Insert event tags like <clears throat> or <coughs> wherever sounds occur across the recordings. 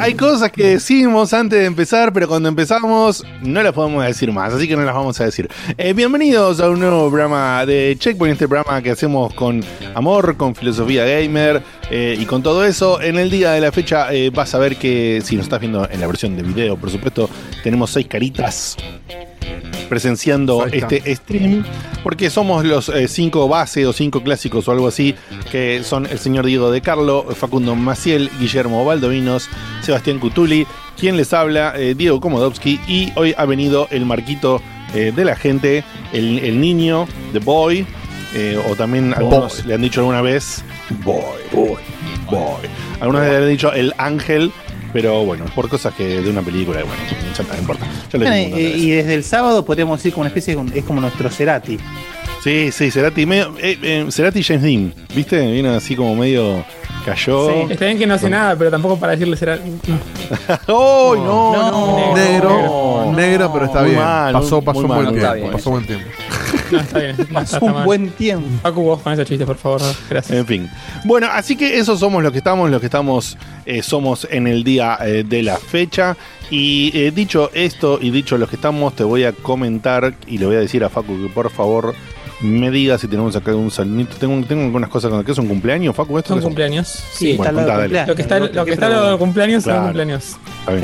Hay cosas que decimos antes de empezar, pero cuando empezamos no las podemos decir más, así que no las vamos a decir. Eh, bienvenidos a un nuevo programa de Checkpoint, este programa que hacemos con amor, con filosofía gamer eh, y con todo eso. En el día de la fecha eh, vas a ver que, si nos estás viendo en la versión de video, por supuesto, tenemos seis caritas presenciando este stream, porque somos los eh, cinco base o cinco clásicos o algo así, que son el señor Diego de Carlo, Facundo Maciel, Guillermo Baldovinos, Sebastián Cutuli, quien les habla, eh, Diego Komodowski, y hoy ha venido el marquito eh, de la gente, el, el niño, The Boy, o también algunos le han dicho alguna vez, Boy, Boy, Boy. Algunos le han dicho el ángel. Pero bueno, por cosas que de una película, bueno, ya no importa. Ya lo Bueno, dijimos y, desde el sábado podríamos decir como una especie de, es como nuestro Cerati. Sí, sí, Cerati, medio, eh, eh, Cerati y James Dean, ¿viste? Vino así como medio cayó. Sí. Está bien que no sé nada, pero tampoco para decirle será. <laughs> ¡Oh, no, No, no! Negro, No. negro, pero está Muy bien. mal, pasó pasó buen mal, tiempo. Pasó buen tiempo. No, está bien. <laughs> está- Pasó está un buen tiempo. Facu, vos con esos chistes, por favor. Gracias. En fin. Bueno, así que esos somos los que estamos, los que estamos eh, somos en el día eh, de la fecha. Y eh, dicho esto y dicho los que estamos, te voy a comentar y le voy a decir a Facu que por favor me diga si tenemos acá un saludito. Tengo, tengo algunas cosas con que es un cumpleaños, Facu. ¿Esto son? cumpleaños. Sí, Bueno, está contá, cumpleaños. Lo que está, lo que está lo de cumpleaños Claro. son cumpleaños. Claro.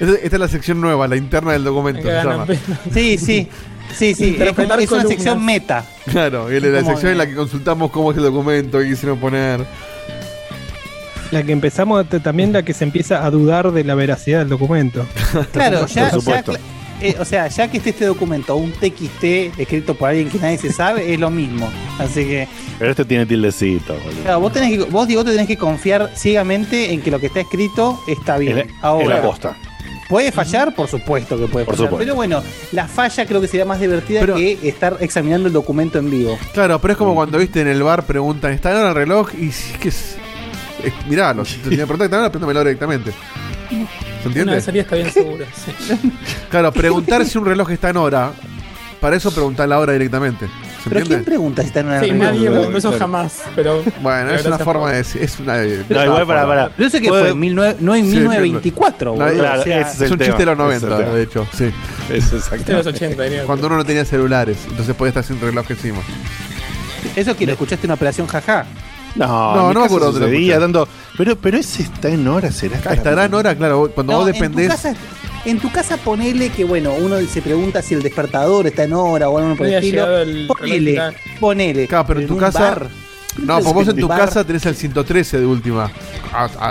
Esta, esta es la sección nueva, la interna del documento. se llama. pena. Sí, <laughs> sí. Sí, sí. Es, una sección meta. Claro, y es la sección en la que consultamos cómo es el documento, qué quisieron poner. La que empezamos, también la que se empieza a dudar de la veracidad del documento. <laughs> Claro, ya, Por ya eh, o sea, ya que esté este documento, un TXT escrito por alguien que nadie se sabe, es lo mismo. Así que, Pero este tiene tildecito, boludo. claro, vos, tenés que, vos, Diego, te tenés que confiar ciegamente en que lo que está escrito está bien. Es la- es Ahora, la posta. ¿Puede fallar? Por supuesto que puede Por fallar. supuesto. Pero bueno, la falla creo que sería más divertida Pero- que estar examinando el documento en vivo. Claro, pero es como cuando viste en el bar preguntan, ¿está en hora el reloj? Y si es que es. es- mirá, lo, si te tenía que preguntar, ¿está en hora? Directamente. ¿Se Una entiende? vez al día está bien seguro. sí. Claro, preguntar si un reloj está en hora, para eso preguntar la hora directamente. ¿Se Pero ¿quién entiende? pregunta si está en una Sí, reloj? nadie me eso jamás. Pero. Bueno, pero es una forma de decir. Es una. No, es igual una para, forma. para. Pero eso que Puede- fue en 19 no en Sí, 1924, pero- boludo. Claro, o sea, ese es Es un tema, chiste de los ese es el 90, tema. de hecho, sí. Es De exacto. los 80, diría. Cuando uno no tenía celulares, entonces podía estar sin reloj encima. eso que lo escuchaste en Operación Jaja. No, No, no me acuerdo dónde lo sucedía escuché. tanto. Pero, pero ese está en hora, será. Estará en hora, claro, cuando No, vos en tu dependés. casa- En tu casa ponele que, bueno, uno se pregunta si el despertador está en hora o algo por el estilo. el Ponele, ponele. Claro, pero en tu casa- bar. No, pues vos en tu Bar. casa tenés el 113 de última.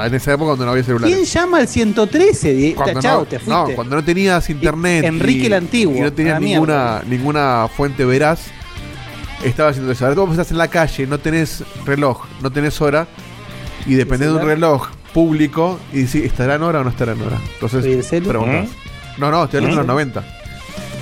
En esa época cuando no había celulares. ¿Quién llama al 113? Die- Cuando Chao, no, te fuiste. no, cuando no tenías internet. Enrique y- el Antiguo, Y no tenías ninguna, ninguna fuente veraz. Estaba haciendo eso. Ahora vos estás en la calle, no tenés reloj, no tenés hora. Y dependés de un celular? reloj público y decís, ¿estará en hora o no estará en hora? ¿Y el Entonces, celu? preguntás. No, no, estoy hablando de los ¿Mm? 90.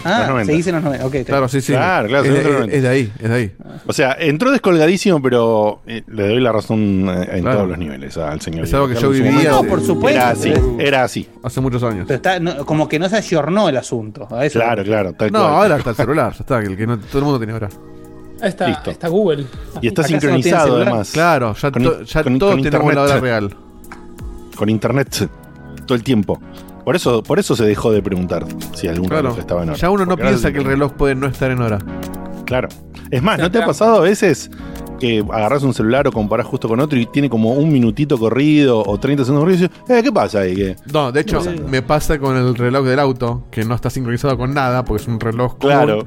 Los Ah, 90. se dice en los 90. Ok, está Claro, sí, sí. Claro, claro, es, nota es de ahí, es de ahí. O sea, entró descolgadísimo, pero eh, le doy la razón eh, en Claro. todos los niveles al señor. Es algo que yo en vivía. No, por supuesto. Era así, era así. Hace muchos años. Pero está, no, como que no se ayornó el asunto. A eso Claro, claro, tal No, cual. ahora está el celular, ya está, el que no, todo el mundo tiene ahora. Ahí está, Listo. está Google. Y está ¿Acaso no tiene sincronizado además. Claro, ya, Con to- ya con- todos con tenemos la hora real. Con internet todo el tiempo. Por eso, por eso se dejó de preguntar si algún Claro. reloj estaba en hora. Ya uno no piensa se- que el reloj puede no estar en hora. Claro. Es más, ¿no te ha pasado a veces que agarras un celular o comparás justo con otro y tiene como un minutito corrido o 30 segundos corridos y dices, eh, ¿qué pasa ahí? ¿Qué? No, de hecho, me pasa con el reloj del auto, que no está sincronizado con nada, porque es un reloj común, Claro.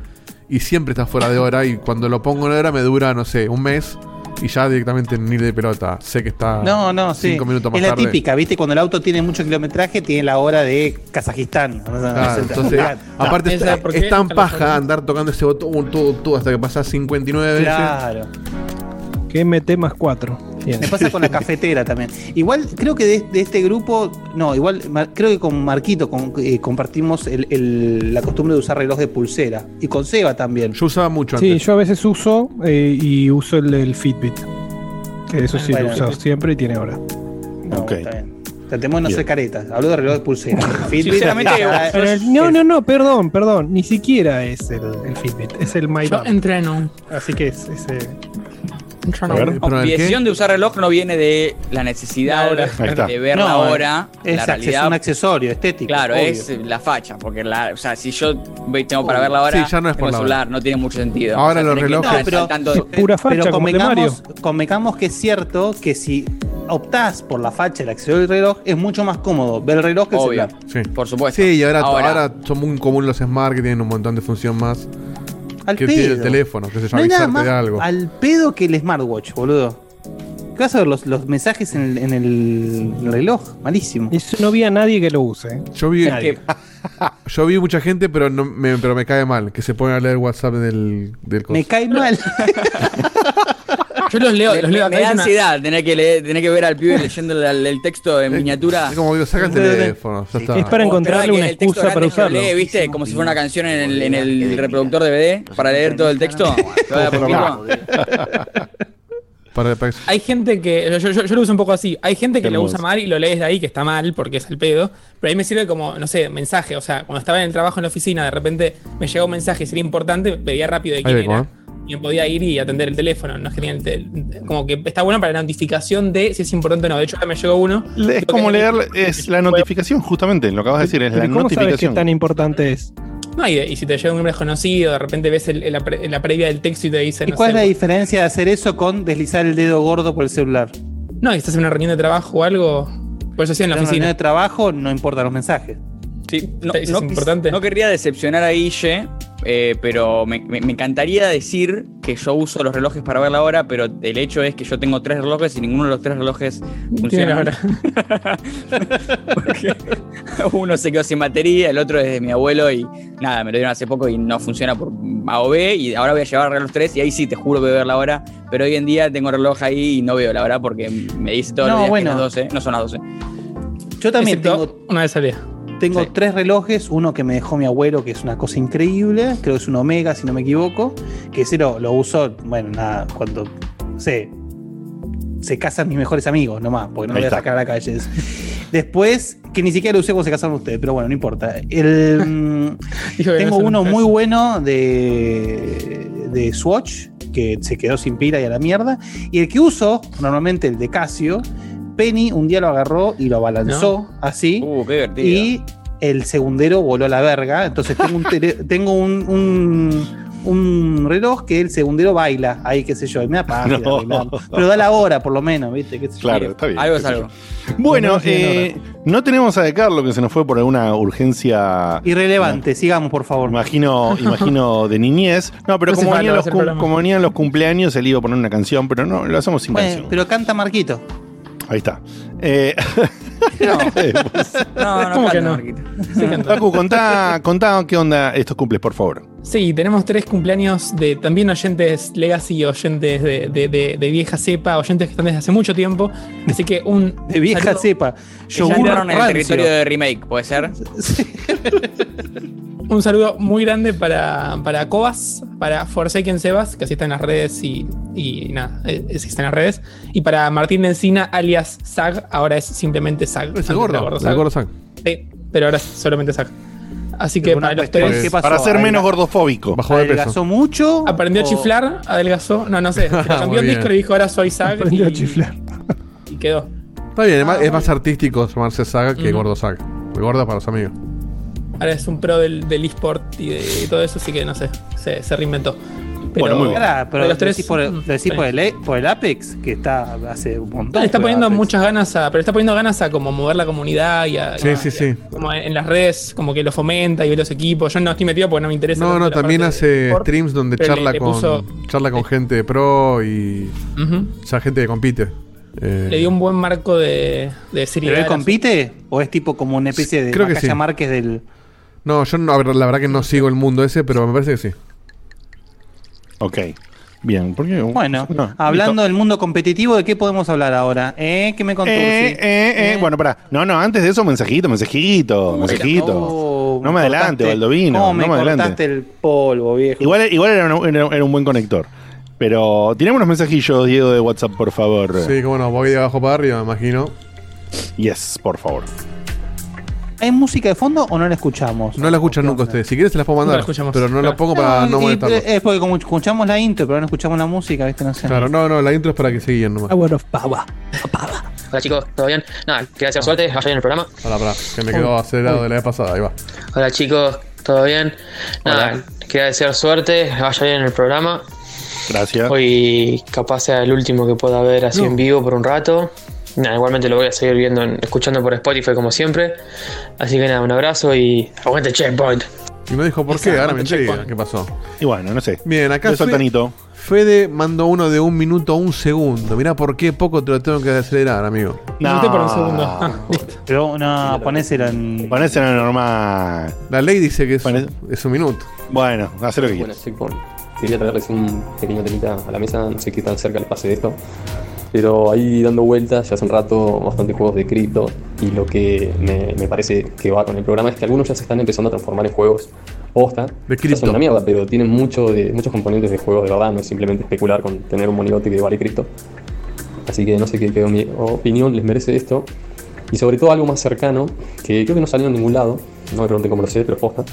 y siempre está fuera de hora, y cuando lo pongo en hora me dura, no sé, un mes, y ya directamente ni de pelota. Sé que está No, no, sí. cinco minutos más es la tarde. típica, ¿viste? Cuando el auto tiene mucho kilometraje, tiene la hora de Kazajistán. Claro, <laughs> entonces, claro. aparte Esa, está- ¿por qué es tan paja andar tocando ese botón tú, tú, hasta que pasas 59 veces. Claro. Que MT más 4. Me pasa con la <laughs> cafetera también. Igual creo que de, de este grupo, no, igual Mar- creo que con Marquito con- eh, compartimos el- el- la costumbre de usar reloj de pulsera. Y con Seba también. Yo usaba mucho Sí, antes. yo a veces uso eh, y uso el del Fitbit. Que eso sí Bueno, lo he usado siempre y tiene hora. No, Ok. está bien. Tratemos de no ser caretas. Hablo de reloj de pulsera. <laughs> Fitbit, Sinceramente, Pero el- no, no, no, perdón, perdón. Ni siquiera es el, el Fitbit, es el Yo MyBand. entreno. Así que es ese. Entreno. A ver. ¿Pero el mi qué? decisión de usar reloj no viene de la necesidad La hora. De ver No, la hora, Es la realidad. un accesorio estético. Claro, obvio. es la facha, porque la, o sea, si yo tengo para ver la hora, Sí, ya no es por el la celular, no tiene mucho sentido. Ahora los tenés que relojes- No, pero- tanto Pura facha, Pero el convengamos, convengamos que es cierto que si optás por la facha del accesorio del reloj, es mucho más cómodo ver el reloj que el Obvio. celular. Sí. Por supuesto. Sí, y ahora, Ahora- ahora, son muy común los smart que tienen un montón de función más Al que pedo. tiene el teléfono, que se No hay llama nada más de algo. al pedo que el smartwatch, boludo. ¿Qué vas a ver los, los mensajes en el, en el reloj? Malísimo. Eso no vi a nadie que lo use. Yo vi, que- <laughs> yo vi mucha gente, pero no me, pero me cae mal, que se pone a leer WhatsApp del, del coso. Me cae mal. <laughs> Yo los leo, Me, los leo me acá. da hay una- ansiedad tener que, leer- tener que ver al pibe leyendo el, el texto en miniatura. Es como digo, saca el teléfono, ya está. Es para encontrarle una que el texto excusa para usarlo. lee, ¿viste? Como si fuera una canción en el, en el reproductor DVD para leer todo el texto. Para- para- Hay gente que. Yo, yo- yo lo uso un poco así. Hay gente que lo usa mal y lo lees de ahí, que está mal, porque es el pedo. Pero ahí me sirve como, no sé, mensaje. O sea, cuando estaba en el trabajo en la oficina, de repente me llegó un mensaje y sería importante, veía rápido de quién Ahí era. Y me podía ir y atender el teléfono. No es genial. Como que está bueno para la notificación de si es importante o no. De hecho, ahora me llegó uno. Es como que- leer, es la <laughs> notificación, justamente, lo acabas de decir, es la ¿Cómo sabes qué notificación. tan importante es? No, y, y si te llega un nombre desconocido, de repente ves el- la, pre- la previa del texto y te dice. ¿Y no cuál es la diferencia de hacer eso con deslizar el dedo gordo por el celular? No, y estás en una reunión de trabajo o algo. Por eso hacía en la En una reunión oficina. de trabajo no importan los mensajes. Sí, no, Eso es no- importante. no querría decepcionar a Guille, eh, pero me, me- me encantaría decir que yo uso los relojes para ver la hora, pero el hecho es que yo tengo tres relojes y ninguno de los tres relojes funciona. hora. <laughs> Porque uno se quedó sin batería, el otro es de mi abuelo y nada, me lo dieron hace poco y no funciona por A o B y ahora voy a llevar los tres y ahí sí te juro que voy a ver la hora, pero hoy en día tengo reloj ahí y no veo la hora porque me dice todos No, los días bueno. que las 12, no son las 12. Yo también Excepto tengo, una vez al día. Tengo Sí. tres relojes, uno que me dejó mi abuelo, que es una cosa increíble, creo que es un Omega, si no me equivoco, que ese lo, lo uso, bueno, nada, cuando, no sé, se casan mis mejores amigos, nomás, porque no me voy a sacar a la calle. Después, que ni siquiera lo usé cuando se casaron ustedes, pero bueno, no importa. El, <laughs> tengo uno muy bueno de, de Swatch, que se quedó sin pila y a la mierda. Y el que uso, normalmente el de Casio, Penny un día lo agarró y lo balanzó así. Uh, qué divertido. Y el segundero voló a la verga. Entonces tengo un, tele- <laughs> tengo un, un, un reloj que el segundero baila. Ahí, qué sé yo. y Me da paja ir a No. bailar. Pero da la hora, por lo menos, ¿viste? ¿Qué sé yo. Claro, está bien. algo es algo. Bueno, eh, no tenemos a De Carlo que se nos fue por alguna urgencia. Irrelevante. Sigamos, por favor. Imagino, imagino de niñez. No, pero No hace como venían, los como venían los cumpleaños, él iba a poner una canción, pero no, lo hacemos sin Bueno, canción. pero canta Marquito. Ahí está. Eh, No, <laughs> pues, no, no, ¿Cómo que no? Sí, contá, contá qué onda estos cumples, por favor. Sí, tenemos tres cumpleaños de también oyentes legacy, oyentes de, de- de- de vieja cepa, oyentes que están desde hace mucho tiempo. Así que un. <laughs> De vieja saludo- cepa. Yo en el territorio de remake, ¿puede ser? <laughs> Un saludo muy grande para, para Cobas, para Forsaken Sebas, que así está en las redes y, y nada, eh, sí está en las redes. Y para Martín Encina, alias Zag, ahora es simplemente Zag. Es el gordo. Zag. El gordo Zack. Sí, pero ahora es solamente Zag. Así que para los tres. ¿qué pasó? Para ser menos gordofóbico. Bajó de ¿Adelgazó peso. mucho? Aprendió a chiflar, adelgazó. No, no sé. <laughs> Pero cambió el disco y dijo ahora soy Zag. Aprendió y, a chiflar. y quedó. Está bien, es más, es más artístico llamarse Saga que. Gordo. El gordo para los amigos. Ahora es un pro del, del eSport y de y todo eso, así que no sé, se, se reinventó. Pero, Bueno, muy bien. Pero de los tres. decís por, mm, decís sí. por el, por el Apex, que está hace un montón. Le está poniendo Apex. muchas ganas a. Pero está poniendo ganas a como mover la comunidad y a. Sí, y a- sí, sí. Como en las redes, como que lo fomenta y ve los equipos. Yo no estoy metido porque no me interesa. No, no, también hace streams donde le- charla le con puso- charla con gente de pro y Ujú. ya gente que compite. Eh, Le dio un buen marco de, de seriedad. ¿Pero él compite? ¿O es tipo como una especie de Creo que sí. Márquez del. No, yo no, la verdad que no sigo el mundo ese, pero me parece que sí. Ok. Bien, porque. Bueno, no, hablando listo. del mundo competitivo, ¿de qué podemos hablar ahora? ¿Eh? ¿Qué me contó? Eh, Ursi? eh, eh, Bueno, pará. No, no, antes de eso, mensajito, mensajito, mensajito. Oh, no me adelante, cortaste- Baldovino. ¿Cómo no me me adelante. cortaste el polvo, viejo? Igual, igual era, un, era- era un buen conector. Pero tiremos unos mensajillos, Diego, de WhatsApp, por favor. Sí, como no, voy de abajo para arriba, me imagino. Yes, por favor. ¿Hay música de fondo o no la escuchamos? No la escuchan ¿Qué nunca ustedes. Si quieres se las puedo mandar, la escuchamos. pero no la Claro. pongo para no y- molestarlos. Es porque como escuchamos la intro, pero no escuchamos la música, ¿viste? No sé. Claro, no, no, la intro es para que se guíen nomás. Power of Power. Hola chicos, ¿todo bien? Nada, quería hacer suerte, vaya bien el programa. Pará, pará, que me quedó acelerado de la vez pasada, ahí va. Hola chicos, ¿todo bien? Nada, Hola. quería desear suerte, vaya bien el programa. Gracias. Hoy capaz sea el último que pueda ver así No. en vivo por un rato. Nada, igualmente lo voy a seguir viendo, en- escuchando por Spotify como siempre. Así que nada, un abrazo y aguante Checkpoint. Y me dijo, ¿por qué? Ahora me intriga. checkpoint. ¿Qué pasó? Y bueno, no sé. Bien, acá Beso al Fe- Tanito. Fede mandó uno de un minuto a un segundo. Mirá por qué poco te lo tengo que acelerar, amigo. Minuté por un segundo. <laughs> Ah, listo. Pero no, ponéselo en. Ponéselo normal. La ley dice que es, es un minuto. Bueno, haz lo que quieras. Checkpoint. Quería traerles un pequeño temita a la mesa, no sé qué tan cerca le pase de esto. Pero ahí dando vueltas ya hace un rato bastantes juegos de cripto y lo que me, me parece que va con el programa es que algunos ya se están empezando a transformar en juegos posta. De cripto. una mierda, pero tienen mucho de, muchos componentes de juegos de verdad, no es simplemente especular con tener un monigote que vale cripto. Así que no sé qué, qué mi opinión les merece esto. Y sobre todo algo más cercano, que creo que no salió en ningún lado, no me pregunten cómo lo sé, pero posta.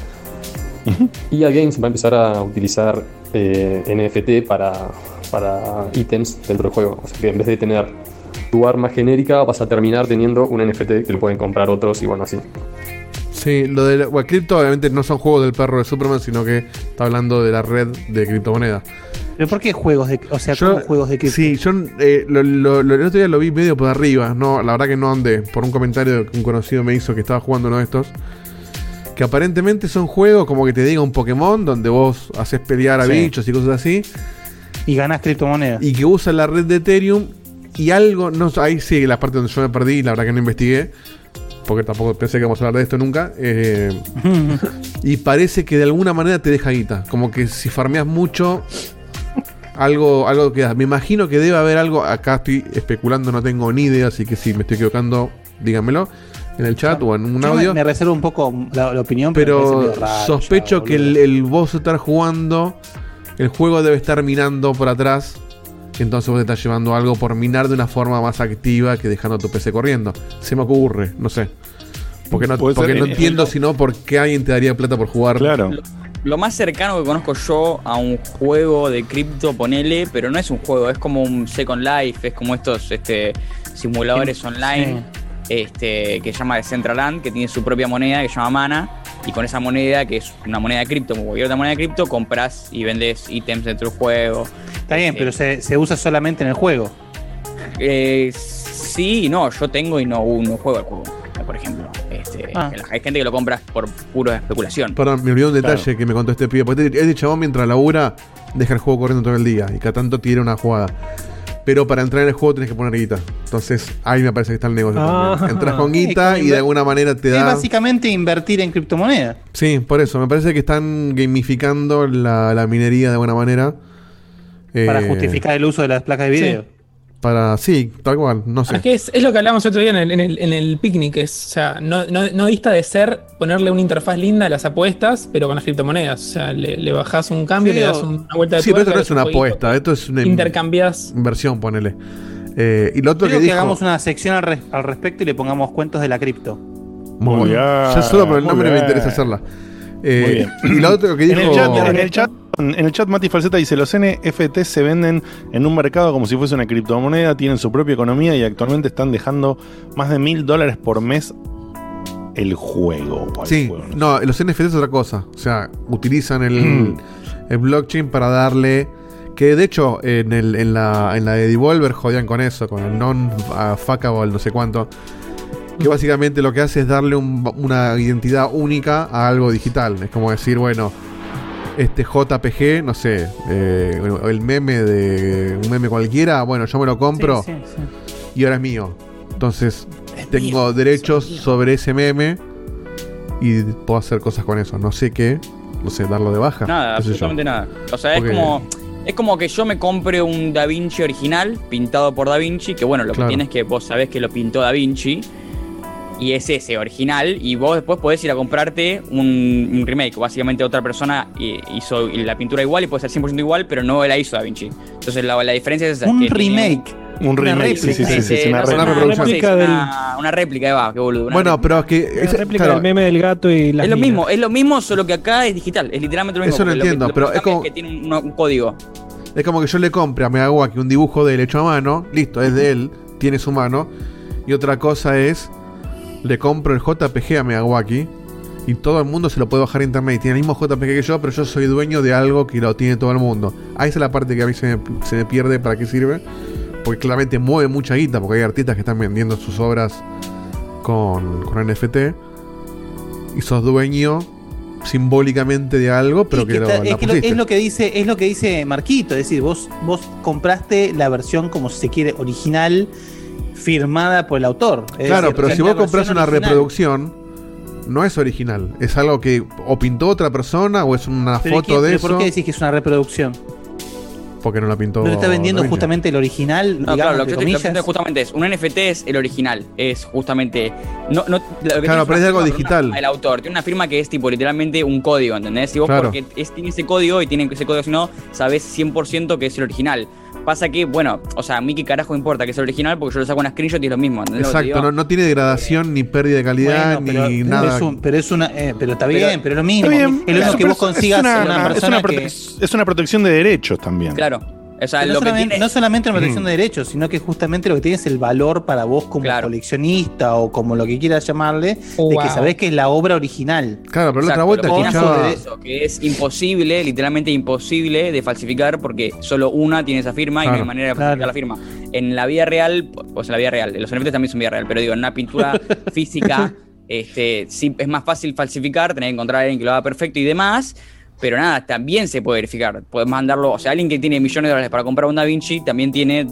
EA Games va a empezar a utilizar eh, NFT para, para ítems dentro del juego. O sea que en vez de tener tu arma genérica, vas a terminar teniendo un NFT que lo pueden comprar otros y bueno, así. Sí, lo de la, bueno, cripto obviamente no son juegos del perro de Superman, sino que está hablando de la red de criptomonedas. ¿Pero por qué juegos de.? O sea, ¿cómo juegos de cripto? Sí, yo eh, lo, lo- lo- el otro día lo vi medio por arriba. No, la verdad que no andé. Por un comentario que un conocido me hizo que estaba jugando uno de estos. Que aparentemente son juegos como que te diga un Pokémon donde vos haces pelear a Sí. bichos y cosas así. Y ganas criptomonedas. Y que usa la red de Ethereum. Y algo, no ahí sí, la parte donde yo me perdí, la verdad que no investigué. Porque tampoco pensé que íbamos a hablar de esto nunca. eh, <laughs> y parece que de alguna manera te deja guita. Como que si farmeas mucho, algo, algo queda. Me imagino que debe haber algo. Acá estoy especulando, no tengo ni idea. Así que si me estoy equivocando, díganmelo en el chat o en un me- audio. Me, reservo un poco la, la opinión, Pero raro sospecho ya, que el vos estar jugando, el juego debe estar minando por atrás. y Entonces vos te estás llevando algo por minar de una forma más activa que dejando tu PC corriendo. Se me ocurre, no sé. Porque no, porque no eh, entiendo sino por qué alguien te daría plata por jugar. Claro. Lo más cercano que conozco yo a un juego de cripto, ponele, pero no es un juego, es como un Second Life, es como estos este, simuladores online este, que se llama Decentraland, que tiene su propia moneda que se llama Mana, y con esa moneda, que es una moneda de cripto, como cualquier otra moneda de cripto, compras y vendes ítems dentro del juego. Está bien, pero se, se usa solamente en el juego. Eh, sí y no, yo tengo y no, no juego el juego, por ejemplo. Este, Ah. Hay gente que lo compra por pura especulación. Perdón, me olvidé un detalle Claro. que me contó este pibe. Porque este, este chabón mientras labura deja el juego corriendo todo el día y cada tanto tira una jugada. Pero para entrar en el juego tenés que poner guita. Entonces ahí me parece que está el negocio. Ah. Entras con guita y de alguna manera te Es da. básicamente invertir en criptomonedas. Sí, por eso. Me parece que están gamificando la, la minería de alguna manera. Para Eh, justificar el uso de las placas de video. Para, sí, tal cual. No sé. Es que es, es lo que hablábamos otro día en el, en el, en el picnic. Es, o sea, no, no, no dista de ser ponerle una interfaz linda a las apuestas, pero con las criptomonedas. O sea, le, le bajás un cambio, Sí, le das una vuelta de Sí, pero esto no es un una apuesta. Esto es una Intercambias. inversión, ponele. Eh, y lo otro Creo que que, dijo. hagamos una sección al, res- al respecto y le pongamos cuentos de la cripto. Muy Muy bien. Ya solo por el nombre me interesa hacerla. Eh, Muy bien. Y lo otro que En el, chat, en, el chat, en el chat, Mati Falseta dice: Los NFT se venden en un mercado como si fuese una criptomoneda, tienen su propia economía y actualmente están dejando más de mil dólares por mes el juego. el Sí, juego, no los NFT es otra cosa. O sea, utilizan el, Mm. el blockchain para darle. Que de hecho, en, el, en, la, en la de Devolver jodían con eso, con el non-fuckable, no sé cuánto. Que básicamente lo que hace es darle un- una identidad única a algo digital. Es como decir, bueno, este JPG, no sé, eh, el meme de un meme cualquiera, bueno, yo me lo compro Sí, sí, sí. y ahora es mío. Entonces, tengo derechos sobre ese meme y puedo hacer cosas con eso. No sé qué, no sé, darlo de baja. Nada, absolutamente nada. O sea, Porque- es como. Es como que yo me compre un Da Vinci original, pintado por Da Vinci, que bueno, lo Claro. que tiene es que vos sabés que lo pintó Da Vinci. Y es ese original. Y vos después podés ir a comprarte un, un remake. Básicamente otra persona i- hizo la pintura igual y puede ser 100% igual, pero no la hizo Da Vinci. Entonces la, la diferencia es esa. Un que tiene- remake. Un Una remake, sí, sí, sí, sí, sí, una no sé, Una réplica. Réplica una, una réplica, va, qué boludo. una Bueno, pero es que. La ese- réplica claro, del meme del gato y las Es lo mismo, es lo mismo, solo que acá es digital, es literalmente lo mismo. Eso lo que- entiendo, que pero es como- que tiene un, un código. es como que yo le compre a Miyawaki un dibujo de él hecho a mano. Listo, es de él, tiene su mano. Y otra cosa es. Le compro el JPG a Miyawaki. Y todo el mundo se lo puede bajar a internet. Y tiene el mismo JPG que yo, pero yo soy dueño de algo que lo tiene todo el mundo. Ahí es la parte que a mí se me, se me pierde para qué sirve. Porque claramente mueve mucha guita. Porque hay artistas que están vendiendo sus obras con, con NFT. Y sos dueño simbólicamente de algo, pero Y que, que lo, está- es, que lo, es lo que dice es lo que dice Marquito es decir vos vos compraste la versión como si se quiere original firmada por el autor Es Claro, decir, pero si vos compras una original. reproducción, no es original. Es algo que o pintó otra persona o es una Pero ¿y foto qué- de pero eso. ¿Por qué decís que es una reproducción? Porque no la pintó. ¿No le está vendiendo justamente el original? No, digamos, claro, lo que, yo estoy- justamente es, un NFT es el original, es justamente... No, no, lo que Claro, pero es algo firma, digital. una- el autor, tiene una firma que es tipo literalmente un código, ¿entendés? Y vos Claro. porque es, tiene ese código y tiene ese código, si no, sabés 100% que es el original. Pasa que, bueno, o sea, a mí qué carajo importa que es el original porque yo le saco una screenshot y es lo mismo, Exacto, no, no tiene degradación ni pérdida de calidad Bueno, ni pero nada. es un- pero es una eh, pero está Pero- bien, pero es lo mismo. Bien, es lo mismo que vos consigas es una, una, es persona una que protec- es una protección de derechos también. Claro. O sea, no, lo que solamente, tiene... no solamente una protección de derechos, sino que justamente lo que tiene es el valor para vos como Claro. coleccionista o como lo que quieras llamarle, Oh, de wow. que sabés que es la obra original. Claro, pero la otra vuelta que escuchaba. eso, que es imposible, literalmente imposible de falsificar porque solo una tiene esa firma y no hay manera de falsificar Claro. la firma. En la vida real, o sea, en la vida real, los NFTs también son vida real, pero digo, en una pintura <laughs> física, este, sí es más fácil falsificar, tener que encontrar a alguien que lo haga perfecto y demás. Pero nada, también se puede verificar. Puedes mandarlo, o sea, alguien que tiene millones de dólares para comprar un Da Vinci también tiene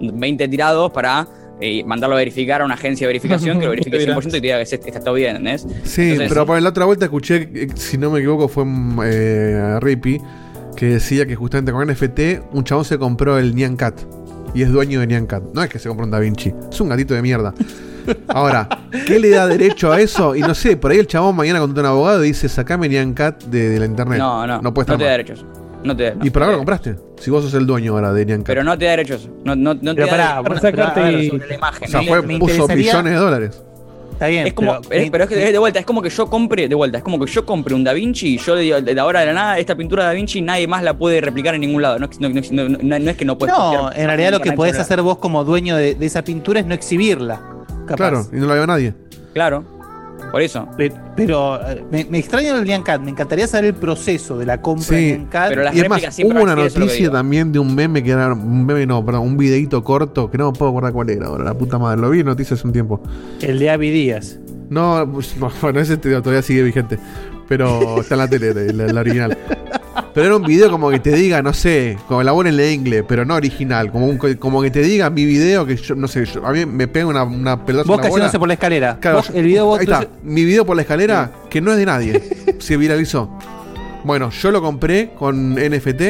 20 tirados para eh, mandarlo a verificar a una agencia de verificación que lo <laughs> verifique 100% y te diga que se- está todo bien, ¿entendés? Sí, Entonces- pero por la otra vuelta escuché, eh, si no me equivoco, fue eh, Rippy, que decía que justamente con NFT un chabón se compró el Nyan Cat. Y es dueño de Nyan Cat. No es que se compró un Da Vinci, es un gatito de mierda. <laughs> Ahora, ¿qué le da derecho a eso? Y no sé, por ahí el chabón mañana contrata un abogado y dice, sacame Nyan Cat de, de la internet. No, no, No puede estar te da derechos. No te, no ¿Y por ahora lo compraste? Si vos sos el dueño ahora de Nyan Cat. Pero no te da derechos. No, no, no te Pero da pará, derechos sacarte y- sobre la imagen. o sea, ¿no? fue, puso millones de dólares. Está bien, Es como, pero, es- pero es que de, de vuelta, es como que yo compre, de vuelta, es como que yo compre un Da Vinci y yo le digo de la hora de la nada, esta pintura de Da Vinci nadie más la puede replicar en ningún lado. No, es- no, no, no- no- no es que no puedes no, en realidad lo que podés hacer vos como dueño de, de esa pintura es no exhibirla. Capaz. Claro, y no la vio nadie. Claro, por eso. Pe- Pero, eh, me, me extraña el Lian Cat. Me encantaría saber el proceso de la compra Sí, de Lian Cat. pero las Y es más, réplicas siempre hubo una noticia también de un meme que era un meme, no, perdón, un videito corto que no me puedo acordar cuál era ahora, la puta madre. Lo vi en noticias hace un tiempo. El de Avi Díaz. No, pues, no, <laughs> bueno, ese todavía sigue vigente. Pero está en la tele, la, la original. Pero era un video como que te diga, no sé, como la buena en la inglés, pero no original. Como, un, como que te diga mi video, que yo, no sé, yo- a mí me pega una, una pelota. Vos cayéndose por la escalera. Claro, Vos, el video vos ahí está, mi video por la escalera, que no es de nadie, <laughs> se viralizó. Bueno, yo lo compré con NFT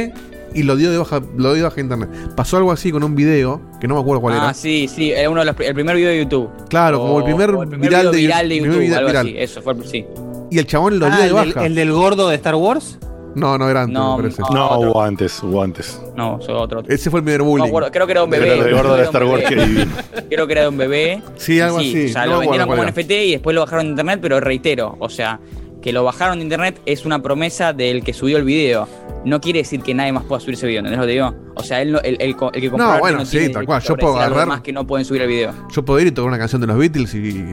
y lo dio de baja, lo dio de baja internet. Pasó algo así con un video, que no me acuerdo cuál Ah, era. sí, sí, era uno de los, el primer video de YouTube. Claro, como el primer viral video de- viral de primer YouTube, video algo viral. así. Eso fue, sí. Y el chabón lo dio Ah, de el, del, baja. el del gordo de Star Wars. No, no era antes, No, me parece. No, otro. hubo antes, hubo antes. No, soy otro. otro. Ese fue el primer No me bullying. acuerdo, creo que era un bebé. Pero de gordo de creo que Star era un Wars, divino. Creo que era de un bebé. Sí, algo así, O sea, no lo vendieron como cuál NFT y después lo bajaron de internet, pero reitero, o sea, que lo bajaron de internet es una promesa del que subió el video. No quiere decir que nadie más pueda subir ese video, ¿entendés lo que te digo? O sea, él el, el, el que compró No, bueno, sí, tiene tal cual. Yo puedo agarrar- más que no pueden subir el video. Yo puedo ir y tocar una canción de los Beatles y,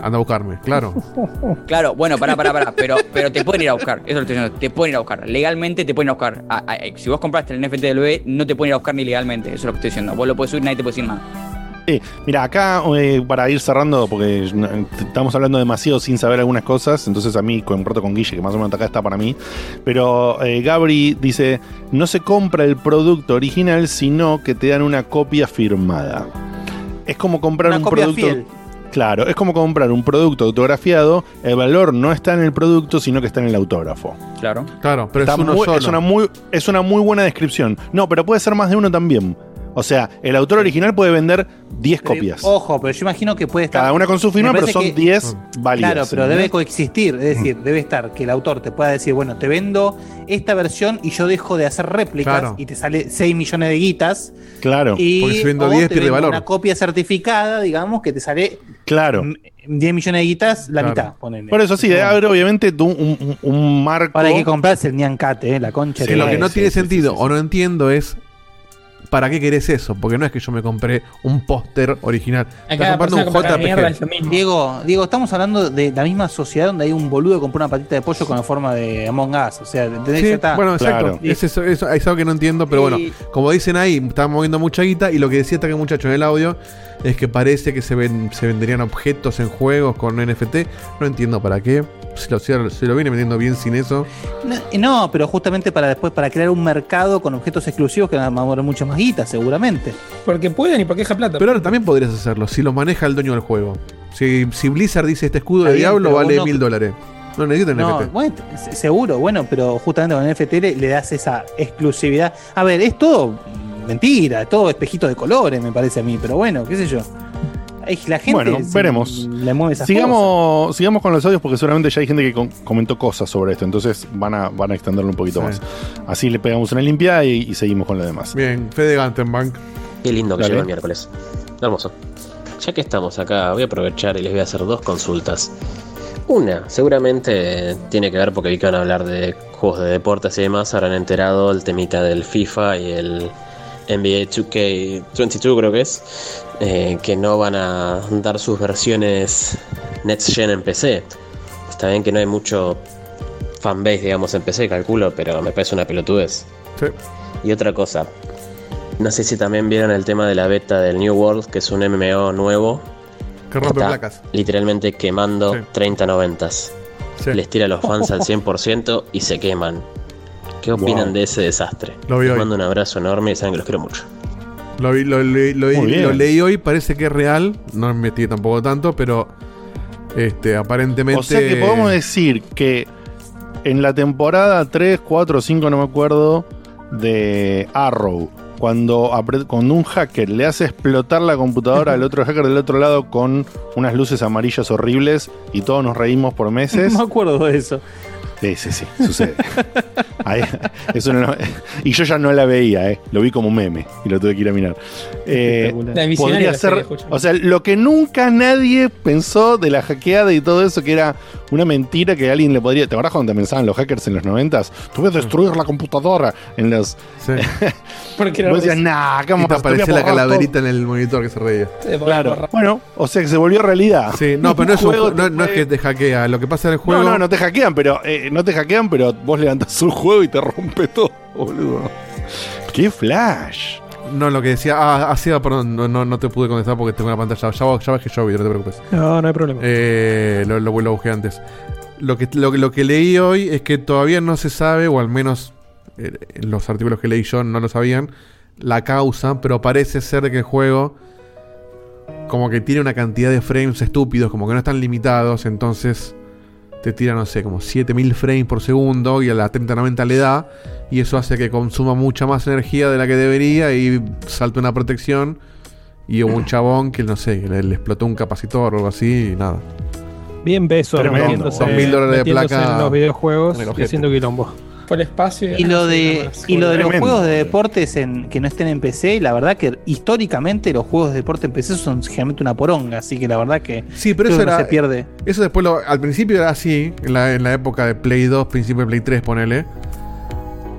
anda a buscarme, claro. <laughs> Claro, bueno, pará, pará, pará. Pero, pero te pueden ir a buscar. Eso lo estoy diciendo. Te pueden ir a buscar. Legalmente te pueden ir a buscar. A- a- si vos compraste el NFT del bebé, no te pueden ir a buscar ni legalmente. Eso es lo que estoy diciendo. Vos lo puedes subir, nadie te puede decir nada. Sí, mira, acá eh, para ir cerrando, porque estamos hablando demasiado sin saber algunas cosas, entonces a mí comparto con Guille, que más o menos acá está para mí, pero eh, Gabri dice, no se compra el producto original, sino que te dan una copia firmada. Es como comprar Una un copia producto... fiel. Claro, es como comprar un producto autografiado, el valor no está en el producto, sino que está en el autógrafo. Claro. Claro, pero Está es uno muy- solo. es una muy, es una muy buena descripción. No, pero puede ser más de uno también. O sea, el autor original puede vender 10 Pero, copias. Ojo, pero yo imagino que puede estar. Cada una con su firma, pero son que- 10 válidas. Claro, pero debe coexistir. Es decir, debe estar que el autor te pueda decir, bueno, te vendo esta versión y yo dejo de hacer réplicas Claro. y te sale 6 millones de guitas. Claro, Y Porque si vendo o 10 te pierde valor. Una copia certificada, digamos, que te sale claro. mm, 10 millones de guitas, la Claro. mitad. ponele. Por eso sí, debe haber obviamente un, un- un marco. Ahora hay que comprarse el Niancate, eh, la concha. Que de lo que no tiene sí, sí, sentido sí, sí. o no entiendo es ¿para qué querés eso? Porque no es que yo me compré un póster original. Estás comprando un JPG. Diego, Diego, estamos hablando de la misma sociedad donde hay un boludo que compró una patita de pollo con la forma de Among Us. O sea, ¿entendés? Sí, Ya está. bueno, exacto. Claro. Es, eso, eso- es algo que no entiendo, pero bueno, como dicen ahí, están moviendo mucha guita y lo que decía este muchacho en el audio es que parece que se, ven, se venderían objetos en juegos con NFT. No entiendo para qué. Si lo, si lo- si lo viene vendiendo bien sin eso. No, no, pero justamente para después, para crear un mercado con objetos exclusivos que van a mover mucho más guita, seguramente. Porque pueden y porque deja plata. Pero ahora también podrías hacerlo si lo maneja el dueño del juego. Si, si Blizzard dice este escudo Está de bien, Diablo vale mil dólares. No necesitan No, NFT. bueno, se- seguro, bueno, pero justamente con NFT le, le das esa exclusividad. A ver, es todo mentira, todo espejito de colores, me parece a mí, pero bueno, qué sé yo. Ay, La gente Bueno, se- veremos. le mueve esas cosas. Sigamos, sigamos con los audios porque seguramente ya hay gente que con- comentó cosas sobre esto, entonces van a, van a extenderlo un poquito Sí. más. Así le pegamos una limpiada y, y seguimos con lo demás. Bien, Fede Gantenbank. Qué lindo que llegó el miércoles. Hermoso. Ya que estamos acá, voy a aprovechar y les voy a hacer dos consultas. Una, seguramente tiene que ver porque vi que van a hablar de juegos de deportes y demás. Habrán enterado el temita del FIFA y el NBA 2K22, creo que es. Eh, que no van a dar sus versiones Next Gen en PC. Está bien que no hay mucho fanbase, digamos, en PC, calculo, pero me parece una pelotudez. Sí. Y otra cosa, no sé si también vieron el tema de la beta del New World, que es un MMO nuevo. Que rompe Está placas. literalmente quemando Sí. 30 noventas. Sí. Les tira a los fans al <laughs> 100% y se queman. ¿Qué opinan Wow. de ese desastre? Lo Les mando un abrazo enorme y saben que los quiero mucho. Lo, vi- lo, lo- lo leí hoy, parece que es real. No me metí tampoco tanto, pero este, aparentemente. O sea que podemos decir que en la temporada 3, 4, 5, no me acuerdo, de Arrow, cuando, cuando un hacker le hace explotar la computadora al otro hacker del otro lado con unas luces amarillas horribles y todos nos reímos por meses. <laughs> No me acuerdo de eso. Sí, sí, sí, sucede. <laughs> Ahí- eso no- y yo ya no la veía, eh. lo vi como meme y lo tuve que ir a mirar. Eh, podría ser, o sea, lo que nunca nadie pensó de la hackeada y todo eso, que era una mentira que alguien le podría. ¿Te acuerdas cuando pensaban los hackers en los noventas? Voy a destruir la computadora en los. Sí. <laughs> Porque era Vos decías, nah, Y ¿cómo te aparecía la calaverita en el monitor que se reía. Claro. Bueno, o sea que se volvió realidad. Sí, no, pero no es, un no, te no es que te hackea. Lo que pasa en el juego. No, no, no te hackean, pero eh, no te hackean, pero vos levantás un juego y te rompe todo, boludo. ¡Qué flash! No, lo que decía. Ah, ah, sí, ah, perdón. No, no, no te pude contestar porque tengo una pantalla. Ya, ya bajé yo, no te preocupes. No, no hay problema. Eh, lo, lo, lo busqué antes. Lo que, lo, que- lo que leí hoy es que todavía no se sabe, o al menos eh, los artículos que leí yo no lo sabían, la causa, pero parece ser que el juego como que tiene una cantidad de frames estúpidos, como que no están limitados, entonces te tira, no sé, como 7000 frames por segundo y a la 3090 le da, y eso hace que consuma mucha más energía de la que debería y salta una protección. Y hubo un chabón que, no sé, que le, le explotó un capacitor o algo así y nada. Bien besos metiéndose, Dos mil dólares de placa en los videojuegos en y haciendo quilombo. Por el espacio. Y lo de, y lo de los juegos de deportes en, que no estén en PC, la verdad que históricamente los juegos de deporte en PC son generalmente una poronga, así que la verdad que Sí, pero eso no era. se pierde. Eso después lo- al principio era así, en la, en la época de Play 2, principio de Play 3, ponele.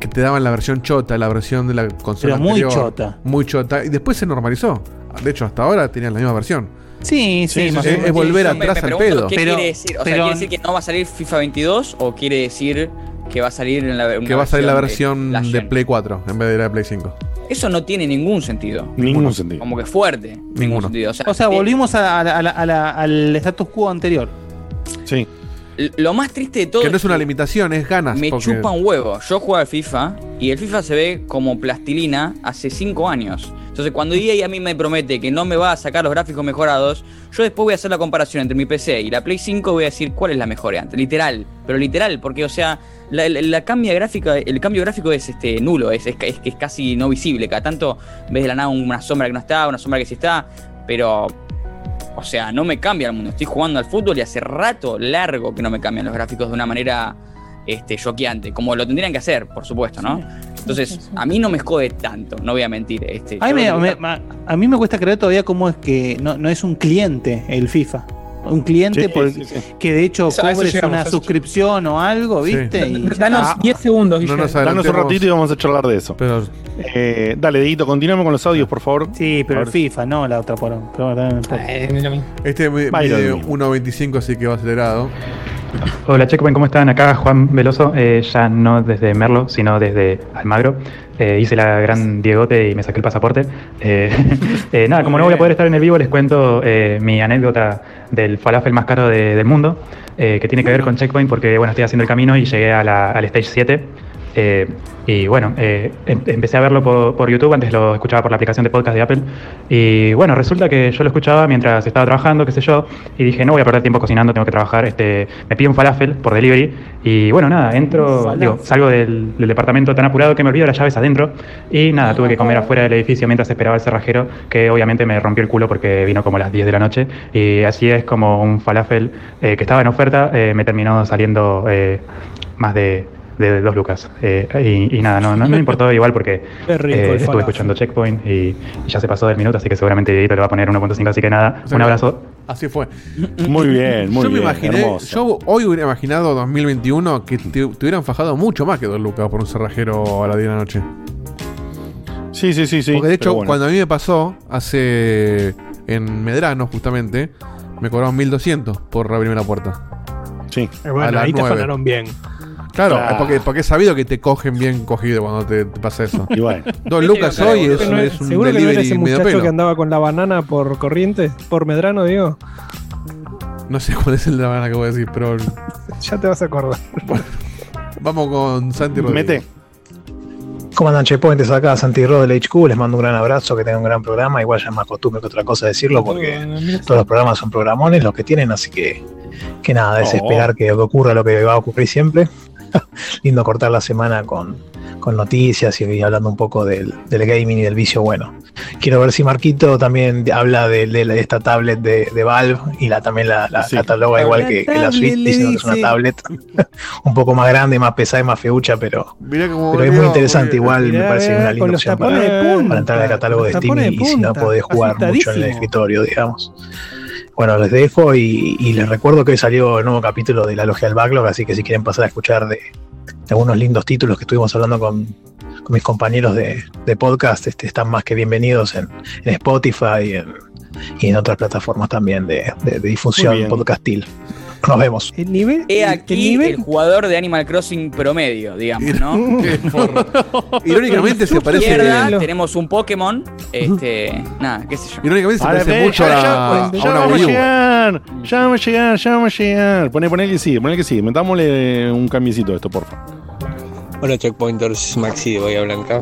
Que te daban la versión chota, la versión de la consola Pero muy anterior, chota. Muy chota. Y después se normalizó. De hecho, hasta ahora tenían la misma versión. Sí, sí, más Es, volver Me- me atrás al pedo. ¿Qué Pero- quiere decir? O sea, ¿quiere decir que no va a salir FIFA 22 o quiere decir que va a salir en la Que va a salir la versión de? Play 4 en vez de la de Play 5. Eso no tiene ningún sentido. Ningún sentido. Como que fuerte. Ningún Ninguno. sentido. O sea, O sea, eh, volvimos a- al status quo anterior. Sí. lo más triste de todo Que no es una limitación, es ganas. me porque- chupa un huevo. Yo juego al FIFA y el FIFA se ve como plastilina hace 5 años. Entonces, cuando EA a mí me promete que no me va a sacar los gráficos mejorados, yo después voy a hacer la comparación entre mi PC y la Play 5 voy a decir cuál es la mejor antes. Literal, pero literal, porque, o sea, la, la- gráfica, el cambio gráfico es este nulo, es, es, es- es casi no visible. Cada tanto ves de la nada una sombra que no está, una sombra que sí está, pero o sea, no me cambia el mundo. Estoy jugando al fútbol y hace rato largo que no me cambian los gráficos de una manera este, choqueante, como lo tendrían que hacer, por supuesto, ¿no? Entonces, a mí no me jode tanto, no voy a mentir. Este, A mí, me, creo que- me- ma- a mí me cuesta creer todavía cómo es que no, no es un cliente el FIFA. Un cliente Sí, por- sí, sí. que de hecho Eso- cobres llegamos, una suscripción o algo, Sí. ¿viste? Y Danos está. 10 segundos, Guille. No nos Danos un ratito y vamos a charlar de eso. Pero Eh, dale, Dedito, continuamos con los audios, por favor. Sí, pero el FIFA, no la otra por. no importa. Eh, este mide mismo. 1.25, así que va acelerado. Hola Checkpoint, ¿cómo están? Acá Juan Veloso, eh, ya no desde Merlo, sino desde Almagro. Eh, hice la gran Diegote y me saqué el pasaporte. Eh, <laughs> nada, como no voy a poder estar en el vivo, les cuento mi anécdota del falafel más caro de- del mundo, que tiene que ver con Checkpoint porque, bueno, estoy haciendo el camino y llegué al Stage 7. Eh, y bueno, eh, em- empecé a verlo por, por YouTube, antes lo escuchaba por la aplicación de podcast de Apple. Y bueno, resulta que yo lo escuchaba mientras estaba trabajando, qué sé yo, y dije, no voy a perder tiempo cocinando, tengo que trabajar. Este, me pido un falafel por delivery. Y bueno, nada, entro, digo, salgo del, del departamento tan apurado que me olvido las llaves adentro. Y nada, tuve que comer afuera del edificio mientras esperaba el cerrajero, que obviamente me rompió el culo porque vino como a las 10 de la noche. Y así es como un falafel eh, que estaba en oferta, me terminó saliendo más de, de dos lucas. Eh, y, y nada, no, no, no me importó <laughs> igual porque eh, estuve escuchando Checkpoint y, y ya se pasó del minuto, así que seguramente Dieguito le va a poner 1.5, así que nada, O sea un abrazo. Así fue. Muy bien, muy yo bien. me imaginé, hermoso. yo hoy hubiera imaginado 2021 que te, te hubieran fajado mucho más que dos lucas por un cerrajero a las 10 de la noche. Sí, sí, sí, sí. Porque de hecho, bueno. cuando a mí me pasó, hace. en Medrano, justamente, me cobraron 1200 por abrirme la puerta. Sí. Eh, A bueno, ahí te nueve. afanaron bien. Claro, porque, porque he sabido que te cogen bien cogido cuando te, te pasa eso. Y bueno. Dos lucas hoy es, Pero no- es un ¿Seguro que no era delivery ese medio muchacho pelo. que andaba con la banana por corriente? ¿Por Medrano, digo? No sé cuál es el de la banana que voy a decir, pero <laughs> Ya te vas a acordar. vamos con Santi Rodríguez. Mete. ¿Cómo andan, Checkpoints? Acá Santi Ro del HQ. Les mando un gran abrazo, que tengan un gran programa. Igual ya es más costumbre que otra cosa decirlo, porque todos los programas son programones los que tienen, así que, que nada, es Oh. esperar que ocurra lo que va a ocurrir siempre. <laughs> Lindo cortar la semana con, con noticias y hablando un poco del, del gaming y del vicio bueno. Quiero ver si Marquito también habla de, esta tablet de, de Valve y la también la, la Sí. cataloga igual que, que la Switch, diciendo que es una tablet <laughs> un poco más grande, más pesada y más feucha, pero, Mirá cómo pero es muy interesante. volvió. Igual me parece mirá, una con linda opción para, para entrar al catálogo de Steam y, de si no podés jugar mucho en el escritorio, digamos. Bueno, les dejo y, y les recuerdo que hoy salió el nuevo capítulo de la logia del backlog, así que si quieren pasar a escuchar de, de algunos lindos títulos que estuvimos hablando con, con mis compañeros de, de podcast, este, están más que bienvenidos en, en Spotify y en, y en otras plataformas también de, de- difusión podcastil. Nos vemos. El nivel. He el- aquí el el, nivel. jugador de Animal Crossing promedio, digamos, ¿no? <laughs> Irónicamente se parece. Tenemos un Pokémon, este, nada, qué sé yo. Irónicamente se parece mucho a, ya, una vamos a llegar. Ya vamos a llegar, ya vamos a llegar. Poné, poné que sí, poné que sí. Metámosle un cambiecito a esto, por favor. Hola Checkpointers, Maxi de Bahía Blanca.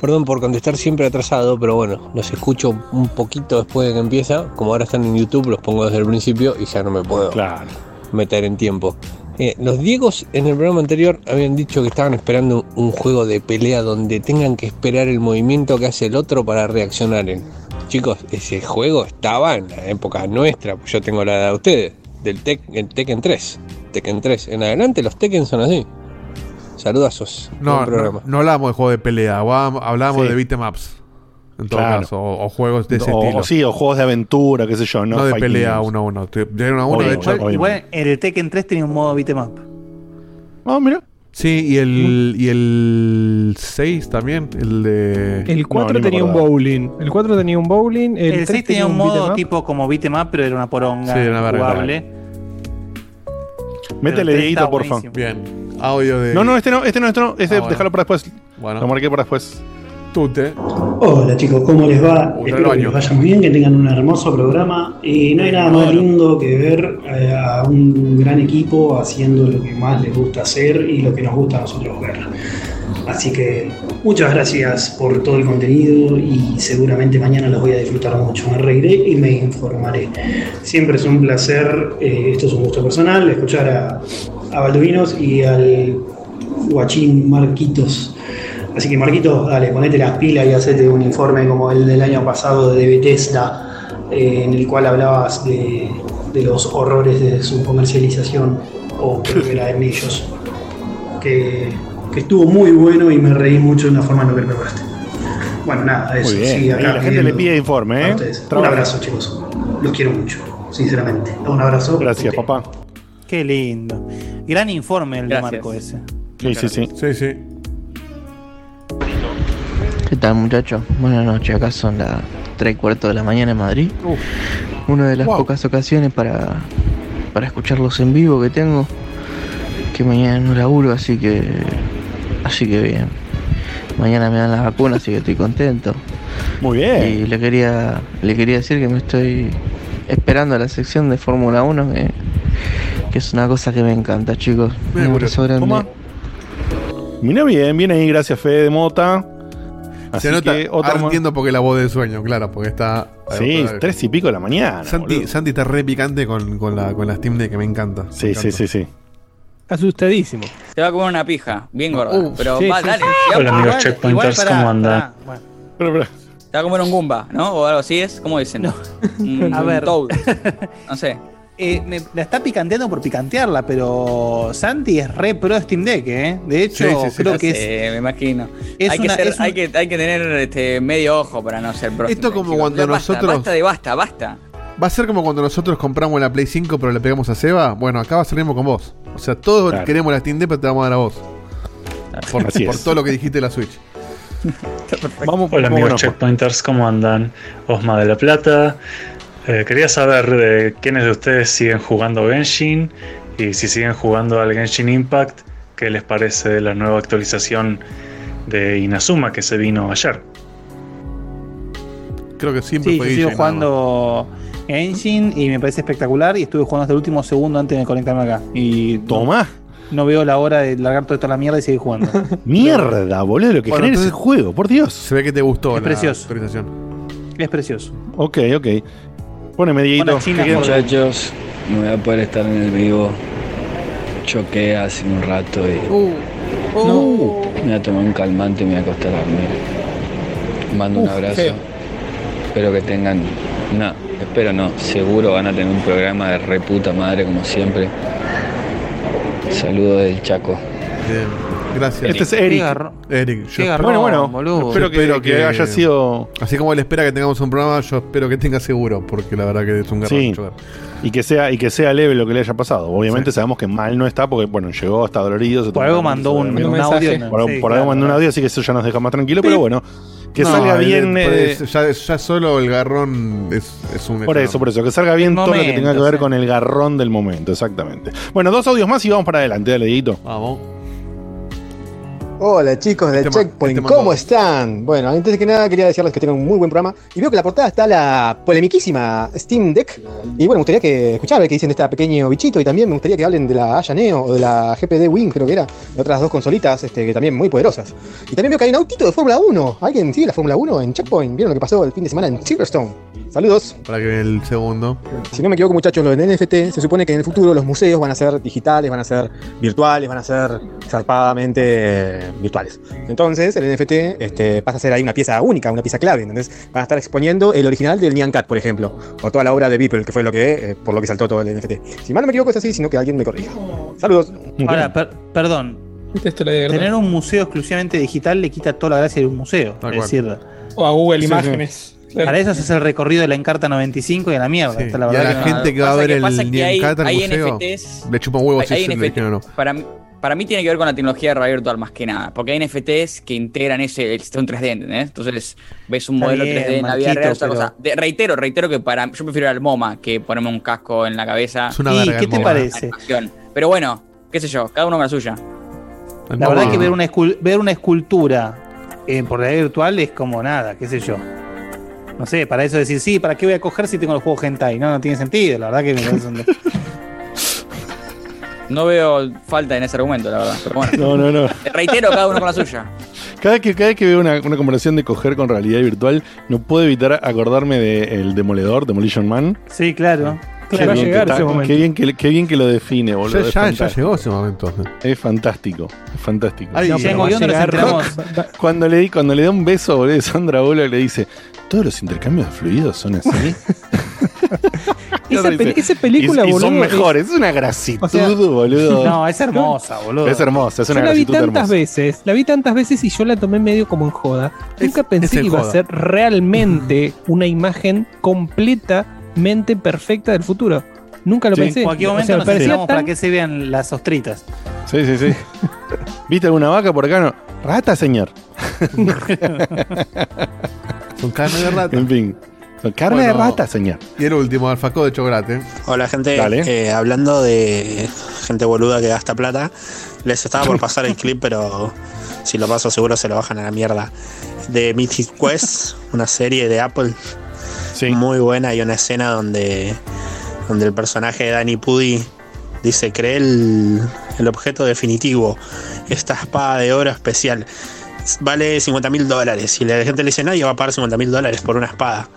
Perdón por contestar siempre atrasado, pero bueno, los escucho un poquito después de que empieza. Como ahora están en YouTube, los pongo desde el principio y ya no me puedo meter en tiempo. Eh, los Diegos en el programa anterior habían dicho que estaban esperando un juego de pelea donde tengan que esperar el movimiento que hace el otro para reaccionar. En. Chicos, ese juego estaba en la época nuestra, pues yo tengo la edad de ustedes, del Tek- el Tekken 3. Tekken 3. En adelante los Tekken son así. Saludazos. No, no, no hablábamos de juego de pelea, hablábamos, hablábamos Sí. de beat'em ups. En todo Claro. caso, o, o juegos de ese o, estilo. o sí, o juegos de aventura, qué sé yo, no, no de pelea uno a uno. Uno a uno, de hecho. obvio. Igual en el Tekken 3 tenía un modo beat'em up. Ah, mira. Sí, y el, y el 6 también, el de... El 4 tenía un bowling. El 4 tenía un bowling. El, El, 3 6 tenía un modo tipo como beat'em up, pero era una poronga Sí, una verga. jugable. Métele porfa. buenísimo. Bien. Audio de... No, no, este no, este no, este no. Este Ah, bueno. déjalo para después. Bueno. Lo marqué para después. Tute. Hola chicos, ¿cómo les va? Uh, Espero que les vaya muy bien, que tengan un hermoso programa. Y no hay nada más lindo que ver eh, a un gran equipo haciendo lo que más les gusta hacer y lo que nos gusta a nosotros ver. Así que muchas gracias por todo el contenido y seguramente mañana los voy a disfrutar mucho. Me reiré y me informaré. Siempre es un placer, eh, esto es un gusto personal, escuchar a, a Balduvinos y al guachín Marquitos. Así que Marquitos, dale, ponete las pilas y hacete un informe como el del año pasado de Bethesda, eh, en el cual hablabas de, de los horrores de su comercialización, o creo que era en ellos, que, que estuvo muy bueno y me reí mucho de una forma en lo que preparaste. Bueno, nada, eso. Muy bien. sí, acá la gente le pide informe, ¿eh? Un abrazo, chicos. Los quiero mucho, sinceramente. Un abrazo. Gracias, papá. Qué lindo. Gran informe el Gracias. de Marco ese. Sí, sí, sí. Sí, sí. ¿Qué tal muchachos? Buenas noches, acá son las 3 y cuarto de la mañana en Madrid. Una de las pocas ocasiones para, para escucharlos en vivo que tengo. Que mañana no laburo, así que. Así que bien. Mañana me dan la vacuna, así que estoy contento. Muy bien. Y le quería, le quería decir que me estoy esperando a la sección de Fórmula 1, que, que es una cosa que me encanta, chicos. Un Mira, abrazo grande. Mira bien, bien ahí, gracias Fede de Mota. Así Se nota, que otra ahora entiendo por qué la voz de sueño, claro, porque está... Sí, tres y pico de la mañana. Santi. Santi está re picante con, con la, con la Steam Deck, que me encanta. Sí, sí, sí, sí. Asustadísimo. Te va a comer una pija, bien gorda. Uh, pero sí, va, sí, dale. sí. Hola, amigos igual- checkpointers, igual ¿cómo bueno. Te va a comer un Goomba, ¿no? O algo así es. ¿Cómo dicen? Un, A ver. Toad. <laughs> No sé. Eh, me- la está picanteando por picantearla, pero Santi es re pro Steam Deck, ¿eh? De hecho, creo que sé, es. me imagino. es hay, una- que ser- es un- hay, que, hay que tener este, medio ojo para no ser pro. Esto como chicos. cuando basta, nosotros- Basta de basta, basta. Va a ser como cuando nosotros compramos la Play 5 pero le pegamos a Seba. Bueno, acá va a ser lo mismo con vos. O sea, todos Claro. queremos la Steam Deck, pero te vamos a dar a vos. Por, Así por es. todo lo que dijiste de la Switch. <laughs> Vamos, Hola amigos checkpointers, ¿cómo andan? Osma de la Plata. Eh, quería saber de quiénes de ustedes siguen jugando Genshin y si siguen jugando al Genshin Impact, ¿qué les parece la nueva actualización de Inazuma que se vino ayer? Creo que siempre Sí, yo fue sigo nada más. jugando Engine y me parece espectacular. Y estuve jugando hasta el último segundo antes de conectarme acá. Y Tomá. No veo la hora de largar toda esta la mierda y seguir jugando. <laughs> Mierda, boludo, lo que Bueno, genera ese juego, por Dios. Se ve que te gustó Es la precioso. actualización. es precioso. Ok, ok. Poneme, Dieguito. Buena China, ¿qué queremos? Muchachos, no voy a poder estar en el vivo. Choqué hace un rato y me voy a tomar un calmante y me voy a acostar a dormir. Mando un abrazo. feo. Espero que tengan. No, espero no. Seguro van a tener un programa de reputa madre como siempre. Saludos del Chaco. Bien, gracias. Este es Eric. Eric, yo Qué garrón, Bueno, bueno. Espero que, que haya sido. Así como él espera que tengamos un programa, yo espero que tenga seguro, porque la verdad que es un garrón Sí. Y que sea, y que sea leve lo que le haya pasado. Obviamente sabemos que mal no está, porque bueno, llegó hasta dolorido. se Por algo un mandó un, mensaje. un mensaje. audio. no, Por, sí, por algo mandó un audio, así que eso ya nos deja más tranquilo. Pero bueno, que No, salga el- bien. eh, ya, ya solo el garrón es, es un. Por eso, por eso, que salga bien todo lo que tenga que ver sí. con el garrón del momento, exactamente. Bueno, dos audios más y vamos para adelante, dale, Dieguito. Vamos. Hola chicos de Este Checkpoint, este. ¿cómo están? Bueno, antes de que nada quería decirles que tienen un muy buen programa y veo que en la portada está la polemiquísima Steam Deck y bueno, me gustaría que escuchar qué dicen de este pequeño bichito y también me gustaría que hablen de la Aya Neo o de la GPD Wing, creo que era, de otras dos consolitas este, que también muy poderosas. Y también veo que hay un autito de Fórmula 1. ¿Alguien sigue la Fórmula 1 en Checkpoint? ¿Vieron lo que pasó el fin de semana en Silverstone? Saludos. Para que el segundo. Si no me equivoco, muchachos, lo del NFT, se supone que en el futuro los museos van a ser digitales, van a ser virtuales, van a ser zarpadamente virtuales. Entonces, el NFT este, pasa a ser ahí una pieza única, una pieza clave. Entonces, van a estar exponiendo el original del Nyan Cat, por ejemplo, o toda la obra de Beeple, que fue lo que, eh, por lo que saltó todo el NFT. Si mal no me equivoco, es así, sino que alguien me corrija. Saludos. Ahora, per- perdón. Tener un museo exclusivamente digital le quita toda la gracia de un museo. De Es decir, O a Google Sí, Imágenes. Para eso haces el recorrido de la Encarta 95 y a la mierda. Está la y a verdad la que no- gente que va a ver que- el pasa que hay- Niancata en hay el museo NFTs le chupa huevos si hay NFT no. Para, mí- para mí tiene que ver con la tecnología de realidad virtual más que nada, porque hay NFTs que integran ese el sistema 3D, ¿entendés? Entonces ves un Está modelo bien, 3D en la vida real, otra pero- cosa. De- reitero, reitero que para yo prefiero al MoMA que ponerme un casco en la cabeza. Es una ¿Y verga qué el te MoMA. parece? Pero bueno, qué sé yo, cada uno con la suya. La verdad que ver una, escul- ver una escultura eh, por realidad virtual es como nada, qué sé yo. No sé, para eso decir, sí, ¿para qué voy a coger si tengo el juego hentai? No, no tiene sentido, la verdad que me parece un- <laughs> No veo falta en ese argumento, la verdad. Pero bueno. No, no, no. Reitero, cada uno con la suya. Cada vez que, cada vez que veo una, una comparación de coger con realidad virtual, no puedo evitar acordarme del Demoledor, Demolition Man. Sí, claro. Qué Claro, va a bien, que llegar está- ese momento. qué bien que, qué bien que lo define, boludo. Ya, es ya, ya fantástico. llegó ese momento. Es fantástico, es fantástico. Ay, No. <laughs> Cuando le, di- cuando le da un beso, boludo, de Sandra Bullock le dice, ¿todos los intercambios de fluidos son así? <laughs> Esa, película, y, y boludo. son es- mejores, es una grasitud, O sea, boludo. No, es hermosa, <laughs> boludo. Es hermosa, es Yo una la vi tantas hermosa. veces, la vi tantas veces y yo la tomé medio como en joda. Nunca pensé que iba joda. a ser realmente <laughs> una imagen completamente perfecta del futuro. Nunca lo Sí, pensé. en cualquier O momento sea, me nos parecía para que se vean las ostritas. Sí, sí, sí. <laughs> ¿Viste alguna vaca por acá? No. Rata, señor. Son carne de rata. En fin. Son carne de rata, señor. Y el último, alfacó de chocolate. Hola gente. Eh, hablando de gente boluda que gasta plata, les estaba por pasar el clip, pero si lo paso seguro se lo bajan a la mierda. De Mythic Quest, una serie de Apple. Muy buena, hay una escena donde, donde el personaje de Danny Pudi dice, cree el, el objeto definitivo, esta espada de oro especial. Vale 50 mil dólares. Y la gente le dice nadie va a pagar 50 mil dólares por una espada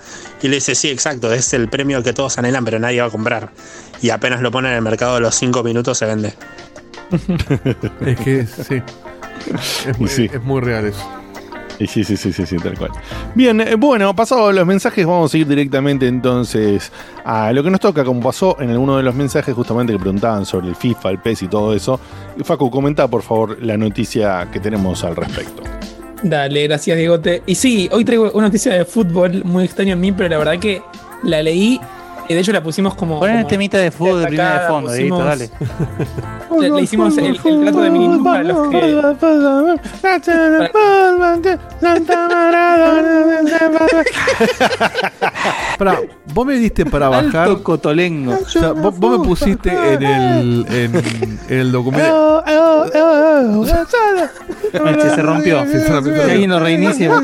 y le dice sí exacto es el premio que todos anhelan pero nadie va a comprar y apenas lo ponen en el mercado a los 5 minutos se vende. <laughs> Es que sí. Es muy, es muy real eso. Sí, sí, sí, sí, sí, tal cual. Bien, eh, bueno, pasados los mensajes, vamos a ir directamente entonces a lo que nos toca, como pasó en alguno de los mensajes justamente que preguntaban sobre el FIFA, el PES y todo eso. Facu, comenta por favor la noticia que tenemos al respecto. Dale, gracias, Diegote. Y sí, hoy traigo una noticia de fútbol muy extraña en mí, pero la verdad que la leí y de hecho la pusimos como. Ponen el temita de fútbol de primera de fondo, pusimos- dale. <laughs> Le, le hicimos el, el trato de mínimo para los que. <laughs> Pará, vos me diste para bajar. Alto cotolengo. O sea, vos, vos me pusiste en el, en, en el documento. Se rompió. Sí, se rompió. Que alguien lo reinicie. <laughs>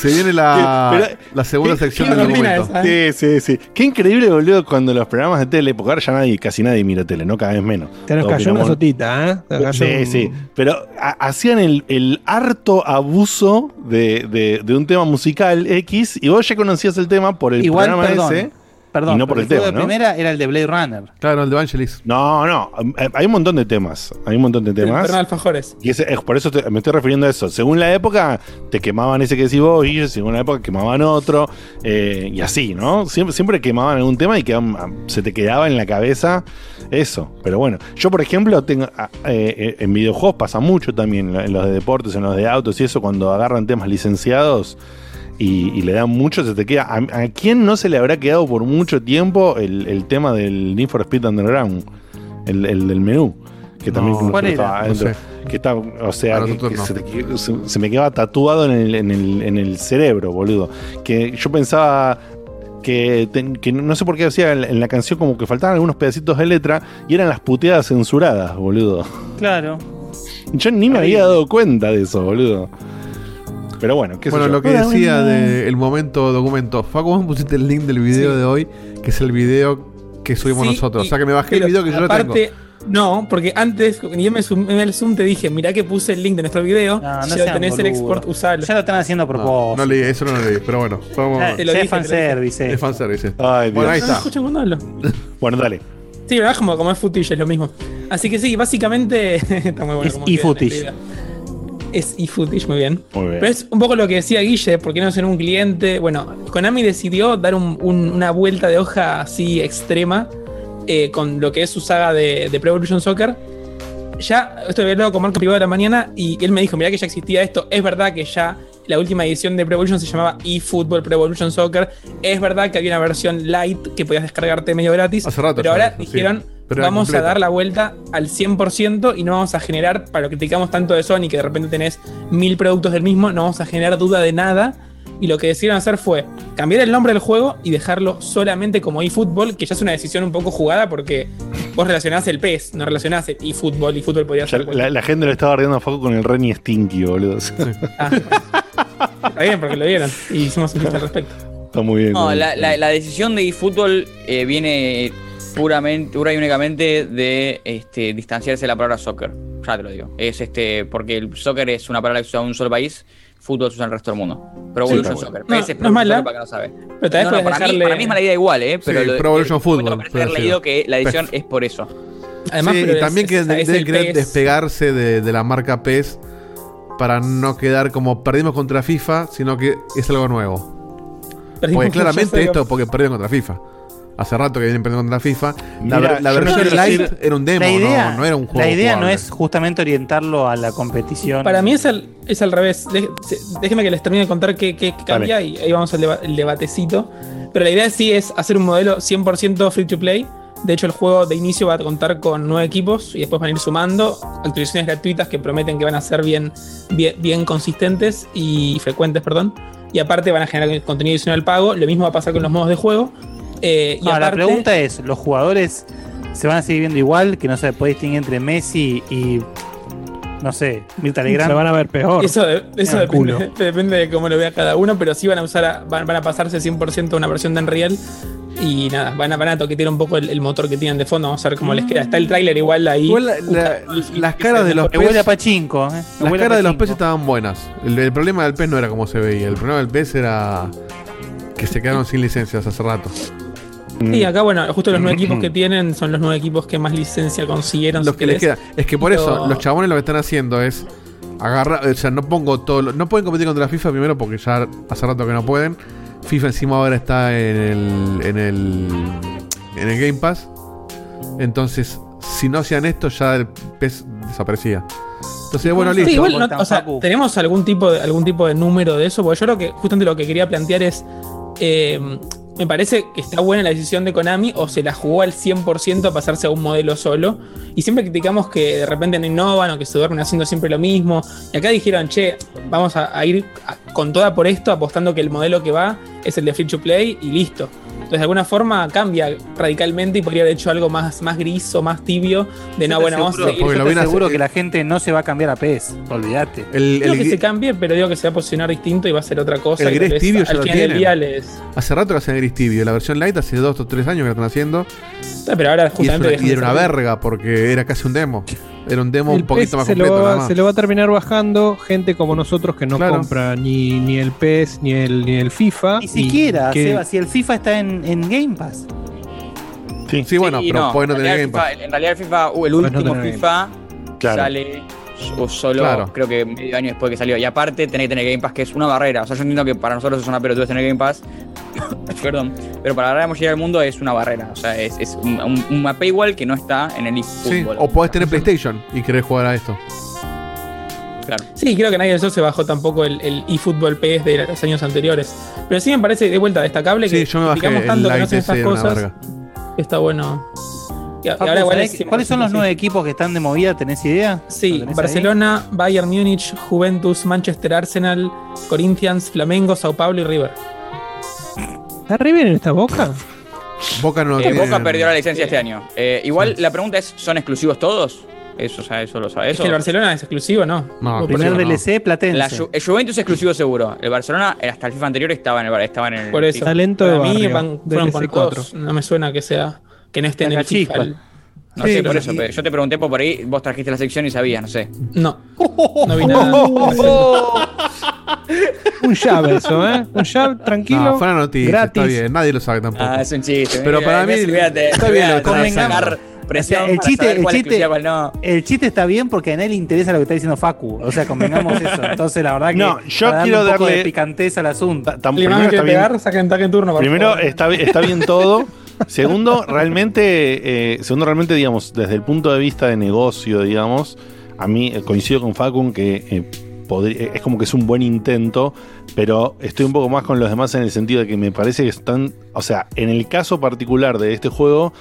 Se viene la, Pero- la segunda ¿Qué- sección qué del documento. esa? Sí, sí, sí. Qué increíble, boludo, cuando los programas de tele, porque ahora ya nadie, casi nadie mira tele, ¿no? Cada vez menos. Te nos cayó una sotita, ¿eh? Te nos cayó Sí, un- sí. Pero ha- hacían el, el harto abuso de, de- de un tema musical X y vos ya conocías el tema por el Igual, programa perdón, ese Perdón, y no por pero el tema, juego de ¿no? primera era el de Blade Runner. Claro, el de Evangelis. No, no. eh, Hay un montón de temas. Hay un montón de El temas. perro de alfajores. Y ese- es por eso te- me estoy refiriendo a eso. Según la época, te quemaban ese que decís vos, y según la época quemaban otro, eh, y así, ¿no? Siempre, siempre quemaban algún tema y quedaban- se te quedaba en la cabeza eso. Pero bueno, yo por ejemplo, tengo ah, eh, eh, en videojuegos pasa mucho también, en los de deportes, en los de autos y eso, cuando agarran temas licenciados. Y, y le dan mucho, se te queda. ¿A, a quién no se le habrá quedado por mucho tiempo el, el tema del Need for Speed Underground? El, el del menú. Que también No, ¿cuál estaba era? adentro. No sé. Que está, o sea, que- se, te que- se- se me quedaba tatuado en el, en, el, en el cerebro, boludo. Que yo pensaba que, ten- que no sé por qué hacía en, en la canción como que faltaban algunos pedacitos de letra y eran las puteadas censuradas, boludo. Claro. Yo ni me había dado cuenta de eso, boludo. Pero bueno, qué sé Bueno, yo. lo que Hola, decía del momento documento. Facu, vos me pusiste el link del video de hoy, que es el video que subimos Sí, nosotros. y- o sea que me bajé el video que yo lo tengo. aparte, No, porque antes, yo me sumé al Zoom, te dije, mirá que puse el link de nuestro video. no ya sean tenés el export, usalo. Ya lo están haciendo a propósito. No leí, eso no lo leí, pero bueno. Vamos. Ya- Te lo ya dije, es fanservice. Es fanservice. Ay, Bueno, ahí No, está. cuando hablo. <laughs> Bueno, dale. Sí, ¿verdad? Como, como es footage, es lo mismo. Así que sí, básicamente. <laughs> está muy bueno. Es como queda e-footage. Es e-footage, muy bien. Muy bien. Pero es un poco lo que decía Guille, porque no ser un cliente. Bueno, Konami decidió dar un- un- una vuelta de hoja así extrema eh, con lo que es su saga de, de Pro Evolution Soccer. Ya, esto lo había hablado con Marco privado de la mañana y él me dijo: Mirá que ya existía esto. Es verdad que ya la última edición de Pro Evolution se llamaba eFootball Pro Evolution Soccer. Es verdad que había una versión light que podías descargarte medio gratis. Hace rato pero ahora eso, dijeron: Vamos completa. a dar la vuelta al 100% y no vamos a generar, para lo que criticamos tanto de Sony, que de repente tenés mil productos del mismo, no vamos a generar duda de nada. Y lo que decidieron hacer fue cambiar el nombre del juego y dejarlo solamente como eFootball, que ya es una decisión un poco jugada porque vos relacionás el PES, no relacionás el eFootball. eFootball podría Ya ser. la, la gente lo estaba bardeando a Facu con el Renny Stinky, boludo. <laughs> Está bien, porque lo vieron y hicimos un chiste al respecto. Está muy bien. No, muy la, bien. la- la decisión de eFootball eh, viene puramente, pura y únicamente de este, distanciarse de la palabra soccer. Ya te lo digo. Es este, porque el soccer es una palabra que se usa en un solo país, fútbol se usa en el resto del mundo. Pro Sí, Evolution está Soccer. PS No, no es mala. Soccer para que no sabe. Pero tal vez No, no, para, mí, dejarle- para mí es mala idea igual, ¿eh? Pero Sí, lo- Pro Evolution el- Football, Me parece puede haber leído que la edición es por eso. Además, Sí, y es- también que es- de- el querer PES. despegarse de, de la marca PES para no quedar como perdimos contra FIFA, sino que es algo nuevo. Perdimos Porque claramente esto porque perdieron contra FIFA. Hace rato que vienen perdiendo contra FIFA. La, Mira, ver- la no versión quiero light decir- era un demo, idea, no, no era un juego. La idea no es justamente orientarlo a la competición. Para mí es al, es al revés. Déjeme que les termine de contar qué, qué- qué cambia y ahí vamos al deba- el debatecito. Pero la idea sí es hacer un modelo 100% free to play. De hecho, el juego de inicio va a contar con nueve equipos y después van a ir sumando actualizaciones gratuitas que prometen que van a ser bien, bien, bien consistentes y frecuentes, perdón. Y aparte van a generar contenido adicional pago. Lo mismo va a pasar con los modos de juego. Eh, y No, la pregunta es, ¿los jugadores se van a seguir viendo igual? Que no se puede distinguir entre Messi y, no sé, Mirta Legrand. Se van a ver peor. Eso, de- eso depende, <laughs> depende de cómo lo vea cada uno, pero sí van a usar a- van, van a pasarse 100% a una versión de Unreal y nada, van a, van a toquetear un poco el, el motor que tienen de fondo, vamos a ver cómo les queda. Está el tráiler igual ahí. Igual la- la- las caras de los Me huele a pachinko. eh. Las huele a caras de los. PES estaban buenas. El, el problema del PES no era como se veía. El problema del PES era que se quedaron sin licencias hace rato. Sí, acá bueno, justo los nueve equipos que tienen son los nueve equipos que más licencia consiguieron. Los si que les queda. Es que por Pero- eso los chabones lo que están haciendo es agarrar. O sea, no pongo todo. lo- no pueden competir contra la FIFA primero porque ya hace rato que no pueden. FIFA encima ahora está en el. en el. en el Game Pass. Entonces, si no hacían esto, ya el PES desaparecía. Entonces, bueno, Sí, listo. igual no- o sea, tenemos algún tipo de algún tipo de número de eso, porque yo creo que justamente lo que quería plantear es eh, me parece que está buena la decisión de Konami o se la jugó al 100% a pasarse a un modelo solo. Y siempre criticamos que de repente no innovan o que se duermen haciendo siempre lo mismo. Y acá dijeron, che, vamos a, ir con toda por esto, apostando que el modelo que va es el de free to play y listo. Entonces, de alguna forma cambia radicalmente y podría haber hecho algo más, más gris o más tibio de no, bueno, vamos a seguir. yo lo aseguro hacer- que la gente no se va a cambiar a PES. Olvídate. El, que se cambie, pero digo que se va a posicionar distinto y va a ser otra cosa. el gris tibio ya al lo final tienen. Hace rato que hacen gris tibio. La versión light hace dos o tres años que la están haciendo. Ah, Pero ahora Y, justamente una- y era una verga porque era casi un demo. Era un demo El un poquito PES más se, completo. lo va, se lo va a terminar bajando gente como nosotros que no Claro. compra ni, ni el PES ni el, ni el FIFA. Ni siquiera, que- Seba, si el FIFA está en, en Game Pass. Sí, sí, bueno, pero puede no en tener Game Pass. FIFA- En realidad el FIFA, uh, el no último FIFA Claro. sale o solo, Claro. creo que medio año después que salió. Y aparte tenés que tener Game Pass, que es una barrera. O sea, yo entiendo que para nosotros es una pelotudez tener Game Pass. <coughs> Perdón. Pero para la gran mayoría del mundo es una barrera. O sea, es, es un, un, un paywall que no está en el Sí, eFootball. o podés tener PlayStation y querer jugar a esto. Claro. Sí, creo que nadie de eso se bajó tampoco el, el eFootball PS de los años anteriores. Pero sí me parece de vuelta destacable Sí, que yo me bajé el tanto que no hacen estas cosas. Está bueno. Ahora igual ¿sabés es ¿Cuáles son los 100% nueve equipos que están de movida? ¿Tenés idea? Sí. Barcelona, Bayern Múnich, Juventus, Manchester Arsenal, Corinthians, Flamengo, Sao Paulo y River. ¿Está bien en esta boca? Boca no Eh, tiene- Boca perdió la licencia este año. Eh, igual la pregunta es, ¿son exclusivos todos? Eso, o sea, eso lo sabe. Es que el Barcelona es exclusivo, ¿no? No, Primer DLC platense. La Ju- el Juventus es exclusivo seguro. El Barcelona, eh, hasta el FIFA anterior, estaba en el, estaba en el Por eso. Talento de mí barrio, van- fueron con DLC4. todos. No me suena que sea. Que no esté en el FIFA. chispa. No Sí, sé, por eso. pero yo te pregunté por ahí, vos trajiste la sección y sabías, no sé. No. <laughs> No vi nada. <laughs> Un jab eso, ¿eh? Un jab tranquilo. No, fue una noticia, gratis. está bien, nadie lo sabe tampoco. Ah, es un chiste. Pero para mí Olvídate, está bien lo O sea, el chiste, el chiste, exclusiva, cuál no. el chiste está bien porque a él le interesa lo que está diciendo Facu. O sea, convengamos eso. <laughs> Entonces, la verdad que. No, yo para darle quiero un poco darle- de picanteza al asunto. Le primero está bien- pegar, saquen taque en turno. por Primero, está bien todo. Segundo, realmente, eh, segundo, realmente, digamos, desde el punto de vista de negocio, digamos, a mí eh, coincido con Facun que eh, eh, es como que es un buen intento, pero estoy un poco más con los demás en el sentido de que me parece que están, o sea, en el caso particular de este juego,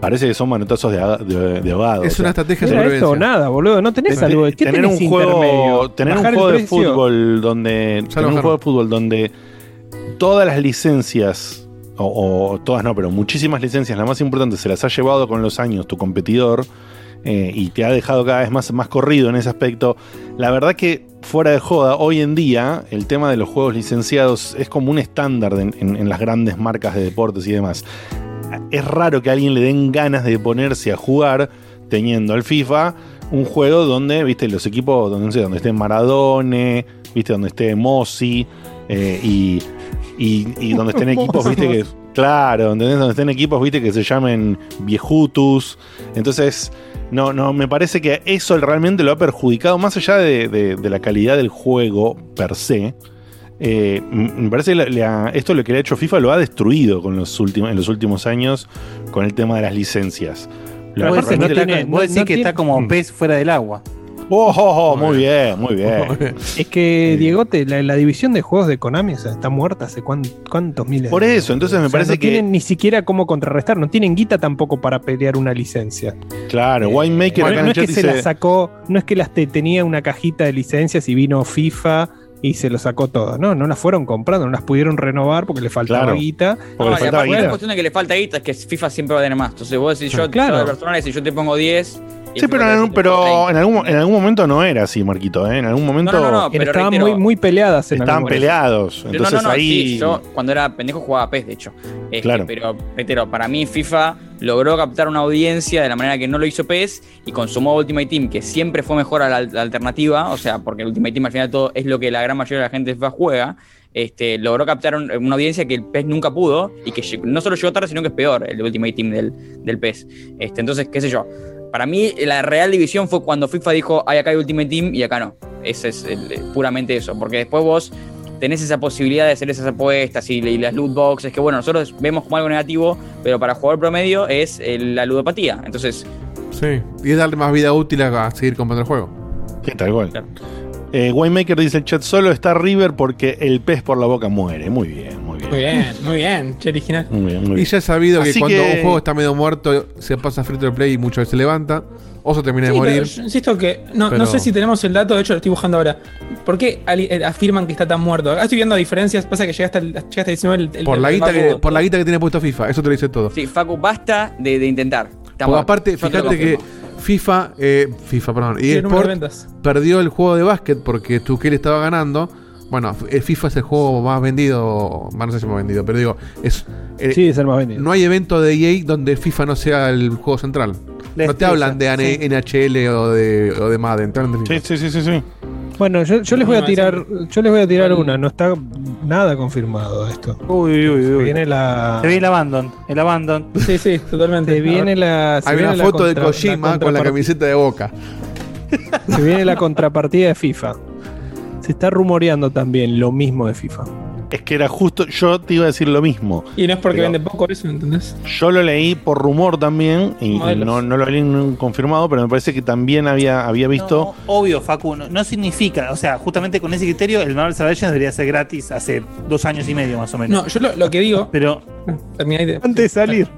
parece que son manotazos de, de, de ahogado. Es o sea, una estrategia de Era esto supervivencia. nada, boludo. No tenés Te- salud. ¿Qué tener tenés un juego, tener un juego de fútbol donde tener un juego de fútbol donde todas las licencias o, todas no, pero muchísimas licencias, las más importantes se las ha llevado con los años tu competidor eh, y te ha dejado cada vez más, más corrido en ese aspecto. La verdad que fuera de joda, hoy en día el tema de los juegos licenciados es como un estándar en, las grandes marcas de deportes y demás. Es raro que a alguien le den ganas de ponerse a jugar teniendo al FIFA un juego donde, viste, los equipos, donde, no esté Maradone, viste, donde esté Mossi eh, y, y, y donde estén equipos, viste, que. <laughs> Claro, ¿entendés? Donde estén equipos, viste, que se llamen viejutus. Entonces, no, no, me parece que eso realmente lo ha perjudicado, más allá de, de- de la calidad del juego per se. eh, me parece que le ha- esto lo que le ha hecho FIFA lo ha destruido con los últimos, en los últimos años con el tema de las licencias. Lo- Vos decís, realmente que, está- vos decís no que tiene- está como pez fuera del agua. Oh, oh, oh, muy bien, muy bien. Es que, Diegote, la, la división de juegos de Konami o sea, está muerta hace cuán- cuántos miles Por eso, entonces me O sea, parece no que. tienen ni siquiera cómo contrarrestar, no tienen guita tampoco para pelear una licencia. Claro, Winemaker Bueno, acá en no el es que se la sacó, no es que las te- tenía una cajita de licencias y vino FIFA y se lo sacó todo. No, no las fueron comprando, no las pudieron renovar porque le faltaba Claro. guita. No, le y faltaba aparte guita. es cuestión de que le falta guita, es que FIFA siempre va a tener más. Entonces vos decís, yo, Claro. Barcelona, si yo te pongo 10. Sí, pero, en, algún- dice, pero 30. en, algún, en algún momento no era así, Marquito. ¿eh? En algún momento No, no, no, pero estaban reitero- muy, muy peleadas en estaban peleados. Entonces no, no, no, ahí. sí, yo cuando era pendejo jugaba PES, de hecho. Este, Claro. Pero, reitero, para mí FIFA logró captar una audiencia de la manera que no lo hizo PES y con su modo Ultimate Team, que siempre fue mejor a la, la alternativa, o sea, porque el Ultimate Team al final todo es lo que la gran mayoría de la gente FIFA juega, este, logró captar un- una audiencia que el PES nunca pudo y que no solo llegó tarde, sino que es peor el Ultimate Team del, del PES. Este, entonces, qué sé yo. Para mí, la real división fue cuando FIFA dijo, hay acá hay Ultimate Team y acá no. Ese es el- puramente eso, porque después vos tenés esa posibilidad de hacer esas apuestas y, y las loot boxes, que bueno, nosotros vemos como algo negativo, pero para jugador promedio es el- la ludopatía. Entonces, Sí. Y es darle más vida útil a, a seguir comprando el juego. Sí, tal cual. Eh, Winemaker dice el chat solo está River porque el pez por la boca muere. Muy bien, muy bien. Muy bien, muy bien. Che original. Muy bien, muy Y ya he sabido que Así cuando que- un juego está medio muerto, se pasa free to play y muchas veces se levanta. O se termina Sí, de pero morir. yo insisto que no, Pero- no sé si tenemos el dato, de hecho lo estoy buscando ahora. ¿Por qué ali- eh, afirman que está tan muerto? Acá estoy viendo diferencias, pasa que llegaste al, llegaste al 19 el, el- Por la, el guita que, Facu- por la guita que tiene puesto FIFA, eso te lo dice todo. sí, Facu, basta de, de intentar. Está Porque muerto. aparte, Yo te lo fíjate que confirmo. FIFA, eh, FIFA, perdón, y Sí, el número de Sport ventas. perdió el juego de básquet porque Tuchel estaba ganando. Bueno, el FIFA es el juego más vendido, más no sé si más vendido, pero digo, es eh, Sí, es el más vendido. no hay evento de EA donde FIFA no sea el juego central. No te hablan de sí. NHL o de, o de Madden, Sí, sí, sí, sí, sí. Bueno, yo, yo les voy a tirar, yo les voy a tirar una, no está nada confirmado esto. Uy, uy, uy. Viene la. Se ve el abandon. El abandon. Sí, sí, totalmente. Se viene la. se Hay viene una la foto de Kojima con la camiseta de Boca. Se viene la contrapartida de FIFA. Se está rumoreando también lo mismo de FIFA. Es que era justo, yo te iba a decir lo mismo. Y no es porque vende poco eso, ¿entendés? Yo lo leí por rumor también y, Modelos. no, no lo leí ningún confirmado, pero me parece que también había, había visto. No, obvio, Facu, no, no significa, o sea, justamente con ese criterio, el Marvel Salvation debería ser gratis hace dos años y medio más o menos. No, yo lo, lo que digo. Pero, de- Antes de salir.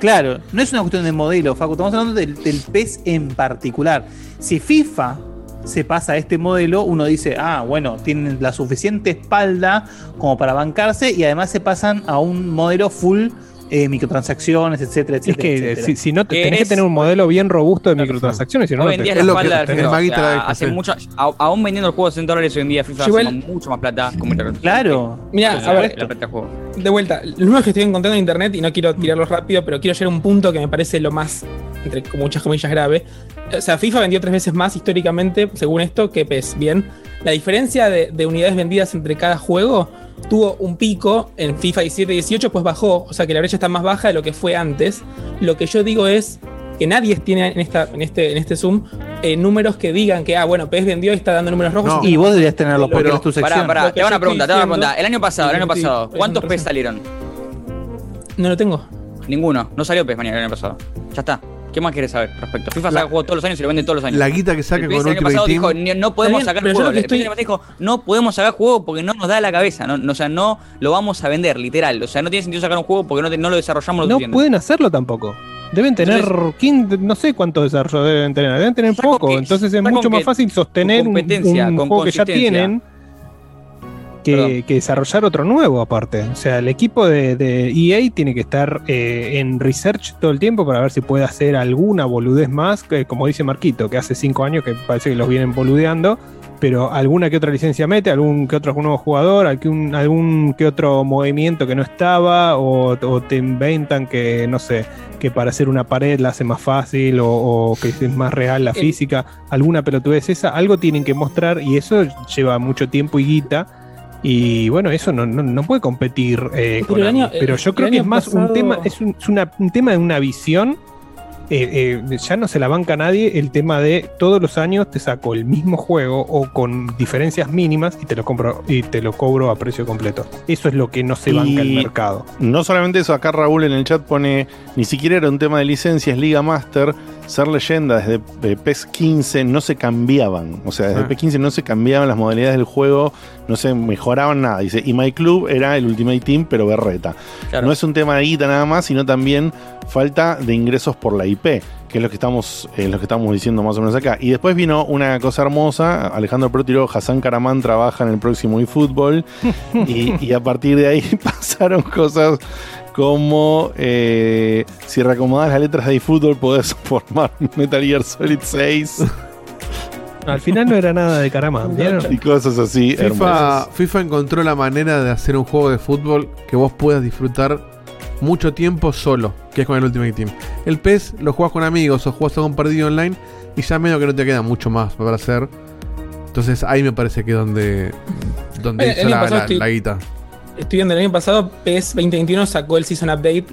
claro, no es una cuestión de modelo, Facu, estamos hablando del, del PES en particular. Si FIFA se pasa a este modelo, uno dice, ah, bueno, tienen la suficiente espalda como para bancarse y además se pasan a un modelo full eh, microtransacciones, etcétera, Es etcétera. que etcétera. si, si no, te- Que tenés que es- tener un modelo bien robusto de microtransacciones, si no, no en te es la espalda del FIFA. O sea, hace mucho, a- aún vendiendo el juego de 60 dólares hoy en día FIFA hace mucho más plata. Como Claro. Mira, a ver, la plata del juego. de vuelta, los números que estoy encontrando en internet, y no quiero tirarlos rápido, pero quiero llegar a un punto que me parece lo más, entre con muchas comillas, grave. O sea, FIFA vendió tres veces más históricamente, según esto, que PES. Bien, la diferencia de, de unidades vendidas entre cada juego tuvo un pico en FIFA 17 y 18, pues bajó. O sea que la brecha está más baja de lo que fue antes. Lo que yo digo es que nadie tiene en, esta, en, este, en este Zoom eh, números que digan que, ah, bueno, PES vendió y está dando números rojos. Y vos deberías tenerlos porque Pero- es tu sección. Pará, pará, te hago una pregunta, te hago una pregunta. El año pasado, el año pasado, ¿cuántos es PES salieron? No lo tengo. Ninguno, no salió PES mañana el año pasado. Ya está. ¿Qué más quieres saber respecto? FIFA saca juego todos los años y lo vende todos los años. La guita que saca El con PES el año Ultimate pasado Team. dijo, "Ni- no podemos bien, sacar juego. estoy- dijo, no podemos sacar juego porque no nos da la cabeza. No, no, o sea, no lo vamos a vender, literal. O sea, no tiene sentido sacar un juego porque no, te- no lo desarrollamos lo No suficiente. pueden hacerlo tampoco. Deben tener, ¿quién? no sé cuántos desarrollos deben tener, deben tener poco. Entonces es mucho más fácil sostener un, competencia, un con juego que ya tienen que, que desarrollar otro nuevo aparte. O sea, el equipo de, de EA tiene que estar eh, en research todo el tiempo para ver si puede hacer alguna boludez más, que, como dice Marquito, que hace cinco años que parece que los vienen boludeando. Pero alguna que otra licencia mete, algún que otro nuevo jugador, algún, algún que otro movimiento que no estaba, o, o te inventan que, no sé, que para hacer una pared la hace más fácil, o, o que es más real la física, alguna pelotudez esa, algo tienen que mostrar y eso lleva mucho tiempo y guita. Y bueno, eso no, no, no puede competir eh, Pero con el año- Ami. Pero el- yo creo el que es más un tema, es, un, es una- un tema de una visión. eh, eh, ya no se la banca a nadie el tema de todos los años te saco el mismo juego o con diferencias mínimas y te lo compro y te lo cobro a precio completo. Eso es lo que no se banca el mercado. No solamente eso, acá Raúl en el chat pone, ni siquiera era un tema de licencias, Liga Master, ser leyenda desde eh, PES 15 no se cambiaban, o sea, desde Ah. PES 15 no se cambiaban las modalidades del juego, no se mejoraban nada, dice, y My Club era el Ultimate Team, pero berreta. No es un tema de guita nada más, sino también falta de ingresos por la IP, que es lo que estamos, eh, lo que estamos diciendo más o menos acá. Y después vino una cosa hermosa, Alejandro Pro tiró, Hassan Karaman trabaja en el próximo eFootball, <laughs> y, y a partir de ahí <laughs> pasaron cosas como eh, si reacomodas las letras de eFootball podés <laughs> formar Metal Gear Solid 6 <laughs> Al final no era nada de caramba, ¿vieron? y cosas así. FIFA, hermosas. FIFA encontró la manera de hacer un juego de fútbol que vos puedas disfrutar mucho tiempo solo, que es con el Ultimate Team. El PES lo jugás con amigos o jugás con un partido online y ya medio que no te queda mucho más para hacer. Entonces ahí me parece que es donde, donde Eh, hizo la, la- la guita. Estoy viendo el año pasado, PES 2021 sacó el Season Update.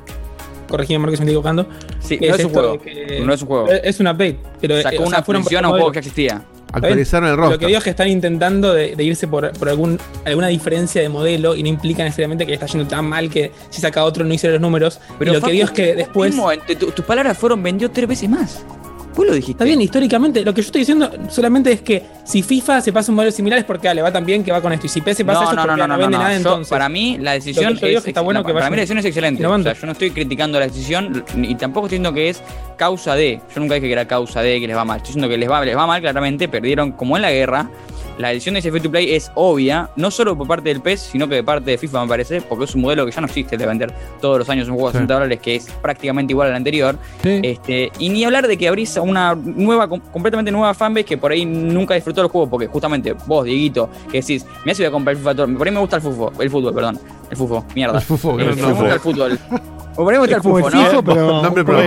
Corregime, Marco, si me estoy equivocando. Sí, no es un juego. que- No es un juego. Es un update. Pero, Sacó eh, o una sea, extensión a un juego que existía. Actualizaron el Lo roster. que digo es que están intentando de, de irse por, por algún, alguna diferencia de modelo y no implica necesariamente que le está yendo tan mal que si saca otro no hicieron los números. Pero y lo Facu, que digo es que después. tu- tus palabras fueron vendió tres veces más. Vos lo dijiste. Está bien, históricamente, lo que yo estoy diciendo solamente es que si FIFA se pasa un modelo similar es porque le va tan bien que va con esto. Y si PS se pasa No, eso es no, porque no, no, vende nada Yo, entonces. para mí la decisión es es que está bueno que para mí la decisión es excelente. O sea, yo no estoy criticando la decisión y tampoco estoy diciendo que es causa de. Yo nunca dije que era causa de que les va mal. Estoy diciendo que les va, les va mal claramente, perdieron como en la guerra. La decisión de ese free to play es obvia, no solo por parte del PES, sino que de parte de FIFA me parece, porque es un modelo que ya no existe el de vender todos los años un juego de Sí. 60 dólares que es prácticamente igual al anterior. Este, y ni hablar de que abrís a una nueva, com- completamente nueva fanbase que por ahí nunca disfrutó el juego, porque justamente vos, Dieguito, que decís, me hace voy a comprar el FIFA por ahí me gusta el fútbol, el fútbol, perdón, el fútbol, mierda. El fútbol, Eh, nombre. gusta el fútbol. Como el fútbol, ¿no? FIFA, pero- Nombre Voy ¿eh?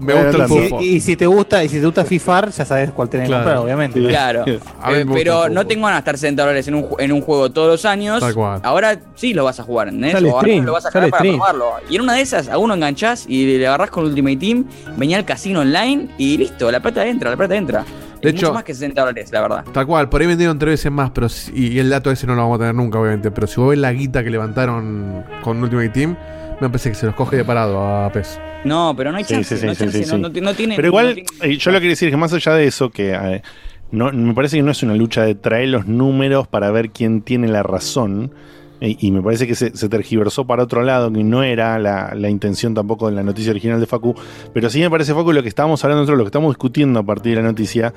Me voy gusta el fútbol. Y, y si te gusta, y si te gusta FIFA, ya sabes cuál tenés que Claro. comprar, obviamente. Claro. A mí Eh, me gusta pero el no fútbol. tengo ganas de gastar 60 dólares en un, ju- en un juego todos los años. Tal cual. Ahora sí lo vas a jugar, ¿entendés? Sale O ahora stream, lo vas a sale jugar para stream. probarlo. Y en una de esas, a uno enganchás y le agarrás con Ultimate Team, venía al casino online y listo, la plata entra, la plata entra. De Es hecho- mucho más que 60 dólares, la verdad. Tal cual, por ahí vendieron tres veces más, pero si- y el dato ese no lo vamos a tener nunca, obviamente. Pero si vos ves la guita que levantaron con Ultimate Team, me parece que se los coge de parado a PES. No, pero no hay chance, sí, sí, no hay sí, chance, sí, no, sí. no ti- no tiene. Pero igual, no tiene- eh, yo lo que quiero decir es que más allá de eso, que eh, no, me parece que no es una lucha de traer los números para ver quién tiene la razón. eh, Y me parece que se, se tergiversó para otro lado, que no era la, la intención tampoco de la noticia original de Facu. Pero sí me parece, Facu, lo que estábamos hablando nosotros, lo que estamos discutiendo a partir de la noticia,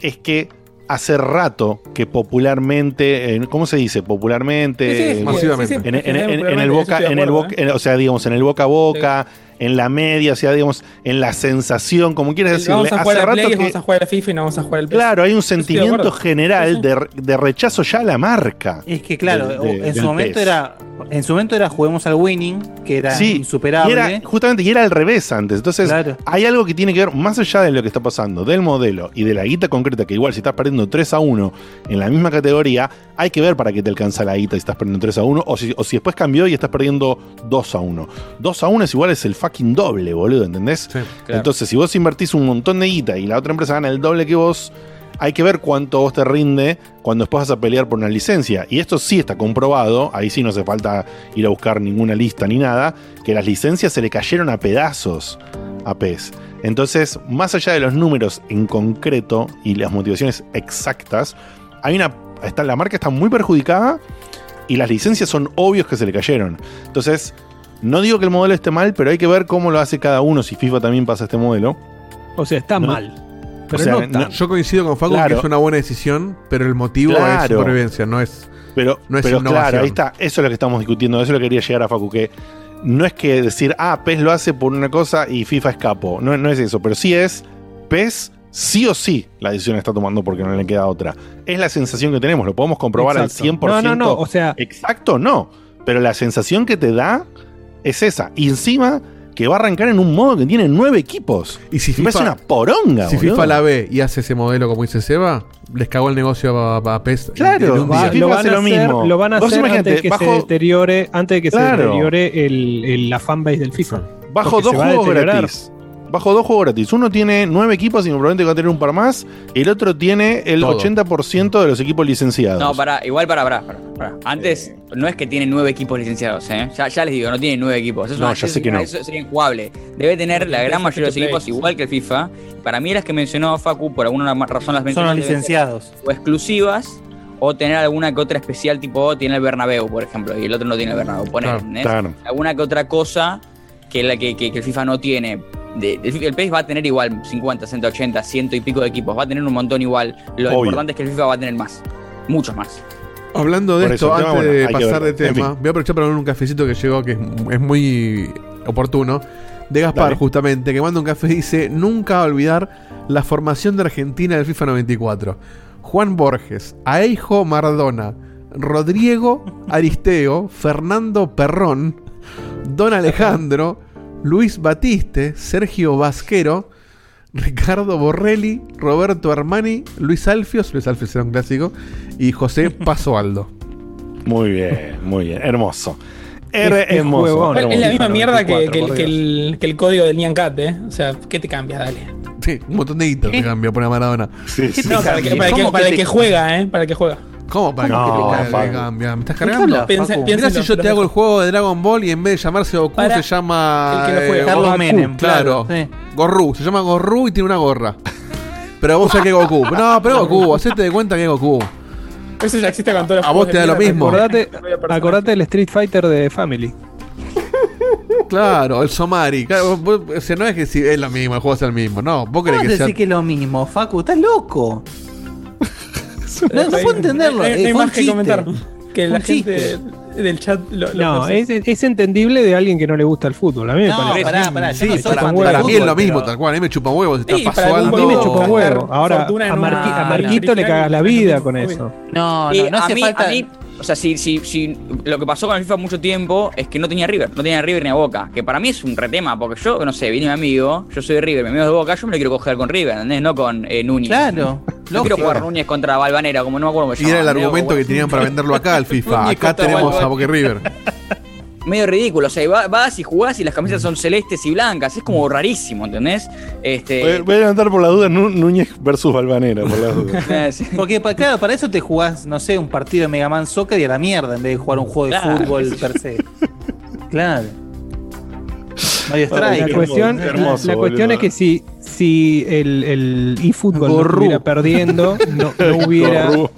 es que hace rato que popularmente, eh, ¿cómo se dice? Popularmente, Sí, sí, masivamente. en, en- en- en- en el boca, en el boca, o sea, digamos, en el boca a boca, en la media, o sea, digamos, en la sensación, como quieras decirle. Vamos a jugar hace a rato Play, que- vamos a jugar a FIFA y no vamos a jugar al. Claro, hay un de sentimiento general de, de rechazo ya a la marca. Es que claro, de- en su momento PES. era en su momento era juguemos al winning, que era Sí, insuperable. Y era, justamente, y era al revés antes. Entonces, Claro. hay algo que tiene que ver, más allá de lo que está pasando, del modelo y de la guita concreta, que igual si estás perdiendo 3 a 1 en la misma categoría, hay que ver para qué te alcanza la guita si estás perdiendo 3 a 1, o si, o si después cambió y estás perdiendo 2 a 1. 2 a 1 es igual, es el fucking doble, boludo, ¿entendés? Entonces, si vos invertís un montón de guita y la otra empresa gana el doble que vos, hay que ver cuánto vos te rinde cuando después vas a pelear por una licencia. Y esto sí está comprobado, ahí sí no hace falta ir a buscar ninguna lista ni nada, que las licencias se le cayeron a pedazos a PES. Entonces, más allá de los números en concreto y las motivaciones exactas, hay una. Está, la marca está muy perjudicada y las licencias son obvios que se le cayeron. Entonces, no digo que el modelo esté mal, pero hay que ver cómo lo hace cada uno, si FIFA también pasa este modelo. O sea, está No. mal. Pero O sea, no no- tan. Yo coincido con Facu Claro. que es una buena decisión, pero el motivo es Claro. supervivencia, no es. Pero, No es pero innovación. claro, ahí está, eso es lo que estamos discutiendo, eso es lo que quería llegar a Facu, que no es que decir, ah, PES lo hace por una cosa y FIFA es capo, no, no es eso, pero sí es PES sí o sí la decisión está tomando porque no le queda otra. Es la sensación que tenemos, lo podemos comprobar Exacto. al 100%. No, no, no, o sea- Exacto, no, pero la sensación que te da es esa. Y encima que va a arrancar en un modo que tiene nueve equipos. Y si Me parece FIFA- una poronga, Si boludo. FIFA la ve y hace ese modelo como dice Seba, les cagó el negocio a, a PES. Claro, en un Va- día. FIFA lo, van hace a lo hacer, mismo. lo van a Vos hacer antes de que se deteriore, antes de que Claro. se deteriore el, el- la fanbase del FIFA. Bajo Porque dos juegos gratis. Bajo dos juegos gratis. Uno tiene nueve equipos y probablemente va a tener un par más. El otro tiene el Todo. 80% de los equipos licenciados. No, para, igual para, para, para, para. Antes, no es que tiene nueve equipos licenciados, ¿eh? Ya, ya les digo, no tiene nueve equipos. Eso, es No, ya eso sé que no. eso sería injugable. Debe tener la gran mayoría de los equipos igual que el FIFA. Para mí las que mencionó Facu, por alguna razón las Son mencionó. los licenciados. O exclusivas, o tener alguna que otra especial, tipo tiene el Bernabéu, por ejemplo, y el otro no tiene el Bernabéu. Poner, Claro, claro. Alguna que otra cosa que, la, que, que- que el FIFA no tiene. De- el, el PES va a tener igual 50, 180, ciento y pico de equipos. Va a tener un montón igual. Lo Obvio. importante es que el FIFA va a tener más. Muchos más. Hablando de Por esto, tema, antes bueno, de pasar de. En tema, fin. voy a aprovechar para ver un cafecito que llegó, que es, es muy oportuno, de Gaspar, Dale. justamente, que manda un café y dice: Nunca olvidar la formación de Argentina del FIFA 94. Juan Borges, Aijo Maradona, Rodrigo Aristeo, Fernando Perrón, Don Alejandro, Luis Batiste, Sergio Vasquero, Ricardo Borrelli, Roberto Armani, Luis Alfios, Luis Alfios era un clásico, y José <laughs> Pasoaldo. Muy bien, muy bien. Hermoso. Es- Her- es hermoso. Es la misma mierda que, 94, que el, por que, el, que el código del Nyan Cat, ¿eh? O sea, ¿qué te cambia? Dale. Sí, un montón de guitos te cambia por Maradona. Sí, sí. No, para el que, para el que- ¿Cómo para que el te- que juega, ¿eh? Para el que juega. ¿Cómo para No, que cambia? ¿Me estás ¿De qué cargando? Piensa- Mirá si yo te hago el juego de Dragon Ball y en vez de llamarse Goku Para se llama. el que lo juega. eh, Carlos Goku. Menem, Claro. sí. Gorru. Se llama Gorru y tiene una gorra. Pero vos sabés que es Goku. <laughs> No, pero es Goku. Hacete de cuenta que es Goku. Eso ya existe con todos los A vos te da lo mismo. Acordate, acordate del Street Fighter de Family. Claro, el Somari. Claro, vos- o sea, no es que si es lo mismo, el juego es el mismo. No, vos ¿Cómo querés que sea. que es lo mismo, Facu? ¿Estás loco? <laughs> No, no puedo entenderlo. No hay, eh, más que comentar. Que la gente del chat lo, lo No, es, es entendible de alguien que no le gusta el fútbol. A mí me No, parece. pará, pará, Sí, no para, mí es lo mismo, pero- tal cual. A mí me chupa huevos. Sí, está A mí me chupa un gastar huevo. Ahora, a, Marqui- una- a Marquito le cagas la vida con eso. No, no, no a, hace falta. O sea, si, si, si lo que pasó con el FIFA mucho tiempo es que no tenía River, no tenía River ni a Boca, que para mí es un retema, porque yo, no sé, viene mi amigo, yo soy de River, mi amigo es de Boca, yo me lo quiero coger con River, ¿entendés? No con eh, Núñez. Claro. No quiero jugar Núñez contra Valvanera, como no me acuerdo cómo se Y era el argumento que tenían para venderlo acá al FIFA. Acá tenemos a Boca y River. <laughs> medio ridículo. O sea, va- vas y jugás y las camisetas son celestes y blancas. Es como rarísimo, ¿entendés? Este. Voy, voy a levantar por la duda Nú- Núñez versus Balvanera, por la duda. <laughs> eh, sí. Porque, claro, para eso te jugás, no sé, un partido de Mega Man Soccer y a la mierda en vez de jugar un juego de Claro. fútbol per se. Claro. Mario La Strike. cuestión, hermoso, la cuestión es que si, si el, el eFootball no estuviera perdiendo, no, no hubiera. <laughs> Gorru.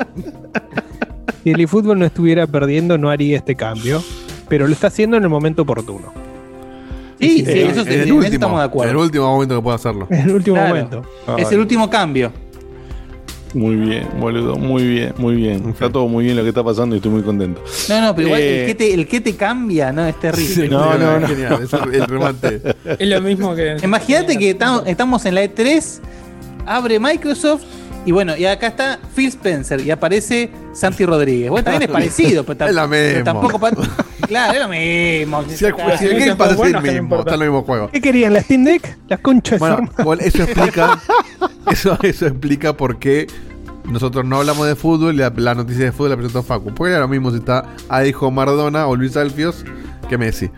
Si el eFootball no estuviera perdiendo, no haría este cambio. Pero lo está haciendo en el momento oportuno. Sí, sí, Eh, eso, en sí, el último, estamos de en el acuerdo. último momento que pueda hacerlo. En el último Claro. momento. Es el último cambio. Muy bien, boludo, muy bien, muy bien. Está todo muy bien lo que está pasando y estoy muy contento. No, no, pero igual Eh, el, que te, el que te cambia, ¿no? Es terrible. No, no, no. Genial, es el, el remate. <laughs> Es lo mismo que. Imagínate que estamos, estamos en la E3, abre Microsoft y bueno, y acá está Phil Spencer y aparece Santi Rodríguez. Bueno, también es <laughs> parecido, pero, Es lo pero mismo. tampoco. <laughs> claro, es lo mismo. Si el, si el Game Pass es el mismo, está en el mismo juego. ¿Qué querían? ¿La Steam Deck? ¿La concha de su Bueno, eso explica, <laughs> eso, eso explica por qué nosotros no hablamos de fútbol y la, la noticia de fútbol la presentó Facu. Porque era lo mismo si está Alejo Maradona o Luis Alfios que Messi.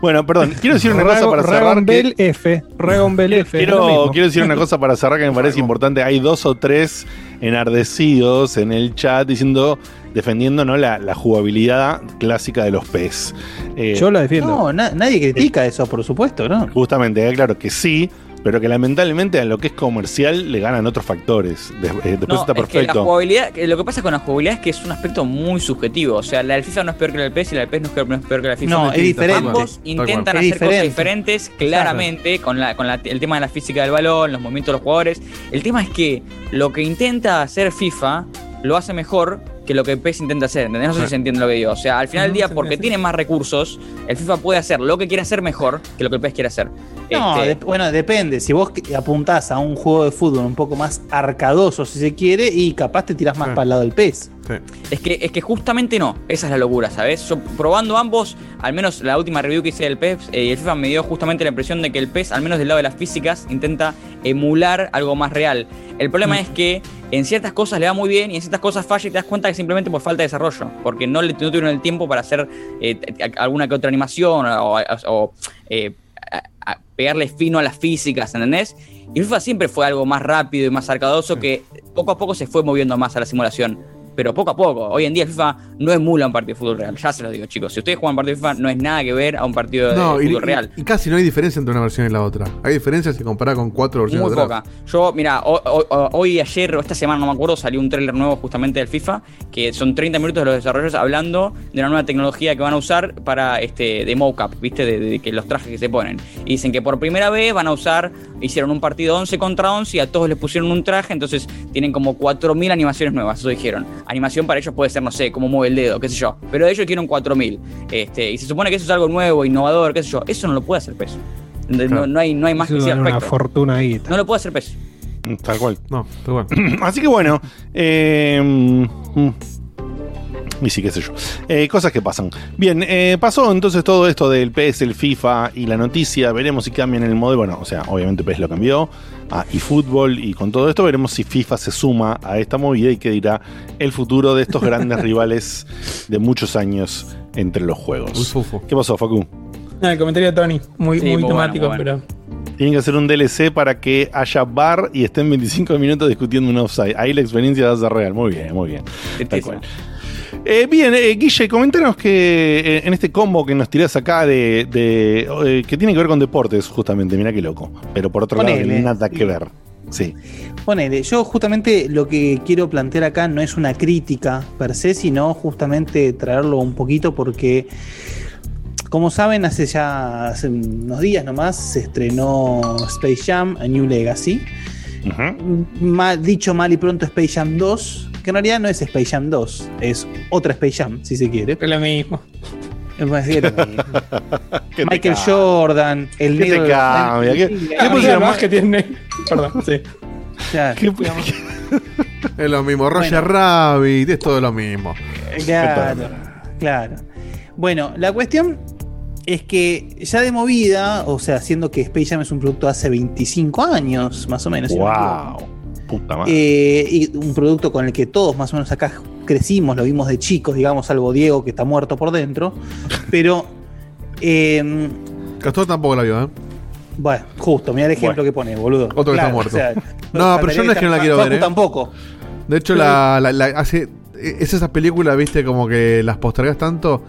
Bueno, perdón, quiero decir una cosa para cerrar. Ragon que- Bell F. Ragon Bell F. Quiero, quiero decir una cosa para cerrar que me parece importante. Hay dos o tres enardecidos en el chat diciendo, defendiendo ¿no? la, la jugabilidad clásica de los PES. Eh, Yo la defiendo. No, na- nadie critica eso, por supuesto, ¿no? Justamente, eh, claro que sí, pero que lamentablemente a lo que es comercial le ganan otros factores. Eh, después No, está es que la perfecto. jugabilidad, lo que pasa con la jugabilidad es que es un aspecto muy subjetivo. O sea, la del FIFA no es peor que la del PES y la del PES no es peor, no es peor que la del FIFA. No, es diferente. Ambos intentan hacer cosas diferente. diferentes, claramente, con, la, con la- el tema de la física del balón, los movimientos de los jugadores. El tema es que lo que intenta hacer FIFA lo hace mejor que lo que el PES intenta hacer. ¿entendés? No sé si se entiende lo que digo. O sea, al final del día, porque tiene más recursos, el FIFA puede hacer lo que quiere hacer mejor que lo que el PES quiere hacer. No, Este, de- bueno, depende. Si vos apuntás a un juego de fútbol un poco más arcadoso, si se quiere, y capaz te tirás más para el lado del Es que, es que justamente no, esa es la locura, ¿sabes? Yo probando ambos, al menos la última review que hice del PES eh, y el FIFA me dio justamente la impresión de que el PES, al menos del lado de las físicas, intenta emular algo más real. El problema es que en ciertas cosas le va muy bien y en ciertas cosas falla y te das cuenta que simplemente por falta de desarrollo, porque no, le, no tuvieron el tiempo para hacer eh, alguna que otra animación o, o, eh, a- a pegarle fino a las físicas, ¿entendés? Y FIFA siempre fue algo más rápido y más arcadoso que poco a poco se fue moviendo más a la simulación. Pero poco a poco. Hoy en día el FIFA no emula un partido de fútbol real. Ya se lo digo, chicos. Si ustedes juegan partido de FIFA, no es nada que ver a un partido de y, fútbol real. y- y casi no hay diferencia entre una versión y la otra. Hay diferencias si comparas con cuatro versiones Muy poca. Yo, mira, ho- ho- ho- hoy, ayer o esta semana, no me acuerdo, salió un tráiler nuevo justamente del FIFA, que son 30 minutos de los desarrolladores hablando de una nueva tecnología que van a usar para este de mocap, ¿viste? De, de que los trajes que se ponen. Y dicen que por primera vez van a usar, hicieron un partido 11 contra 11 y a todos les pusieron un traje, entonces tienen como 4.000 animaciones nuevas, eso dijeron. Animación para ellos puede ser, no sé, cómo mueve el dedo, qué sé yo. Pero ellos quieren 4.000. Este, y se supone que eso es algo nuevo, innovador, qué sé yo. Eso no lo puede hacer peso. No, Claro. no hay, no hay más Eso que una aspecto. fortuna ahí. No lo puede hacer peso. Tal cual. No, tal cual. <clears throat> Así que bueno. eh, mm, y sí, qué sé yo. Eh, cosas que pasan. Bien, eh, pasó entonces todo esto del PS, el FIFA y la noticia. Veremos si cambian el modelo. Bueno, o sea, obviamente PS lo cambió. Ah, y fútbol y con todo esto veremos si FIFA se suma a esta movida y qué dirá el futuro de estos grandes <laughs> rivales de muchos años entre los juegos. ¿Qué pasó, Facu? Ah, el comentario de Tony, muy, Sí, muy muy bueno, temático, muy bueno. pero. Tienen que hacer un DLC para que haya bar y estén 25 minutos discutiendo un offside. Ahí la experiencia va a ser real. Muy bien, muy bien. Tal cual. Eh, bien, eh, Guille, coméntanos que eh, en este combo que nos tirás acá de, de, eh, que tiene que ver con deportes, justamente, mira qué loco. Pero por otro lado, Ponele. nada que ver. Sí. Ponele, yo justamente lo que quiero plantear acá no es una crítica per se, sino justamente traerlo un poquito porque, como saben, hace ya hace unos días nomás se estrenó Space Jam, A New Legacy. Mal- dicho mal y pronto Space Jam 2, que en realidad no es Space Jam 2, es otra Space Jam, si se quiere. Es lo mismo. <laughs> Michael Jordan, el ¿Qué te negro cambia? ¿Qué- qué pusieron más que tiene. Perdón, sí. Claro. <laughs> Es lo mismo. Roger Rabbit, es todo lo mismo. Claro, claro. Bueno, la cuestión es que ya de movida, o sea, siendo que Space Jam es un producto de hace 25 años, más o menos. si me Wow. Puta madre. eh, y un producto con el que todos más o menos acá crecimos, lo vimos de chicos, digamos, salvo Diego que está muerto por dentro. <laughs> Pero, eh, Castor tampoco la vio, ¿eh? bueno, justo, mira el ejemplo que pone, boludo. Otro que está muerto. o sea, <laughs> no, pero yo no es que no la quiero ver. ¿eh? tampoco. De hecho, la, la- la- hace, es esa película, viste, como que las postergas tanto.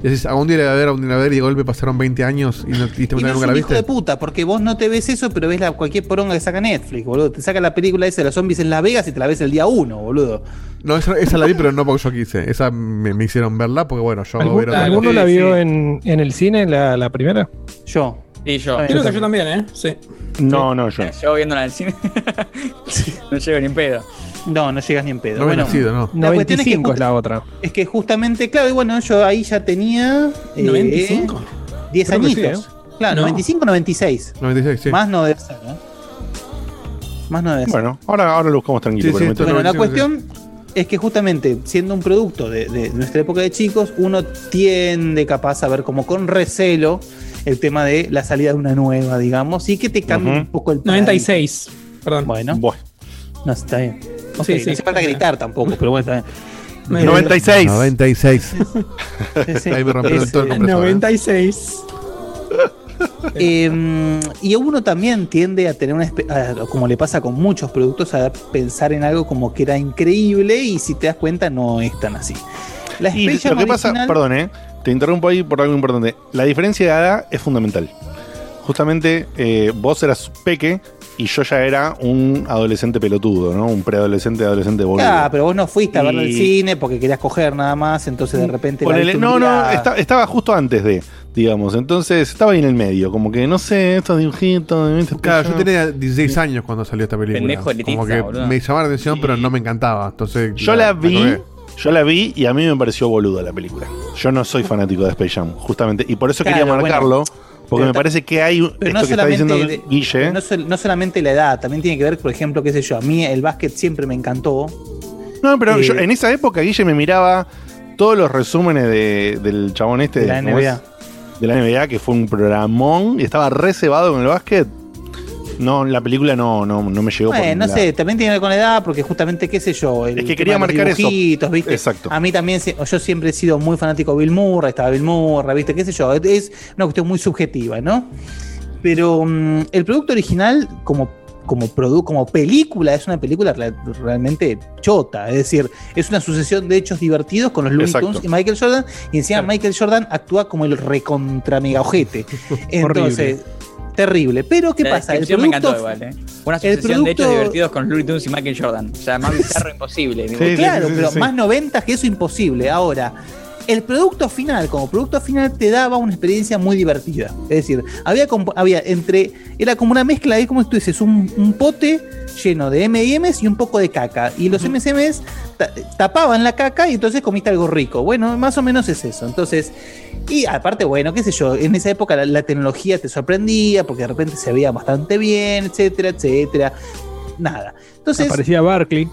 Y decís, algún día la voy a ver, algún día la voy a ver, y de golpe pasaron 20 años y, no, y te Y no nunca es la un hijo viste. de puta, porque vos no te ves eso, pero ves la, cualquier poronga que saca Netflix, boludo. Te saca la película esa de los zombies en Las Vegas y te la ves el día uno, boludo. No, esa, esa la vi, pero no porque yo quise. Esa me, me hicieron verla porque, bueno, yo ¿Algún- ver otra ¿Alguno cosa. la vio en, en el cine, la, la primera? Yo. Sí, yo. Creo que yo también, ¿eh? Sí. No, no, yo. Llevo viéndola en el cine. <laughs> no llego ni en pedo. No, no llegas ni en pedo. No bueno, nacido, ¿no? la cuestión es que 95 es la otra. Es que justamente, claro, y bueno, yo ahí ya tenía. eh, 95. 10 Creo que sí, añitos. Claro, No. 95, 96. 96, sí. Más no debe ser, ¿eh? Más no debe ser. Bueno, ahora, ahora lo buscamos tranquilo. Sí, sí, Bueno, la 95, cuestión es que justamente siendo un producto de, de nuestra época de chicos, uno tiende capaz a ver como con recelo el tema de la salida de una nueva, digamos, y que te cambie Ujú. un poco el paradigma. 96. Perdón. Bueno, Bueno, no está bien. Ok, Sí, sí. no hace falta gritar tampoco, pero bueno, está bien. 96. 96. Sí, sí. <laughs> Ahí me rompieron Es, todo el eh, compresor. ¿eh? 96. <laughs> Eh, y uno también tiende a tener una, a- como le pasa con muchos productos, a pensar en algo como que era increíble y si te das cuenta no es tan así. La Y lo que pasa, perdón, eh, te interrumpo ahí por algo importante. La diferencia de edad es fundamental. Justamente eh, vos eras peque y yo ya era un adolescente pelotudo, ¿no? Un preadolescente, adolescente boludo. Ah, pero vos no fuiste a verlo al Y- cine porque querías coger nada más, entonces de repente. Ponele- no, no, esta- estaba justo antes de, digamos. Entonces estaba ahí en el medio, como que no sé, estos dibujitos. ¿viste? Claro, yo tenía 16 años cuando salió esta película. Pendejo elitista, Como que boludo. me llamaba la atención, pero no me encantaba. Entonces, Yo la vi, yo la vi y a mí me pareció boluda la película. Yo no soy fanático de Space Jam, justamente. Y por eso Claro, quería marcarlo, porque pero me parece que hay Pero esto no que está solamente, diciendo de- Guille. pero no, sol- no solamente la edad, también tiene que ver, por ejemplo, qué sé yo, a mí el básquet siempre me encantó. No, pero Eh, yo en esa época Guille me miraba todos los resúmenes de- del chabón este De la ¿cómo NBA. es? De la NBA, que fue un programón y estaba reservado con el básquet. No, la película no, no, no me llegó. por Bueno, no ningún sé, también tiene que ver con la edad, porque justamente, qué sé yo. el Es que quería marcar eso. Exacto. A mí también, yo siempre he sido muy fanático de Bill Murray, estaba Bill Murray, ¿viste? ¿Qué sé yo? Es una cuestión muy subjetiva, ¿no? Pero mm, el producto original, como, como, produ- como película, es una película re- realmente chota. Es decir, es una sucesión de hechos divertidos con los Looney Exacto. Tunes y Michael Jordan. Y encima Michael Jordan actúa como el recontra mega ojete. <laughs> Entonces, terrible. Pero, ¿qué La pasa? El descripción me producto, encantó igual, ¿eh? Una el sucesión de hechos producto- divertidos con Looney Tunes y Michael Jordan. O sea, más <laughs> bizarro imposible. claro, pero más 90 que eso imposible. Ahora, el producto final, como producto final, te daba una experiencia muy divertida. Es decir, había, había entre. Era como una mezcla de, como tú dices, un, un pote lleno de MMs y un poco de caca. Y los MMs ta- tapaban la caca y entonces comiste algo rico. Bueno, más o menos es eso. Entonces. Y aparte, bueno, qué sé yo, en esa época la, la tecnología te sorprendía porque de repente se veía bastante bien, etcétera, etcétera. Nada. Entonces, Aparecía Barkley.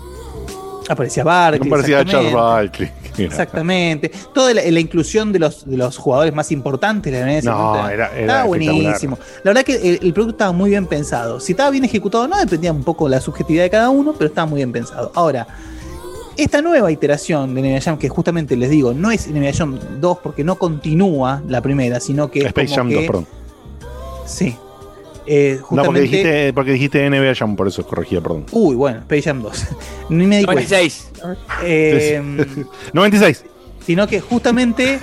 aparecía Barkley. No parecía Charles. Barkley. Exactamente. Toda la, la inclusión de los, de los jugadores más importantes de la NBA. No, era- era estaba buenísimo. La verdad que el, el producto estaba muy bien pensado. Si estaba bien ejecutado, no dependía un poco de la subjetividad de cada uno, pero estaba muy bien pensado. Ahora, esta nueva iteración de NBA Jam, que justamente les digo, no es NBA Jam 2 porque no continúa la primera, sino que es Space como Jam que- 2, perdón. Sí. Eh, No, justamente, porque dijiste, porque dijiste NBA Jam, por eso corregía, perdón. Uy, bueno, Space Jam 2. <laughs> Ni me di cuenta. 96. Eh, 96. sino que justamente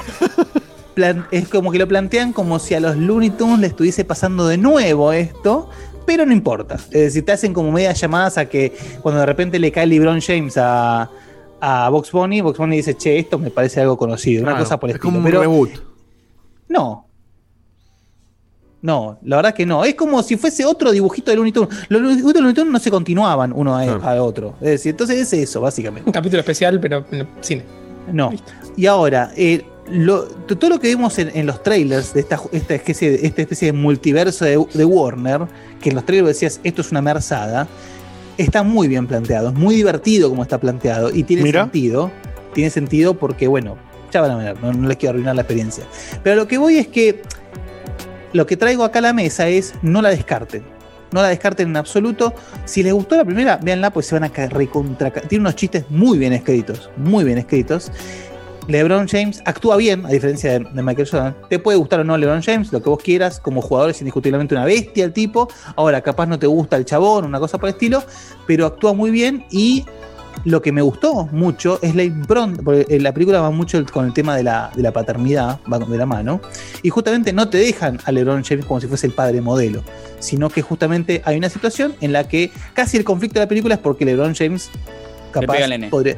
plan- es como que lo plantean como si a los Looney Tunes le estuviese pasando de nuevo esto, pero no importa. Es decir, te hacen como medias llamadas a que cuando de repente le cae LeBron James a, a Box Bunny, Box Bunny dice, che, esto me parece algo conocido, una cosa por el es como un Pero reboot. no. No, la verdad que no. Es como si fuese otro dibujito de Looney Tunes. Los dibujitos de Looney Tunes no se continuaban uno a, a otro. Es decir, entonces es eso, básicamente. Un capítulo especial, pero en el cine. No. Y ahora, eh, lo- todo lo que vimos en, en los trailers de esta, especie, de, esta especie de multiverso de, de Warner, que en los trailers decías, esto es una merzada, está muy bien planteado, es muy divertido como está planteado y tiene Mira. sentido. Tiene sentido porque, bueno, ya van a ver, no, no les quiero arruinar la experiencia. Pero lo que voy es que lo que traigo acá a la mesa es no la descarten. No la descarten en absoluto. Si les gustó la primera, véanla, pues se van a recontra. Tiene unos chistes muy bien escritos, muy bien escritos. LeBron James actúa bien, a diferencia de, de Michael Jordan. Te puede gustar o no LeBron James, lo que vos quieras. Como jugador es indiscutiblemente una bestia el tipo. Ahora, capaz no te gusta el chabón, una cosa por el estilo, pero actúa muy bien y lo que me gustó mucho es la impronta, porque en la película va mucho con el tema de la, de la paternidad, va de la mano, y justamente no te dejan a LeBron James como si fuese el padre modelo, sino que justamente hay una situación en la que casi el conflicto de la película es porque LeBron James capaz pega al nene. podría-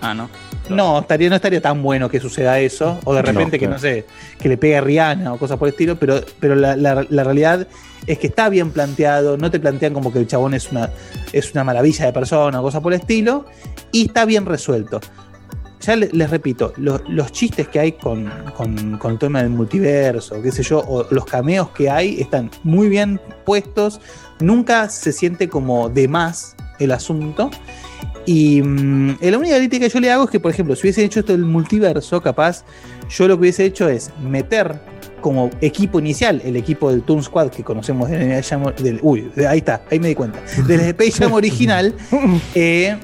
Ah, no. No, estaría, no estaría tan bueno que suceda eso. O de No, repente que claro. no sé, que le pegue a Rihanna o cosas por el estilo. Pero, pero la, la- la realidad es que está bien planteado. No te plantean como que el chabón es una, es una maravilla de persona o cosas por el estilo. Y está bien resuelto. Ya le- les repito, lo- los chistes que hay con, con- con el tema del multiverso, qué sé yo, o los cameos que hay, están muy bien puestos. Nunca se siente como de más el asunto. Y mm, la única crítica que yo le hago es que, por ejemplo, si hubiese hecho esto del multiverso, capaz, yo lo que hubiese hecho es meter como equipo inicial el equipo del Toon Squad que conocemos Jam- del- uy, de- ahí está, ahí me di cuenta, del Space Jam original, <laughs> eh,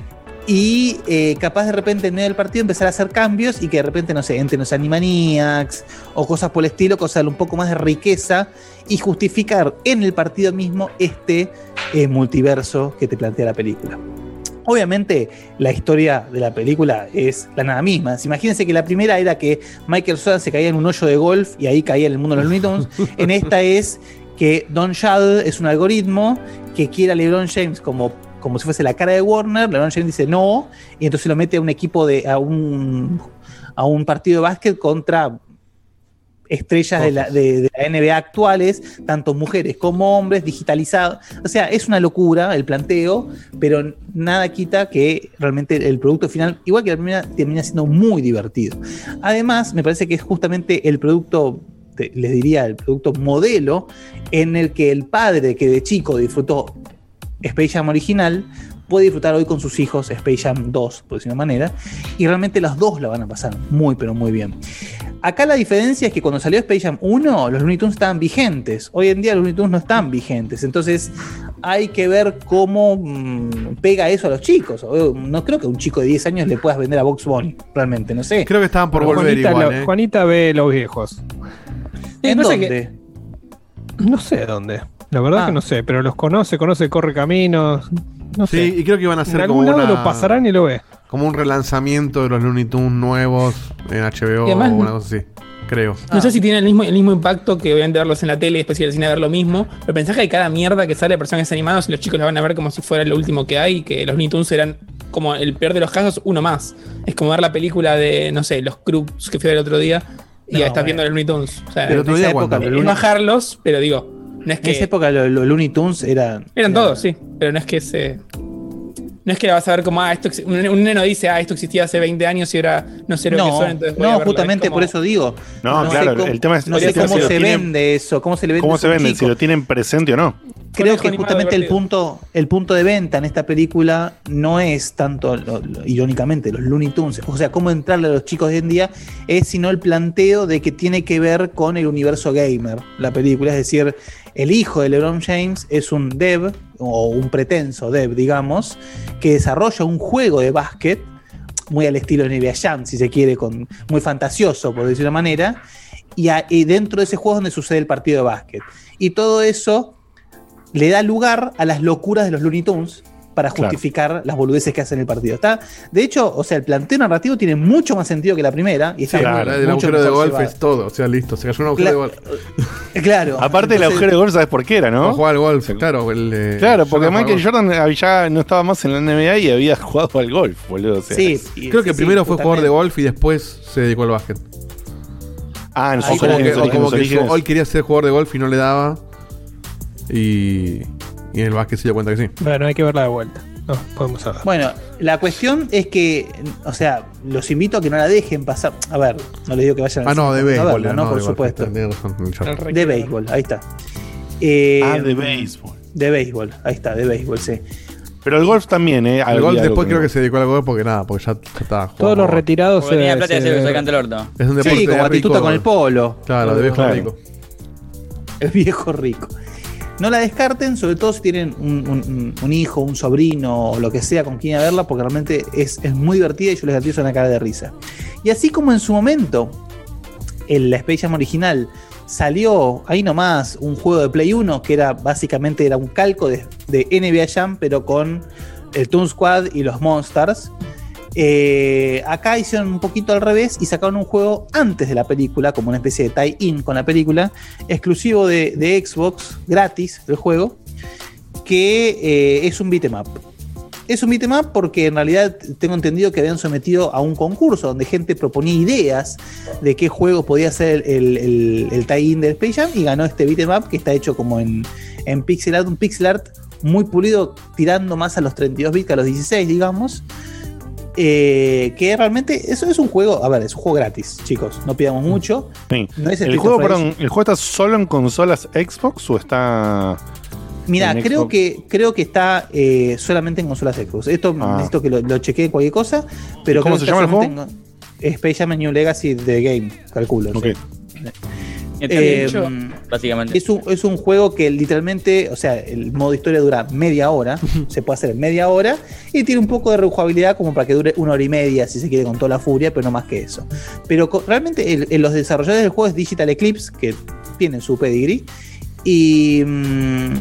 y eh, capaz de repente en medio del partido empezar a hacer cambios y que de repente, no sé, entren los Animaniacs o cosas por el estilo, cosas de un poco más de riqueza y justificar en el partido mismo este eh, multiverso que te plantea la película. Obviamente la historia de la película es la nada misma. Imagínense que la primera era que Michael Jordan se caía en un hoyo de golf y ahí caía en el mundo de los Looney Tunes. <laughs> En esta es que Don Shad es un algoritmo que quiere a LeBron James como, como si fuese la cara de Warner. LeBron James dice no y entonces lo mete a un equipo de a un, a un partido de básquet contra estrellas de la, de- de la NBA actuales, tanto mujeres como hombres, digitalizados. O sea, es una locura el planteo, pero nada quita que realmente el producto final, igual que la primera, termina siendo muy divertido. Además, me parece que es justamente el producto, les diría, el producto modelo en el que el padre que de chico disfrutó Space Jam original puede disfrutar hoy con sus hijos Space Jam 2, por decir una manera, y realmente los dos la van a pasar muy, pero muy bien. Acá la diferencia es que cuando salió Space Jam 1, los Looney Tunes estaban vigentes. Hoy en día los Looney Tunes no están vigentes. Entonces hay que ver cómo mm, pega eso a los chicos. No creo que a un chico de 10 años le puedas vender a Box Bunny, realmente, no sé. Creo que estaban por Pero volver Juanita, igual, lo- ¿eh? Juanita ve los viejos. ¿En no sé dónde? No sé dónde. La verdad Ah. que no sé, pero los conoce, conoce Corre Caminos. No Sí, sé. y creo que iban a algún como lado una- lo pasarán y lo ve. Como un relanzamiento de los Looney Tunes nuevos en HBO además- o una cosa así. Creo. No sé si tiene el mismo, el mismo impacto que obviamente verlos en la tele y después ir al cine a ver lo mismo. Pero pensás que hay cada mierda que sale de personajes animados y los chicos la van a ver como si fuera lo último que hay y que los Looney Tunes serán como el peor de los casos, uno más. Es como ver la película de, no sé, los Croods que fui a ver el otro día y No, ya estás bueno. viendo los Looney Tunes. O sea, Pero en día esa época, no bajarlos, pero digo, no es En esa que. época los los Looney Tunes eran. Eran todos, sí. Pero no es que se. No es que la vas a ver como, ah, esto. Un, un neno dice, ah, esto existía hace 20 años y ahora no sé lo que No, son, entonces voy a no verlo. justamente Es como- por eso digo. No, claro, cómo- el tema es no sé cómo se tienen- vende eso, cómo se le vende ¿Cómo se chico. Si lo tienen presente o no. Creo que justamente el punto, el punto de venta en esta película no es tanto, lo- lo- irónicamente, los Looney Tunes, o sea, cómo entrarle a los chicos de hoy en día, es sino el planteo de que tiene que ver con el universo gamer, la película. Es decir, el hijo de LeBron James es un dev, o un pretenso dev, digamos, que desarrolla un juego de básquet muy al estilo de NBA Jam, si se quiere, con, muy fantasioso, por decir una manera, y, a- y dentro de ese juego es donde sucede el partido de básquet. Y todo eso le da lugar a las locuras de los Looney Tunes para Claro. justificar las boludeces que hacen en el partido. Está, de hecho, o sea, el planteo narrativo tiene mucho más sentido que la primera. Y está Sí, muy- claro, el mucho agujero de golf llevado. es todo. O sea, listo. Se cayó un agujero de golf. <laughs> Claro. Aparte del Entonces- agujero de golf, ¿sabes por qué era, no? jugar al golf, claro. el, eh, Claro, porque Jordan Michael jugaba Jordan ya no estaba más en la NBA y había jugado al golf, boludo. o sea. Sí, Creo que sí, primero sí, fue jugador de golf y después se dedicó al básquet. Ah, en sus O como orígenes, que, o orígenes, como que orígenes. él quería ser jugador de golf y no le daba. Y, y en el básquet se dio cuenta que sí. Bueno, hay que verla de vuelta. No, podemos hablar. Bueno, la cuestión es que, o sea, los invito a que no la dejen pasar. A ver, no les digo que vayan al Ah, no, de a béisbol. verla, ¿no? no, Por de supuesto. De béisbol, ahí está. Eh, Ah, de béisbol. De béisbol, ahí está, de béisbol, sí. Pero el golf también, ¿eh? El golf después creo no. que se dedicó al golf porque nada, porque ya, ya estaba Todos los retirados se, tenía plata se- se, se el orto. Es un deporte Sí, como de rico. con el polo. Claro, de viejo Claro. rico. El viejo rico. No la descarten, sobre todo si tienen un, hijo, un sobrino o lo que sea con quien a verla, porque realmente es, es muy divertida y yo les garantizo una cara de risa. Y así como en su momento, en la Space Jam original, salió ahí nomás un juego de Play 1 que era básicamente era un calco de, de NBA Jam, pero con el Toon Squad y los Monsters. Eh, acá hicieron un poquito al revés y sacaron un juego antes de la película, como una especie de tie-in con la película, exclusivo de, Xbox, gratis el juego, que eh, es un beat'em up. es un beatmap porque en realidad tengo entendido que habían sometido a un concurso donde gente proponía ideas de qué juego podía ser el, tie-in del Space Jam y ganó este beatmap que está hecho como en, en pixel art, un pixel art muy pulido, tirando más a los 32 bits que a los 16, digamos. Eh, que realmente eso es un juego, a ver, es un juego gratis, chicos, no pidamos mucho. Sí. No es el, juego, of Rage. perdón, ¿el juego está solo en consolas Xbox o está. Mira, creo Xbox? que, creo que está eh, solamente en consolas Xbox. Esto Ah. necesito que lo, lo chequee cualquier cosa, pero ¿Cómo creo se que llama el en- Space Jam New Legacy The Game, calculo. Ok. sí. Está Eh, dicho, básicamente. Es un, es un juego que literalmente, o sea, el modo historia dura media hora, <laughs> se puede hacer en media hora, y tiene un poco de rejugabilidad como para que dure una hora y media, si se quiere, con toda la furia, pero no más que eso. Pero realmente el- el- los desarrolladores del juego es Digital Eclipse, que tienen su pedigree, y mm,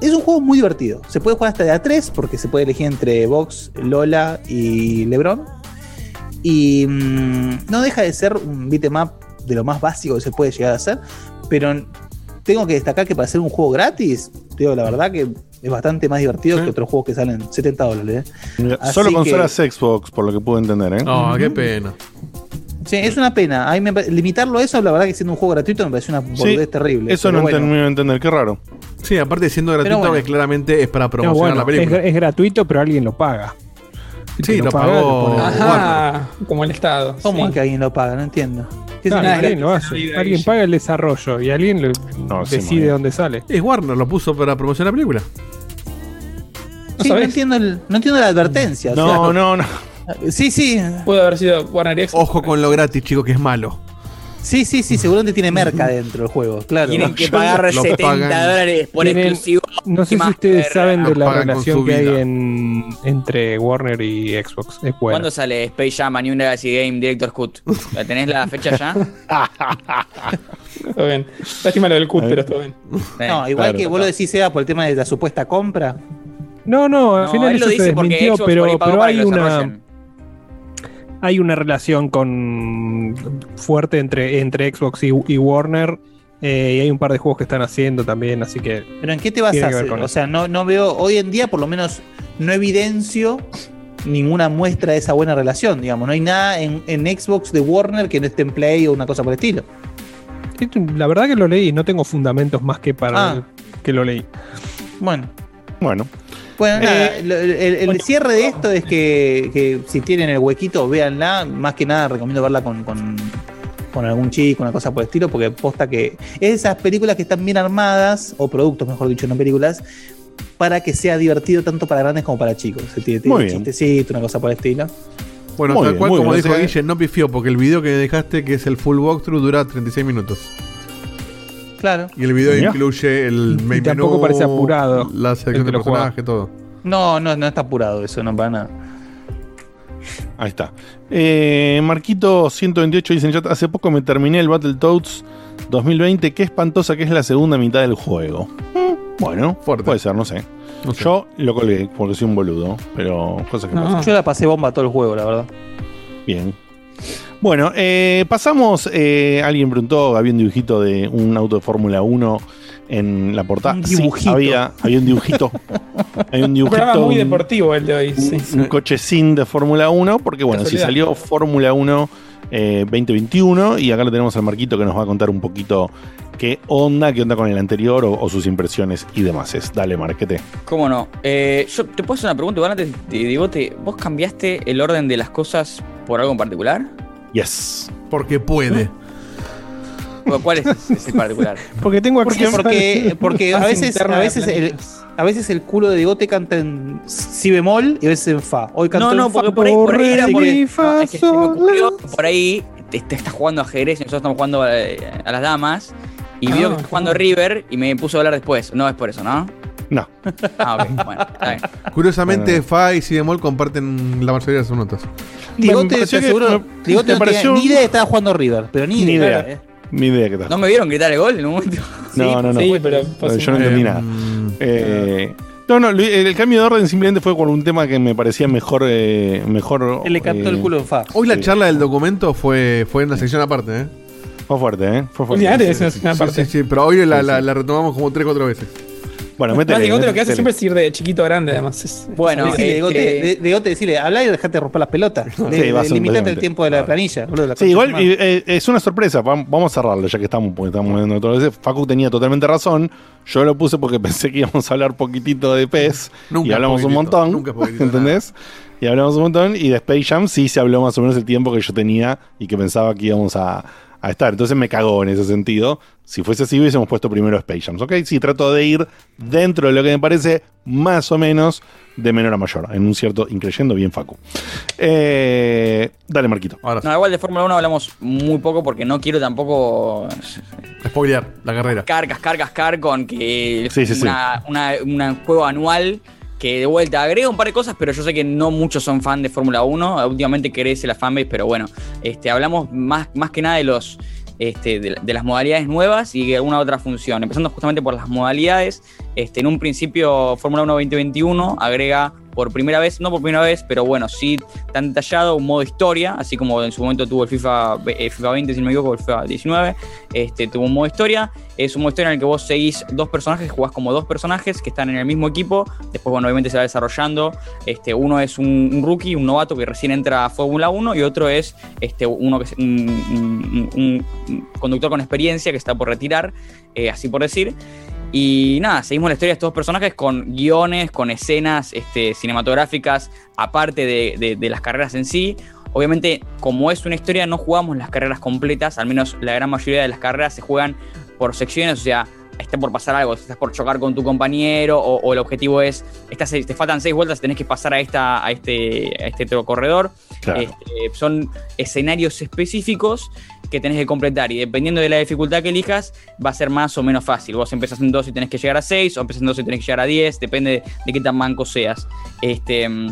es un juego muy divertido. Se puede jugar hasta de A3, porque se puede elegir entre Vox, Lola y Lebron. Y mm, no deja de ser un beatmap de lo más básico que se puede llegar a hacer, pero tengo que destacar que para ser un juego gratis, te digo la verdad que es bastante más divertido que otros juegos que salen 70 dólares. ¿eh? Solo que- consolas Xbox, por lo que puedo entender, ¿eh? No, qué pena. Sí, es una pena. A mí me pa- limitarlo a eso, la verdad que siendo un juego gratuito me parece una boludez terrible. Eso no bueno. termino de entender, qué raro. Sí, aparte siendo gratuito, bueno. que claramente es para promocionar bueno, la película. Es, es gratuito, pero alguien lo paga. Sí, Lo lo paga, pagó. lo pone- Ajá, como el Estado. ¿Cómo sí. es que alguien lo paga? No entiendo. ¿Qué Claro, significa? alguien lo hace. Alguien paga el desarrollo y alguien lo- decide dónde sale. Es Warner, lo puso para promocionar la película. Sí, no, entiendo el- no entiendo la advertencia. o No, sea, no, no. Sí, sí. Puede haber sido Warner y Xbox. Ojo con lo gratis, chicos, que es malo. Sí, sí, sí, seguramente tiene merca dentro del juego, claro. Tienen <laughs> que pagar lo 70 pagan. dólares por Tienen- exclusivo. No sé si ustedes saben de Lo la relación que hay en, entre Warner y Xbox. Es. ¿Cuándo sale Space Jam a New Legacy Game Director's Cut? ¿La ¿Tenés la fecha ya? <laughs> Todo bien. Lástima lo del cut, pero todo bien. No, igual que vos lo decís, Seba, por el tema de la supuesta compra. No, no, al No, final él lo eso se dice porque desmintió, Xbox por ahí pero, pero hay lo una desarrollen. Hay una relación con fuerte entre, entre Xbox y, y Warner. eh, y hay un par de juegos que están haciendo también, así que. ¿Pero en qué te que ver con O sea, no, no veo, hoy en día por lo menos no evidencio ninguna muestra de esa buena relación, digamos. No hay nada en, en Xbox de Warner que no esté en Play o una cosa por el estilo. La verdad que lo leí, no tengo fundamentos más que para Ah. que lo leí. Bueno. Bueno. Bueno, Eh, nada, lo- el, el cierre de esto es que, que si tienen el huequito, véanla. Más que nada, recomiendo verla con, con, con algún chico, una cosa por el estilo, porque posta que es esas películas que están bien armadas, o productos, mejor dicho, no películas, para que sea divertido tanto para grandes como para chicos. Se tiene, tiene Muy un bien. chistecito, una cosa por el estilo. Bueno, Muy tal bien, cual como bien, dijo Guille, no pifió, porque el video que dejaste, que es el full walkthrough, dura 36 minutos. Claro. Y el video incluye el Y main tampoco menú, parece apurado la selección de personaje, todo. No, no, no está apurado eso, no para nada. Ahí está. Eh, Marquito 128 dice en chat, hace poco me terminé el Battletoads 2020, qué espantosa que es la segunda mitad del juego. Mm, Bueno, puede ser, no sé. Yo lo colgué porque soy un boludo, pero cosas que pasan. Yo la pasé bomba todo el juego, la verdad. Bien. Bueno, eh, pasamos. eh, alguien preguntó, había un dibujito de un auto de Fórmula 1 en la portada. Un Sí, dibujito. había, había un dibujito. <laughs> había un Un dibujito. programa muy un- deportivo el de hoy. sí. un coche sin de Fórmula 1, porque bueno, si salió Fórmula 1 eh, 2021 y acá lo tenemos al Marquito que nos va a contar un poquito qué onda, qué onda con el anterior o, o sus impresiones y demás. Es, dale, Marquete. ¿Cómo no? Eh, yo te puedo hacer una pregunta, igual antes te digo, te- ¿vos cambiaste el orden de las cosas por algo en particular? Yes. Porque puede. ¿O ¿Cuál es ese particular? <laughs> Porque tengo Porque, acceso porque, porque a <laughs> veces, a veces, el, a veces el culo de Digote canta en si bemol y a veces en fa. Hoy cantó No, en no, fa. porque por ahí, por ahí era Re, porque- mi, no, fa, es que se me ocurrió, sol, por ahí te, te estás jugando ajedrez y nosotros estamos jugando eh, a las damas y Ah, vio que estás jugando River y me puso a hablar después. No es por eso, ¿no? No. Ah, ok, bueno, está bien. Curiosamente, Bueno. Fa y Si bemol comparten la mayoría de sus notas. Digote, que- aseguro, me- Digote no pareció- tenía ni idea de que estaba jugando River, pero ni, Ni idea. eh. Ni idea qué tal. ¿No me vieron gritar el gol en un momento? <laughs> No, no, no. Sí, pero No, yo no entendí nada. Eh, no, no, Luis, el cambio de orden simplemente fue por un tema que me parecía mejor. eh, mejor Él le cantó eh, el culo en fa. Hoy la Sí. charla del documento fue, fue en una sección aparte, ¿eh? Fue fuerte, ¿eh? Fue fuerte. Lineares es una Sí, parte. sí, sí, pero hoy la, Sí, la- sí. la retomamos como 3-4 veces. Bueno, Más métele. Diegote lo que hace siempre es ir de chiquito a grande, además. Es- Bueno, es- eh, Diegote, Diegote, decirle, habla y dejate romper las pelotas. <laughs> Sí, ser un limitate el tiempo de la planilla. boludo, la Sí, igual eh, es una sorpresa. Vam- Vamos a cerrarlo ya que estamos, porque estamos viendo otras veces. Facu tenía totalmente razón. Yo lo puse porque <laughs> pensé que íbamos a hablar poquitito de PES. <laughs> Nunca y hablamos un montón. nunca ¿Entendés? Y hablamos un montón. Y de Space Jam sí se habló más o menos el tiempo que yo tenía y que pensaba que íbamos a, a estar. Entonces me cagó en ese sentido. Si fuese así, hubiésemos puesto primero Space Jams. ¿Ok? Sí, trato de ir dentro de lo que me parece más o menos de menor a mayor. En un cierto increyendo bien, Facu. Eh, dale, Marquito. No, igual de Fórmula 1 hablamos muy poco porque no quiero tampoco Spoilear la carrera. cascar, cascar, cascar con que Sí, sí, sí. una, una- una juego anual que de vuelta agrega un par de cosas, pero yo sé que no muchos son fan de Fórmula 1. Últimamente crece la fanbase, pero bueno, este, hablamos más, más que nada de los este, de, las modalidades nuevas y alguna otra función. Empezando justamente por las modalidades. Este, en un principio, Fórmula 1 2021 agrega por primera vez, no por primera vez, pero bueno, sí tan detallado un modo historia, así como en su momento tuvo el FIFA, eh, FIFA 20, si no me equivoco, el FIFA 19, este, tuvo un modo historia. Es un modo historia en el que vos seguís dos personajes, jugás como dos personajes que están en el mismo equipo. Después, bueno, obviamente se va desarrollando. Este, uno es un, rookie, un novato que recién entra a Fórmula 1, y otro es este, uno que es un conductor con experiencia que está por retirar, eh, así por decir. Y nada, seguimos la historia de estos dos personajes con guiones, con escenas este, cinematográficas, aparte de, de- de las carreras en sí. Obviamente, como es una historia, no jugamos las carreras completas, al menos la gran mayoría de las carreras se juegan por secciones, o sea, está por pasar algo, estás por chocar con tu compañero, o, o el objetivo es, estás, te faltan seis vueltas, tenés que pasar a, esta, a, este, a este otro corredor. Claro. Este, son escenarios específicos que tenés que completar y dependiendo de la dificultad que elijas va a ser más o menos fácil. Vos empezás en 2 y tenés que llegar a 6 o empezás en 2 y tenés que llegar a 10, depende de qué tan manco seas. Este, mm,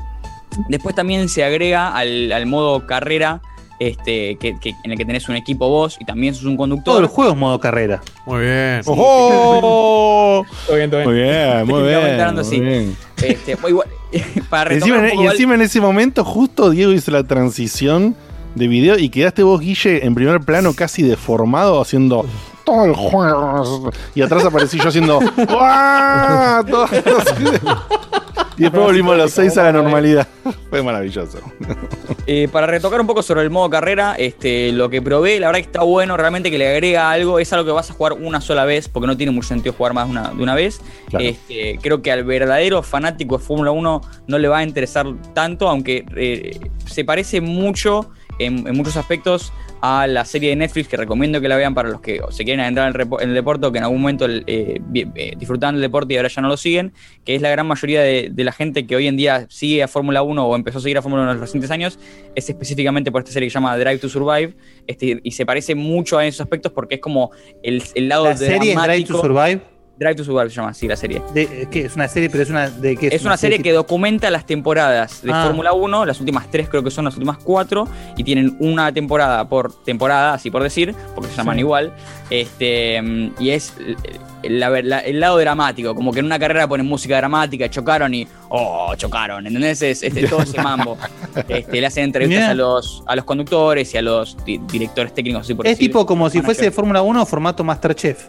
después también se agrega al, al modo carrera este, que, que- en el que tenés un equipo vos y también sos un conductor. Todo el juego es modo carrera. Muy bien. ¡Ojo! <laughs> Todo bien, todo bien. Muy bien, muy <laughs> bien. muy sí. bien. Este, igual, <laughs> para Encima, en- poco y encima en ese momento, justo Diego hizo la transición de video y quedaste vos, Guille, en primer plano casi deformado haciendo todo el juego. Y atrás aparecí yo haciendo <laughs> ¡Guau! Todo <laughs> así de- Y después volvimos a los seis a la normalidad. Fue maravilloso. Eh, para retocar un poco sobre el modo carrera, este, lo que probé, la verdad que está bueno, realmente que le agrega algo, es algo que vas a jugar una sola vez, porque no tiene mucho sentido jugar más de una, de una vez. Claro. Este, creo que al verdadero fanático de Fórmula 1 no le va a interesar tanto, aunque eh, se parece mucho en, en muchos aspectos a la serie de Netflix que recomiendo que la vean para los que se quieren entrar en el, en el deporte o que en algún momento eh, eh, disfrutaban del deporte y ahora ya no lo siguen, que es la gran mayoría de, de la gente que hoy en día sigue a Fórmula 1 o empezó a seguir a Fórmula 1 en los recientes años, es específicamente por esta serie que se llama Drive to Survive, este, y se parece mucho a esos aspectos porque es como el, el lado La serie es Drive to dramático- Survive. Drive to Survive se llama así la serie. De, ¿qué? Es una serie, pero es una. De, ¿qué Es una serie que documenta las temporadas de Ah. Fórmula 1, las últimas tres creo que son las últimas cuatro, y tienen una temporada por temporada, así por decir, porque se llaman Sí. igual. Este, y es la- la- el lado dramático, como que en una carrera ponen música dramática, chocaron y. ¡Oh! Chocaron, ¿entendés? Es, este, todo ese mambo. <laughs> Este, le hacen entrevistas Mirá. a los, a los conductores y a los di- directores técnicos, así por Es decir. tipo como si Manager. fuese Fórmula 1 formato Masterchef.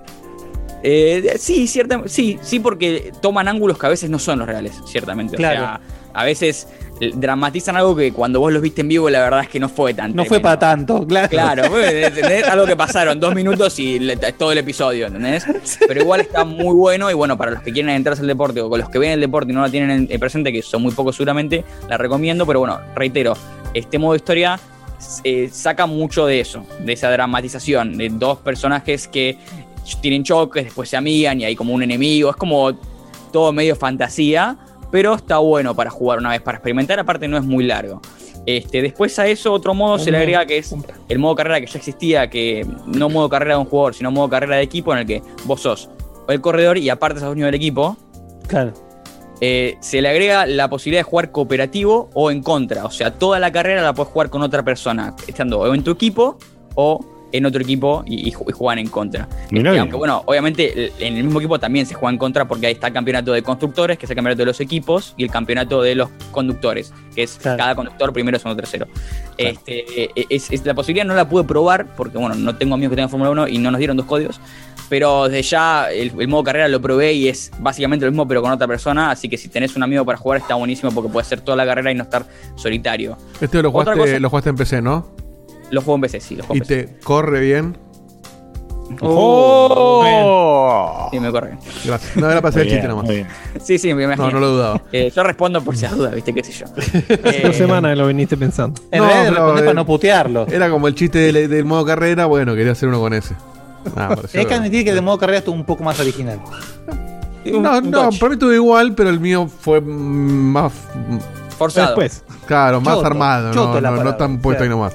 Eh, sí, cierta, sí, sí, porque toman ángulos que a veces no son los reales, ciertamente. Claro. O sea, a veces eh, dramatizan algo que cuando vos los viste en vivo, la verdad es que no fue tan. No fue para tanto, claro. Claro, <laughs> ¿entendés? algo que pasaron dos minutos y le- todo el episodio, ¿entendés? Pero igual está muy bueno y bueno, para los que quieren entrarse al deporte o con los que ven el deporte y no la tienen en- en presente, que son muy pocos seguramente, la recomiendo, pero bueno, reitero, este modo historia eh, saca mucho de eso, de esa dramatización, de dos personajes que tienen choques, después se amigan y hay como un enemigo, es como todo medio fantasía, pero está bueno para jugar una vez, para experimentar, aparte no es muy largo. Este, después a eso otro modo se le agrega que es el modo carrera que ya existía, que no modo carrera de un jugador, sino modo carrera de equipo en el que vos sos el corredor y aparte sos dueño del equipo. Claro. Eh, se le agrega la posibilidad de jugar cooperativo o en contra. O sea, toda la carrera la puedes jugar con otra persona, estando o en tu equipo o en otro equipo y, y ju- y juegan en contra. Este, aunque bueno, obviamente en el mismo equipo también se juega en contra porque ahí está el campeonato de constructores, que es el campeonato de los equipos, y el campeonato de los conductores, que es cada conductor primero, segundo, tercero. Este, eh, es, es- la posibilidad no la pude probar porque bueno, no tengo amigos que tengan Fórmula 1 y no nos dieron dos códigos. Pero desde ya el, el modo carrera lo probé y es básicamente lo mismo pero con otra persona. Así que si tenés un amigo para jugar está buenísimo porque puedes hacer toda la carrera y no estar solitario. Este lo jugaste, cosa- lo jugaste en PC, ¿no? Lo juego en PC, sí, lo juego Y en PC. te corre bien. ¡Oh! Sí, me corre. Gracias. No era para <laughs> hacer el chiste bien, nomás. bien. Sí, sí, me imagino. No, no lo dudaba. <laughs> Eh, yo respondo por si las dudas, ¿viste? ¿Qué sé yo? <laughs> Hace dos semanas lo viniste pensando. En realidad pero, respondés eh, para no putearlo. Era como el chiste del, del modo carrera, bueno, quería hacer uno con ese. Ah, que admitir que de modo carrera estuvo un poco más original. No, no, para mí estuvo igual, pero el mío fue más. Forzado. Después. Claro, más Choto, armado, choto no, no, no tan puesto o ahí sea. nomás.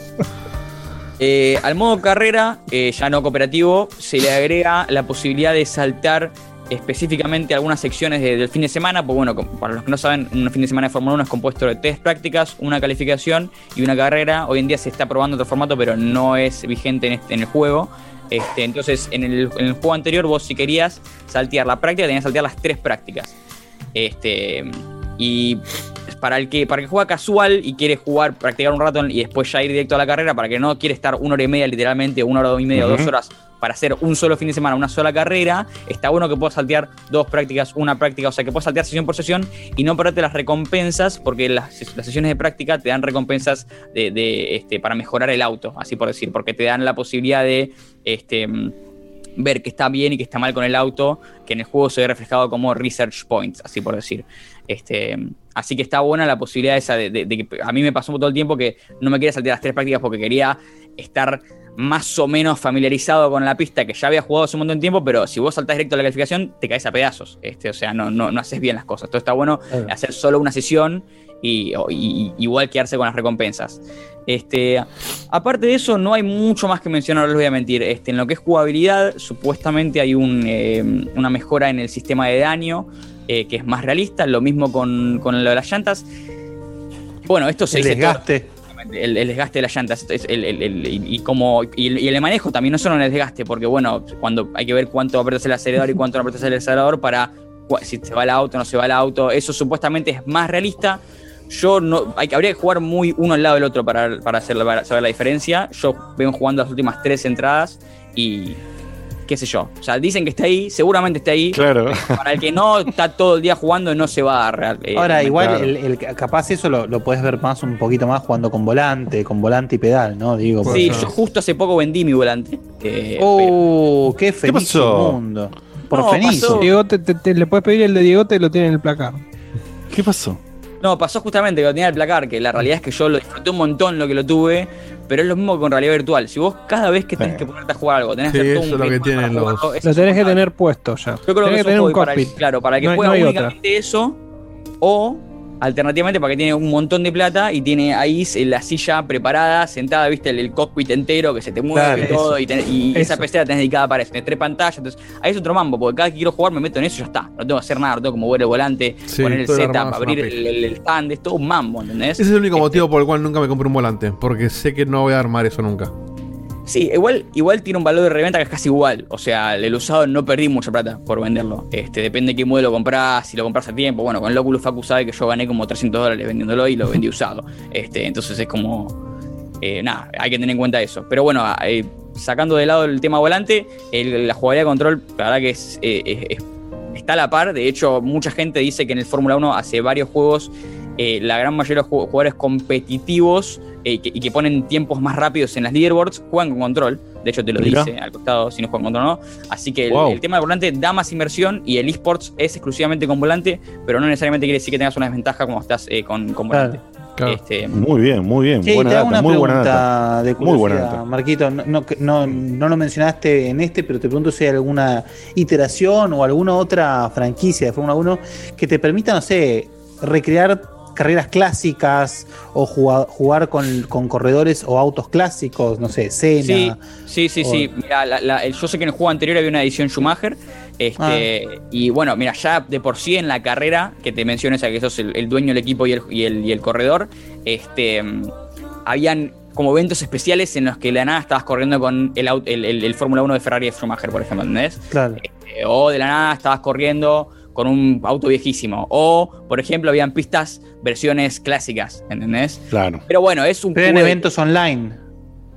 Eh, al modo carrera, eh, ya no cooperativo, se le agrega la posibilidad de saltar específicamente algunas secciones de- del fin de semana. Pues bueno, para los que no saben, un fin de semana de Fórmula 1 es compuesto de tres prácticas, una calificación y una carrera. Hoy en día se está probando otro formato, pero no es vigente en, este- en el juego. Este, entonces, en el, en el juego anterior, vos si querías saltear la práctica, tenías que saltear las tres prácticas. Este, y para el que para el que juega casual y quiere jugar, practicar un rato y después ya ir directo a la carrera, para que no quiere estar una hora y media, literalmente, una hora y media o Ujú. dos horas para hacer un solo fin de semana, una sola carrera, está bueno que puedas saltear dos prácticas, una práctica, o sea que puedas saltear sesión por sesión y no perderte las recompensas, porque las, las sesiones de práctica te dan recompensas de, de, este, para mejorar el auto, así por decir, porque te dan la posibilidad de este, ver que está bien y que está mal con el auto, que en el juego se ve reflejado como research points, así por decir. Este, así que está buena la posibilidad esa de, de- de que a mí me pasó todo el tiempo que no me quería saltar las tres prácticas porque quería estar más o menos familiarizado con la pista que ya había jugado hace un montón de tiempo, pero si vos saltás directo a la calificación, te caes a pedazos. Este, o sea, no, no, no haces bien las cosas. Entonces está bueno hacer solo una sesión y, o- y- y igual quedarse con las recompensas. Este, aparte de eso, no hay mucho más que mencionar, no les voy a mentir. Este, en lo que es jugabilidad, supuestamente hay un, eh, una mejora en el sistema de daño eh, que es más realista. Lo mismo con, con lo de las llantas. Bueno, esto se El todo- desgaste. el, el desgaste de las llantas el- el- y, como, y, el- y el manejo también, no solo en el desgaste, porque bueno, cuando hay que ver cuánto apretas el acelerador y cuánto no apretas el acelerador para si se va el auto o no se va el auto, eso supuestamente es más realista. Yo no, hay, habría que jugar muy uno al lado del otro para, para, hacer, para saber la diferencia. Yo vengo jugando las últimas tres entradas y qué sé yo. O sea, dicen que está ahí, seguramente está ahí. Claro. Para el que no está todo el día jugando, no se va a real. eh, Ahora, igual, claro. el, el- capaz eso lo, lo puedes ver más un poquito más jugando con volante, con volante y pedal, ¿no? Digo, Sí, yo justo hace poco vendí mi volante. que- Oh, qué feliz pasó? mundo. Por No, feliz. Diego, te, te- te- le puedes pedir el de Diego, te lo tiene en el placar. ¿Qué pasó? No, pasó justamente que lo tenía el placar, que la realidad es que yo lo disfruté un montón lo que lo tuve, pero es lo mismo que con realidad virtual. Si vos cada vez que tenés que ponerte a jugar algo, tenés Sí, que hacer todo un lo que tienen los- jugarlo, Lo tenés que tener puesto ya. Yo creo que, tenés es que tener un juego para el, cockpit. claro, para que No no hay otra. únicamente eso, o alternativamente para que tiene un montón de plata y tiene ahí la silla preparada, sentada, viste, el, el cockpit entero que se te mueve Claro, y todo, eso. y, tenés- y esa. PC la tenés dedicada para eso, tenés tres pantallas, entonces ahí es otro mambo, porque cada que quiero jugar me meto en eso y ya está, no tengo que hacer nada, no tengo que mover el volante, Sí, poner el setup, abrir el, el- el stand, es todo un mambo, ¿entendés? Ese es el único motivo por el cual nunca me compré un volante. Porque sé que no voy a armar eso nunca. Sí, igual, igual tiene un valor de reventa que es casi igual. O sea, el usado no perdí mucha plata por venderlo. Este, depende de qué modelo compras, si lo compras a tiempo. Bueno, con el Oculus Facu sabe que yo gané como 300 dólares vendiéndolo y lo vendí usado. Este, entonces es como. eh, nada, hay que tener en cuenta eso. Pero bueno, eh, sacando de lado el tema volante, la jugabilidad de control, la verdad que es, eh, es- es- está a la par. De hecho, mucha gente dice que en el Fórmula 1 hace varios juegos. la gran mayoría de los ju- jugadores competitivos eh, que- y que ponen tiempos más rápidos en las leaderboards juegan con control. De hecho, te lo dice al costado si no juegan con control o no. Así que el, Wow. el tema del volante da más inversión y el esports es exclusivamente con volante, pero no necesariamente quiere decir que tengas una desventaja como estás eh, con, con volante. Este, Muy bien, muy bien. Sí, buena te hago data, una muy buena pregunta data. de Muy buena curiosidad, data. Marquito. No, no, no, no lo mencionaste en este, pero te pregunto si hay alguna iteración o alguna otra franquicia de Fórmula 1 que te permita, no sé, recrear carreras clásicas o jugar, jugar con, con corredores o autos clásicos, no sé, Sí, Senna. sí, sí, o- sí. Mira, la- la- yo sé que en el juego anterior había una edición Schumacher. Este, Ah. Y bueno, mira, ya de por sí en la carrera que te menciones a que sos el, el dueño del equipo y el, y el, y el corredor, este, habían como eventos especiales en los que de la nada estabas corriendo con el, el, el- el Fórmula 1 de Ferrari de Schumacher, por ejemplo, ¿entendés? Claro. Eh, o de la nada estabas corriendo con un auto viejísimo. O, por ejemplo, habían pistas versiones clásicas, ¿entendés? Claro. Pero bueno, es un Pero en de- eventos online.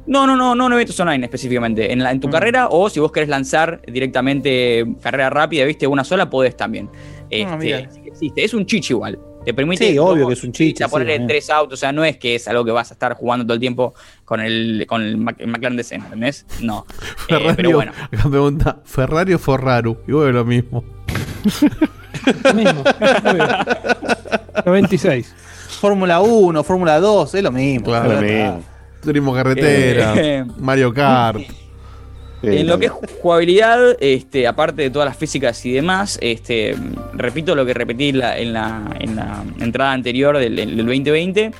No, no, no, no en eventos online específicamente. En, la, Mm. en tu carrera, o si vos querés lanzar directamente carrera rápida, viste, una sola, podés también. Este, mira. sí que existe. Es un chichi igual. Te permite Sí, obvio que es un chichi, a ponerle sí, tres autos. O sea, no es que es algo que vas a estar jugando todo el tiempo con el, con el, Mac- el McLaren de Senna, ¿entendés? No. <laughs> Eh, pero bueno. <laughs> acá me pregunta, ¿Ferrari o Ferraru? Y vos es lo mismo. 96. Fórmula 1, Fórmula 2, es lo mismo. Claro, lo mismo. Turismo carretera, Eh, Mario Kart. En lo que es jugabilidad, este, aparte de todas las físicas y demás, este, repito lo que repetí en la, en la- en la entrada anterior del, del 2020,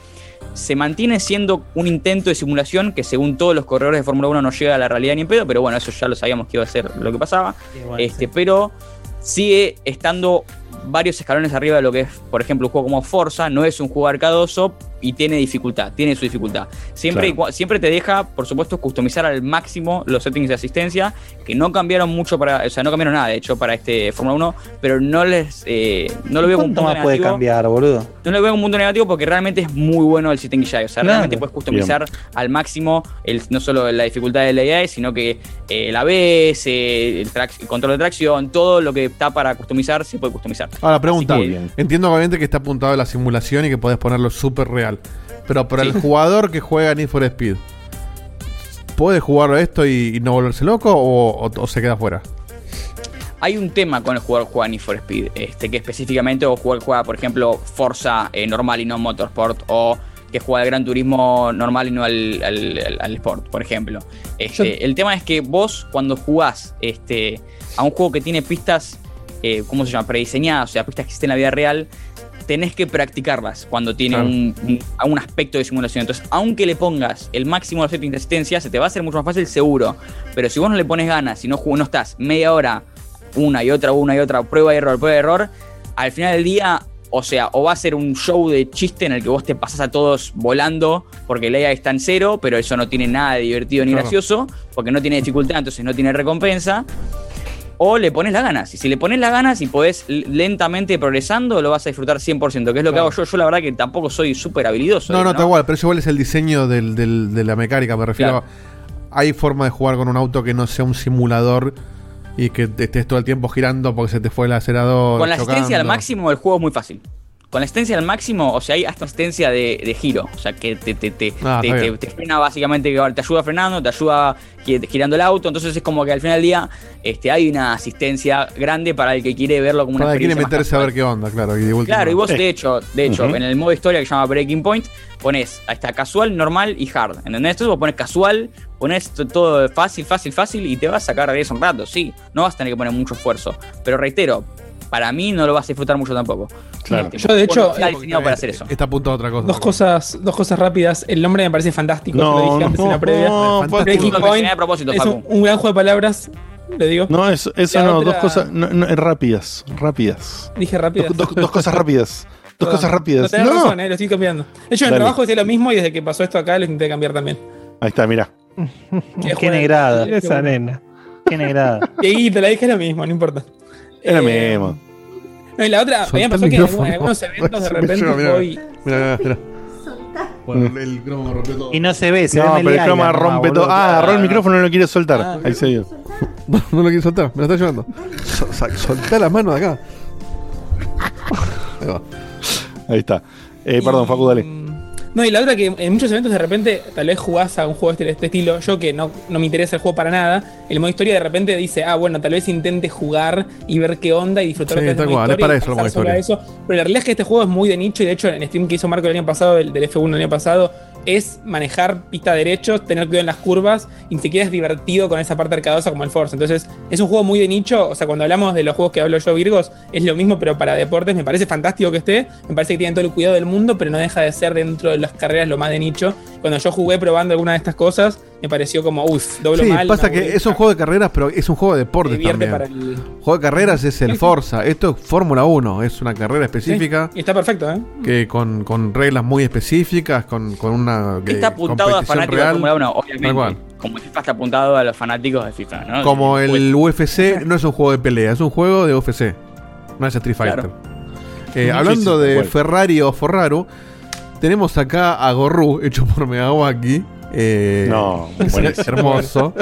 se mantiene siendo un intento de simulación que según todos los corredores de Fórmula 1 no llega a la realidad ni en pedo, pero bueno, eso ya lo sabíamos que iba a ser lo que pasaba. este, Pero sigue estando varios escalones arriba de lo que es, por ejemplo, un juego como Forza, no es un juego arcadoso y tiene dificultad, tiene su dificultad. Siempre, siempre te deja, por supuesto, customizar al máximo los settings de asistencia, que no cambiaron mucho para, o sea, no cambiaron nada, de hecho, para este Fórmula 1, pero no les, eh, no lo veo como un ¿Cuánto punto más puede negativo. cambiar, boludo? No lo veo como un punto negativo porque realmente es muy bueno el setting GI. O sea, Claro. realmente puedes customizar al máximo el, no solo la dificultad del AI, sino que eh, el ABS, el, control de tracción, todo lo que está para customizar se puede customizar. Ahora, pregunta. Que- Entiendo obviamente que está apuntado a la simulación y que podés ponerlo súper real. Pero para el jugador que juega Need for Speed, ¿puede jugar a esto y, y no volverse loco o, o- o se queda fuera? Hay un tema con el jugador que juega Need for Speed, este, que específicamente o juega, juega, por ejemplo, Forza eh, normal y no Motorsport, o que juega el Gran Turismo normal y no al, al- al- al Sport, por ejemplo. Este, El tema es que vos, cuando jugás este, a un juego que tiene pistas, eh, ¿cómo se llama? Prediseñadas, o sea, pistas que existen en la vida real, tenés que practicarlas cuando tiene Claro. un, un- a un aspecto de simulación. Entonces, aunque le pongas el máximo de los settings de asistencia, se te va a hacer mucho más fácil, seguro. Pero si vos no le pones ganas, si no, no estás media hora, una y otra, una y otra, prueba y error, prueba y error, al final del día, o sea, o va a ser un show de chiste en el que vos te pasás a todos volando porque la AI está en cero, pero eso no tiene nada de divertido ni Claro. gracioso, porque no tiene dificultad, entonces no tiene recompensa. O le pones las ganas. Y si le pones las ganas y podés lentamente progresando, lo vas a disfrutar 100%, que es lo que hago yo. Yo la verdad que tampoco soy súper habilidoso. No, no, ¿no? está igual, pero eso igual es el diseño del- del- de la mecánica, me refiero. Claro. a- Hay forma de jugar con un auto que no sea un simulador y que estés todo el tiempo girando porque se te fue el acelerador. Con la asistencia al máximo, el juego es muy fácil. Con la asistencia al máximo, o sea, hay hasta asistencia de, de giro. O sea, que te, te, te, Ah, te- te- frena básicamente, te ayuda frenando, te ayuda gi- girando el auto. Entonces es como que al final del día este, hay una asistencia grande para el que quiere verlo como una Para que quiere experiencia más meterse a ver qué onda, claro. y de Claro, y vos de hecho, de hecho, Ujú. en el modo historia que se llama Breaking Point, pones ahí está casual, normal y hard. ¿Entendés? Entonces vos pones casual, pones todo fácil, fácil, fácil y te vas a sacar de eso un rato, sí. No vas a tener que poner mucho esfuerzo. Pero reitero, para mí no lo vas a disfrutar mucho tampoco. Claro. Yo, de hecho, está diseñado para hacer eso. Está apuntado a otra cosa. Dos cosas, dos cosas rápidas. El nombre me parece fantástico. No, lo dije antes en no, la previa. no. Breaking Point a propósito, es un, Facu. un gran juego de palabras. Le digo. No, eso, eso no, otra- dos cosas no, no, rápidas, rápidas. Dije rápidas. Dos, cosas rápidas. Dos Perdón. cosas rápidas. No tenés No. razón, eh, lo estoy cambiando. De hecho, en el trabajo decía lo mismo y desde que pasó esto acá lo intenté cambiar también. Ahí está, mira. Qué negrada. Qué Esa bueno. nena. Qué negrada. <laughs> Dieguito, la dije lo mismo, no importa. Es lo Eh, mismo. No, y la otra, a mí me Soltá pasó el que en, algunos eventos de <laughs> repente voy. Mira, mira, mira. Bueno, el cromo rompió todo. Y no se ve, se No, ve pero el croma rompe todo. Ah, agarró el micrófono y no lo quiere soltar. Ah, Ahí se dio. No, <laughs> no lo quiero soltar, me lo está llevando. <laughs> Soltá las manos de acá. Ahí va. Ahí está. Eh, perdón, Facu, dale. No, y la otra que en muchos eventos de repente tal vez jugás a un juego de este, estilo, yo que no, no me interesa el juego para nada, el modo historia de repente dice, ah, bueno, tal vez intente jugar y ver qué onda y disfrutar Sí, lo que es el tal modo cual, es historia para y eso el modo historia. eso. Pero la realidad es que este juego es muy de nicho y de hecho en el stream que hizo Marco el año pasado, el del F1 el año pasado, es manejar pista derechos, tener cuidado en las curvas y ni siquiera es divertido con esa parte arcadosa como el Forza. Entonces es un juego muy de nicho, o sea, cuando hablamos de los juegos que hablo yo, Virgos, es lo mismo pero para deportes, me parece fantástico que esté, me parece que tienen todo el cuidado del mundo, pero no deja de ser dentro de las carreras lo más de nicho. Cuando yo jugué probando alguna de estas cosas, me pareció como, uff, doblo Sí, mal. pasa que es un juego de carreras, pero es un juego de deportes también. para el- Juego de carreras es el Forza. Esto es Fórmula 1, es una carrera específica. Y está perfecto, ¿eh? Que con, con reglas muy específicas, con, con una Está apuntado a fanáticos de. Fórmula 1, Tal obviamente. Como FIFA está apuntado a los fanáticos de FIFA, ¿no? Como el UFC no es un juego de pelea, es un juego de UFC. No es Street Fighter. Claro. Eh, hablando de. Ferrari o Ferraru, tenemos acá a Gorru, hecho por Megawaki. Eh, No, hermoso.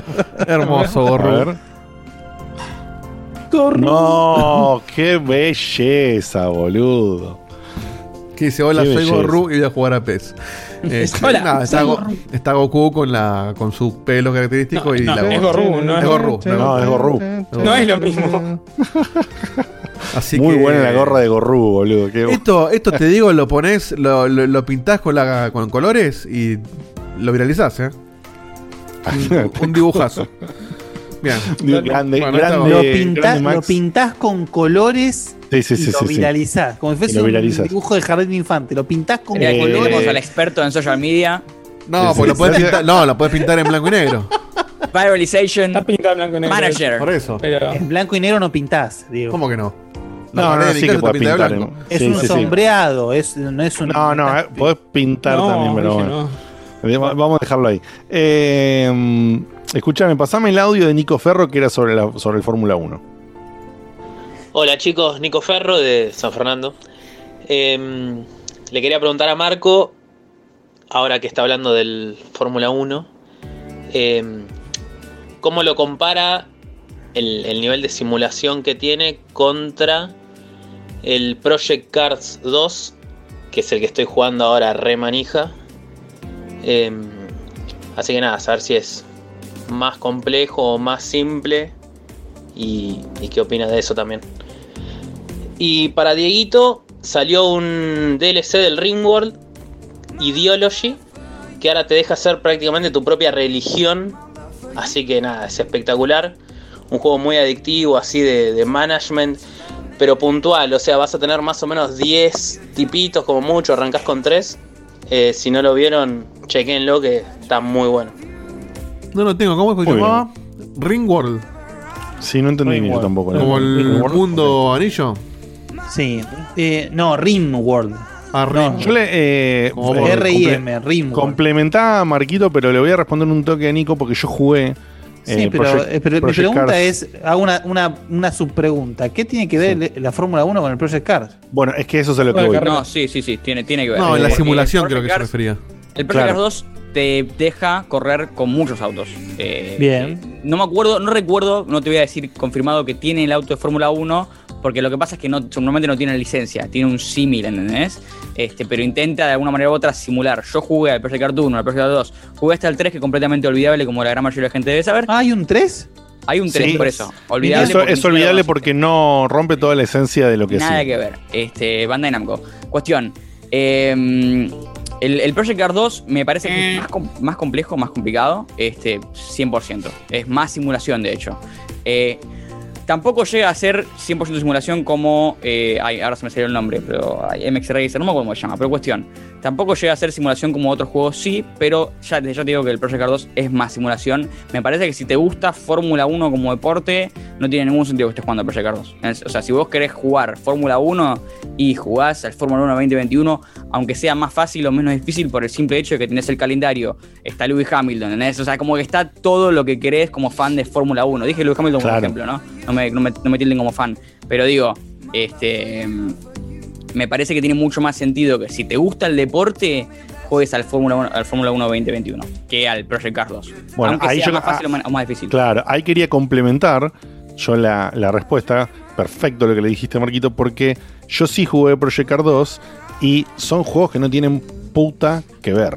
hermoso Gorru. ver. No, qué belleza, boludo. Que dice, hola, Qué soy belleza. Gorru y voy a jugar a PES. Eh, Hola, nada, está, Go- está Goku con la con su pelo característico y no, la es. Gorru, no es Gorru. No, es Gorru. No es lo mismo. Así Muy que- buena la gorra de Gorru, boludo. Qué- Esto, esto te digo, lo pones, lo, lo, lo pintás con, la, con colores y lo viralizás, ¿eh? Un, un dibujazo. Bien. Grande, Bueno, grande, lo, grande pintás, Max. lo pintás con colores Sí, sí, y sí, lo sí, sí. viralizás. Como si fuese un dibujo de jardín de infante. Lo pintás con Eh, tenemos colores. al experto en social media. No, Sí, pues lo puedes pintar, no, lo puedes pintar en blanco y negro. <laughs> Viralization Está pintado en blanco y negro. Manager. Por eso. Pero En blanco y negro no pintás, digo. ¿Cómo que no? No, no, mi sí que puedes pintar. blanco. en- Es sí, un sí, sí. sombreado, es, no es un. No, no, eh, podés pintar No, también, pero bueno. Va- Vamos a dejarlo ahí. Eh, escúchame, pasame el audio de Nico Ferro que era sobre, la, sobre el Fórmula 1. Hola chicos, Nico Ferro de San Fernando. Em, le quería preguntar a Marco, ahora que está hablando del Fórmula 1, em, ¿cómo lo compara el, el nivel de simulación que tiene contra el Project Cars 2, que es el que estoy jugando ahora re manija? Em, así que nada, saber si es más complejo o más simple y, y qué opina de eso también. Y para Dieguito salió un DLC del Ringworld, Ideology, que ahora te deja hacer prácticamente tu propia religión. Así que nada, es espectacular. Un juego muy adictivo, así de, de management, pero puntual. O sea, vas a tener más o menos 10 tipitos como mucho, arrancás con 3. si no lo vieron, chequenlo que está muy bueno. No lo tengo. ¿Cómo es que se llamaba? Ringworld. Sí, no entendí ni yo tampoco. ¿no? Como el mundo anillo. Sí. Eh, no, Rimworld. Ah, Rim. Yo le. Eh, eh. R-I-M, comple- Rimworld. Complementaba a Marquito, pero le voy a responder un toque a Nico porque yo jugué. Sí, eh, pero, Project- eh, mi pregunta Cars. es, hago una, una, una subpregunta. ¿Qué tiene que ver la Fórmula 1 con el Project Cars? Bueno, es que eso es a lo que voy. No, sí, sí, sí, tiene, tiene que ver. No, en la simulación creo que se refería. El Project Claro. Cars 2 te deja correr con muchos autos. Eh, Bien. eh, no me acuerdo, no recuerdo, no te voy a decir confirmado que tiene el auto de Fórmula 1, porque lo que pasa es que no, normalmente no tiene licencia, tiene un símil, ¿entendés? Este, pero intenta de alguna manera u otra simular. Yo jugué al Project Cars 1, al Project Cars 2, jugué hasta el 3, que es completamente olvidable, como la gran mayoría de la gente debe saber. Ah, ¿hay un 3? Hay un 3, Sí. por eso. Olvidable. Eso es olvidable porque no rompe toda la esencia de lo que Nada sí. que ver. Este, Bandai Namco. Cuestión. eh, el, el Project Cars 2 me parece que es más, com- más complejo, más complicado. Este, 100%. Es más simulación, de hecho. Eh, tampoco llega a ser 100% simulación como. eh, ahora se me salió el nombre, pero. ay, MX Racer, no me acuerdo cómo se llama, pero cuestión. Tampoco llega a ser simulación como otros juegos, sí, pero ya, ya te digo que el Project Cars 2 es más simulación. Me parece que si te gusta Fórmula 1 como deporte, no tiene ningún sentido que estés jugando al Project Cars 2. Es- O sea, si vos querés jugar Fórmula 1 y jugás al Fórmula 1 2021, aunque sea más fácil o menos difícil por el simple hecho de que tenés el calendario, está Lewis Hamilton, ¿entendés? O sea, como que está todo lo que querés como fan de Fórmula 1. Dije Lewis Hamilton como Claro. ejemplo, ¿no? No me, no, me, no me tilden como fan. Pero digo, este me parece que tiene mucho más sentido que si te gusta el deporte, juegues al Fórmula 1, al Fórmula 1 2021 que al Project Cars 2. Bueno, Aunque ahí sea yo- más fácil ah, o más difícil. Claro, ahí quería complementar yo la, la respuesta. Perfecto lo que le dijiste, Marquito, porque yo sí jugué Project Cars 2 y son juegos que no tienen puta que ver.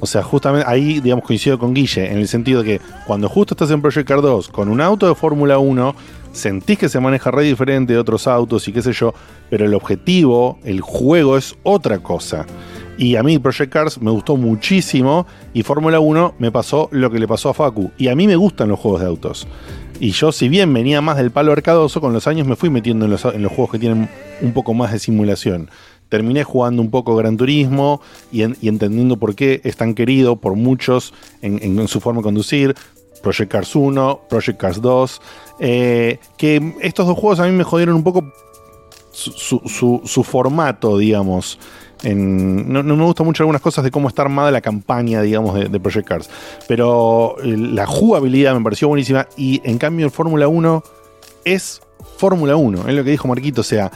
O sea, justamente ahí, digamos, coincido con Guille, en el sentido de que cuando justo estás en Project Cars 2 con un auto de Fórmula 1, sentís que se maneja re diferente de otros autos y qué sé yo, pero el objetivo, el juego es otra cosa. Y a mí Project Cars me gustó muchísimo y Fórmula 1 me pasó lo que le pasó a Facu. Y a mí me gustan los juegos de autos. Y yo, si bien venía más del palo arcadoso, con los años me fui metiendo en los, en los juegos que tienen un poco más de simulación. terminé jugando un poco Gran Turismo y, en- y entendiendo por qué es tan querido por muchos en su forma de conducir. Project Cars 1, Project Cars 2. eh, que estos dos juegos a mí me jodieron un poco su, formato, digamos. No, me gustan mucho algunas cosas de cómo está armada la campaña, digamos, de, de Project Cars. Pero eh, la jugabilidad me pareció buenísima. Y en cambio, el Fórmula 1 es Fórmula 1. Es lo que dijo Marquito. O sea,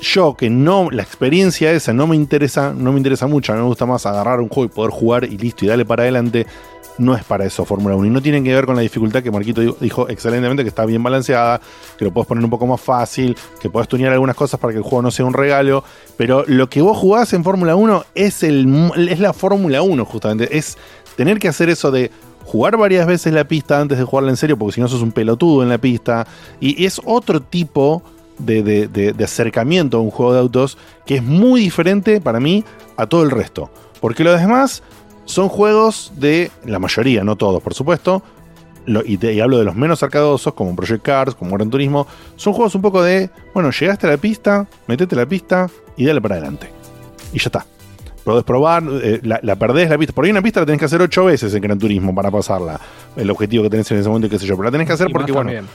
yo que no, la experiencia esa no me interesa, no me interesa mucho. A mí me gusta más agarrar un juego y poder jugar y listo y darle para adelante. No es para eso Fórmula 1. Y no tienen que ver con la dificultad que Marquito dijo- excelentemente, que está bien balanceada, que lo puedes poner un poco más fácil, que puedes tunear algunas cosas para que el juego no sea un regalo. Pero lo que vos jugás en Fórmula 1 es, el, es la Fórmula 1, justamente. Es tener que hacer eso de jugar varias veces la pista antes de jugarla en serio, porque si no sos un pelotudo en la pista. Y es otro tipo de, de- acercamiento a un juego de autos que es muy diferente para mí a todo el resto. Porque los demás son juegos de, la mayoría, no todos por supuesto, lo- y, te- y hablo de los menos arcadosos, como Project Cars, como Gran Turismo, son juegos un poco de, bueno, llegaste a la pista, metete a la pista y dale para adelante. Y ya está. Podés probar, eh, la, la perdés la pista. Por ahí una pista la tenés que hacer ocho veces en Gran Turismo para pasarla. El objetivo que tenés en ese momento, qué sé yo. Pero la tenés que hacer Y porque, bueno, también.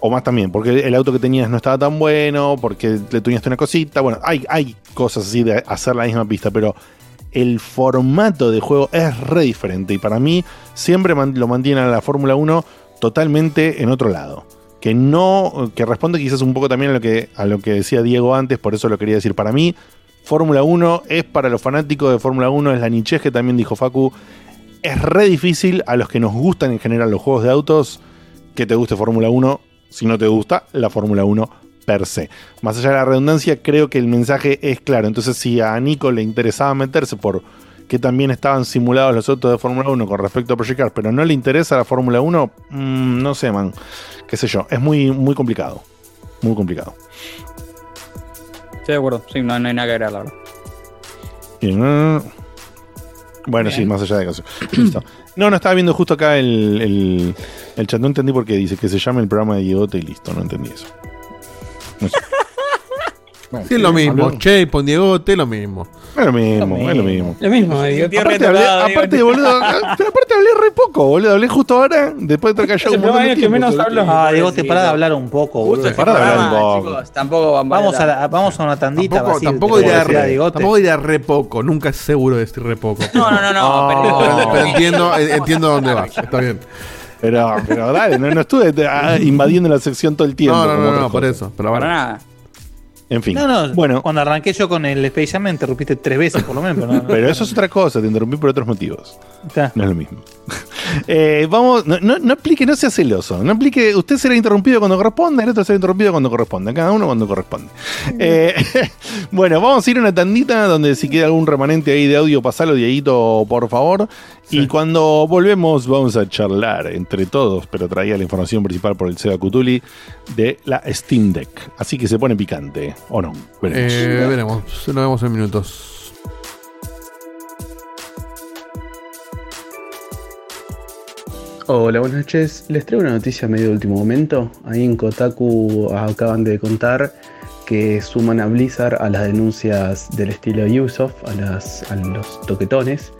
o más también, porque el auto que tenías no estaba tan bueno, porque le tuñaste una cosita. Bueno, hay, hay cosas así de hacer la misma pista, pero el formato de juego es re diferente. Y para mí, siempre lo mantiene a la Fórmula 1 totalmente en otro lado. Que no, que responde quizás un poco también a lo que, a lo que decía Diego antes, por eso lo quería decir. Para mí, Fórmula 1 es para los fanáticos de Fórmula 1, es la nichez que también dijo Facu. Es re difícil a los que nos gustan en general los juegos de autos que te guste Fórmula 1 si no te gusta la Fórmula 1 per se. Más allá de la redundancia, creo que el mensaje es claro. Entonces, si a Nico le interesaba meterse por que también estaban simulados los autos de Fórmula 1 con respecto a Project Cars, pero no le interesa la Fórmula 1, mm, no sé, man. Qué sé yo, es muy, muy complicado. Muy complicado. Estoy de acuerdo. Sí, no, no hay nada que agregar, la verdad. Bueno, sí, más allá de eso. <clears throat> Listo. No, no estaba viendo justo acá el, el, el chat. No entendí por qué dice que se llame el programa de Diegote y listo. No entendí eso. Sí, es lo mismo. Habló- Che, pon Diegote, lo mismo. Es lo mismo, es lo mismo. Lo mismo. Aparte, hablé, aparte, boludo, pero aparte hablé re poco, boludo. Hablé justo ahora, después de estar callado <laughs> un montón de tiempo. Ah, Diego, te pará de hablar un poco, boludo. Pará de hablar un poco. Tampoco Vamos a, la- vamos a una tandita. Tampoco, Basil, tampoco te a re, tampoco diría re poco. Nunca es seguro decir re poco. No, no, no, no. <laughs> Pero, pero entiendo, <laughs> entiendo dónde vas. Está bien. Pero, pero dale, no, no estuve ah, invadiendo la sección todo el tiempo. No, no, como no, no, por eso. Pero bueno. nada. En fin. No, no, Bueno. cuando arranqué yo con el Space Jam me interrumpiste tres veces por lo menos. pero no, no. Pero eso es otra cosa, te interrumpí por otros motivos. Está. No es lo mismo. <laughs> Eh, vamos, no, no, no aplique, no sea celoso. No aplique, usted será interrumpido cuando corresponde, el otro será interrumpido cuando corresponde. Cada uno cuando corresponde. Eh, <laughs> bueno, vamos a ir a una tandita donde si queda algún remanente ahí de audio, pasalo, Dieguito, por favor. Y cuando volvemos, vamos a charlar entre todos, pero traía la información principal por el Seba Cutuli de la Steam Deck. Así que se pone picante, ¿o no? Veremos. Eh, veremos. Nos vemos en minutos. Hola, buenas noches. Les traigo una noticia medio de último momento. Ahí en Kotaku acaban de contar que suman a Blizzard a las denuncias del estilo Ubisoft, a, las, a los toquetones,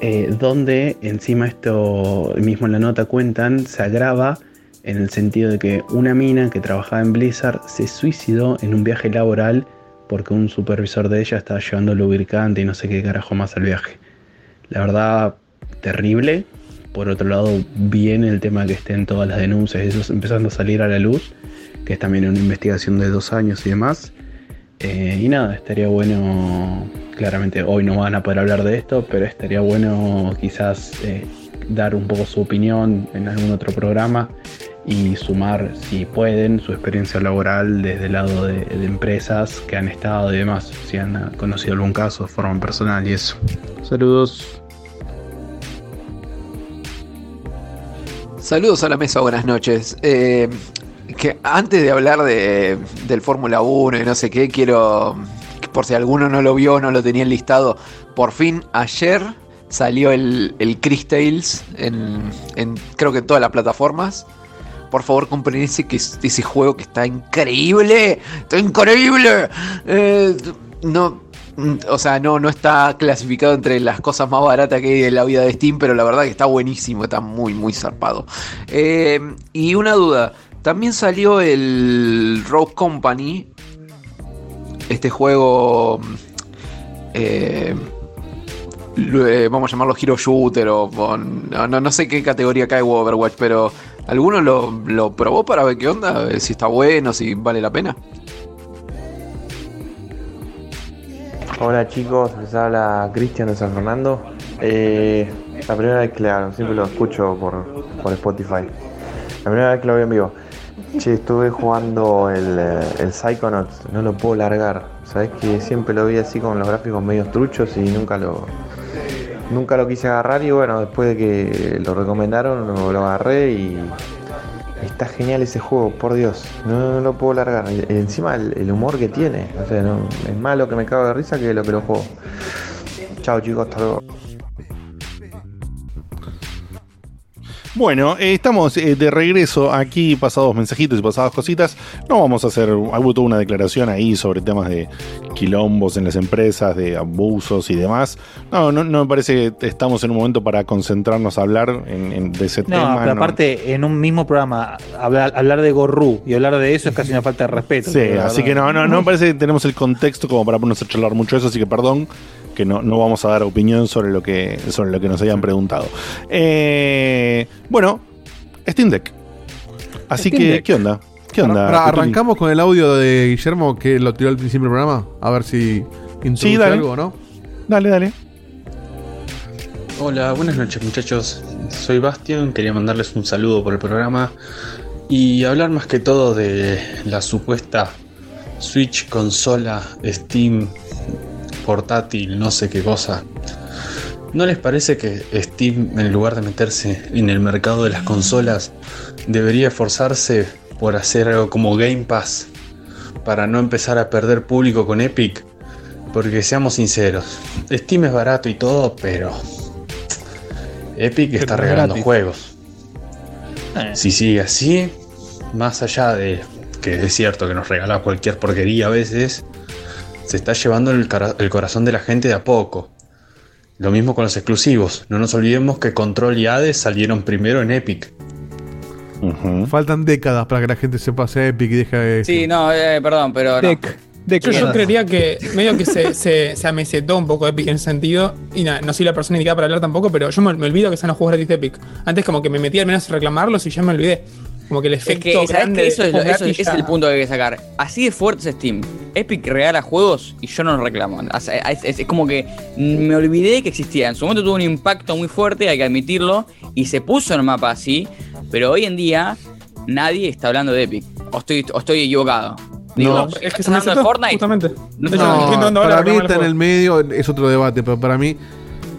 eh, donde encima esto mismo en la nota cuentan, se agrava en el sentido de que una mina que trabajaba en Blizzard se suicidó en un viaje laboral porque un supervisor de ella estaba llevando lubricante y no sé qué carajo más al viaje. La verdad, terrible. Por otro lado, bien el tema que estén todas las denuncias, eso empezando a salir a la luz, que es también una investigación de dos años y demás. Eh, y nada, estaría bueno, claramente hoy no van a poder hablar de esto, pero estaría bueno quizás eh, dar un poco su opinión en algún otro programa y sumar, si pueden, su experiencia laboral desde el lado de, de empresas que han estado y demás, si han conocido algún caso de forma personal y eso. Saludos. Saludos a la mesa, buenas noches. Eh, que antes de hablar de, del Fórmula 1 y no sé qué, quiero, por si alguno no lo vio, no lo tenía listado, por fin ayer salió el, el Chris Tales en, en creo que en todas las plataformas. Por favor, compren ese, que es- ese juego que está increíble. Está increíble. Eh, no, mm, o sea, no, no está clasificado entre las cosas más baratas que hay en la vida de Steam, pero la verdad que está buenísimo, está muy, muy zarpado. Eh, y una duda, también salió el Rogue Company, este juego, lo- eh, vamos a llamarlo Hero Shooter o no- no sé qué categoría cae Overwatch, pero ¿alguno lo, lo probó para ver qué onda? Ver Si está bueno, si vale la pena. Hola chicos, les habla Cristian de San Fernando. Eh, la primera vez que le hablo, siempre lo escucho por, por Spotify. La primera vez que lo veo en vivo. Che, estuve jugando el, eh, el Psychonauts, no lo puedo largar. Sabes que siempre lo vi así con los gráficos medio truchos y nunca lo, nunca lo quise agarrar. Y bueno, después de que lo recomendaron, lo, agarré y está genial ese juego, por Dios. No, lo puedo largar. Encima el, humor que tiene, o sea, no- es más lo que me cago de risa que lo que lo juego. Chao chicos, hasta luego. Bueno, eh, estamos eh, de regreso aquí, pasados mensajitos y pasadas cositas. No vamos a hacer, hubo toda una declaración ahí sobre temas de quilombos en las empresas, de abusos y demás. No, no, no me parece que estamos en un momento para concentrarnos a hablar en- en- de ese No, tema. pero no. aparte, en un mismo programa, hablar, hablar de Gorru y hablar de eso es casi una falta de respeto. Sí, así que no, no, no me parece que tenemos el contexto como para ponernos a charlar mucho de eso, así que perdón que no, no vamos a dar opinión sobre lo que, sobre lo que nos hayan preguntado. Eh, bueno, Steam Deck. Así Steam que, Deck. ¿qué onda? ¿Qué onda? Arrancamos con el audio de Guillermo que lo tiró al principio del programa. A ver si introduce Sí, dale. algo, ¿no? Dale, dale. Hola, buenas noches muchachos. Soy Bastian, quería mandarles un saludo por el programa y hablar más que todo de la supuesta Switch, consola, Steam, portátil, no sé qué cosa. ¿No les parece que Steam, en lugar de meterse en el mercado de las consolas, debería esforzarse por hacer algo como Game Pass para no empezar a perder público con Epic? Porque seamos sinceros, Steam es barato y todo, pero Epic está es regalando gratis. juegos. Si sigue así, más allá de que es cierto que nos regala cualquier porquería a veces, se está llevando el, el corazón de la gente de a poco. Lo mismo con los exclusivos. No nos olvidemos que Control y Hades salieron primero en Epic. Faltan décadas para que la gente se pase a Epic y deje de. Sí, no, eh, perdón, pero no. Yo, yo creería que medio que se, se, se amesetó un poco Epic en ese sentido. Y nada, no soy la persona indicada para hablar tampoco, pero yo me, me olvido que son los juegos gratis de Epic. Antes como que me metí al menos a reclamarlos y ya me olvidé. Como que el Es efecto que, ¿sabes grande qué? Eso, es, lo- eso es- es el punto que hay que sacar. Así de fuerte es Steam. Epic regala juegos y yo no lo reclamo. O sea, es, es- es como que me olvidé que existía. En su momento tuvo un impacto muy fuerte, hay que admitirlo, y se puso en el mapa así. Pero hoy en día nadie está hablando de Epic. O estoy, o estoy equivocado. Digo, No, es que se ¿estás me hablando de Fortnite? justamente. No, para mí está en el medio, es otro debate, pero para mí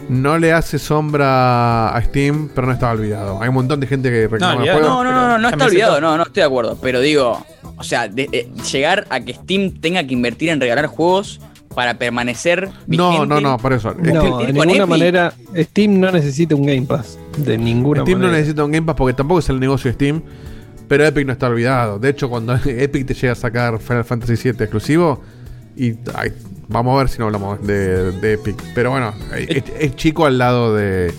no le hace sombra a Steam, pero no estaba olvidado. Hay un montón de gente que reclama el juego. No, no, no, no, no está olvidado, está- no, no estoy de acuerdo. Pero digo, o sea, de- eh, llegar a que Steam tenga que invertir en regalar juegos para permanecer No, vigente. no, no, por eso. No, de ninguna Epic. manera, Steam no necesita un Game Pass. De ninguna Steam no manera. necesita un Game Pass porque tampoco es el negocio de Steam. Pero Epic no está olvidado. De hecho, cuando <laughs> Epic te llega a sacar Final Fantasy VII exclusivo, y ay, vamos a ver si no hablamos de, de Epic. Pero bueno, es, es chico al lado de,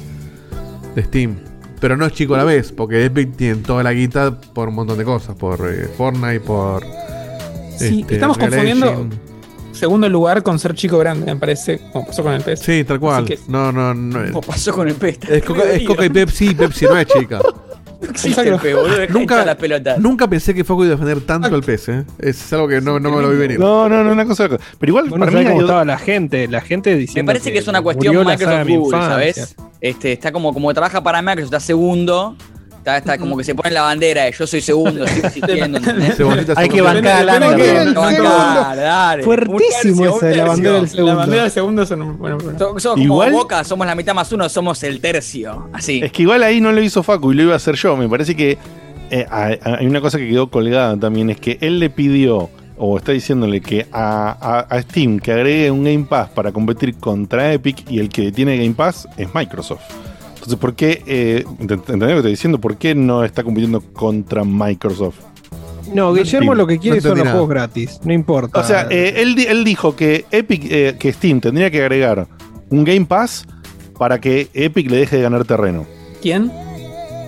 de Steam. Pero no es chico a la vez, porque Epic tiene toda la guita por un montón de cosas. Por eh, Fortnite, por... Sí, este, estamos Real confundiendo Engine. segundo lugar con ser chico grande, me parece, como pasó con el PS. Sí, tal cual. Que- No, no, no. Como pasó con el PES. Es Coca, es Coca y Pepsi, Pepsi no es chica. <laughs> Exacto. Nunca, la pelota. nunca pensé que Facu iba a defender tanto el PS. ¿eh? Es algo que no, no me lo vi venir. No, no, no, una cosa. Pero igual, Bueno, para ¿sabes mí. cómo estaba la gente? La gente diciendo Me parece que, es una cuestión Microsoft mi Google. ¿sabes? Este, está como, como trabaja para Microsoft, está segundo. Está, está como que se pone la bandera de yo soy segundo, estoy <laughs> existiendo. Hay que bancar la Hay que Nano. bancar, dale. Fuertísimo esa de la bandera del segundo. La bandera de segundo son. Bueno, bueno. So- Somos Igual- como Boca, somos la mitad más uno, somos el tercio. Así. Es que igual ahí no lo hizo Facu y lo iba a hacer yo. Me parece que eh, hay hay una cosa que quedó colgada también: es que él le pidió, o está diciéndole que a, a- a Steam que agregue un Game Pass para competir contra Epic y el que tiene Game Pass es Microsoft. Entonces, ¿por qué? Eh, ent- ¿Entendés lo que estoy diciendo? ¿Por qué no está compitiendo contra Microsoft? No, Guillermo lo que quiere No son los nada. juegos gratis. No importa. O sea, eh, él, él dijo que Epic, eh, que Steam tendría que agregar un Game Pass para que Epic le deje de ganar terreno. ¿Quién?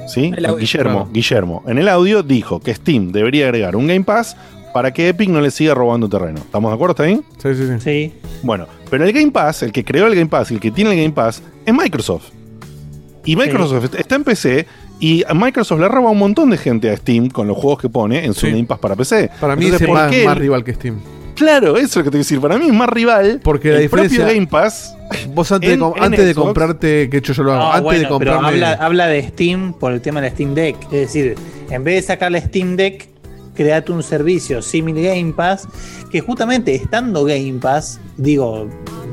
¿Sí? El. Guillermo. Guillermo. En el audio dijo que Steam debería agregar un Game Pass para que Epic no le siga robando terreno. ¿Estamos de acuerdo? ¿Está bien? Sí, sí, sí. Sí. Bueno, pero el Game Pass, el que creó el Game Pass y el que tiene el Game Pass, es Microsoft. Y Microsoft está en PC y a Microsoft le roba un montón de gente a Steam con los juegos que pone en su Sí. Game Pass para PC. Para mí Entonces, es ¿por más, rival que Steam. Claro, eso es lo que te quiero decir. Para mí es más rival. Porque la el diferencia- propio Game Pass. Vos antes, de, en- antes comprarte, que hecho yo lo hago, No, antes bueno, de pero comprarme. habla, habla de Steam por el tema del Steam Deck. Es decir, en vez de sacarle Steam Deck, créate un servicio similar Game Pass, que justamente estando Game Pass, digo,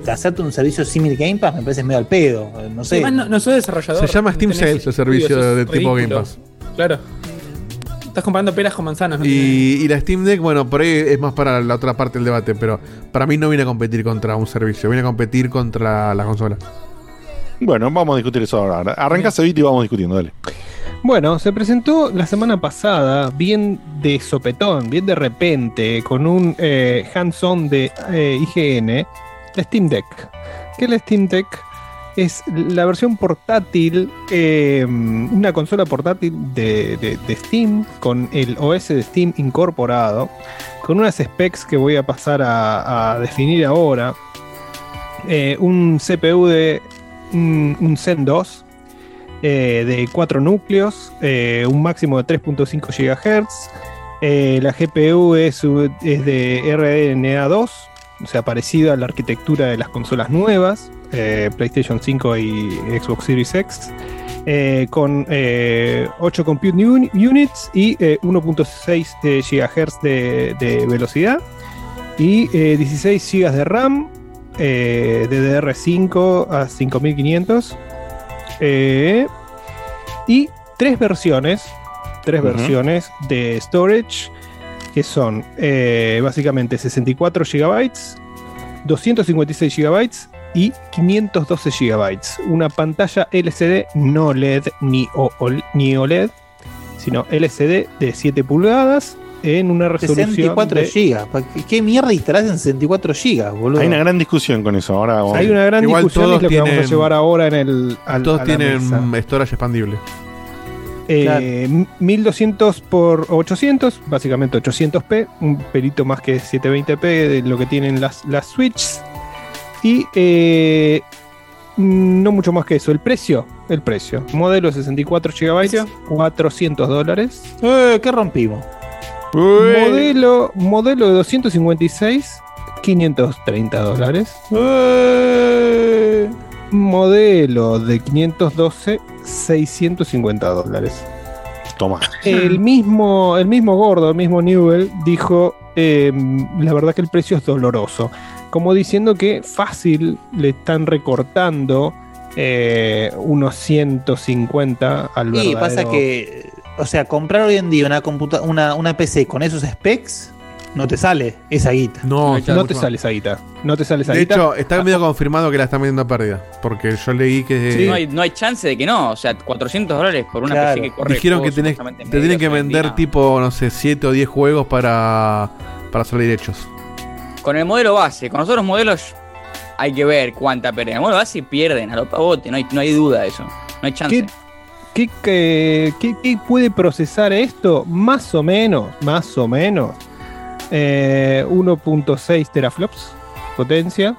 hacerte un servicio similar Game Pass me parece medio al pedo. No sé. Además, no, no soy desarrollador. Se llama Steam Sales, el servicio de tipo Game. Pass. Claro. Estás comparando peras con manzanas. ¿no? Y, y la Steam Deck, bueno, por ahí es más para la otra parte del debate, pero para mí no viene a competir contra un servicio, viene a competir contra la consola. Bueno, vamos a discutir eso ahora. Arranca Cevito y vamos discutiendo, dale. Bueno, se presentó la semana pasada, bien de sopetón, bien de repente, con un eh, hands-on de eh, IGN, Steam Deck. Que la Steam Deck es la versión portátil, eh, una consola portátil de, de- Steam, con el OS de Steam incorporado, con unas specs que voy a pasar a, definir ahora. Eh, un CPU de un, Zen 2 eh, de 4 núcleos, eh, un máximo de 3.5 GHz. la GPU es, es de RDNA2, o sea, parecida a la arquitectura de las consolas nuevas, eh, PlayStation 5 y Xbox Series X. eh, con eh, 8 compute uni- units y eh, 1.6 eh, GHz de, de velocidad y eh, 16 GB de RAM, eh, DDR5 a 5500 eh, y tres versiones, tres versiones de storage que son eh, básicamente 64 GB, 256 GB y 512 GB. Una pantalla LCD no LED ni, O- OL- ni OLED, sino LCD de 7 pulgadas en una resolución 64 de- GB. ¿Para qué- ¿Qué mierda instalás en 64 GB, boludo? Hay una gran discusión con eso. Ahora Hay una gran Igual discusión y es todos lo que vamos a llevar ahora en el al- Todos a la tienen mesa. storage expandible. Eh, 1200 por 800, básicamente 800p, un pelito más que 720p de lo que tienen las, las Switch. Y eh, no mucho más que eso. El precio, el precio. Modelo 64 GB, 400 dólares. Eh, ¿Qué rompimos? Modelo, modelo de 256, 530 dólares. Modelo de 512, 650 dólares. Toma. El <laughs> mismo, el mismo gordo, el mismo Newell, dijo: eh, La verdad que el precio es doloroso. Como diciendo que fácil le están recortando eh, unos 150 al Y verdadero. pasa que, o sea, comprar hoy en día una, computa una, una PC con esos specs no te sale esa guita. No, No te sale esa guita. No te sale esa De guita. hecho, está medio confirmado que la están vendiendo a pérdida. Porque yo leí que. no, hay, no hay chance de que no. O sea, 400 dólares por una Claro. PC que corre. Dijeron que tenés, te tienen que vender tipo, no sé, 7 o 10 juegos para, para salir hechos. Con el modelo base, con los otros modelos hay que ver cuánta pérdida. El modelo base pierden a los pavotes, no hay, no hay duda de eso. No hay chance. ¿Qué, qué, qué- qué puede procesar esto? Más o menos, más o menos. Eh, 1.6 teraflops potencia.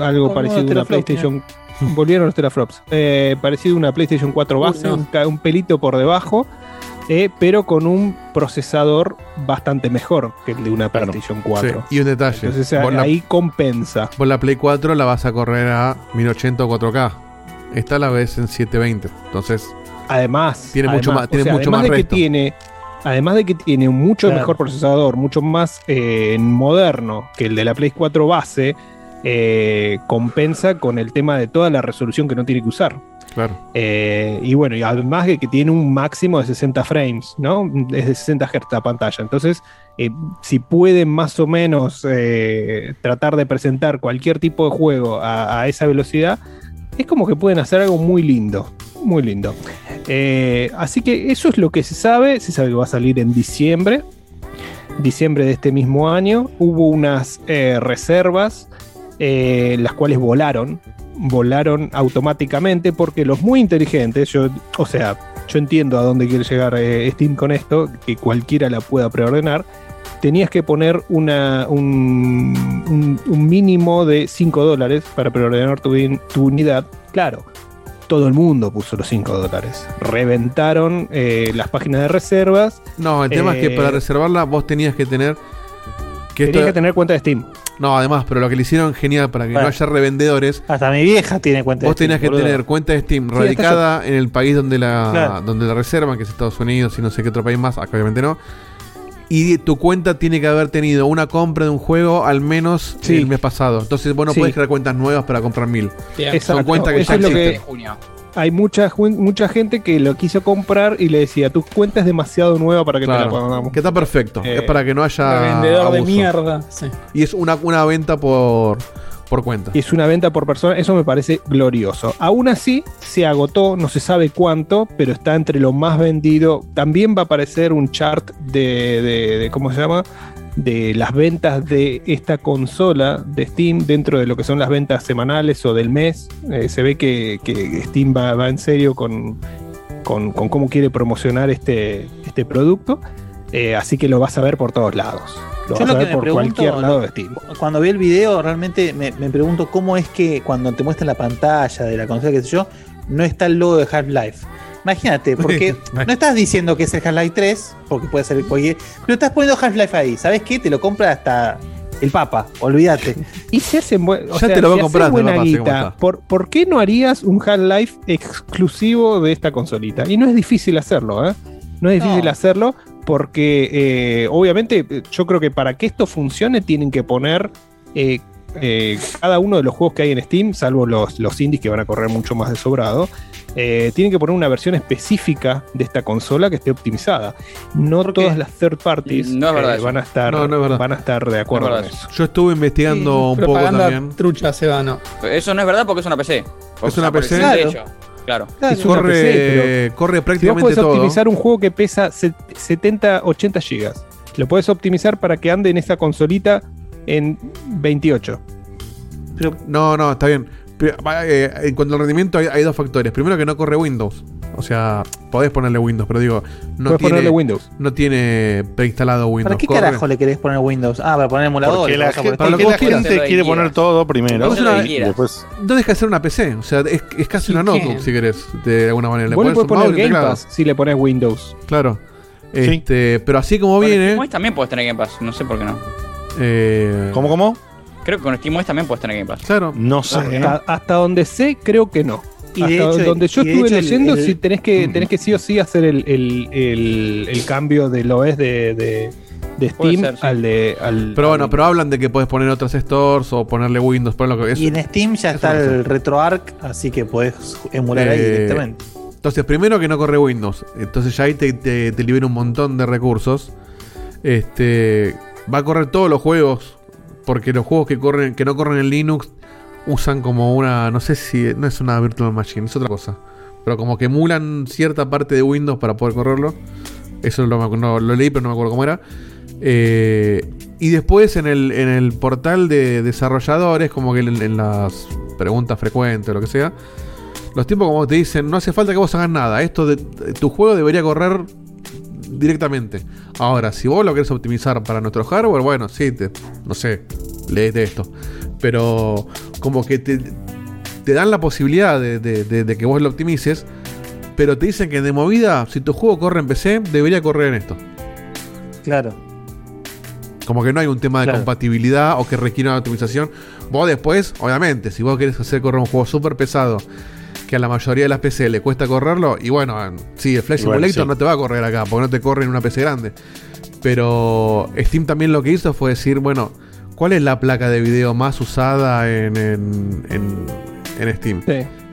Algo Oh, parecido a una PlayStation. Volvieron los teraflops. Eh, parecido a una PlayStation 4 base, no. un, pelito por debajo. eh, pero con un procesador bastante mejor que el de una PlayStation 4. Sí, Y un detalle. Entonces la- ahí compensa. Vos la Play 4 la vas a correr a 1080 o 4K. Esta la ves en 720. Entonces. Además, Tiene mucho más, tiene o sea, mucho además más de que tiene, además de que tiene un mucho Claro. mejor procesador, mucho más eh, moderno que el de la Play 4 base, eh, compensa con el tema de toda la resolución que no tiene que usar. Claro. Eh, y bueno, y además de que tiene un máximo de 60 frames, ¿no? Es de 60 Hz la pantalla. Entonces, eh, si pueden más o menos eh, tratar de presentar cualquier tipo de juego a, a esa velocidad, es como que pueden hacer algo muy lindo. Muy lindo. Eh, así que eso es lo que se sabe. Se sabe que va a salir en diciembre. diciembre de este mismo año, hubo unas eh, reservas, eh, las cuales volaron, volaron automáticamente porque los muy inteligentes, yo, o sea, yo entiendo a dónde quiere llegar Steam con esto, que cualquiera la pueda preordenar. Tenías que poner un, mínimo de 5 dólares para preordenar tu unidad. Claro, todo el mundo puso los 5 dólares. Reventaron eh, las páginas de reservas. No, el tema es que Eh, para reservarla vos tenías que tener. Que Tenías que tener cuenta de Steam. No, además, pero lo que le hicieron genial para que Bueno. no haya revendedores. Hasta mi vieja tiene cuenta Vos de Steam, tenías que boludo. tener cuenta de Steam Sí, radicada en el país donde la, Claro. donde la reservan, que es Estados Unidos y no sé qué otro país más, acá obviamente no. Y tu cuenta tiene que haber tenido una compra de un juego al menos Sí. el mes pasado. Entonces vos no Sí. podés crear cuentas nuevas para comprar mil. Exacto. Son cuentas que Eso ya es lo que- existen. Hay mucha, mucha gente que lo quiso comprar y le decía, tu cuenta es demasiado nueva para que te la pongamos. que está perfecto. Eh, es para que no haya. Vendedor de mierda. Sí. Y es una, una venta por, por cuenta. Es una venta por persona, eso me parece glorioso. Aún así, se agotó, no se sabe cuánto, pero está entre lo más vendido. También va a aparecer un chart de, ¿cómo se llama? De las ventas de esta consola de Steam dentro de lo que son las ventas semanales o del mes. Eh, se ve que, que Steam va, en serio con, con, con cómo quiere promocionar este, este producto. Eh, así que lo vas a ver por todos lados. Lo Yo vas lo a que ver me por pregunto, cualquier lado ¿no? de Steam. cuando vi el video, realmente me, me pregunto cómo es que cuando te muestran la pantalla de la consola, qué sé yo, no está el logo de Half-Life. Imagínate, <laughs> porque no estás diciendo que es el Half-Life 3, porque puede ser cualquier. Pero estás poniendo Half-Life ahí. ¿Sabes qué? Te lo compra hasta el Papa, olvídate. <laughs> Y si hacen buen- o Ya sea, te lo va si comprar, buena ¿cómo guita? ¿por, por qué no harías un Half-Life exclusivo de esta consolita? Y no es difícil hacerlo, ¿eh? No es difícil No. hacerlo porque eh, obviamente eh, yo creo que para que esto funcione tienen que poner eh, eh, cada uno de los juegos que hay en Steam, salvo los, los indies que van a correr mucho más de sobrado, eh, tienen que poner una versión específica de esta consola que esté optimizada. No todas las third parties No eh, van a estar No, no es verdad. van a estar de acuerdo No es con eso. Yo estuve investigando un poco también. trucha se va, no. Eso no es verdad porque es una PC. Porque Es una PC. hecho. Claro. Una corre, PC, pero corre Si vos prácticamente podés todo. optimizar un juego que pesa set- 70, 80 gigas, lo puedes optimizar para que ande en esa consolita en 28. No, no, está bien. Pero, eh, en cuanto al rendimiento hay, hay dos factores. Primero que no corre Windows. O sea, podés ponerle Windows, pero digo, no Podés tiene, ponerle Windows. no tiene preinstalado Windows. ¿Para qué Corre- carajo le querés poner Windows? Ah, para poner emulador. Porque la, vas a gente, poner- porque la gente quiere poner todo primero. Una- y después No deja de ser una PC. O sea, es, es casi una notebook, si querés, de alguna manera. Le podés poner Game. Pass si le pones Windows. Claro. Este, pero así como Con viene. SteamOS también puedes tener Game Pass. No sé por qué no. Eh, ¿Cómo, cómo? Creo que con SteamOS también puedes tener Game Pass. Claro. No sé. Hasta, hasta donde sé, creo que no. Y hasta de hecho- donde yo y estuve el- leyendo, el- sí tenés que, tenés que sí o sí hacer el, el, el- el cambio del OS de, de, de Steam ser, sí. al de. Al, Pero bueno, pero hablan de que puedes poner otras stores o ponerle Windows. Pero lo que es, Y en Steam ya está el RetroArch, así que podés emular ahí Eh, directamente. Entonces, primero que no corre Windows. Entonces ya ahí te, te- te libera un montón de recursos. Este. Va a correr todos los juegos. Porque los juegos que corren, que no corren en Linux usan como una. No sé si. No es una virtual machine, es otra cosa. Pero como que emulan cierta parte de Windows para poder correrlo. Eso lo, no- lo leí, pero no me acuerdo cómo era. Eh, y después en el, en el portal de desarrolladores, como que en, las preguntas frecuentes o lo que sea, los tipos como te dicen, no hace falta que vos hagas nada, esto de, tu juego debería correr directamente. Ahora, si vos lo querés optimizar para nuestro hardware, bueno, sí, te, no sé, leete esto. Pero como que te, te dan la posibilidad de, de- de- de que vos lo optimices, pero te dicen que de movida, si tu juego corre en PC, debería correr en esto. Claro. Como que no hay un tema de Claro. compatibilidad o que requiera una optimización. Vos después, obviamente, si vos querés hacer correr un juego súper pesado, que a la mayoría de las PC le cuesta correrlo, y bueno, sí, el bueno, Simulator sí. no te va a correr acá, porque no te corre en una PC grande. Pero Steam también lo que hizo fue decir, bueno, ¿cuál es la placa de video más usada en, en, en- en Steam?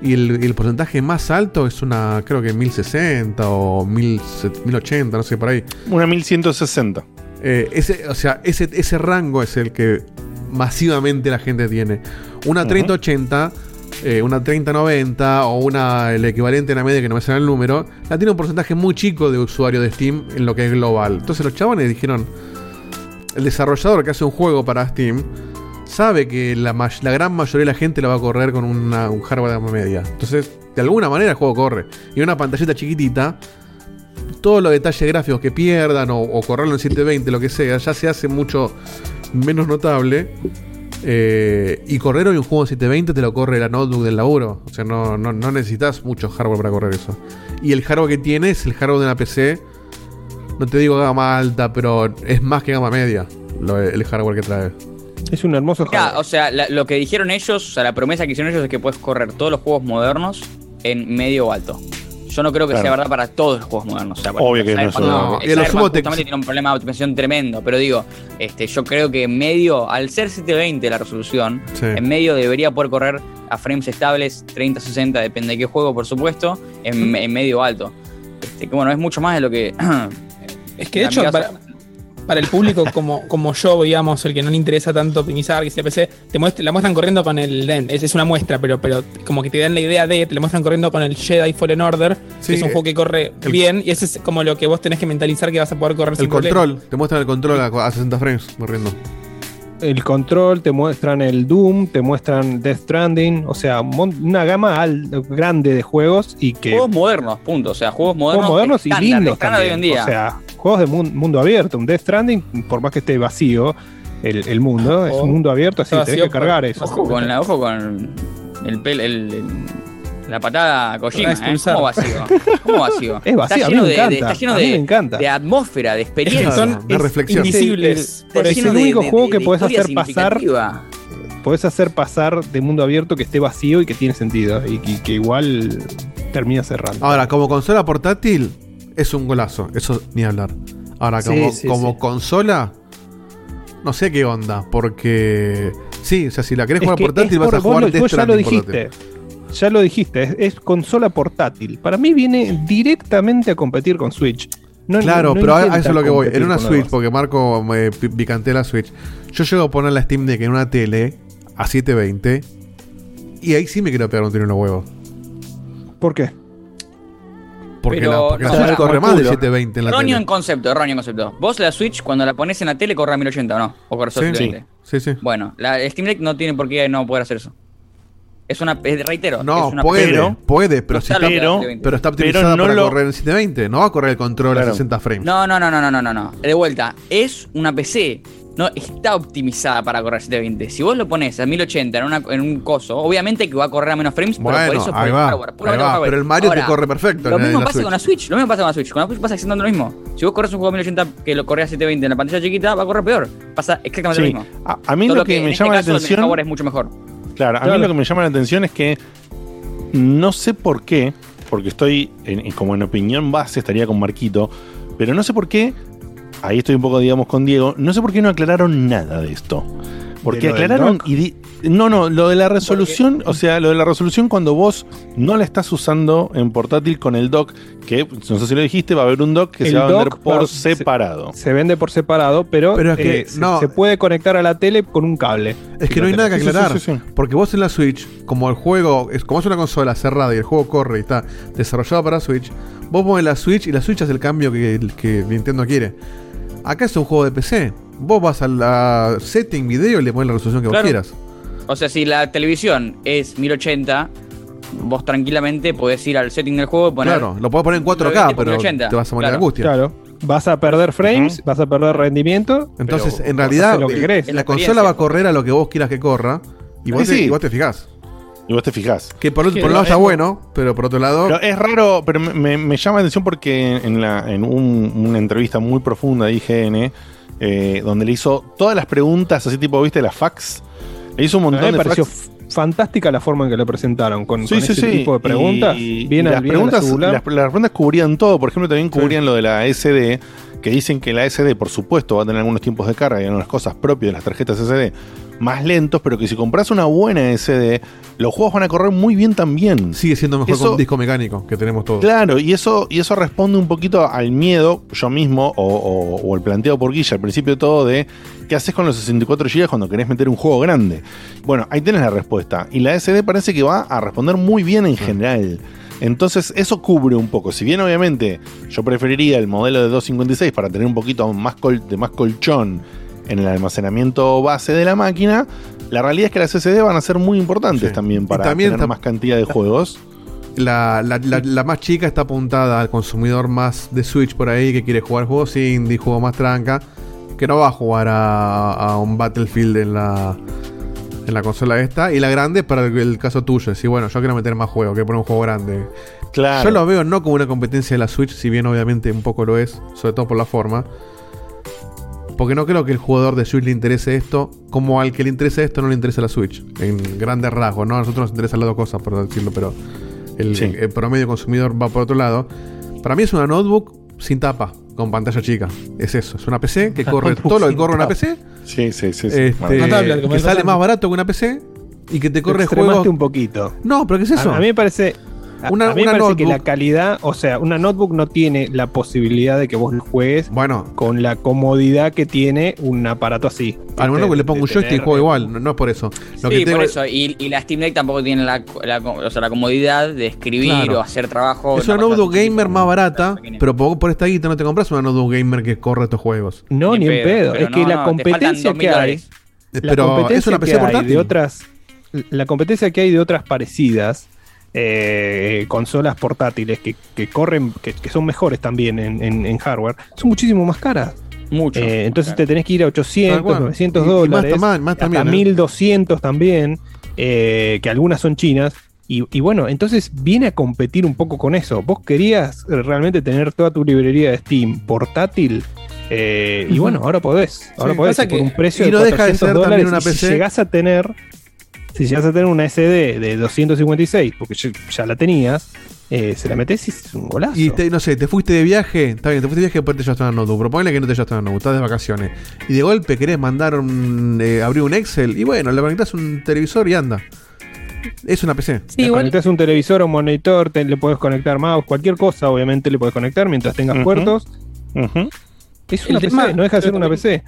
Y el, y el porcentaje más alto es una, creo que 1060 o 1000 1080, no sé, por ahí. Una 1160. Eh, ese, o sea, ese, ese rango es el que masivamente la gente tiene. Una Ujú. 3080, eh, una 3090 o una el equivalente en la media que no me sale el número, la tiene un porcentaje muy chico de usuario de Steam en lo que es global. Entonces los chabones dijeron, el desarrollador que hace un juego para Steam sabe que la, la gran mayoría de la gente lo va a correr con una- un hardware de media. Entonces, de alguna manera el juego corre. Y una pantallita chiquitita, todos los detalles gráficos que pierdan o, correrlo en 720, lo que sea, ya se hace mucho menos notable. Eh, y correr hoy un juego en 720 te lo corre la notebook del laburo. O sea, no, no, no necesitas mucho hardware para correr eso. Y el hardware que tiene es el hardware de una PC. No te digo gama alta, pero es más que gama media lo- el hardware que trae. Es un hermoso Mirá, o sea, la- lo que dijeron ellos, o sea, la promesa que hicieron ellos es que puedes correr todos los juegos modernos en medio o alto. Yo no creo que Claro. sea verdad para todos los juegos modernos. O sea, Obvio que no Cyberpunk- Y sumo te- justamente tiene un problema de optimización tremendo, pero digo, este, yo creo que en medio, al ser 720 la resolución, Sí. en medio debería poder correr a frames estables, 30, 60, depende de qué juego, por supuesto, en, en medio alto. Este, que bueno, es mucho más de lo que. <clears throat> Es que de hecho, para, para el público como, como yo, digamos, el que no le interesa tanto optimizar, que sea PC, te muest- la muestran corriendo con el DEN. Es, es una muestra, pero, pero como que te dan la idea de, te la muestran corriendo con el Jedi Fallen Order, Sí, que es un eh, juego que corre el- bien, y ese es como lo que vos tenés que mentalizar que vas a poder correr El sin problema. control, te muestran el control a, a 60 frames corriendo. El control, te muestran el Doom, te muestran Death Stranding, o sea, una gama al- grande de juegos y que Juegos modernos, punto. O sea, juegos modernos. juegos modernos y lindos estándar de hoy en también. día. O sea, juegos de mun- mundo abierto. Un Death Stranding, por más que esté vacío, el, el mundo es un mundo abierto, así tenés que cargar eso. Ojo con la, ojo con el pel, el, el- la patada a Kojima, ¿eh? ¿Cómo vacío? ¿Cómo vacío? <laughs> Es vacío, Está a mí lleno me de, encanta, de- está lleno a mí de, me encanta. de atmósfera, de experiencia. Son de reflexión. invisibles. Es eso. el único de- juego de- que podés hacer pasar. Podés hacer pasar de mundo abierto que esté vacío y que tiene sentido. Y que, que igual termina cerrando. Ahora, como consola portátil, es un golazo. Eso ni hablar. Ahora, Sí, como, sí, como sí. consola, no sé qué onda. Porque. Sí, o sea, si la querés Es jugar que portátil, es vas por- a jugar lo- Death ya lo dijiste. portátil. Ya lo dijiste, es, es consola portátil. Para mí viene directamente a competir con Switch. No- Claro, no pero a, eso es lo que voy. En una Switch, porque Marco me pi- picantea la Switch. Yo llego a poner la Steam Deck en una tele a 720. Y ahí sí me quiero pegar un tiro en los huevos. ¿Por qué? Porque Pero, la, porque la no, Switch corre más de culo. 720 en la Erróneo tele. en concepto, erróneo en concepto. Vos la Switch, cuando la pones en la tele, corre a 1080 o no? O corre Sí. 720. Sí, sí. Bueno, la Steam Deck no tiene por qué no poder hacer eso. Es una, es- reitero, No, es una puede, pero- puede, pero, no si está pero, 720. está Pero optimizada no para lo- correr en 720. No va a correr el control a Claro. 60 frames. No, no, no, no, no, no, no, no. De vuelta, es una PC. No está optimizada para correr 720. Si vos lo pones a 1080 en, una- en un coso, obviamente que va a correr a menos frames, pero por Bueno, eso por ahí el va, hardware, hardware. pero el Mario te Ahora, corre perfecto Lo mismo en la pasa con la Switch, lo mismo pasa con la Switch. Con la Switch pasa exactamente lo mismo. Si vos corres un juego a 1080 que lo corre a 720 en la pantalla chiquita, va a correr peor. Pasa exactamente Sí. lo mismo. A, a mí lo que, me este llama la el atención. hardware es mucho mejor. Claro, a Claro. mí lo que me llama la atención es que no sé por qué, porque estoy en- como en opinión base estaría con Marquito, pero no sé por qué, ahí estoy un poco digamos con Diego, no sé por qué no aclararon nada de esto. Porque ¿De lo del aclararon y di- no, no, lo de la resolución, o sea, lo de la resolución cuando vos no la estás usando en portátil con el dock, que no sé si lo dijiste, va a haber un dock que El se va a vender por se- separado. Se vende por separado, pero, Pero es que eh, se- no. se, puede conectar a la tele con un cable. Es que no hay nada que aclarar. Sí, sí, sí, sí. Porque vos en la Switch, como el juego, es, como es una consola cerrada y el juego corre y está desarrollado para Switch, vos pones la Switch y la Switch hace el cambio que, que Nintendo quiere. Acá es un juego de PC. Vos vas a la setting video y le pones la resolución que Claro. vos quieras. O sea, si la televisión es 1080, vos tranquilamente podés ir al setting del juego y poner. Claro, lo podés poner en 4K, 1080 por pero 1080, te vas a morir de claro. angustia. Claro. Vas a perder frames, vas a perder rendimiento. Entonces, en realidad, lo que querés. la consola va a correr a lo que vos quieras que corra. Y vos, Sí, te, sí. y vos te fijás. Y vos te fijás. Que por, Es por un lado es está bueno, pero por otro lado. Pero es raro, pero me, llama la atención porque en, la, en un- una entrevista muy profunda de IGN, eh, donde le hizo todas las preguntas, así tipo, ¿viste? Las fax. Le hizo un A mí montón me de pareció fax. fantástica la forma en que lo presentaron, con, Sí, con sí, ese sí. tipo de preguntas. Y, bien y al- las, bien a la preguntas, las preguntas cubrían todo. Por ejemplo, también cubrían lo de la SD, que dicen que la SD, por supuesto, va a tener algunos tiempos de carga y algunas cosas propias de las tarjetas SD más lentos, pero que si compras una buena SD, los juegos van a correr muy bien también. Sigue siendo mejor Eso- con un disco mecánico que tenemos todos. Claro, y eso, y eso responde un poquito al miedo, yo mismo, o, o- o el planteo por Guilla al principio de todo, de qué haces con los 64 GB cuando querés meter un juego grande. Bueno, ahí tenés la respuesta. Y la SD parece que va a responder muy bien en general. Entonces, eso cubre un poco. Si bien, obviamente, yo preferiría el modelo de 256 para tener un poquito más col- de más colchón en el almacenamiento base de la máquina, la realidad es que las SSD van a ser muy importantes también para también tener más cantidad de juegos. La, la- la- la más chica está apuntada al consumidor más de Switch por ahí que quiere jugar juegos indie, juegos más tranca, que no va a jugar a, a un Battlefield en la en la consola esta. Y la grande para el, el caso tuyo, si bueno, yo quiero meter más juegos, quiero poner un juego grande. Claro. Yo lo veo no como una competencia de la Switch, si bien obviamente un poco lo es, sobre todo por la forma. Porque no creo que el jugador de Switch le interese esto, como al que le interese esto no le interesa la Switch. En grandes rasgos, ¿no? A nosotros nos interesan las dos cosas, por decirlo, pero el, Sí. el promedio consumidor va por otro lado. Para mí es una notebook sin tapa, con pantalla chica. Es eso, es una PC que <laughs> corre todo lo que corre una PC. Sí, sí, sí. sí. Este, que sale más barato que una PC y que te corre juegos. un poquito. No, pero ¿qué es eso? A, a mí me parece. Una- a mí me una parece que notebook- la calidad, o sea, una notebook no tiene la posibilidad de que vos lo juegues con la comodidad que tiene un aparato así. Al menos que le pongo un joystick y juego igual, no, no es por eso. Lo sí, que tengo por eso. Y, y la Steam Deck tampoco tiene la, la- o sea, la comodidad de escribir Claro. o hacer trabajo. es una notebook gamer más barata, pero por, por esta guita no te compras una notebook gamer que corre estos juegos. No, ni, en pedo. Es que no, la competencia 2.000 que hay. La Pero competencia es una PC que hay portátil. de otras. La competencia que hay de otras parecidas. Eh, consolas portátiles que, que corren, que, que son mejores también en, en- en hardware, son muchísimo más caras. Mucho. Eh, entonces te tenés que ir a 800, Tal cual. 900 Y- y más dólares, tama- más hasta también, ¿eh? 1200 también, eh, que algunas son chinas. Y, y bueno, entonces viene a competir un poco con eso. Vos querías realmente tener toda tu librería de Steam portátil. eh, y bueno, ahora podés. Ahora Sí, podés. por que- un precio y de no deja de 400 ser también dólares. una y si PC. llegás a tener. Si llegas a tener una SD de 256, porque ya, la tenías, eh, se la metés y es un golazo. Y te- no sé, te fuiste de viaje, está bien, te fuiste de viaje después te llevaste una notebook, pero ponele que no te llevaste una notebook, estás de vacaciones. Y de golpe querés mandar un, eh, abrir un Excel y bueno, le conectás un televisor y anda. Es una PC. Le conectás un televisor o un monitor, te- le puedes conectar mouse, cualquier cosa, obviamente le puedes conectar mientras tengas puertos. Es una El PC, tema- no deja de ser una PC.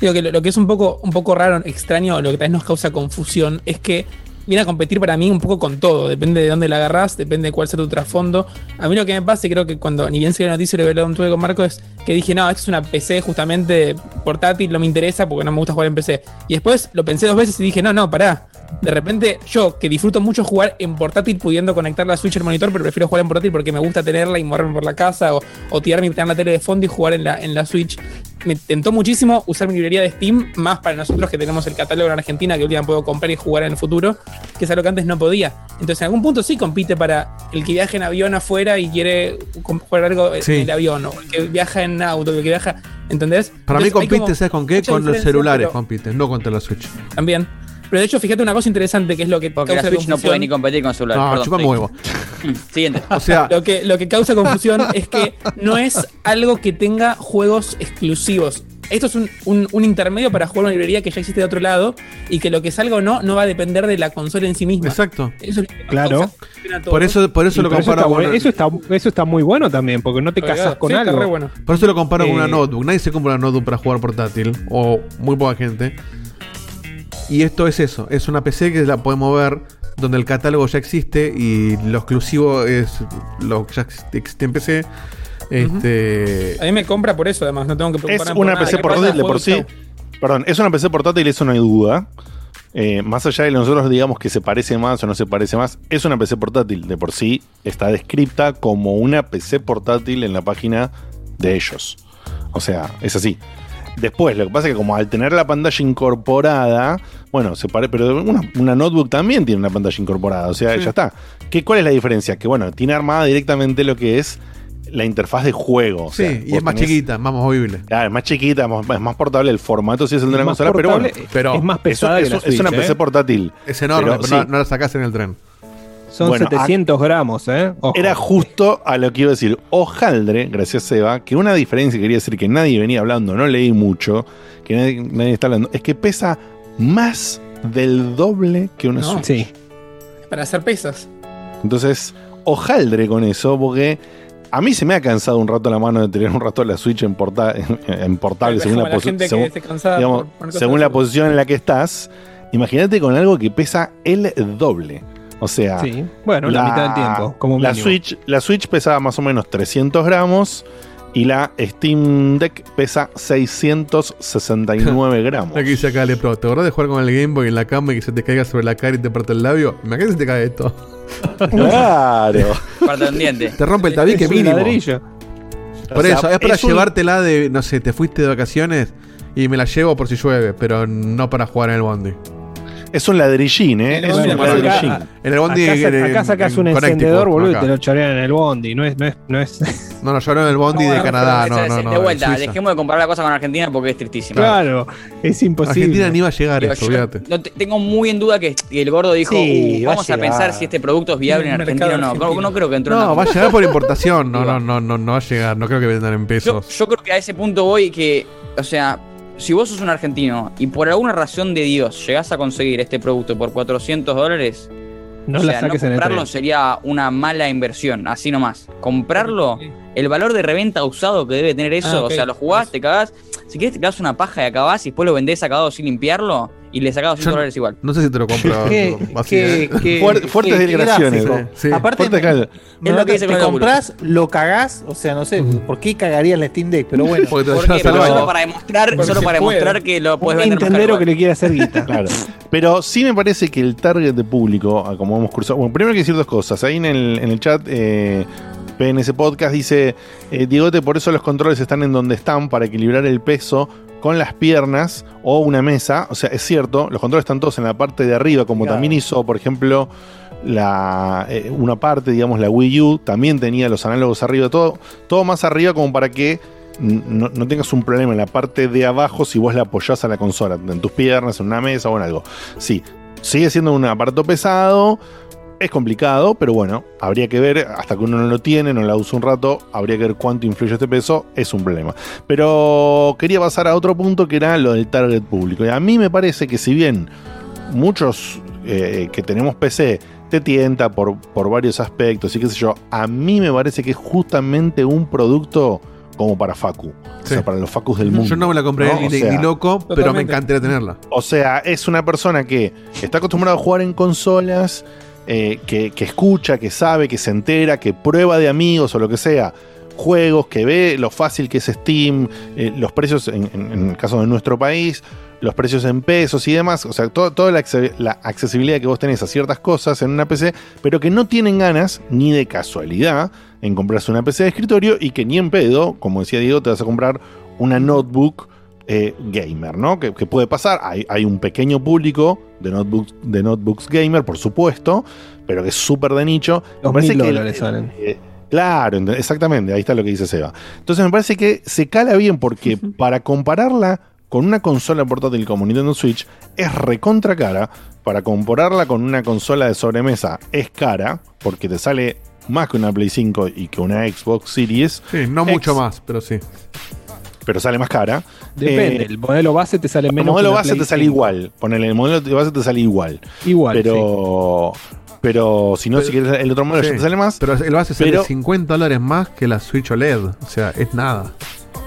Digo que lo, que es un poco, un poco raro, extraño, lo que tal vez nos causa confusión, es que viene a competir para mí un poco con todo. Depende de dónde la agarrás, depende de cuál sea tu trasfondo. A mí lo que me pasa, y creo que cuando ni bien se la noticia hablado un tuve con Marco, es que dije, no, esto es una PC justamente portátil, no me interesa porque no me gusta jugar en PC. Y después lo pensé dos veces y dije, no, no, pará. De repente, yo que disfruto mucho jugar en portátil pudiendo conectar la Switch al monitor, pero prefiero jugar en portátil porque me gusta tenerla y moverme por la casa o, o tirarme y tener la tele de fondo y jugar en la, en la Switch. Me tentó muchísimo usar mi librería de Steam, más para nosotros que tenemos el catálogo en Argentina, que últimamente puedo comprar y jugar en el futuro, que es algo que antes no podía. Entonces, en algún punto sí compite para el que viaja en avión afuera y quiere jugar algo Sí. en el avión, o el que viaja en auto, el que viaja. ¿Entendés? Para mí Entonces, compite, ¿sabes con qué? Con los celulares compite, no contra la Switch. También. Pero de hecho, fíjate una cosa interesante que es lo que Porque la Switch no puede ni competir con celular. No, Perdón, chupame sí. huevo. <laughs> Siguiente. O sea, <laughs> lo que, lo que causa confusión <laughs> es que no es algo que tenga juegos exclusivos. Esto es un, un- un intermedio para jugar una librería que ya existe de otro lado y que lo que salga o no no va a depender de la consola en sí misma. Exacto. Eso es Claro. Por eso, por eso Y lo comparo está con. bueno. eso, está, eso está muy bueno también, porque no te casas ah, con sí, está algo. re bueno. Por eso lo comparo con una Eh, notebook. Nadie se compra una notebook para jugar portátil. O muy poca gente. Y esto es eso. Es una PC que la podemos ver donde el catálogo ya existe y lo exclusivo es lo que ya existe en PC. Este. A mí me compra por eso, además. No tengo que Es preocuparme por una nada. PC portátil de por sí. chau. Perdón, es una PC portátil, eso no hay duda. Eh, más allá de que nosotros digamos que se parece más o no se parece más, es una PC portátil. De por sí está descripta como una PC portátil en la página de ellos. O sea, es así. Después, lo que pasa es que como al tener la pantalla incorporada, bueno, se parece, pero una, una notebook también tiene una pantalla incorporada, o sea, Sí. ya está. ¿Qué, ¿Cuál es la diferencia? Que bueno, tiene armada directamente lo que es la interfaz de juego. o Sí, sea, y es más tenés- chiquita, más movible. Ah, es más chiquita, más- es más portable el formato, si es el de una Más consola, pero bueno. portable, es más pesada que la Es una PC ¿eh? portátil. Es enorme, Pero pero, sí. no, no la sacás en el tren. Son Bueno, 700 gramos, ¿eh? Ojo. Era justo a lo que iba a decir. Ojaldre, gracias Seba, que una diferencia que quería decir que nadie venía hablando, no leí mucho, que nadie, nadie está hablando, es que pesa más del doble que una No. Switch. Sí. Para hacer pesas. Entonces, ojaldre con eso, porque a mí se me ha cansado un rato la mano de tener un rato la Switch en, porta- en, en portable, según la, la posi- gente que según- esté cansada digamos, por según la posición en la que estás. Imagínate con algo que pesa el doble. O sea, Sí. Bueno, la, mitad del tiempo, como la mínimo. Switch, la Switch pesaba más o menos 300 gramos Y la Steam Deck pesa 669 <laughs> gramos. Aquí dice acá, Lepro, ¿te acordás de jugar con el Game Boy en la cama y que se te caiga sobre la cara y te parte el labio? Imagínate si te cae esto. <laughs> Claro. Parte un diente. Te rompe el tabique Es un mínimo. ladrillo. Por O sea, eso, es para es un- llevártela de, no sé, te fuiste de vacaciones y me la llevo por si llueve, pero no para jugar en el bondi. Es un ladrillín, ¿eh? En Es el un bondi, ladrillín. acá- En el bondi. Acá, en- acá sacas un encendedor, boludo, y te lo chorean en el bondi. No es, no es, no es. <laughs> No, no en el bondi de Canadá, pero no, no, no. De vuelta, dejemos de comparar la cosa con Argentina porque es tristísimo. Claro, es imposible. Argentina ni va a llegar Digo, esto, yo olvídate. no te- tengo muy en duda que el gordo dijo, Sí, "Uh, a vamos a, pensar si este producto es viable en Argentina o no. No, creo que entró en No, va a llegar por importación. No, no, no, no, no va a llegar. No creo que vendan en Yo, pesos. yo creo que a ese punto voy que, o sea, si vos sos un argentino y por alguna razón de Dios llegás a conseguir este producto por 400 dólares, No o la sea, saques no en el comprarlo sería una mala inversión, así nomás. Comprarlo, el valor de reventa usado que debe tener eso, Ah, o sea, lo jugás, te cagás, si querés te cagás una paja y acabás y después lo vendés sacado sin limpiarlo y le sacás 200 Yo- dólares igual. No sé si te lo compro. <laughs> Qué- así, qué- ¿eh? <laughs> fuertes qué- qué declaraciones. gráfico. Sí, sí. Aparte, no, Es lo que te, dice compras, lo cagás, o sea, no sé, ¿por qué cagarías la Steam Deck? Pero bueno, <laughs> solo para demostrar, solo para puede. demostrar que lo Un puedes vender caro que le quiere hacer guita. Claro. Pero sí me parece que el target de público, como hemos cruzado. Bueno, primero hay que decir dos cosas. Ahí en el, en el chat, eh, PNS Podcast dice: eh, Diegote, por eso los controles están en donde están, para equilibrar el peso con las piernas o una mesa. O sea, es cierto, los controles están todos en la parte de arriba, como Claro. también hizo, por ejemplo, la, eh, una parte, digamos, la Wii U, también tenía los análogos arriba, todo, todo más arriba como para que no, no tengas un problema en la parte de abajo si vos la apoyás a la consola, en tus piernas, en una mesa o en algo. Sí, sigue siendo un aparato pesado, es complicado, pero bueno, habría que ver, hasta que uno no lo tiene, no la usa un rato, habría que ver cuánto influye este peso, es un problema. Pero quería pasar a otro punto que era lo del target público. Y a mí me parece que si bien muchos eh, que tenemos PC te tienta por, por varios aspectos y qué sé yo, a mí me parece que es justamente un producto como para Facu. O sea, para los Facus del mundo. Yo no me la compré ¿no? ni, O sea, ni loco, pero me encantaría tenerla. o sea, es una persona que está acostumbrada a jugar en consolas, eh, que, escucha, que sabe, que se entera, que prueba de amigos o lo que sea, juegos, que ve lo fácil que es Steam, eh, los precios, en, el caso de nuestro país, los precios en pesos y demás, o sea, todo- toda la, la accesibilidad que vos tenés a ciertas cosas en una PC, pero que no tienen ganas, ni de casualidad, en comprarse una PC de escritorio y que ni en pedo, como decía Diego, te vas a comprar una notebook eh, gamer, ¿no? Que, que puede pasar. Hay, hay un pequeño público de notebooks, de notebooks gamer, por supuesto, pero que es súper de nicho. Me Los parece mil que el- dólares salen. eh, claro, ent- exactamente, ahí está lo que dice Seba. Entonces me parece que se cala bien porque para compararla con una consola portátil como Nintendo Switch es recontra cara. Para compararla con una consola de sobremesa es cara porque te sale más que una Play 5 y que una Xbox Series. Sí, no X, mucho más, pero sí. Pero sale más cara. Depende, Eh, el modelo base te sale el menos. modelo que una base te sale 5. igual. Ponele, el modelo de base te sale igual. Igual. Pero. Pero si no, si quieres el otro modelo Sí. ya te sale más. Pero el base sale Pero- 50 dólares más que la Switch OLED. O sea, es nada.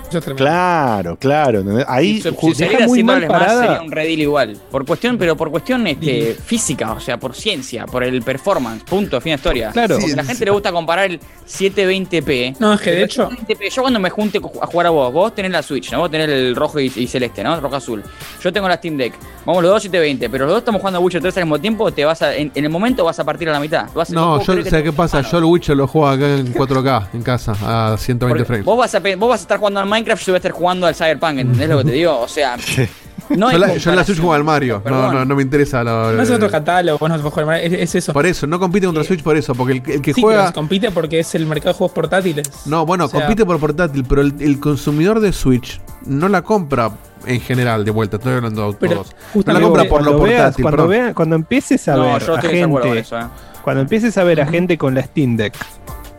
Eso es tremendo. Claro, claro. Ahí si saliera deja muy 100 mal dólares más parada. sería un redil igual. Por cuestión, pero por cuestión este, física, o sea, por ciencia, por el performance. Punto, fin de historia. Claro. Porque a la gente le gusta comparar el 720p. No, es que de hecho- 720p, yo cuando me junte a jugar a vos, vos tenés la Switch, ¿no? Vos tenés el rojo y, y celeste, ¿no? Rojo azul. Yo tengo la Steam Deck. Vamos los dos 720, pero los dos estamos jugando a Witcher 3 al mismo tiempo, te vas a, en, en el momento vas a partir a la mitad. Vas a- No, yo, te- ¿qué pasa? Yo el Witcher lo juego acá en 4K, en casa, a 120 Porque frames. Vos vas, a, vos vas a estar jugando al Minecraft, yo voy a estar jugando al Cyberpunk, ¿entendés lo que te digo? O sea, <laughs> no yo, hay la, yo en la Switch juego al Mario. No, Perdón. no, no me interesa. lo- No es otro catálogo, vos no podés jugar, es, es eso. Por eso, no compite contra Switch por eso, porque el, el que Sí, juega... pero compite porque es el mercado de juegos portátiles. No, bueno, O sea, compite por portátil, pero el, el consumidor de Switch no la compra en general, de vuelta, estoy hablando de todos. No la compra por lo cuando veas- portátil, cuando, vea- cuando empieces a No, ver a gente, eso, ¿eh? cuando empieces a ver a gente con la Steam Deck,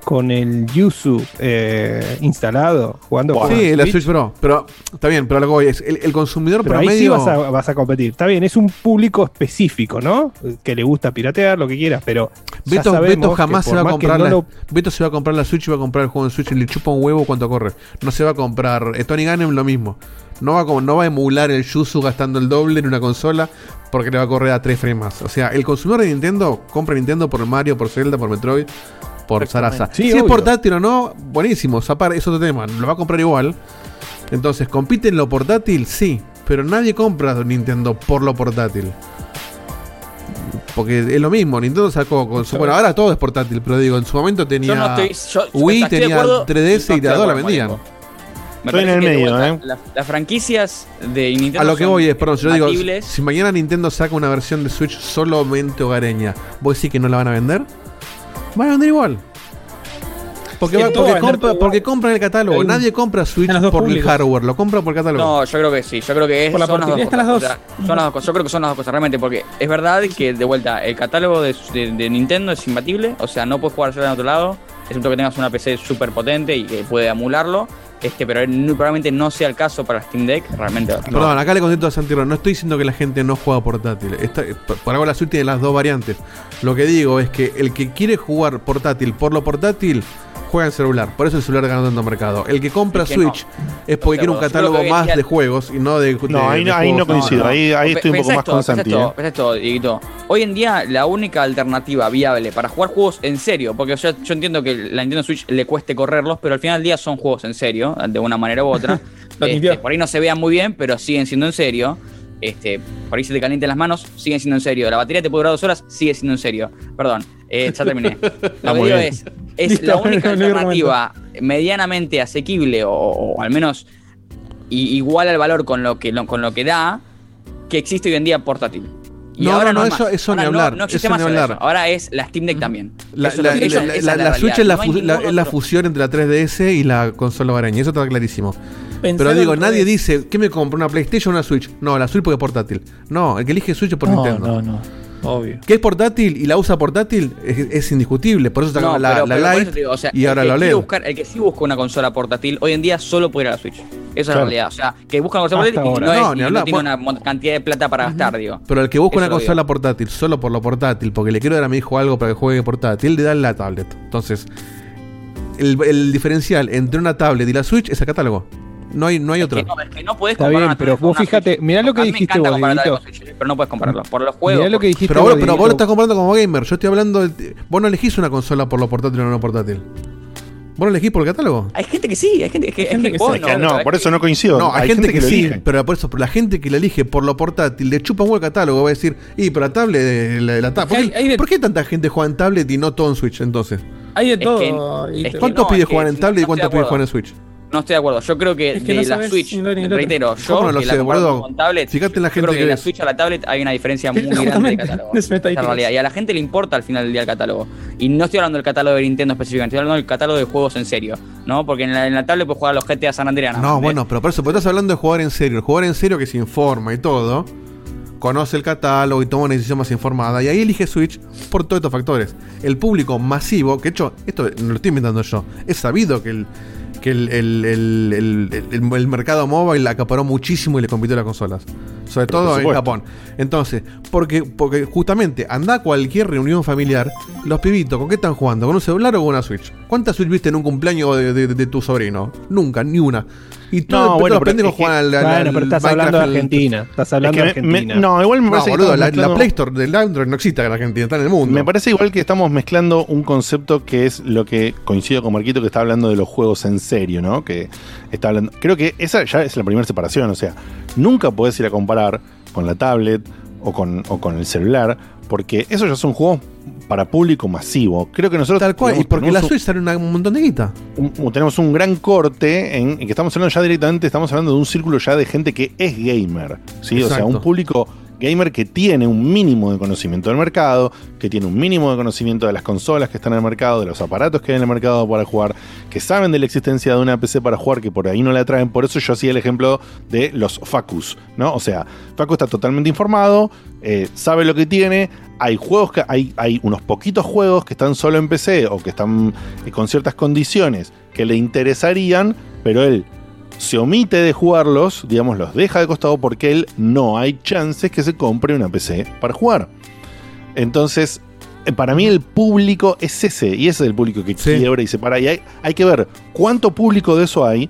con el Yuzu eh, instalado, jugando con Sí, la Switch, Switch Pro, pero está bien, pero lo que voy es, el, el consumidor pero ahí promedio... sí vas a, vas a competir. Está bien, es un público específico, ¿no? Que le gusta piratear, lo que quieras, pero ya Beto, Beto jamás que se va a comprar no la, lo- Beto se va a comprar la Switch y va a comprar el juego en Switch y le chupa un huevo cuánto corre. No se va a comprar. eh, Tony Gannem lo mismo. No va, a, como- no va a emular el Yuzu gastando el doble en una consola porque le va a correr a 3 frames más. O sea, el consumidor de Nintendo compra Nintendo por Mario, por Zelda, por Metroid. Por Sarasa. Sí, si es portátil o no, buenísimo. Zapar es otro tema. Lo va a comprar igual. Entonces, ¿compite en lo portátil? Sí. Pero nadie compra Nintendo por lo portátil. Porque es lo mismo, Nintendo sacó con su. Bueno, ahora todo es portátil, pero digo, en su momento tenía. Yo no estoy- yo- Wii, estoy tenía acuerdo, 3DS no y de dos la vendían. Me Estoy en el medio, vuelta, ¿eh? las, las franquicias de Nintendo A lo que son voy es, perdón, si yo digo, si mañana Nintendo saca una versión de Switch solamente hogareña, ¿vos decís que no la van a vender? Van a vender igual. Porque, va- porque, compra- todo porque compran el catálogo. Nadie compra Switch por el hardware, lo compra por el catálogo. No, yo creo que sí, yo creo que es, Por la son las dos cosas. están las o sea, son las dos cosas. Yo creo que son las dos cosas realmente, porque es verdad que de vuelta el catálogo de, de- de Nintendo es imbatible, o sea, no puedes jugar solo en otro lado, excepto que tengas una PC súper potente y que puede emularlo, este, pero probablemente no sea el caso para Steam Deck, realmente. no. Perdón, acá le contesto a Santiago. No estoy diciendo que la gente no juega portátil. Esta- por- algo la Switch tiene las dos variantes. Lo que digo es que el que quiere jugar portátil por lo portátil, juega en celular. Por eso el celular gana tanto mercado. El que compra Es que Switch es porque quiere un catálogo más de juegos y no de. No, ahí no- ahí no coincido. Ahí- ahí estoy un poco más con Santi, esto, eh. Hoy en día la única alternativa viable para jugar juegos en serio, porque yo, yo entiendo que la Nintendo Switch le cueste correrlos, pero al final del día son juegos en serio, de una manera u otra. <laughs> Este, por ahí no se vean muy bien, pero siguen siendo en serio. Este, por ahí se te calienten las manos, siguen siendo en serio. La batería te puede durar dos horas, sigue siendo en serio. Perdón, eh, ya terminé. <laughs> Lo que muy digo es, es Listo, la única <laughs> alternativa medianamente asequible o, o al menos igual al valor con lo que lo- con lo que da que existe hoy en día portátil. Y No, ahora no, no, es eso- más. eso ni Ahora hablar, No, existe eso más ni hablar. eso. Ahora es la Steam Deck también. La, la- que- es la. Switch es fu- es la fusión entre la 3DS y la consola hogareña. Eso está clarísimo. Pero digo, nadie dice, ¿qué me compro? ¿Una PlayStation o una Switch? No, la Switch porque es portátil. No, el que elige Switch es por No, Nintendo. no, no. Obvio. Que es portátil y la usa portátil es, es indiscutible. Por eso No, sacaron la, pero- la pero por Lite eso te digo, o sea, y ahora la OLED. buscar- el que sí busca una consola portátil hoy en día solo puede ir a la Switch. Esa es Claro. la realidad. O sea, que busca una consola Hasta portátil y no, es- No, y ni no tiene una cantidad de plata para gastar, digo. Pero el que busca Eso una digo. consola portátil solo por lo portátil, porque le quiero dar a mi hijo algo para que juegue portátil, le da la tablet. Entonces, el, el diferencial entre una tablet y la Switch es el catálogo. No hay, no hay otro. No, es que no podés Está comparar bien, pero vos fíjate, Switch. mirá lo que A dijiste vos, Dieguito. pero no puedes compararlo. Por los juegos. Mirá lo por- que dijiste Pero, vos, vos, pero vos lo estás comprando como gamer. Yo estoy hablando. de- vos no elegís una consola por lo portátil o no portátil. Vos lo elegís por el catálogo. Hay gente que sí, hay gente que, hay gente que, Es vos que no, no, por es eso no coincido. No, hay, gente, que, sí, elige. pero por eso, la gente que la elige por lo portátil le chupa un el catálogo. Va a decir, y pero la tablet, de la, la tablet. ¿Por, qué, por qué tanta gente juega en tablet y no todo en Switch entonces? Hay de Es todo. que- es que ¿Cuántos no, es que juegan en no- tablet y no cuántos estoy de pibes juegan en. Switch? No estoy de acuerdo. Yo creo que Es que de no la Switch, ni lo ni lo otro. reitero, yo ¿Cómo no lo que sé, la comparo boludo? con tablet, Fíjate en la yo gente creo que, que de la. Switch a la tablet hay una diferencia muy grande de catálogo. <laughs> es realidad. Y a la gente le importa al final del día el catálogo. Y no estoy hablando del catálogo de Nintendo específicamente, estoy hablando del catálogo de juegos en serio. ¿No? Porque en la, en la tablet puedes jugar a los GTA San Andreas. No, bueno, pero por eso, porque estás hablando de jugar en serio. El jugador en serio que se informa y todo, conoce el catálogo y toma una decisión más informada. Y ahí elige Switch por todos estos factores. El público masivo, que de hecho, esto no lo estoy inventando yo, es sabido que el, que el, el- el- el- mercado móvil acaparó muchísimo y le compitió las consolas. Sobre Pero todo en. Japón. Entonces, porque, porque justamente anda a cualquier reunión familiar, los pibitos, ¿con qué están jugando? ¿Con un celular o con una Switch? ¿Cuántas Switch viste en un cumpleaños de, de- de tu sobrino? Nunca, ni una. Y todos No, los bueno, pero pendejos que- juegan al, al- Bueno, al pero estás Minecraft hablando de Argentina. Estás hablando de Es que Argentina. me- no, igual me No, parece que boludo, estamos la, la Play Store del Android no existe en Argentina, está en el mundo. Me parece igual que estamos mezclando un concepto que es lo que coincido con Marquito que está hablando de los juegos en serio, ¿no? Que está hablando. Creo que esa ya es la primera separación. O sea, nunca podés ir a comparar con la tablet o con, o con el celular, porque esos ya son juegos para público masivo. Creo que nosotros. Tal cual, y porque la Switch sale un montón de guita. un- tenemos un gran corte en, en que estamos hablando ya directamente, estamos hablando de un círculo ya de gente que es gamer, ¿sí? O sea, un público gamer que tiene un mínimo de conocimiento del mercado, que tiene un mínimo de conocimiento de las consolas que están en el mercado, de los aparatos que hay en el mercado para jugar, que saben de la existencia de una PC para jugar que por ahí no la traen, por eso yo hacía el ejemplo de los Facus, ¿no? O sea, Facu está totalmente informado, eh, sabe lo que tiene, hay juegos que hay, hay unos poquitos juegos que están solo en PC o que están eh, con ciertas condiciones que le interesarían, pero él se omite de jugarlos, digamos, los deja de costado porque él no hay chances que se compre una PC para jugar. Entonces, eh, para mí el público es ese, y ese es el público que quiebra y separa. Y hay, hay que ver cuánto público de eso hay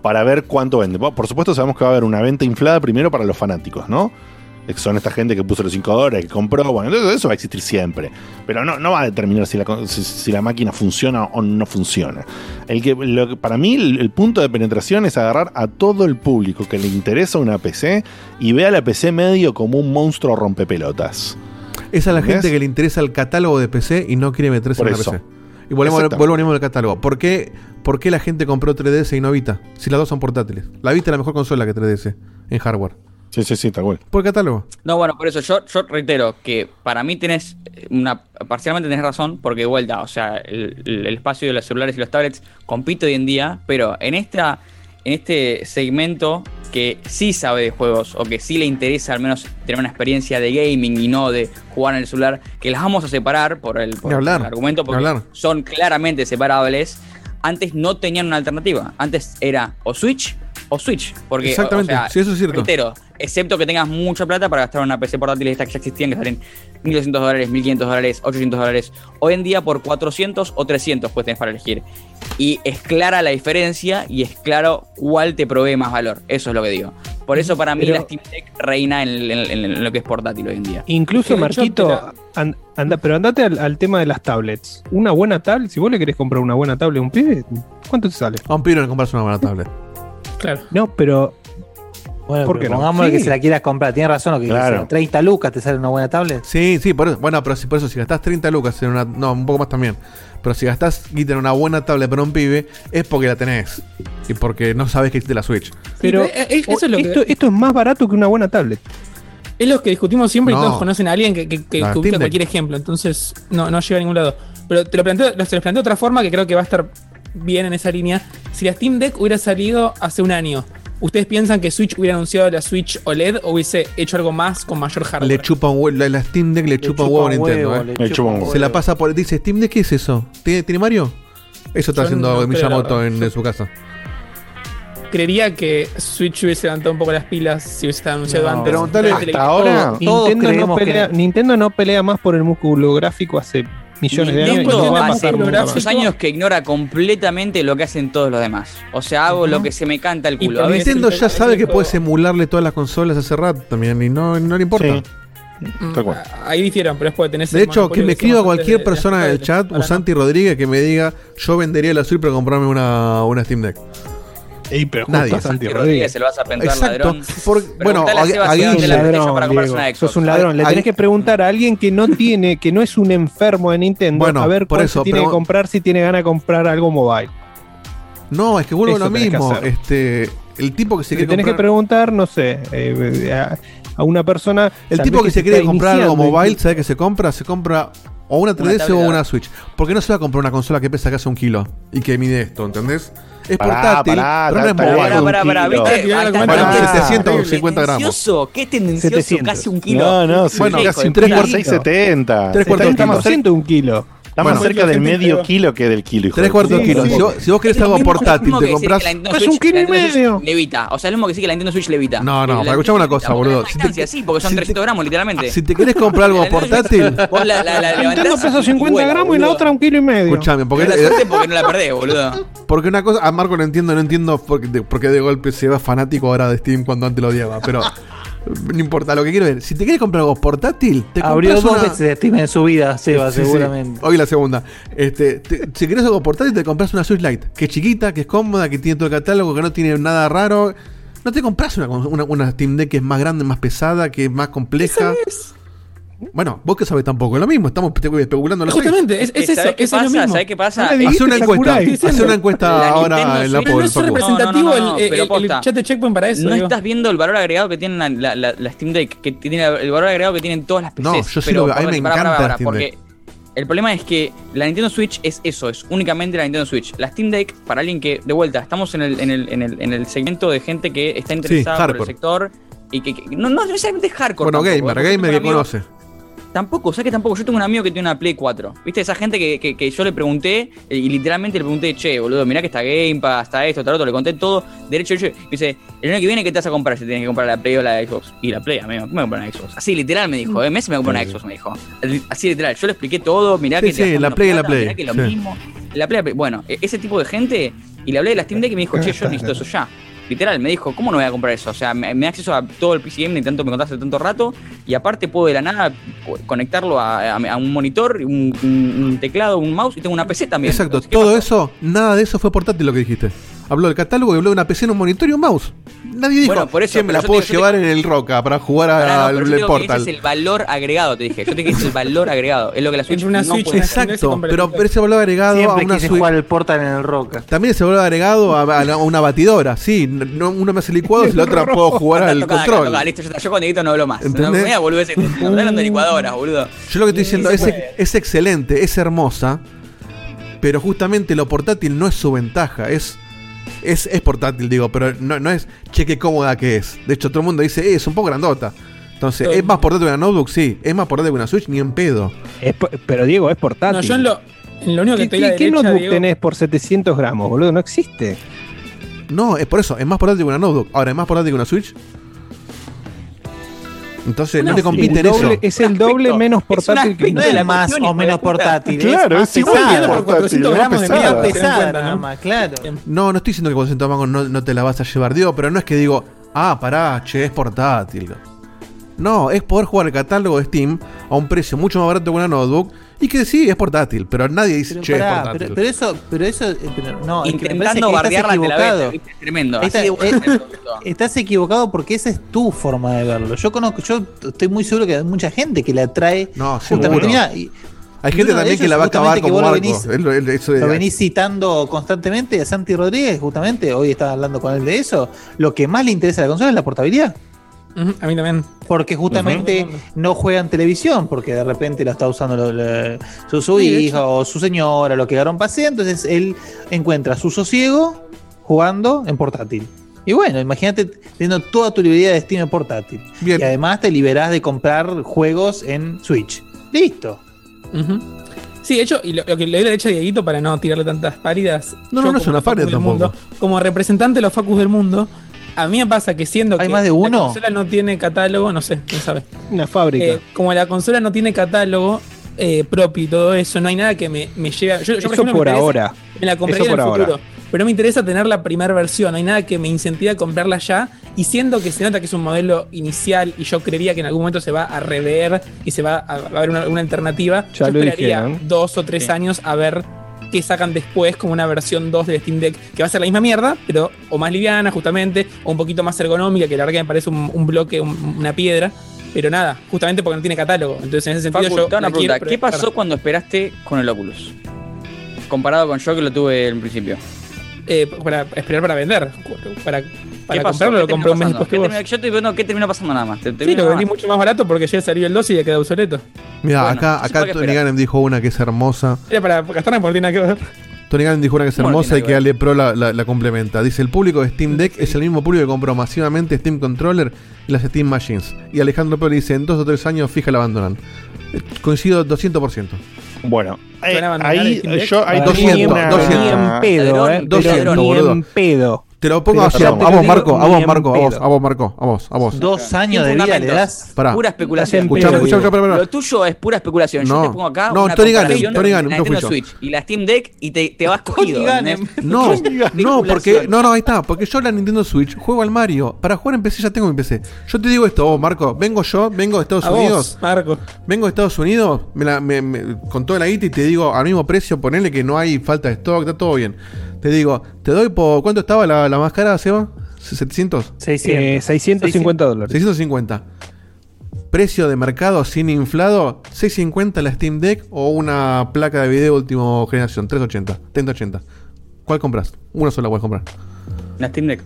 para ver cuánto vende. Por supuesto, sabemos que va a haber una venta inflada primero para los fanáticos, ¿no? son esta gente que puso los 5 dólares, que compró, bueno, entonces eso va a existir siempre. Pero no, no va a determinar si la, si, la máquina funciona o no funciona. El que, para mí el, punto de penetración es agarrar a todo el público que le interesa una PC y vea la PC medio como un monstruo rompepelotas. Es la gente que le interesa el catálogo de PC y no quiere meterse en la PC. Y volvemos, volvemos al catálogo. ¿Por qué, ¿Por qué la gente compró 3DS y no Vita? Si las dos son portátiles. La Vita es la mejor consola que 3DS en hardware. Sí, sí, sí, tal cual. Por catálogo. No, bueno, por eso yo, reitero que para mí tenés una. Parcialmente tenés razón, porque vuelta, o sea, el, espacio de los celulares y los tablets compite hoy en día, pero en esta. En este segmento que sí sabe de juegos o que sí le interesa al menos tener una experiencia de gaming y no de jugar en el celular, que las vamos a separar por el, argumento porque hablar. son claramente separables, antes no tenían una alternativa. Antes era o Switch o Switch. Porque, Exactamente, o eso es cierto. Reitero, excepto que tengas mucha plata para gastar una PC portátil estas que ya existían, que salen 1.200 dólares, 1.500 dólares, 800 dólares. Hoy en día por 400 o 300 pues tenés para elegir. Y es clara la diferencia y es claro cuál te provee más valor. Eso es lo que digo. Por eso para mí la Steam Deck reina en, lo que es portátil hoy en día. Incluso, Marquito, anda, pero andate al, tema de las tablets. Una buena tablet, si vos le querés comprar una buena tablet a un pibe, ¿cuánto te sale? A un pibe le compras una buena tablet. Claro. No, pero. Bueno, ¿Por qué no? pongámosle que se la quieras comprar. Tienes razón, lo que claro. 30 lucas te sale una buena tablet. Sí, sí, por eso. Bueno, pero si, por eso, si gastás 30 lucas en una. No, un poco más también. Pero si gastás guita en una buena tablet para un pibe, es porque la tenés. Y porque no sabes que existe la Switch. Pero eh, eh, eso es esto, que... es más barato que una buena tablet. Es lo que discutimos siempre no. y todos conocen a alguien que, que, cualquier ejemplo. Entonces, no, no llega a ningún lado. Pero te lo planteo, se les planteo de otra forma que creo que va a estar bien en esa línea. Si la Steam Deck hubiera salido hace un año, ¿ustedes piensan que Switch hubiera anunciado la Switch OLED o hubiese hecho algo más con mayor hardware? Le chupa la, Steam Deck le, chupa un huevo a Nintendo. Se la pasa por. Dice, ¿Steam Deck qué es eso? ¿Tiene, ¿tiene Mario? Eso está haciendo no Miyamoto en, su casa creería que Switch hubiese levantado un poco las pilas si hubiese estado anunciado antes. Pero hasta ahora Nintendo, no pelea. Nintendo no pelea más por el músculo gráfico hace millones de años. No va a años que ignora completamente lo que hacen todos los demás. O sea, hago lo que se me canta el culo. Y Nintendo ya sabe que puedes emularle todas las consolas hace rato también y no, no le importa. Mm, ahí difieren, pero después de tener De hecho, que me escriba cualquier de, persona del chat, Usanti Rodríguez, que me diga: Yo vendería la Switch para comprarme una, una Steam Deck. Ey, pero Nadie. Se lo vas a pensar, Exacto. ladrón. Bueno, a, a, a un ladrón. Le tenés que preguntar a alguien que no tiene, que no es un enfermo de Nintendo, a ver por eso, tiene que comprar si tiene ganas de comprar algo mobile. No, es que vuelvo a lo mismo. Este, el tipo que se quiere tenés que preguntar, no sé, eh, a, una persona. El tipo que, que, se quiere comprar algo mobile, ¿sabe que se compra? Se compra o una 3DS o una Switch. Porque no se va a comprar una consola que pesa casi un kilo y que mide esto, ¿entendés? Es pará, portátil, es ¿viste? ¿Qué tendencioso? Casi un kilo. No, no, sí. Bueno, casi un 3 por 3 por 6 más de un kilo. Estamos bueno, cerca del medio kilo que del kilo. Hijo tres cuartos de kilo. Si, vos, querés algo portátil, te compras. Es un kilo y medio. Levita. O sea, es lo mismo que decir que la Nintendo Switch levita. No, no, para escuchar una cosa, boludo. Si te, sí, querés comprar algo <laughs> portátil. Vos la, la, la Nintendo pesa 50 gramos y la otra un kilo y medio. Escuchame, porque. porque no la perdés, boludo. Porque una cosa, a Marco no entiendo, no entiendo por qué de golpe se va fanático ahora de Steam cuando antes lo odiaba, pero. No importa, lo que quiero ver. Si te quieres comprar algo portátil, te Abrió dos una... veces Steam en su vida, Seba, sí, seguramente. Hoy la segunda. Este, te, si quieres algo portátil, te compras una Switch Lite, que es chiquita, que es cómoda, que tiene todo el catálogo, que no tiene nada raro. No te compras una, una, una Steam Deck que es más grande, más pesada, que es más compleja. ¿Qué? Bueno, vos que sabés tampoco, es lo mismo, estamos especulando. Lo Justamente, es, es, eso, qué es pasa? lo mismo. Una encuesta, hace una encuesta ahora en la Pero no es representativo el, eh, chat de Checkpoint para eso. No estás viendo el valor agregado que tiene la, Steam Deck, que tiene el valor agregado que tienen todas las PCs. No, yo sí lo veo, a mí me para, para, porque el problema es que la Nintendo Switch es eso, es únicamente la Nintendo Switch. La Steam Deck, para alguien que, de vuelta, estamos en el, en el, en el, en el segmento de gente que está interesada sí, por el sector y que, no, no necesariamente es hardcore. Bueno, tampoco, gamer, eh, gamer que conoce. Tampoco, o sea que tampoco. Yo tengo un amigo que tiene una Play 4. ¿Viste? Esa gente que, que, que yo le pregunté eh, y literalmente le pregunté, che, boludo, mirá que está Game Pass, está esto, está otro. Le conté todo derecho. derecho. Y dice, el año que viene, ¿qué te vas a comprar si tienes que comprar la Play o la Xbox? Y la Play, amigo, ¿qué me voy a comprar una Xbox? Así literal me dijo, ¿eh? Messi me compró una Xbox, me dijo. Así literal. Yo le expliqué todo, mirá que. Sí, la Play y la Play. La Play, bueno, e-, ese tipo de gente. Y le hablé de la Steam Deck y me dijo, che, yo <laughs> necesito eso ya. Literal, me dijo, ¿cómo no voy a comprar eso? O sea, me, da acceso a todo el PC Gaming, tanto me contaste tanto rato, y aparte puedo de la nada conectarlo a, un monitor, un, teclado, un mouse, y tengo una PC también. Exacto, todo eso, nada de eso fue portátil lo que dijiste habló del catálogo y habló de una PC en un monitor y un mouse. Nadie dijo, por eso, me la puedo llevar en el Roca para jugar al Portal. Ese es el valor agregado, te dije. Yo te dije el valor agregado. Es lo que la Switch, una Switch Exacto, hacer. pero ese valor agregado a una Switch. jugar el Portal en el Roca. También ese valor agregado a, una batidora. Sí, no, uno me hace licuados y la otra puedo <laughs> jugar al control. Listo, yo, yo, con Edito no hablo más. No, me boludo, ese, de licuadoras, boludo. Yo lo que estoy diciendo es excelente, es hermosa. Pero justamente lo portátil no es su ventaja, es es, es portátil, digo, pero no, no es cheque cómoda que es. De hecho, todo el mundo dice, eh, es un poco grandota. Entonces, ¿es más portátil que una notebook? Sí. ¿Es más portátil que una Switch? Ni en pedo. Pero Diego, es portátil. No, yo en lo, ¿Qué, notebook Diego? tenés por 700 gramos, boludo? No existe. No, es por eso. Es más portátil que una notebook. Ahora, ¿es más portátil que una Switch? Entonces no, te compiten eso. Es el doble menos portátil que No es más o menos portátil. ¿eh? Claro, es, igual. Por 400 gramos pesada. de pesada, nada más, claro. Em. No, no estoy diciendo que 400 mangos no, no te la vas a llevar, digo, pero no es que digo, ah, pará, che, es portátil. No, es poder jugar el catálogo de Steam a un precio mucho más barato que una notebook y que sí, es portátil, pero nadie dice, pero che, es portátil. Pero, pero, eso, pero eso, eh, no, intentando es que bardear la equivocado. Venta, tremendo. Eh, <laughs> estás equivocado porque esa es tu forma de verlo. Yo conozco, yo estoy muy seguro que hay mucha gente que la atrae no, justamente. Hay gente también que la va a acabar como Marco. Venís, lo venís citando constantemente a Santi Rodríguez, justamente, hoy estaba hablando con él de eso. Lo que más le interesa a la consola es la portabilidad. A mí también. Porque justamente uh -huh. no juegan televisión, porque de repente lo está usando su, su hija o su señora, lo quedaron paseando. Entonces él encuentra su sosiego jugando en portátil. Y bueno, imagínate teniendo toda tu librería de destino en portátil. Y además te liberás de comprar juegos en Switch. Listo. Sí, de hecho, y lo, lo que le doy la derecha a Dieguito para no tirarle tantas pálidas. No, no, no es una pálida tampoco. Como representante de los Facus del mundo, a mí me pasa que siendo ¿Hay que más de uno? la consola no tiene catálogo, no sé, no sabes. Una fábrica. Eh, como la consola no tiene catálogo eh, propio y todo eso, no hay nada que me, me lleve a... Yo, yo eso por, ejemplo, por ahora. Me la compré en el futuro. Ahora. Pero me interesa tener la primera versión, no hay nada que me incentive a comprarla ya. Y siendo que se nota que es un modelo inicial y yo creería que en algún momento se va a rever y se va a, haber una, una alternativa, ya yo lo esperaría dos o tres años a ver que sacan después como una versión 2 del Steam Deck, que va a ser la misma mierda, pero o más liviana justamente, o un poquito más ergonómica, que la verdad que me parece un, bloque, una piedra. Pero nada, justamente porque no tiene catálogo. Entonces en ese sentido yo... Una quiero, ¿Qué pasó cuando esperaste con el Oculus? Comparado con yo que lo tuve en principio. Eh, para esperar para vender, para para comprarlo lo compré yo ¿qué terminó pasando nada más? Sí, lo vendí mucho más barato porque ya salió el 2 y ya queda obsoleto. Mira, acá, acá Tony Gannem dijo una que es hermosa. Era para por nada que ver. Tony Gannon dijo una que es hermosa y que Ale Pro la, complementa. Dice, el público de Steam Deck es el mismo público que compró masivamente Steam Controller y las Steam Machines. Y Alejandro Pro dice, en dos o tres años, fija, la abandonan. Eh, coincido 200%. Bueno, eh, ahí yo... Ahí 200, 200, 200, 200, te lo pongo así. Vamos, vamos, Marco, a vos, Marco, a vos, Marco, a vos, a vos. Dos años de vida le das. Pura especulación. Escuchame, escuchame, escuchame, Lo tuyo es pura especulación. Yo te pongo acá. No, una Tony Gannem, Tony no. Switch y la Steam Deck y te, te vas cogido. <laughs> No, no, porque. No, no, ahí está. Porque yo la Nintendo Switch juego al Mario. Para jugar en PC ya tengo mi PC. Yo te digo esto, vos, Marco. Vengo yo, vengo de Estados Unidos. Marco. Vengo de Estados Unidos, me la, me, me, con toda la guita y te digo al mismo precio, ponele que no hay falta de stock, está todo bien. Te digo, te doy por. ¿Cuánto estaba la, la máscara, Seba? ¿700? 600. Eh, 650 dólares. 650. Precio de mercado sin inflado, 650 la Steam Deck o una placa de video último generación, 380, 3080. ¿Cuál compras? Una sola cuál comprar. La Steam Deck.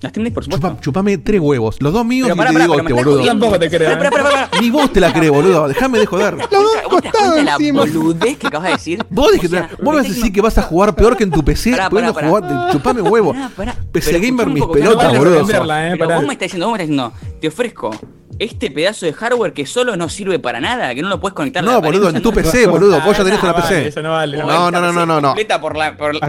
La Steam por supuesto. Chupame tres huevos. Los dos míos pero y te para, digo, este te boludo. Tampoco te creo. Ni vos te la crees, boludo. Déjame de joder. Los dos costados la boludez que acabas de decir. Vos, dijiste, o sea, vos vas a decir que vas a jugar peor que en tu PC. pudiendo jugar. Chupame huevo. PC Gamer, mis pelotas, boludo. Pero vos me estás diciendo, vos me estás diciendo, te ofrezco este pedazo de hardware que solo no sirve para nada, que no lo puedes conectar. No, boludo, en tu PC, boludo. Vos ya tenés una PC. Eso no vale. No, no, no, no, no. Por.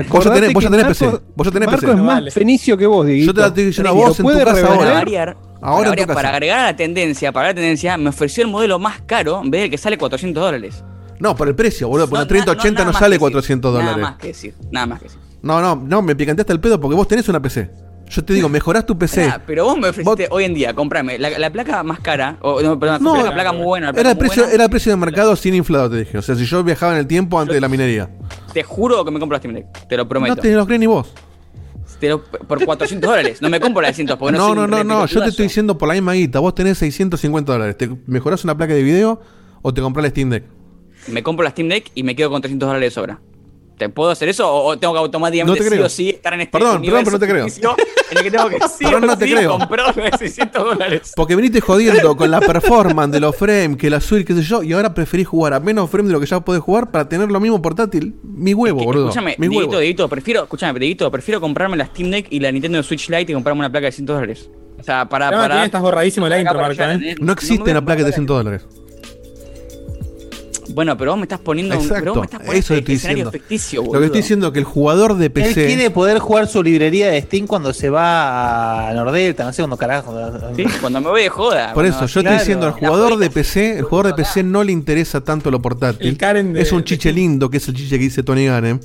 Vos ya tenés PC. Vos ya tenés PC. Marco es más fenicio que vos, Yo te una voz en tu casa ahora. ¿eh? Variar, ahora para, en tu para agregar la tendencia, para la tendencia, me ofreció el modelo más caro en vez del que sale 400 dólares. No, por el precio, boludo. Por no, una 3080 no, no sale 400 dólares. Nada más que decir, nada más que decir. No, no, no, me picanteaste el pedo porque vos tenés una PC. Yo te digo, mejorás tu PC. Nah, pero vos me ofreciste hoy en día, comprame la, placa más cara. O, no, perdón, no, la placa muy buena. Placa era, el precio, era el precio de mercado sin inflado, te dije. O sea, si yo viajaba en el tiempo antes de la minería. Te juro que me compraste mi Te lo prometo. No te lo crees ni vos. Te lo- por 400 dólares, no me compro la de 100 porque no, No, no, no, no. Yo te estoy diciendo por la misma guita. Vos tenés 650 dólares. ¿Te mejorás una placa de video o te compras la Steam Deck? Me compro la Steam Deck y me quedo con 300 dólares de sobra. ¿Te puedo hacer eso o, tengo que automáticamente No te sí creo. o sí estar en este Perdón, perdón, pero no te creo. En el que tengo que sí Perdón, o no te sí creo. comprar la de 600 dólares. Porque veniste jodiendo con la performance de los frames, que la Switch, qué sé yo, y ahora preferís jugar a menos frames de lo que ya podés jugar para tener lo mismo portátil. Mi huevo, boludo. Escúchame, Mi huevo. Dieguito, prefiero, escúchame, Dieguito, prefiero comprarme la Steam Deck y la Nintendo Switch Lite y comprarme una placa de 100 dólares. O sea, para. No, para tiene- estás borradísimo la para intro, para allá, ¿eh? ¿entendés? No me existe voy a una placa de comprar 100 dólares. Bueno, pero vos me estás poniendo. pero vos Exacto, me estás poniendo eso este estoy escenario diciendo. ficticio, Lo que boludo. estoy diciendo es que el jugador de Él PC. quiere poder jugar su librería de Steam cuando se va a Nordelta, no sé cuándo carajo. Sí, cuando me voy de joda. Por eso, yo claro. estoy diciendo al jugador de PC, el jugador de PC no le interesa tanto lo portátil. El Karen de- es un chiche lindo, que es el chiche que dice Tony Gannem,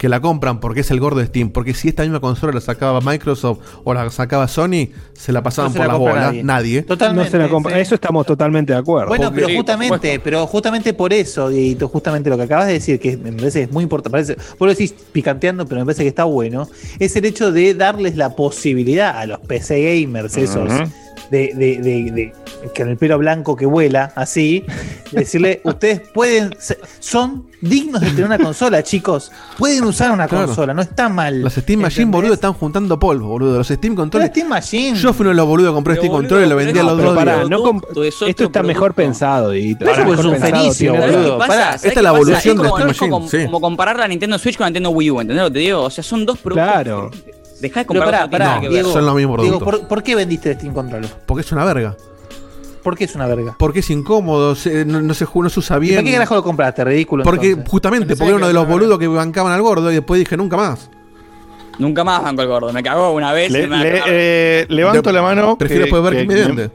que la compran porque es el gordo de Steam. Porque si esta misma consola la sacaba Microsoft o la sacaba Sony, se la pasaban No se por la las bolas. nadie. Nadie. Totalmente. No se la compra- sí. Eso estamos totalmente de acuerdo. Bueno, Porque- pero justamente, pero justamente por eso, y justamente lo que acabas de decir, que me parece que es muy importante, parece, vos lo decís picanteando, pero me parece que está bueno, es el hecho de darles la posibilidad a los PC gamers, esos. De, de, de- de- con el pelo blanco que vuela, así, de decirle, <laughs> ustedes pueden, son dignos de tener una consola, chicos, pueden usar una Claro. consola, no está mal. Los Steam Machine, boludo, están juntando polvo, boludo. Los Steam Controller. Steam Machine. Yo fui uno de los boludos que compré Steam Controller y lo vendí a no, los pero dos pará, no Producto, esto está mejor pensado, Dieguito. Eso es un fenicio, tiene- ¿Sabés boludo. esta es la evolución Es de como, Steam es como- Machine, sí. como comparar la Nintendo Switch con la Nintendo Wii U, ¿entendés lo que te digo? O sea, son dos productos. Claro. Dejá de Pero comparar. pará, no que. Diego, Son los mismos Diego, productos. ¿por, por qué vendiste el Steam Controller? Porque es una verga. ¿Por qué es una verga? Porque es incómodo, se- no, no se, no se usa ¿Y bien. ¿Para qué carajo lo compraste? Ridículo. Porque entonces. justamente, porque era que uno de los boludos que bancaban al gordo y después dije nunca más. Nunca más banco el gordo. Me cagó una vez. Le- y me le- eh, levanto la mano. prefiero después ver quién me vende.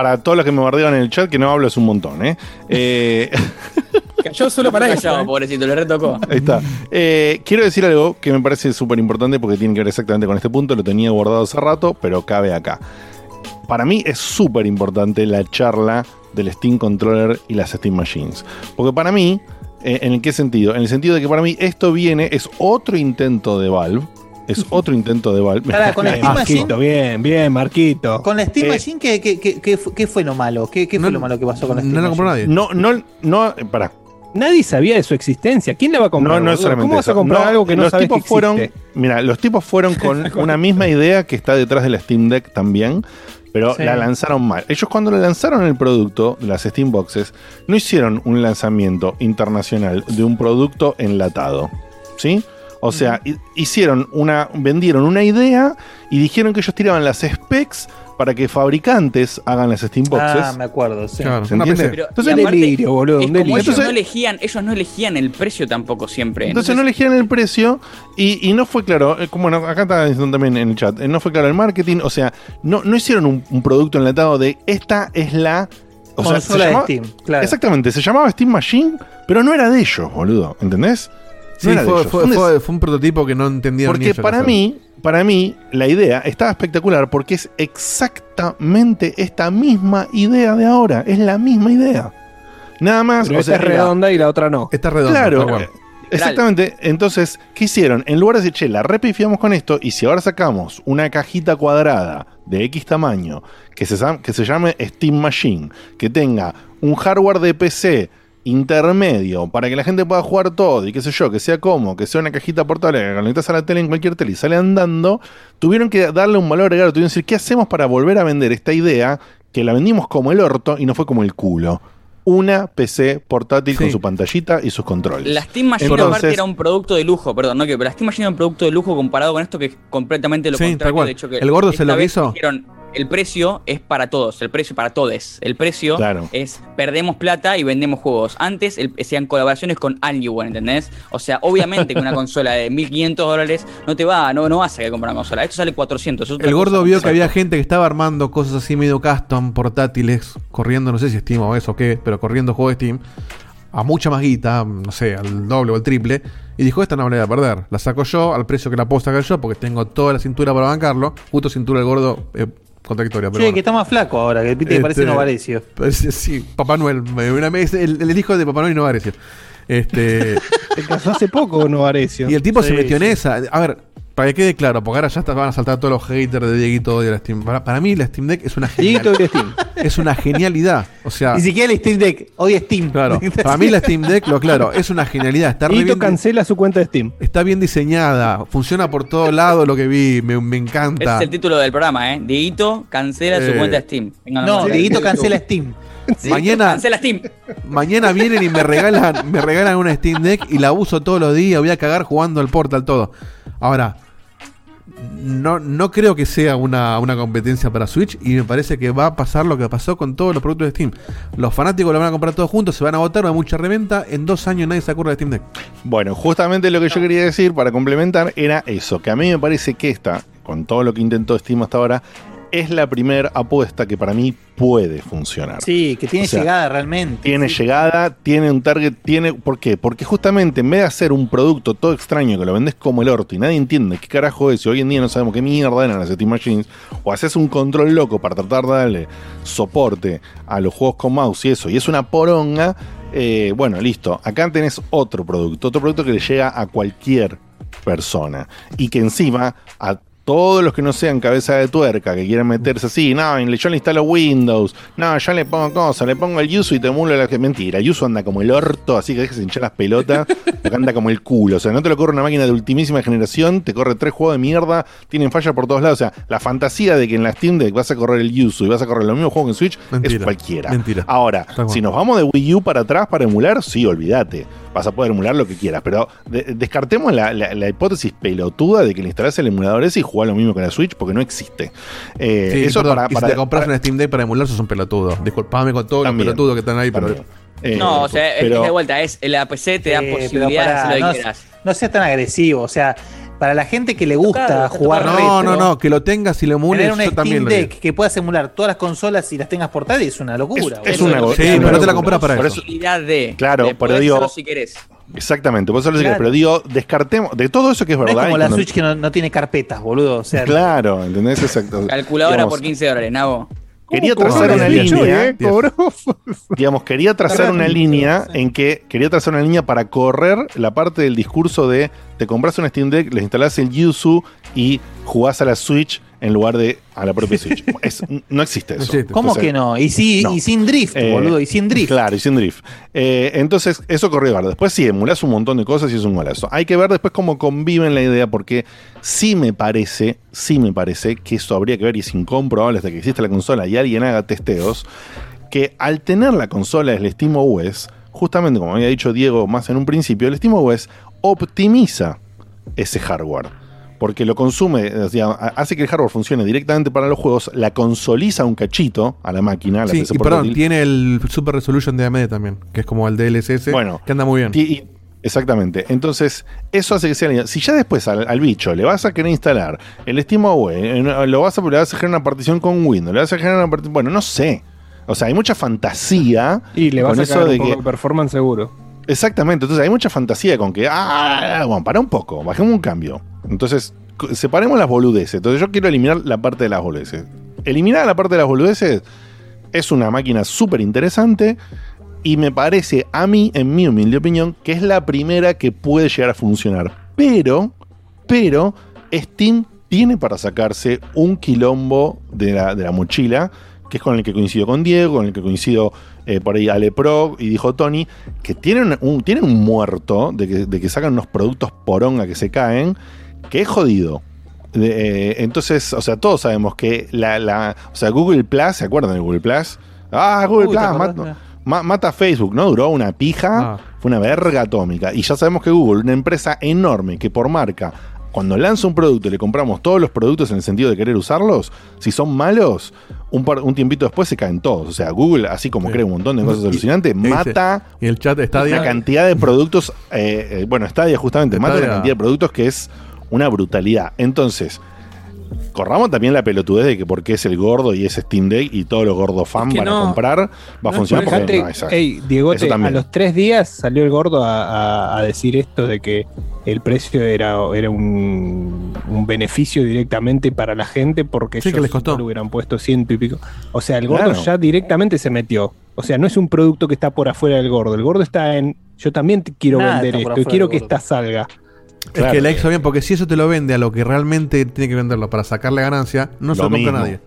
Para todos los que me bardean en el chat, que no hablo es un montón, ¿eh? Eh, <laughs> Cayó solo para eso. Callado, ¿eh? pobrecito, le retocó. Ahí está. Eh, quiero decir algo que me parece súper importante porque tiene que ver exactamente con este punto. Lo tenía guardado hace rato, pero cabe acá. Para mí es súper importante la charla del Steam Controller y las Steam Machines. Porque para mí, eh, ¿en qué sentido? En el sentido de que para mí esto viene, es otro intento de Valve. Es otro intento de Valve. Pará, <laughs> con la Bien, Steam Marquito, Machine. bien, bien, Marquito. Con la Steam Eh, Machine, ¿qué, qué, qué, qué fu- qué fue lo malo? ¿Qué, qué fue No- lo malo que pasó con la Steam No la compró nadie. No, no, no, pará. Nadie sabía de su existencia. ¿Quién la va a comprar? No, no es solamente ¿Cómo vas a comprar No, algo que no los sabes tipos que fueron? Mira, los tipos fueron con <laughs> una misma idea que está detrás de la Steam Deck también, pero Sí. la lanzaron mal. Ellos cuando le lanzaron el producto, las Steam Boxes, no hicieron un lanzamiento internacional de un producto enlatado. ¿Sí? O sea, hi- hicieron una, vendieron una idea y dijeron que ellos tiraban las specs para que fabricantes hagan las Steam Boxes. Ah, me acuerdo, sí. Claro, ¿Se una entiende? PC. Pero, Entonces, aparte, delirio, boludo, es un como delirio. ellos, Entonces- no elegían, ellos no elegían el precio tampoco siempre. Entonces no elegían el precio y, y no fue claro, eh, como bueno, acá está diciendo también en el chat, eh, no fue claro el marketing, o sea, no, no hicieron un, un producto enlatado de esta es la... O sea, se llamaba- Steam, claro. Exactamente, se llamaba Steam Machine, pero no era de ellos, boludo, ¿entendés? Sí, No era de fue, ellos. fue, Un des- fue- fue un prototipo que no entendieron ni porque ellos para mí, para mí, la idea estaba espectacular porque es exactamente esta misma idea de ahora. Es la misma idea. Nada más. Pero o esta sea, es redonda y la otra no. Está redondo. Claro, eh, exactamente. Entonces, ¿qué hicieron? En lugar de decir, che, la repifiamos con esto, y si ahora sacamos una cajita cuadrada de X tamaño, que se, que se llame Steam Machine, que tenga un hardware de PC intermedio para que la gente pueda jugar todo y qué sé yo, que sea cómodo, que sea una cajita portable que conectas a la tele en cualquier tele y sale andando, tuvieron que darle un valor agregado, tuvieron que decir, ¿qué hacemos para volver a vender esta idea que la vendimos como el orto y no fue como el culo? Una PC portátil con su pantallita y sus controles. La Steam Machine Entonces- aparte era un producto de lujo, perdón, no que, pero la Steam Machine era un producto de lujo comparado con esto que es completamente lo Sí, contrario. De hecho, que El gordo se lo hizo. dijeron, el precio es para todos, el precio para todos. El precio Claro. es perdemos plata y vendemos juegos. Antes el, hacían colaboraciones con Alienware, ¿entendés? O sea, obviamente que una <laughs> consola de 1500 dólares no te va, no, no vas a comprar una consola. Esto sale 400. es otra El gordo vio que había gente que estaba armando cosas así medio custom, portátiles, corriendo, no sé si Steam o eso o qué, pero corriendo juegos de Steam. a mucha más guita, no sé, al doble o al triple, y dijo, esta no me la voy a perder. La saco yo al precio que la puedo sacar yo, porque tengo toda la cintura para bancarlo, justo cintura del gordo eh, contradictoria. Pero bueno. que está más flaco ahora, que te parece Este, Novarecio. Sí, Papá Noel. El, el hijo de Papá Noel y Novarecio. Este, <laughs> Se casó hace poco Novarecio. y el tipo se Sí, metió en esa. A ver, para que quede claro, porque ahora ya está- van a saltar todos los haters de Dieguito de la Steam. Para, para mí, la Steam Deck es una Dieguito genialidad. de Steam. <laughs> Es una genialidad. O sea, Ni siquiera el Steam Deck, hoy es Steam. claro. <laughs> Para mí, la Steam Deck, lo claro, es una genialidad. Está Dieguito bien- cancela su cuenta de Steam. Está bien diseñada, funciona por todos lados lo que vi, me, me Ese encanta. es el título del programa, ¿eh? Dieguito cancela su Eh. cuenta de Steam. No. Dieguito cancela Steam. Mañana, Cancela Steam. mañana vienen y me regalan, me regalan una Steam Deck y la uso todos los días, voy a cagar jugando al Portal todo. Ahora, no, no creo que sea una, una competencia para Switch y me parece que va a pasar lo que pasó con todos los productos de Steam. Los fanáticos lo van a comprar todos juntos, se van a votar, va a haber mucha reventa, en dos años nadie se acuerda de Steam Deck. Bueno, justamente lo que yo quería decir para complementar era eso, que a mí me parece que esta, con todo lo que intentó Steam hasta ahora, es la primera apuesta que para mí puede funcionar. Sí, que tiene O sea, llegada realmente. Tiene llegada, tiene un target, tiene. ¿Por qué? Porque justamente en vez de hacer un producto todo extraño que lo vendes como el orto y nadie entiende qué carajo es, y hoy en día no sabemos qué mierda eran las Steam Machines, o haces un control loco para tratar de darle soporte a los juegos con mouse y eso, y es una poronga, eh, bueno, listo. Acá tenés otro producto, otro producto que le llega a cualquier persona y que encima a todos los que no sean cabeza de tuerca, que quieran meterse así, no, yo le instalo Windows, no, yo le pongo cosas, le pongo el Yuzu y te emulo la que mentira. El Yuzu anda como el orto, así que dejes hinchar las pelotas, <laughs> porque anda como el culo. O sea, no te lo corre una máquina de ultimísima generación, te corre tres juegos de mierda, tienen falla por todos lados. O sea, la fantasía de que en la Steam Deck vas a correr el Yuzu y vas a correr los mismos juegos que en Switch es cualquiera. mentira. Ahora, si nos vamos de Wii U para atrás para emular, sí, olvídate. Vas a poder emular lo que quieras. Pero de- descartemos la, la- la hipótesis pelotuda de que le instalás el emulador ese y jugás lo mismo que la Switch, porque no existe. Eh, Sí, eso perdón, para, y si para- te compras para- una Steam Deck para emular, sos un pelotudo. Disculpame con todos También, los pelotudos que están ahí, pero. Eh, no, o sea, es- pero- es de vuelta, es la PC te da Eh, pero posibilidad de pará, hacer lo no, no seas tan agresivo. O sea, para la gente que le gusta jugar. No, retro, no, no, que lo tengas y lo emules, Tener una yo también Steam lo digo. Deck que puedas emular todas las consolas y las tengas portátiles es una locura. Es boludo. una go- Sí, es pero una no te la compras para Por eso. Posibilidad de. Claro, de pero digo- si querés. Exactamente, por eso lo sé, Claro. pero digo, descartemos de todo eso que es No es verdad. como la cuando- Switch que no, no tiene carpetas, boludo. O sea, Claro, ¿entendés? Exacto. <laughs> Calculadora Digamos, por 15 dólares, Nabo. Quería ¿Cómo trazar una línea. eh? Cobró. digamos, quería trazar una línea en que quería trazar una línea para correr la parte del discurso de te compras un Steam Deck, le instalás el Yuzu y jugás a la Switch en lugar de a la propia Switch. <laughs> Es- no existe eso. existe. ¿Cómo Entonces, que no? Y, sí, no. y sin drift, eh, boludo. Y sin drift. Claro, y sin drift. Eh, entonces, eso corrió bárbaro. Después sí, emulás un montón de cosas y es un golazo. Hay que ver después cómo conviven la idea, porque sí me parece, sí me parece que eso habría que ver y es incomprobable hasta que exista la consola y alguien haga testeos, que al tener la consola del Steam OS, justamente como había dicho Diego más en un principio, el Steam OS optimiza ese hardware. Porque lo consume, o sea, hace que el hardware funcione directamente para los juegos, la consoliza un cachito a la máquina, a la Sí, PC y perdón, tiene el Super Resolution de AMD también, que es como el DLSS, Bueno, que anda muy bien. Y- exactamente. Entonces, eso hace que sea. Si ya después al, al bicho le vas a querer instalar el SteamOS, eh, lo vas a, le vas a generar una partición con Windows, le vas a generar una partición. Bueno, no sé. O sea, hay mucha fantasía. Y le vas con a eso cagar de un poco que- de performance seguro. Exactamente, entonces hay mucha fantasía con que, ah, bueno, para un poco, bajemos un cambio. Entonces, separemos las boludeces. Entonces, yo quiero eliminar la parte de las boludeces. Eliminar la parte de las boludeces es una máquina súper interesante y me parece, a mí, en mi humilde opinión, que es la primera que puede llegar a funcionar. Pero, pero, Steam tiene para sacarse un quilombo de la, de la mochila, que es con el que coincido con Diego, con el que coincido eh, por ahí Ale Pro y dijo Tony, que tienen un, tienen un muerto de que, de que sacan unos productos poronga que se caen, que es jodido. De, eh, entonces, o sea, todos sabemos que la, la- o sea, Google Plus, ¿se acuerdan de Google Plus? Ah, Google Uy, ¿te Plus, mata, ma- mata a Facebook, ¿no? Duró una pija, fue una verga atómica. Y ya sabemos que Google, una empresa enorme que por marca, cuando lanza un producto y le compramos todos los productos en el sentido de querer usarlos, si son malos, un, par- un tiempito después se caen todos. O sea, Google, así como crea un montón de cosas Y- alucinantes, y mata Y el chat Stadia. una cantidad de productos, eh, eh, bueno, Stadia justamente, mata una cantidad de productos que es una brutalidad. Entonces, corramos también la pelotudez de que porque es el gordo y es Steam Deck y todos los gordos fan Es que van a comprar, va a funcionar porque fíjate, no es ey, Diegote, Eso a también. los tres días salió el gordo a, a- a decir esto de que el precio era, era un, un beneficio directamente para la gente porque Sí, ellos que les costó. le hubieran puesto ciento y pico. O sea, el gordo Claro. ya directamente se metió. O sea, no es un producto que está por afuera del gordo. El gordo está en. Yo también te quiero Nada vender por esto y quiero que gordo. esta salga. Es que la hizo bien, porque si eso te lo vende a lo que realmente tiene que venderlo para sacarle ganancia, no se Lo lo compra mismo. nadie.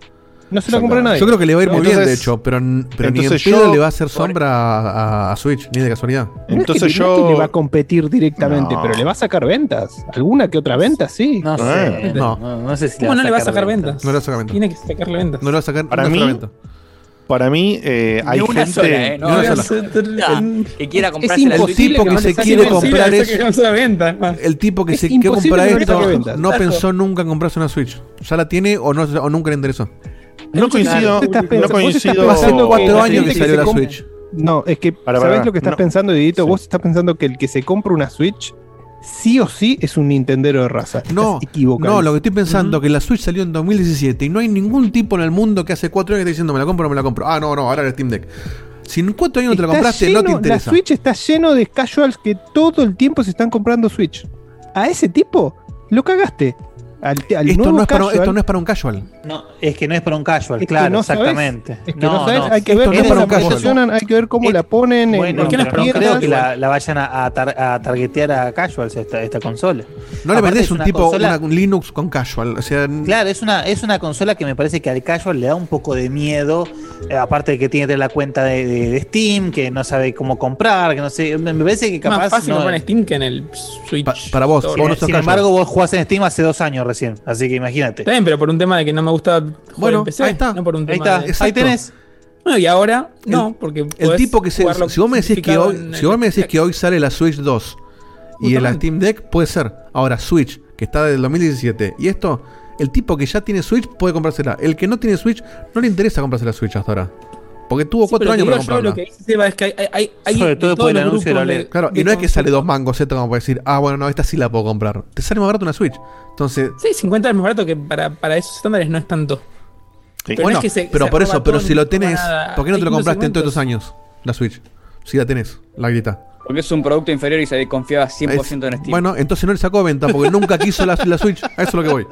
No se lo compra nadie. Yo creo que le va a ir muy bien, Entonces- de hecho, pero, pero ni en entonces pedo yo- le va a hacer sombra a, a- a Switch, ni de casualidad. No es que- no es que le va a competir directamente, No. pero le va a sacar ventas. ¿Alguna que otra venta? Sí. No sé, no, no sé si ¿Cómo no le va a sacar ventas? No le va a sacar ventas. Tiene que sacarle ventas. No le va a sacar Para mí, venta. Para mí, eh, hay Ni una gente. sola, ¿eh? No, Ni una no, sola. no, que quiera Switch. tipo que no se quiere comprar eso. que no se. El tipo que Es se quiere comprar no esto no Exacto. pensó nunca en comprarse una Switch. Ya la tiene o, no, o nunca le interesó. No coincido, estás no coincido. pensando Hace cuatro años que salió la Switch. No, es que, Para, ¿sabés lo que estás no. pensando, Didito? Vos estás pensando que el que se compra una Switch, sí o sí es un Nintendero de raza. No, no, lo que estoy pensando que la Switch salió en 2017 y no hay ningún tipo en el mundo que hace cuatro años que está diciendo me la compro o no me la compro. Ah, no, no, ahora el Steam Deck. Si en cuatro años no te la compraste, lleno- no te interesa. La Switch está lleno de casuals que todo el tiempo se están comprando Switch. A ese tipo lo cagaste. Al, al Esto nuevo no, es para, casual, esto no es para un casual. No, es que no es para un casual, Es claro, no exactamente. Es que no, sabes, hay que ver no es cómo para la un casual. posicionan, hay que ver cómo la ponen. en- Bueno, en pero las no creo que la, la vayan a, a tar- a targetear a casuals esta, esta consola. No le vendés es un tipo, consola- una- un Linux con casual. O sea, Claro, es una, es una consola que me parece que al casual le da un poco de miedo, eh, aparte de que tiene que tener la cuenta de, de- de Steam, que no sabe cómo comprar, que no sé, me me parece que Es capaz... más fácil no- en Steam que en el Switch. para vos, sin casual. embargo, vos jugás en Steam hace dos años recién, así que imagínate. Está bien, pero por un tema de que no me gusta jugar Bueno, en PC. ahí está. No por un Ahí tema está, de- ahí tenés. Bueno, y ahora no, porque el tipo que se. Si vos me decís que hoy, en si vos me decís que hoy sale la Switch 2 y el Justamente. Steam Deck, puede ser. Ahora, Switch, que está del 2017. Y esto, el tipo que ya tiene Switch puede comprársela. El que no tiene Switch, no le interesa comprarse la Switch hasta ahora. Porque tuvo Sí, cuatro años para comprarla. Lo que dice Seba es que hay, hay, hay Sobre todo después del anuncio de la OLED. Claro, de y no es que sale dos mangos Z como para decir, ah, bueno, no, esta sí la puedo comprar. Te sale más barato una Switch. Entonces, Sí, 50 es más barato que para, para esos estándares no es tanto. Sí. Pero bueno, no es que se- pero se por eso, pero si lo tenés, nada. ¿por qué no te lo compraste en todos estos años? La Switch. Si la tenés, la grita. Porque es un producto inferior y se confiaba 100% en Steam. Bueno, entonces no le sacó venta porque nunca quiso la, la Switch. A eso es lo que voy.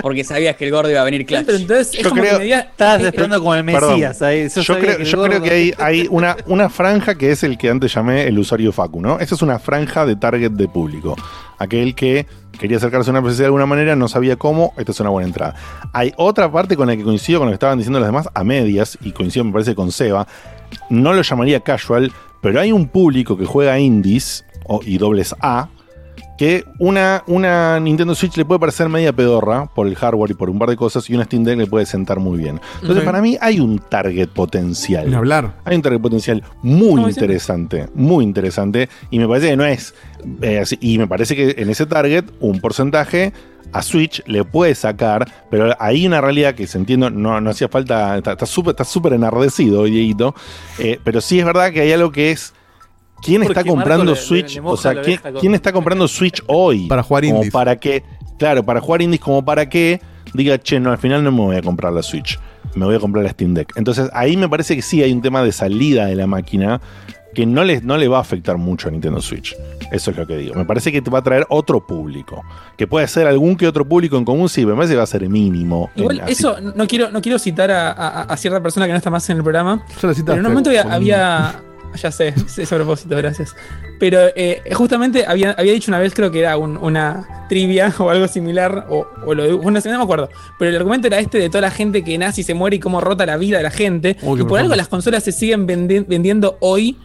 Porque sabías que el gordo iba a venir Clash. Pero entonces es Yo como creo- que me Estabas esperando como el Perdón. Mesías. ahí. Yo, creo, que yo creo que hay, hay una, una franja que es el que antes llamé el usuario Facu, ¿no? Esa es una franja de target de público. Aquel que quería acercarse a una PC de alguna manera, no sabía cómo, esta es una buena entrada. Hay otra parte con la que coincido con lo que estaban diciendo los demás, a medias, y coincido me parece con Seba, no lo llamaría casual, pero hay un público que juega indies o, y dobles A, que una, una Nintendo Switch le puede parecer media pedorra por el hardware y por un par de cosas, y una Steam Deck le puede sentar muy bien. Entonces, para mí hay un target potencial. Ni hablar. Hay un target potencial muy No, interesante, muy interesante, y me parece que no es eh, así, y me parece que en ese target un porcentaje a Switch le puede sacar, pero hay una realidad que se entiendo, no, no hacía falta, está súper está súper enardecido, Dieguito, eh, pero sí es verdad que hay algo que es ¿Quién Porque está comprando le- Switch? le- le o sea, ¿quién, oreja con- quién está comprando Switch <laughs> hoy? Para jugar Como indies. para que, claro, para jugar indies como para que diga, che, no, al final no me voy a comprar la Switch, me voy a comprar la Steam Deck. Entonces ahí me parece que sí hay un tema de salida de la máquina que no le, no le va a afectar mucho a Nintendo Switch. Eso es lo que digo. Me parece que te va a traer otro público. Que puede ser algún que otro público en común, sí, me parece que va a ser mínimo. Igual, En- así- eso no quiero, no quiero citar a, a- a cierta persona que no está más en el programa. Ya la citaste. Pero en un momento había. Ya sé, <laughs> es a propósito, gracias. Pero eh, justamente había, había dicho una vez, creo que era un- una trivia <laughs> o algo similar, o, o lo de. Bueno, no me acuerdo. Pero el argumento era este de toda la gente que nace y se muere y cómo rota la vida de la gente. Uy, y por algo las consolas se siguen vendi- vendiendo hoy.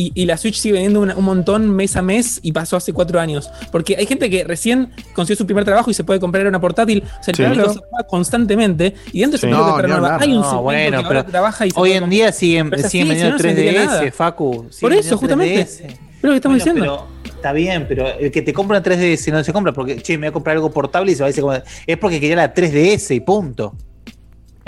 Y, y la Switch sigue vendiendo una- un montón mes a mes y pasó hace cuatro años. Porque hay gente que recién consiguió su primer trabajo y se puede comprar una portátil. O sea, el Sí. mueve constantemente. Y dentro de ese Sí. No, que hablar. hay un No, bueno, que ahora pero trabaja y se Hoy en día siguen, es siguen vendiendo si no, no se vendería 3DS, nada. Facu. Por eso, justamente. 3DS. Pero lo que estamos Bueno, diciendo. pero está bien, pero el que te compra una 3DS no se compra porque, che, me voy a comprar algo portable y se va a decir como, es porque quería la 3DS y punto.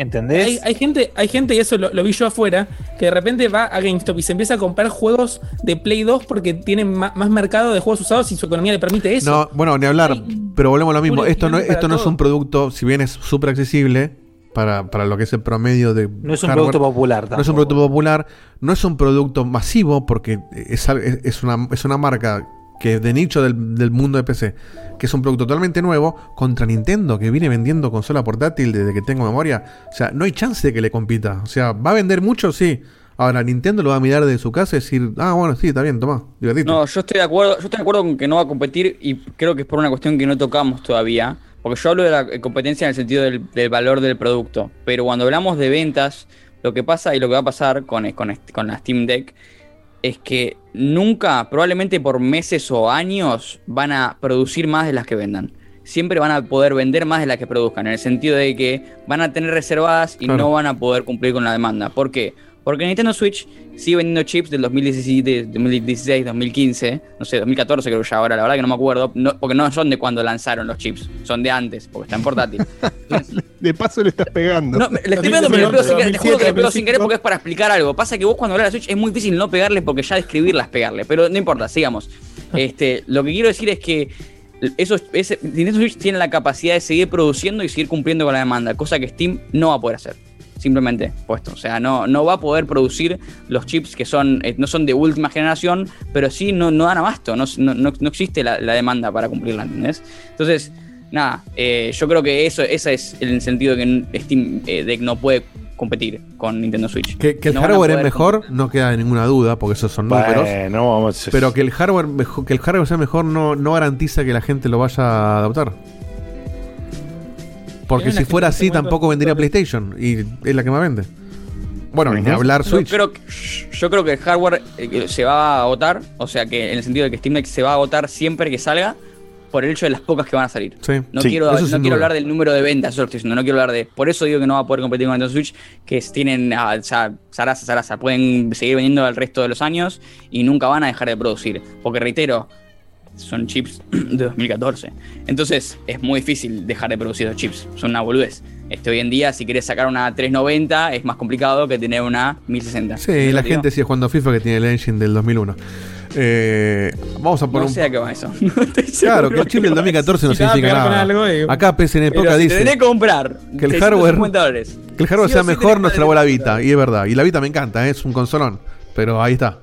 ¿Entendés? Hay, hay gente, hay gente, y eso lo, lo vi yo afuera, que de repente va a GameStop y se empieza a comprar juegos de Play 2 porque tienen más mercado de juegos usados y su economía le permite eso. No, bueno, ni hablar, pero volvemos a lo mismo. Esto no, para esto no es un producto, si bien es súper accesible para, para lo que es el promedio de. No es un producto popular No es un producto popular, no es un producto masivo porque es, al- es, es una, es una marca que es de nicho del, del mundo de PC, que es un producto totalmente nuevo contra Nintendo, que viene vendiendo consola portátil desde que tengo memoria. O sea, no hay chance de que le compita. O sea, ¿va a vender mucho? Sí. Ahora, Nintendo lo va a mirar de su casa y decir, ah, bueno, sí, está bien, toma, divertite. No, yo estoy de acuerdo, yo estoy de acuerdo con que no va a competir y creo que es por una cuestión que no tocamos todavía. Porque yo hablo de la eh, competencia en el sentido del, del valor del producto. Pero cuando hablamos de ventas, lo que pasa y lo que va a pasar con, con, este- con la Steam Deck es que nunca, probablemente por meses o años, van a producir más de las que vendan. Siempre van a poder vender más de las que produzcan, en el sentido de que van a tener reservadas y Claro. no van a poder cumplir con la demanda. ¿Por qué? Porque Nintendo Switch sigue vendiendo chips del 2017, 2016, 2015, no sé, 2014 creo ya ahora, la verdad que no me acuerdo, no- porque no son de cuando lanzaron los chips, son de antes, porque están portátil. <laughs> De paso le estás pegando. No, le estoy pegando, pero le pego sin querer, te juro que le pego sin querer porque es para explicar algo. Pasa que vos cuando hablas de Switch es muy difícil no pegarle porque ya describirla es pegarle, pero no importa, sigamos. Este, lo que quiero decir es que eso, ese, Nintendo Switch tiene la capacidad de seguir produciendo y seguir cumpliendo con la demanda, cosa que Steam no va a poder hacer. Simplemente puesto. O sea, no, no va a poder producir los chips que son eh, no son de última generación, pero sí no, no dan abasto. No, no, no- no existe la, la demanda para cumplirla, ¿entendés? Entonces, nada, eh, yo creo que eso ese es el sentido que Steam eh, Deck no puede competir con Nintendo Switch. Que, que el No hardware es mejor, no queda ninguna duda, porque esos son Bueno, números. vamos a- Pero que el hardware que el hardware sea mejor no, no garantiza que la gente lo vaya a adoptar. Porque si fuera así, tampoco vendría PlayStation. Y es la que más vende. Bueno, ni hablar Yo Switch. creo, que- yo creo que el hardware eh, se va a agotar, o sea que en el sentido de que Steam Deck se va a agotar siempre que salga, por el hecho de las pocas que van a salir. Sí. No Sí, quiero, no quiero hablar del número de ventas, eso lo estoy diciendo, no quiero hablar de. Por eso digo que no va a poder competir con Nintendo Switch, que tienen ah, o sea, zaraza, zaraza, pueden seguir vendiendo el resto de los años y nunca van a dejar de producir. Porque reitero, son chips <clears throat> de 2014. Entonces es muy difícil dejar de producir esos chips, son una boludez. Este, hoy en día, si quieres sacar una 390, es más complicado que tener una 1060. Sí, la gente sigue jugando FIFA que tiene el engine del 2001. Eh, vamos a poner No un- sé a qué va eso. <laughs> Claro, que el chip del 2014 no significa nada. algo. Acá PSN Pero Poca si dice comprar que el 650 hardware, dólares. que el hardware Sí sea sí mejor tenés no que se la la Vita. Y es verdad. Y la Vita me encanta, ¿eh? es un consolón. Pero ahí está.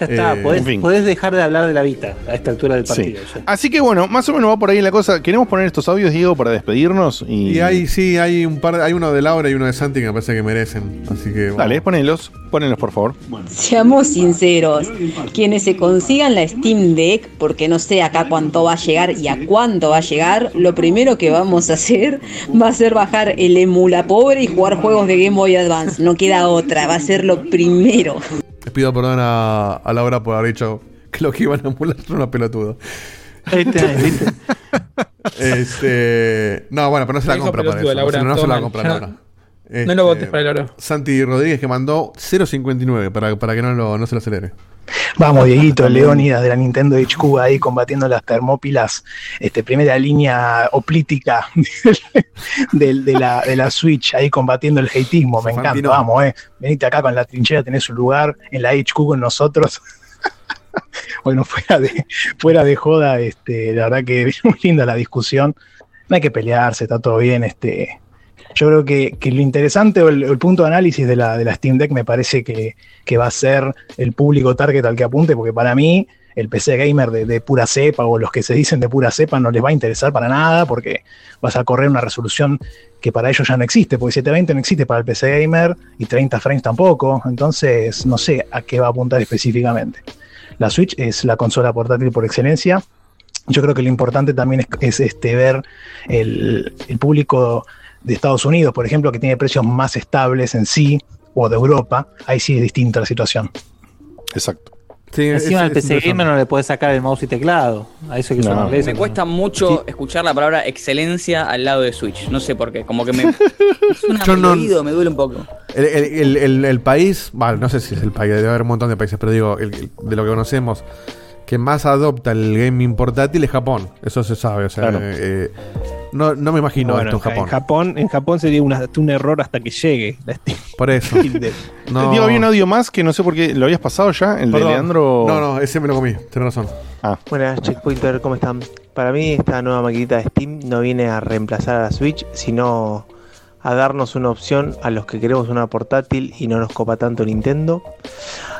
Ya está, Eh, podés, en fin. podés dejar de hablar de la Vita a esta altura del partido. Así que bueno, más o menos va por ahí la cosa. Queremos poner estos audios, Diego, para despedirnos. Y, Y hay, sí, hay un par, hay uno de Laura y uno de Santi que me parece que merecen. Así que. Dale, ponelos, ponelos por favor. Seamos sinceros, quienes se consigan la Steam Deck, porque no sé acá cuánto va a llegar y a cuánto va a llegar, lo primero que vamos a hacer va a ser bajar el emula pobre y jugar juegos de Game Boy Advance. No queda otra, va a ser lo primero. Les pido perdón a, a Laura por haber dicho que lo que iban a emular son unos pelotudos. este, no, bueno, pero no se la compra para eso. Laura, no, se la compra Laura. no lo Este, votes para el oro. Santi Rodríguez que mandó 0.59 para, para que no, lo, no se lo acelere. Vamos, Dieguito, Leónidas de la Nintendo HQ ahí combatiendo las termópilas, este, primera línea oplítica <laughs> de, la, de la Switch, ahí combatiendo el hateismo, me encanta, vamos, eh. Venite acá con la trinchera, tenés un lugar en la HQ con nosotros. <laughs> bueno, fuera de, fuera de joda, este, la verdad que <laughs> muy linda la discusión. No hay que pelearse, está todo bien, este. Yo creo que, que lo interesante o el, punto de análisis de la, de la Steam Deck me parece que, que va a ser el público target al que apunte, porque para mí el PC gamer de, de pura cepa o los que se dicen de pura cepa no les va a interesar para nada porque vas a correr una resolución que para ellos ya no existe, porque 720 no existe para el PC gamer y 30 frames tampoco, entonces no sé a qué va a apuntar específicamente. La Switch es la consola portátil por excelencia. Yo creo que lo importante también es, es, este, ver el, el público de Estados Unidos, por ejemplo, que tiene precios más estables en sí, o de Europa, ahí sí es distinta la situación. Exacto. Encima al PC Gamer no le puedes sacar el mouse y teclado. A eso hay que No. Me cuesta mucho escuchar la palabra excelencia al lado de Switch. No sé por qué. Como que me. <laughs> suena Yo no- oído, me duele un poco. El, el- el- el- el país, vale, no sé si es el país, debe haber un montón de países, pero digo, el- el- de lo que conocemos, que más adopta el gaming portátil es Japón. Eso se sabe. O sea, Claro. eh, No, no me imagino Bueno, esto en Japón. En Japón, en Japón sería una- un error hasta que llegue la Steam. <laughs> Por eso. No. Diego, había un audio más que no sé por qué. ¿Lo habías pasado ya? ¿El Perdón. de Leandro? No, no, ese me lo comí. Tienes razón. Ah. Buenas, Checkpointer, ¿cómo están? Para mí esta nueva maquinita de Steam no viene a reemplazar a la Switch, sino a darnos una opción a los que queremos una portátil y no nos copa tanto Nintendo.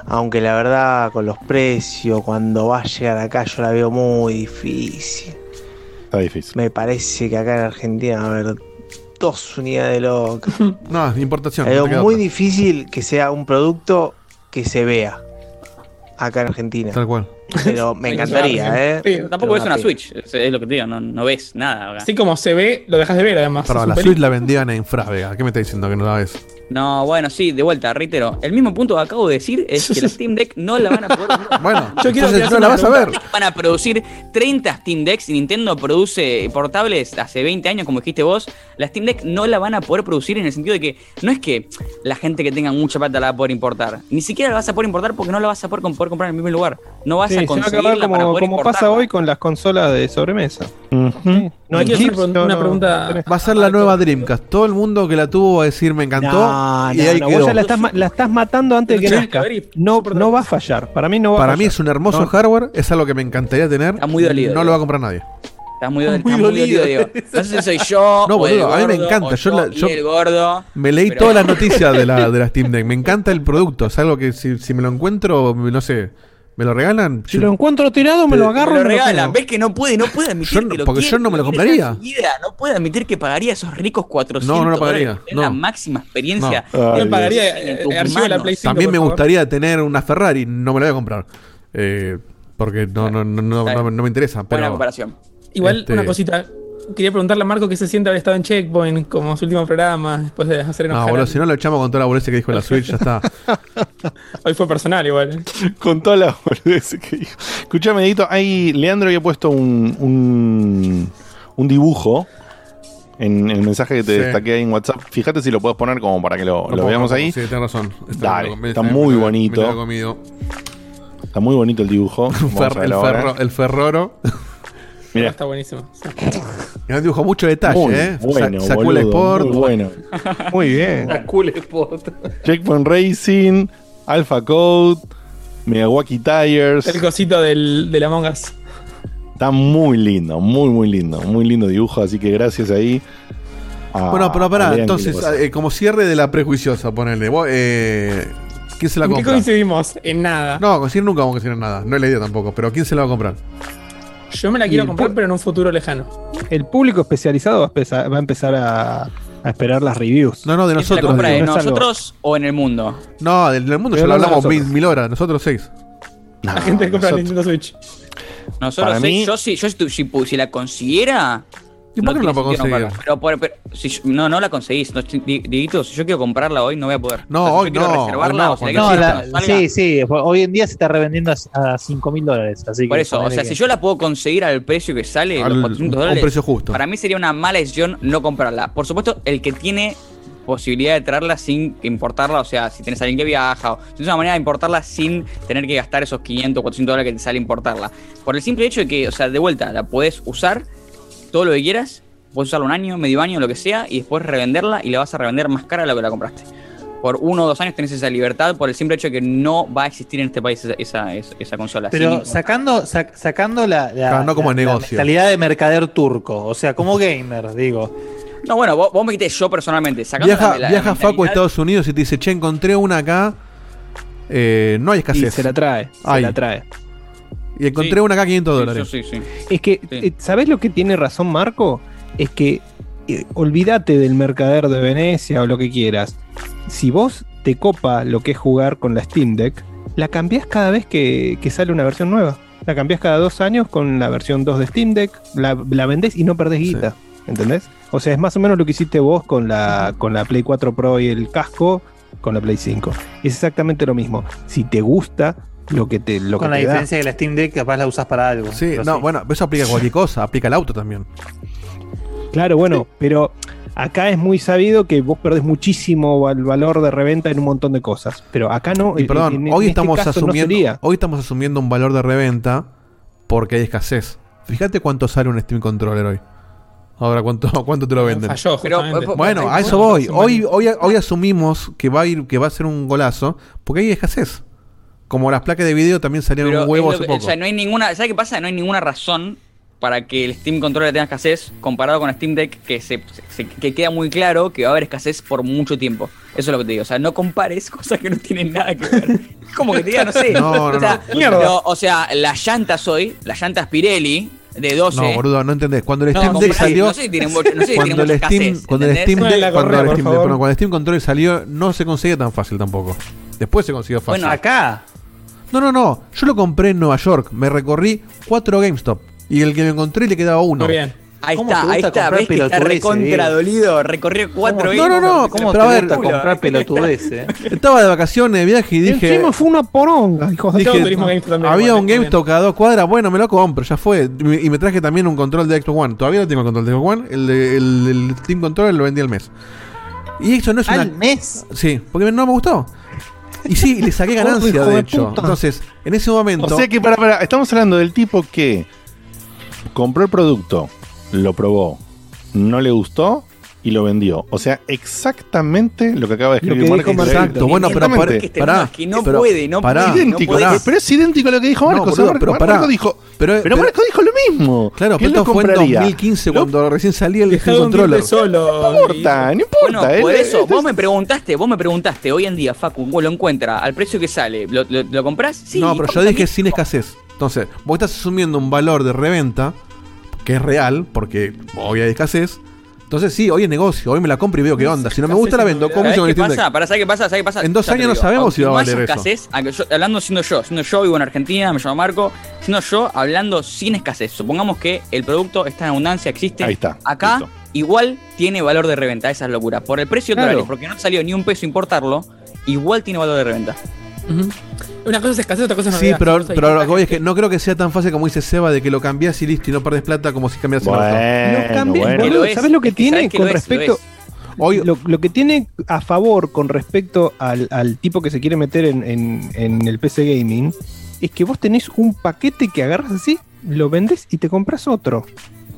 Aunque la verdad con los precios, cuando va a llegar acá yo la veo muy difícil. Está difícil. Me parece que acá en Argentina va a haber dos unidades de loca. <laughs> No, importación. No queda muy otra. difícil que sea un producto que se vea acá en Argentina. Tal cual. Pero me encantaría, ¿eh? Sí, tampoco ves una pena. Switch, es, lo que te digo, no, no ves nada. acá. Así como se ve, lo dejas de ver además. Perdón, la Switch la vendían en Frávega. ¿Qué me está diciendo que no la ves? No, bueno, sí, de vuelta, reitero. El mismo punto que acabo de decir es que la <laughs> Steam Deck no la van a poder. <laughs> bueno, Yo quiero que no la vas a ver. Van a producir 30 Steam Decks y Nintendo produce portables hace 20 años, como dijiste vos. La Steam Deck no la van a poder producir en el sentido de que no es que la gente que tenga mucha plata la va a poder importar. Ni siquiera la vas a poder importar porque no la vas a poder, poder comprar en el mismo lugar. No vas Sí, a va a conseguirla acabar para como, poder como pasa hoy con las consolas de sobremesa. No, quiero hacer una, una pregunta. Va a ser la nueva Dreamcast. Todo el mundo que la tuvo va a decir me encantó. No, y no, ahí no, quedó. vos ya la estás, la estás matando antes de que nazca. No, no va a fallar. Para mí no va a Para fallar. mí es un hermoso No. hardware. Es algo que me encantaría tener. Está muy dolido, No lo va a comprar nadie. Está muy, Está está muy muy dolido. Diego. No sé si soy yo. <laughs> No, boludo, a mí me encanta. Yo la- yo- el gordo. Me leí pero- todas las <laughs> noticias de la, de la Steam Deck. Me encanta el producto. Es algo que si, si me lo encuentro, no sé, me lo regalan. Si yo- lo encuentro tirado, me Te- lo agarro Me y lo me lo regalan. ¿Ves que no puede, no puede admitir Yo no- que lo porque quiere, yo no me lo compraría. vida, No puede admitir que pagaría esos ricos 400 No, no lo pagaría, tener la no. máxima experiencia. No. Ay, PlayStation pagaría, eh, de la. Play 5, También me gustaría tener una Ferrari. No me la voy a comprar. Eh, porque no, no, no, no, no- no me interesa. Buena Pero, comparación. Igual, Este- una cosita. Quería preguntarle a Marco qué se siente haber estado en Checkpoint como su último programa después de hacer no, enojar. boludo, a- si no lo echamos con toda la boludez que dijo la <laughs> Switch, ya está. Hoy fue personal igual. Con toda la boludez que dijo. Escuchame, Edito, ahí Leandro había puesto un, un, un dibujo en el mensaje que te Sí. destaqué ahí en WhatsApp. Fíjate si lo puedes poner como para que lo, No lo puedo, veamos no ahí. Sí, tienes razón. Dale, me- está me- muy me- bonito. Está muy bonito el dibujo. <laughs> El, ferro, el ferroro. Mira. Está buenísimo. Y un dibujo mucho detalle, Muy ¿eh? bueno, Sa- boludo, Sport. muy bueno. Muy bien. <laughs> Checkpoint Racing, Alpha Code, Miyawaki Tires. El cosito del, del Among Us. Está muy lindo, muy, muy lindo. Muy lindo dibujo, así que gracias ahí. Bueno, pero pará, entonces, eh, como cierre de la prejuiciosa, ponele. Vos, eh, ¿Quién se la ¿En qué compra? coincidimos? En nada. No, conseguir nunca vamos a conseguir nada. No es la idea tampoco, pero ¿quién se la va a comprar? Yo me la quiero comprar, pero en un futuro lejano. El público especializado va a empezar, va a, empezar a, a esperar las reviews. No, no, de ¿Quién se la nosotros. compra de no algo- nosotros o en el mundo? No, del, del mundo ya Pero lo no de hablamos mil, nosotros. mil horas, nosotros seis. La gente compra nosotros- Nintendo Switch. Nosotros Para seis, mí- yo si, yo si, tu- si, si la consiguiera. ¿Y por qué no la puedo conseguir? comprarla. Pero, por- pero si yo- no, no la conseguís. No, Dieguito, si yo quiero comprarla hoy, no voy a poder. No, O sea, si hoy yo quiero no, reservarla, hoy no, o sea, No, la- sí, sí. Hoy en día se está revendiendo a, a 5 mil dólares. Así que Por eso, o sea, que- si yo la puedo conseguir al precio que sale, Al- los 400 un dólares, precio justo. para mí sería una mala decisión no comprarla. Por supuesto, el que tiene posibilidad de traerla sin importarla, o sea, si tienes a alguien que viaja, o si tienes una manera de importarla sin tener que gastar esos 500, 400 dólares que te sale importarla. Por el simple hecho de que, o sea, de vuelta, la puedes usar todo lo que quieras, puedes usarla un año, medio año, lo que sea, y después revenderla y la vas a revender más cara de lo que la compraste. Por uno o dos años tenés esa libertad por el simple hecho de que no va a existir en este país esa, esa, esa- esa consola. Pero sacando, sac- sacando la, la, Claro, no como la- la negocio. mentalidad de mercader turco, o sea, como gamer, digo. No, bueno, vos, vos me quites yo personalmente. Sacando Viaja, la- la viaja Facu a Estados Unidos y te dice, che, encontré una acá. Eh, no hay Y escasez. se la trae, se Ay. la trae. Y encontré Sí. una acá 500 Sí, dólares. sí, sí. Es que, Sí. eh, ¿sabés lo que tiene razón Marco? Es que eh, olvídate del mercader de Venecia o lo que quieras. Si vos te copa lo que es jugar con la Steam Deck, la cambiás cada vez que, que sale una versión nueva. La cambiás cada dos años con la versión 2 de Steam Deck, la, la vendés y no perdés guita. ¿Entendés? O sea, es más o menos lo que hiciste vos con la, con la Play 4 Pro y el casco con la Play 5. Es exactamente lo mismo. Si te gusta lo que te, lo con que la te da, diferencia que la Steam Deck capaz la usas para algo. Sí, no, sí. bueno, eso aplica a cualquier cosa, aplica al auto también. Claro, bueno, pero acá es muy sabido que vos perdés muchísimo val- valor de reventa en un montón de cosas. Pero acá no. Y perdón, en- en hoy este estamos asumiendo, hoy estamos asumiendo un valor de reventa porque hay escasez. Fíjate cuánto sale un Steam Controller hoy. Ahora, ¿cuánto, <laughs> cuánto te lo venden? Falló, Pero, justamente. Bueno, a eso voy. Hoy, hoy, hoy asumimos que va a ir, que va a ser un golazo, porque hay escasez. Como las placas de video también salieron Pero un huevo es lo hace que- poco. O sea, no hay ninguna. ¿Sabes qué pasa? No hay ninguna razón para que el Steam Controller tenga escasez comparado con Steam Deck, que se, se- que queda muy claro que va a haber escasez por mucho tiempo. Eso es lo que te digo. O sea, no compares <laughs> cosas que no tienen nada que ver. Es como que te diga, no sé. <laughs> No, no, o, sea, no. Pero, o sea, las llantas hoy, las llantas Pirelli de 12. No, boludo, no entendés. Cuando el Steam no, Deck salió. no sé si tiene mucho- no sé si cuando el mucha Steam, escasez, cuando el. Steam Deck, el Steam, cuando el Steam Controller salió, no se conseguía tan fácil tampoco. Después se consiguió fácil. Bueno, acá. No, no, no. Yo lo compré en Nueva York. Me recorrí cuatro GameStop. Y el que me encontré le quedaba uno. Muy bien. Ahí ¿Cómo está, ahí está. ¿Ves que está pelotudeces, recontra Diego? dolido? Recorrió cuatro No, no, no. ¿Cómo pero te a ver, gusta comprar pelotudeces? eh? <laughs> Estaba de vacaciones, de viaje y dije. Encima fue una poronga, hijos de había un GameStop cada dos cuadras, bueno, me lo compro, ya fue. Y me- traje también un control de Xbox One. Todavía no tengo el control de Xbox One, el, de- el, el Steam Controller lo vendí al mes. Y eso no es una. ¿Al mes? Sí, porque no me gustó. Y sí, le saqué ganancia, de de hecho. puta. Entonces, en ese momento. O sea que, para, para, estamos hablando del tipo que compró el producto, lo probó, no le gustó y lo vendió. O sea, exactamente lo que acaba de escribir que Marco. dijo increíble. Exacto, bueno, pero pare- Que este pará, es que no pero- puede, no pará, puede. idéntico, no puede. pero es idénco a lo que dijo No, Marco. o sea, boludo, Marco, pero Marco pará. dijo, Pero, pero, Marco dijo lo mismo. Claro, ¿Quién pero esto fue en compraría? 2015 cuando recién salía el <laughs> Controller. solo. No importa, no importa. Bueno, él- por eso, él- vos me preguntaste, vos me preguntaste, hoy en día, Facu, vos lo encuentra al precio que sale, ¿lo, lo, lo comprás? Sí. no, pero yo dije sin escasez. Entonces, vos estás asumiendo un valor de reventa que es real, porque hoy hay escasez. Entonces, sí, hoy es negocio, hoy me la compro y veo qué onda. Si no me gusta, la vendo. ¿Cómo ¿Sabés hizo con qué el Steam Deck? pasa? Para saber qué pasa, ¿sabés qué pasa? En dos años no sabemos si va a valer eso. escasez, yo- hablando siendo yo, siendo yo vivo en Argentina, me llamo Marco, siendo yo hablando sin escasez. Supongamos que el producto está en abundancia, existe. Ahí está, Acá listo. igual tiene valor de reventa, esa es locura. Por el precio Claro. y porque no salió ni un peso importarlo, igual tiene valor de reventa. Una cosa es escasez, otra cosa es Sí, novedad. pero, hay pero lo que voy es que no creo que sea tan fácil como dice Seba de que lo cambias y listo y no perdés plata como si cambias el auto. No Bueno, cambia- bueno. boludo, Lo es, ¿Sabes lo que es tiene que con lo es, lo respecto? es. Hoy, Lo, lo que tiene a favor con respecto al, al tipo que se quiere meter en, en- en el PC Gaming es que vos tenés un paquete que agarras así, lo vendes y te compras otro.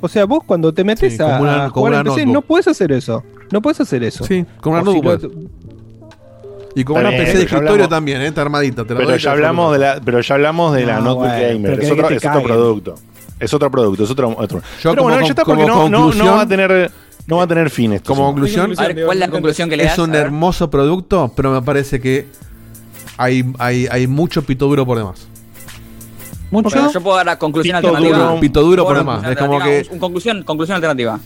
O sea, vos cuando te metes Sí, a, una- a jugar en PC notebook. no puedes hacer eso. No puedes hacer eso. Sí, con una si lo-. Y con Está una bien, PC de pero ya escritorio hablamos- también, ¿eh? está armadita. Te la Pero doy, ya la hablamos de la, pero ya hablamos de la No, notebook bueno, gamer. Es que otro, te es otro caguen. producto. Es otro producto, es otro. otro. Yo pero como bueno, con- ya está porque como no, no, no conclusión- va a tener, no va a tener fin esto. Como conclusión, A ver, ¿cuál es la conclusión que le das? es un A ver. hermoso producto, pero me parece que hay, hay, hay mucho pito duro por demás. ¿Mucho? Bueno, yo puedo dar la conclusión Pito alternativa. duro, pito duro Puedo por dar demás. Es como alternativa, que. un- un conclusión, conclusión alternativa.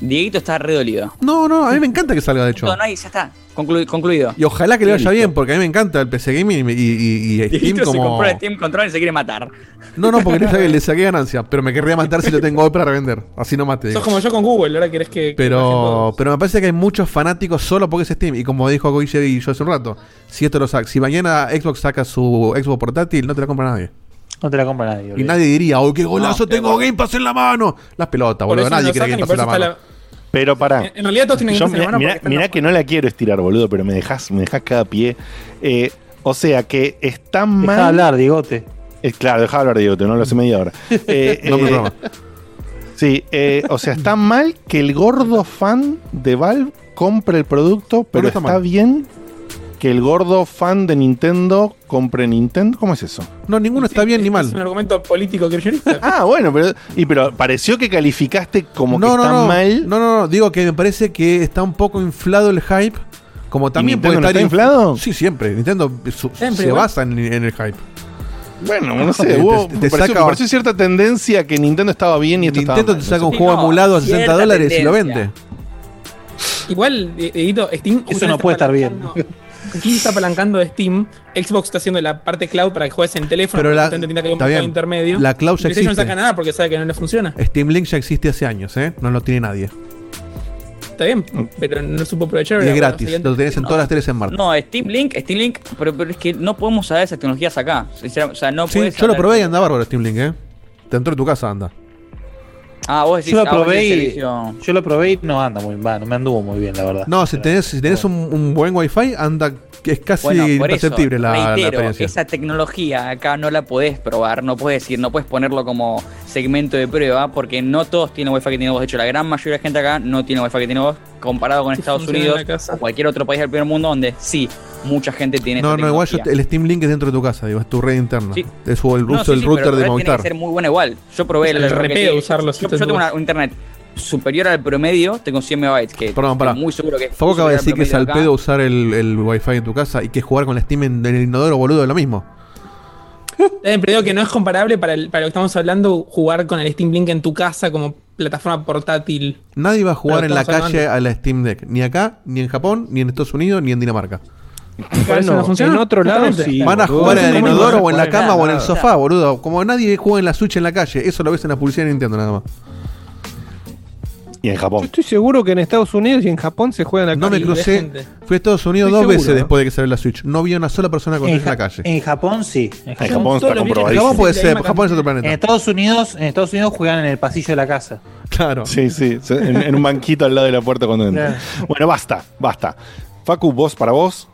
Dieguito está re dolido. No, no, a mí me encanta que salga de hecho. No, no hay, ya está. Conclu- concluido. Y ojalá que le vaya bien, porque a mí me encanta el PC Gaming y, y, y- Steam Dieguito se como. compró el Steam Control y se quiere matar. No, no, porque le saqué, le <laughs> saqué ganancia, pero me querría matar si lo tengo hoy para revender. Así no mate. Sos como yo con Google, ahora querés que. que Pero, pero me parece que hay muchos fanáticos solo porque es Steam. Y como dijo Goiche y yo hace un rato, si esto lo saca, si mañana Xbox saca su Xbox portátil, no te la compra nadie. No te la compra nadie. Y boludo. nadie diría, oh, qué golazo No, tengo Game Pass en la mano. Las pelotas, boludo. Nadie quiere sacan Game Pass en la mano. la- Pero pará. En- en realidad todos tienen están mirá los- que no la quiero estirar, boludo, pero me dejas, me dejas cada pie. Eh, o sea que está mal. Deja de hablar, Digote. Eh, claro, deja de hablar, Diego, no lo hace media hora. <laughs> Eh, No me eh. Sí, eh, o sea, está mal que el gordo fan de Valve compre el producto, pero está bien que el gordo fan de Nintendo compre Nintendo. ¿Cómo es eso? No, ninguno está bien ni Es mal. un argumento político kirchnerista. <laughs> Ah, bueno, pero, y, pero pareció que calificaste como No, que no, está no. mal. No, no, no. Digo que me parece que está un poco inflado el hype. Como también puede no estar está inflado? Sí, siempre. Nintendo su- Siempre, se igual. basa en, en el hype. Bueno, no <laughs> sé, hubo- te- pareció, saca- me pareció cierta tendencia que Nintendo estaba bien y esto Nintendo te saca no un sé. juego No, emulado a 60 cierta dólares y lo vende. Igual, eh, Dieguito, Steam. Eso no puede estar bien. <laughs> Steam está apalancando de Steam. Xbox está haciendo la parte cloud para que juegues en teléfono. Pero la- que hay un está mercado bien. intermedio. La cloud ya PlayStation no existe. saca nada porque sabe que no le funciona. Steam Link ya existe hace años, ¿eh? No lo tiene nadie. Está bien, pero no supo aprovechar. Y es gratis. Lo tenés en todas las teles en marca. No, Steam Link, Steam Link, pero, pero es que no podemos saber esas tecnologías acá. O sea, no Sí, yo lo probé y anda bárbaro Steam Link, ¿eh? Dentro de tu casa anda. Ah, vos decís Yo lo ah, probé y, yo lo probé y no anda muy mal, no me anduvo muy bien, la verdad. No, si tenés, si tenés un, un buen wifi, anda, que es casi Bueno, eso, imperceptible la, la experiencia. esa tecnología acá no la podés probar, no puedes decir, no puedes ponerlo como segmento de prueba, porque no todos tienen wifi que tiene vos. De hecho, la gran mayoría de gente acá no tiene wifi que tiene vos, comparado con Estados Unidos o cualquier otro país del primer mundo donde sí, mucha gente tiene No, esta no, igual yo, el Steam Link es dentro de tu casa, digo, es tu red interna. Sí. Es el No, uso sí, del sí, router pero de Tiene Movistar. que ser muy buena igual. Yo probé Es el, el repeo usarlo Yo, si yo te tengo una- un internet superior al promedio, tengo 100 megabytes. Que Perdón, pará. estoy muy seguro que. Faco acaba de decir que es al pedo usar el, el wifi en tu casa y que jugar con la Steam en, en el inodoro, boludo, es lo mismo. Eh, pero digo que no es comparable para, el- para lo que estamos hablando jugar con el Steam Link en tu casa como plataforma portátil. Nadie va a jugar en la calle hablando- a la Steam Deck. Ni acá, ni en Japón, ni en Estados Unidos, ni en Dinamarca. Eso no funciona. en otro lado sí. Van a jugar en el ¿Cómo no inodoro a o en la cama o en el sofá, boludo. Como nadie juega en la Switch en la calle. Eso lo ves en la publicidad de Nintendo nada más. Y en Japón. Estoy seguro que en Estados Unidos y en Japón se juega en la No me calle. crucé. Fui a Estados Unidos Estoy dos veces después de que salió la Switch. No vi una sola persona con En, Switch en la calle. en Japón sí. En Japón, Japón está vi- comprobadísimo. Japón puede Sí, ser, sí, Japón es otro En planeta. Estados Unidos, en Estados Unidos juegan en el pasillo de la casa. Claro. Sí, sí, en, en un banquito al lado de la puerta cuando entran. Bueno, basta, basta. Facu, vos para vos.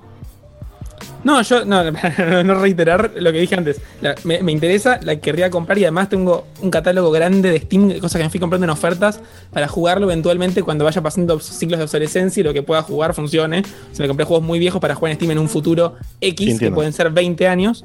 No, yo <laughs> no, no, no reiterar lo que dije antes. La- me, me interesa, la querría comprar y además tengo un catálogo grande de Steam, de cosas que me fui comprando en ofertas para jugarlo eventualmente cuando vaya pasando ciclos de obsolescencia y lo que pueda jugar funcione. O sea, me compré juegos muy viejos para jugar en Steam en un futuro X, que pueden ser 20 años.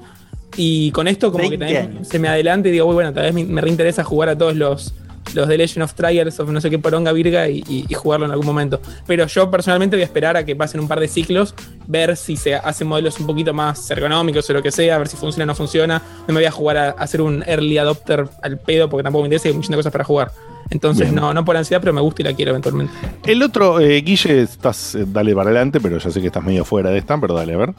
Y con esto como que 20 también años. se me adelanta y digo, uy, bueno, tal vez me, me reinteresa jugar a todos los, los The Legend of Trials of no sé qué poronga virga y, y- y jugarlo en algún momento. Pero yo personalmente voy a esperar a que pasen un par de ciclos, ver si se hacen modelos un poquito más ergonómicos o lo que sea, a ver si funciona o no funciona. No me voy a jugar a, a hacer un early adopter al pedo porque tampoco me interesa y hay de cosas para jugar. Entonces, Bien. no, no por ansiedad, pero me gusta y la quiero eventualmente. El otro, eh, Guille, estás, eh, dale para adelante, pero ya sé que estás medio fuera de esta, pero dale, a ver.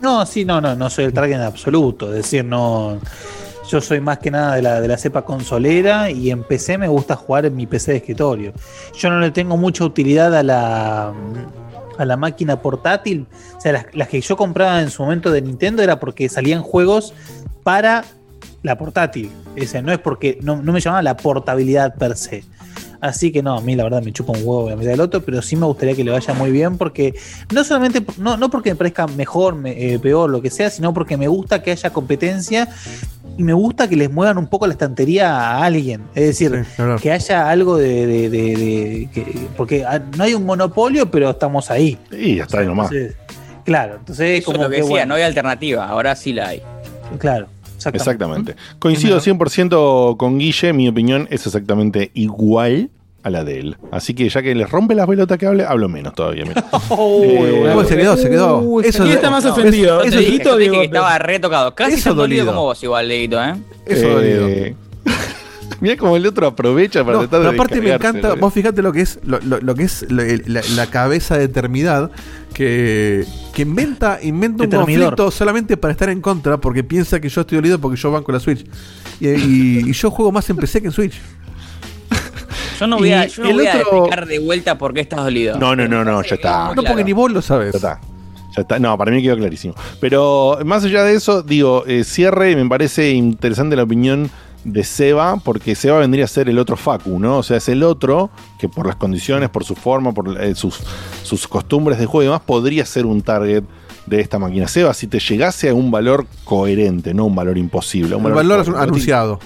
No, sí, no, no, no soy el target en absoluto. Es decir, no. Yo soy más que nada de la, de la cepa consolera y en PC me gusta jugar en mi PC de escritorio. Yo no le tengo mucha utilidad a la, a la máquina portátil. O sea, las, las que yo compraba en su momento de Nintendo era porque salían juegos para la portátil. O sea, no es porque no, no me llamaba la portabilidad per se. Así que no, a mí la verdad me chupa un huevo la mitad del otro, pero sí me gustaría que le vaya muy bien porque no solamente, no, no porque me parezca mejor, me- eh, peor, lo que sea, sino porque me gusta que haya competencia y me gusta que les muevan un poco la estantería a alguien. Es decir, claro. que haya algo de... de- de- de- que- porque ah, no hay un monopolio, pero estamos ahí. Y ya está ahí nomás. Entonces, claro, entonces es Eso como es lo que que, decía, bueno, no hay alternativa, ahora sí la hay. Claro, Exactamente. Coincido 100% con Guille, mi opinión es exactamente igual a la de él. Así que ya que les rompe las pelotas que hable, hablo menos todavía. mira. <laughs> Eh, se quedó, se quedó. Uy, Eso ¿quién es- está más no, ofendido? eso- Yo te dije, ¿Dieguito yo o te dije que Diegote? estaba retocado. Casi Eso tan dolido dolido. como vos igual, Leito, ¿eh? Eso dolido. eh, <laughs> Mira como el otro aprovecha para No, tratar de pero aparte me encanta, ¿no? vos fíjate lo que es lo, lo- lo que es la, la- la cabeza de Termidad que, que inventa, inventa un conflicto solamente para estar en contra porque piensa que yo estoy dolido porque yo banco la Switch. Y, y- y yo juego más en PC que en Switch. Yo no voy Y a, yo no a explicar de vuelta por qué estás dolido. No, no, no, no, ya está. No, porque ni vos lo sabes. Ya está. Ya está. No, para mí quedó clarísimo. Pero más allá de eso, digo, eh, cierre, me parece interesante la opinión de Seba, porque Seba vendría a ser el otro Facu, ¿no? O sea, es el otro que por las condiciones, por su forma, por eh, sus, sus costumbres de juego y demás, podría ser un target de esta máquina. Seba, si te llegase a un valor coherente, no un valor imposible. Un El valor es un coherente. anunciado.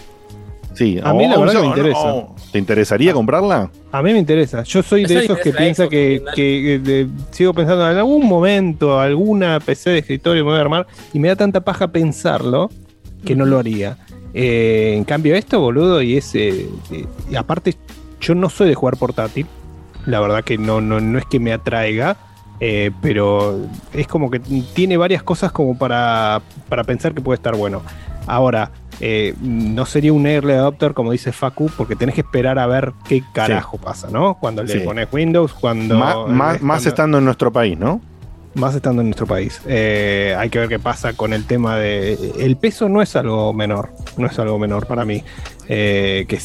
Sí, A mí la verdad o- me interesa. ¿Te interesaría comprarla? A mí me interesa. Yo soy Eso de esos que piensa que, Xbox, que, de- sigo pensando en algún momento, alguna PC de escritorio me voy a armar y me da tanta paja pensarlo que no lo haría. Eh, en cambio, esto, boludo, y es. eh, eh, y aparte, yo no soy de jugar portátil. La verdad que no, no, no es que me atraiga. eh, pero es como que tiene varias cosas como para, para pensar que puede estar bueno. Ahora, eh, no sería un early adopter como dice Facu, porque tenés que esperar a ver qué carajo pasa, ¿no? Cuando le Sí. pones Windows, cuando. Eh, más, estando en nuestro país, ¿no? más estando en nuestro país. Eh, hay que ver qué pasa con el tema de... El peso no es algo menor, no es algo menor para mí. Eh, que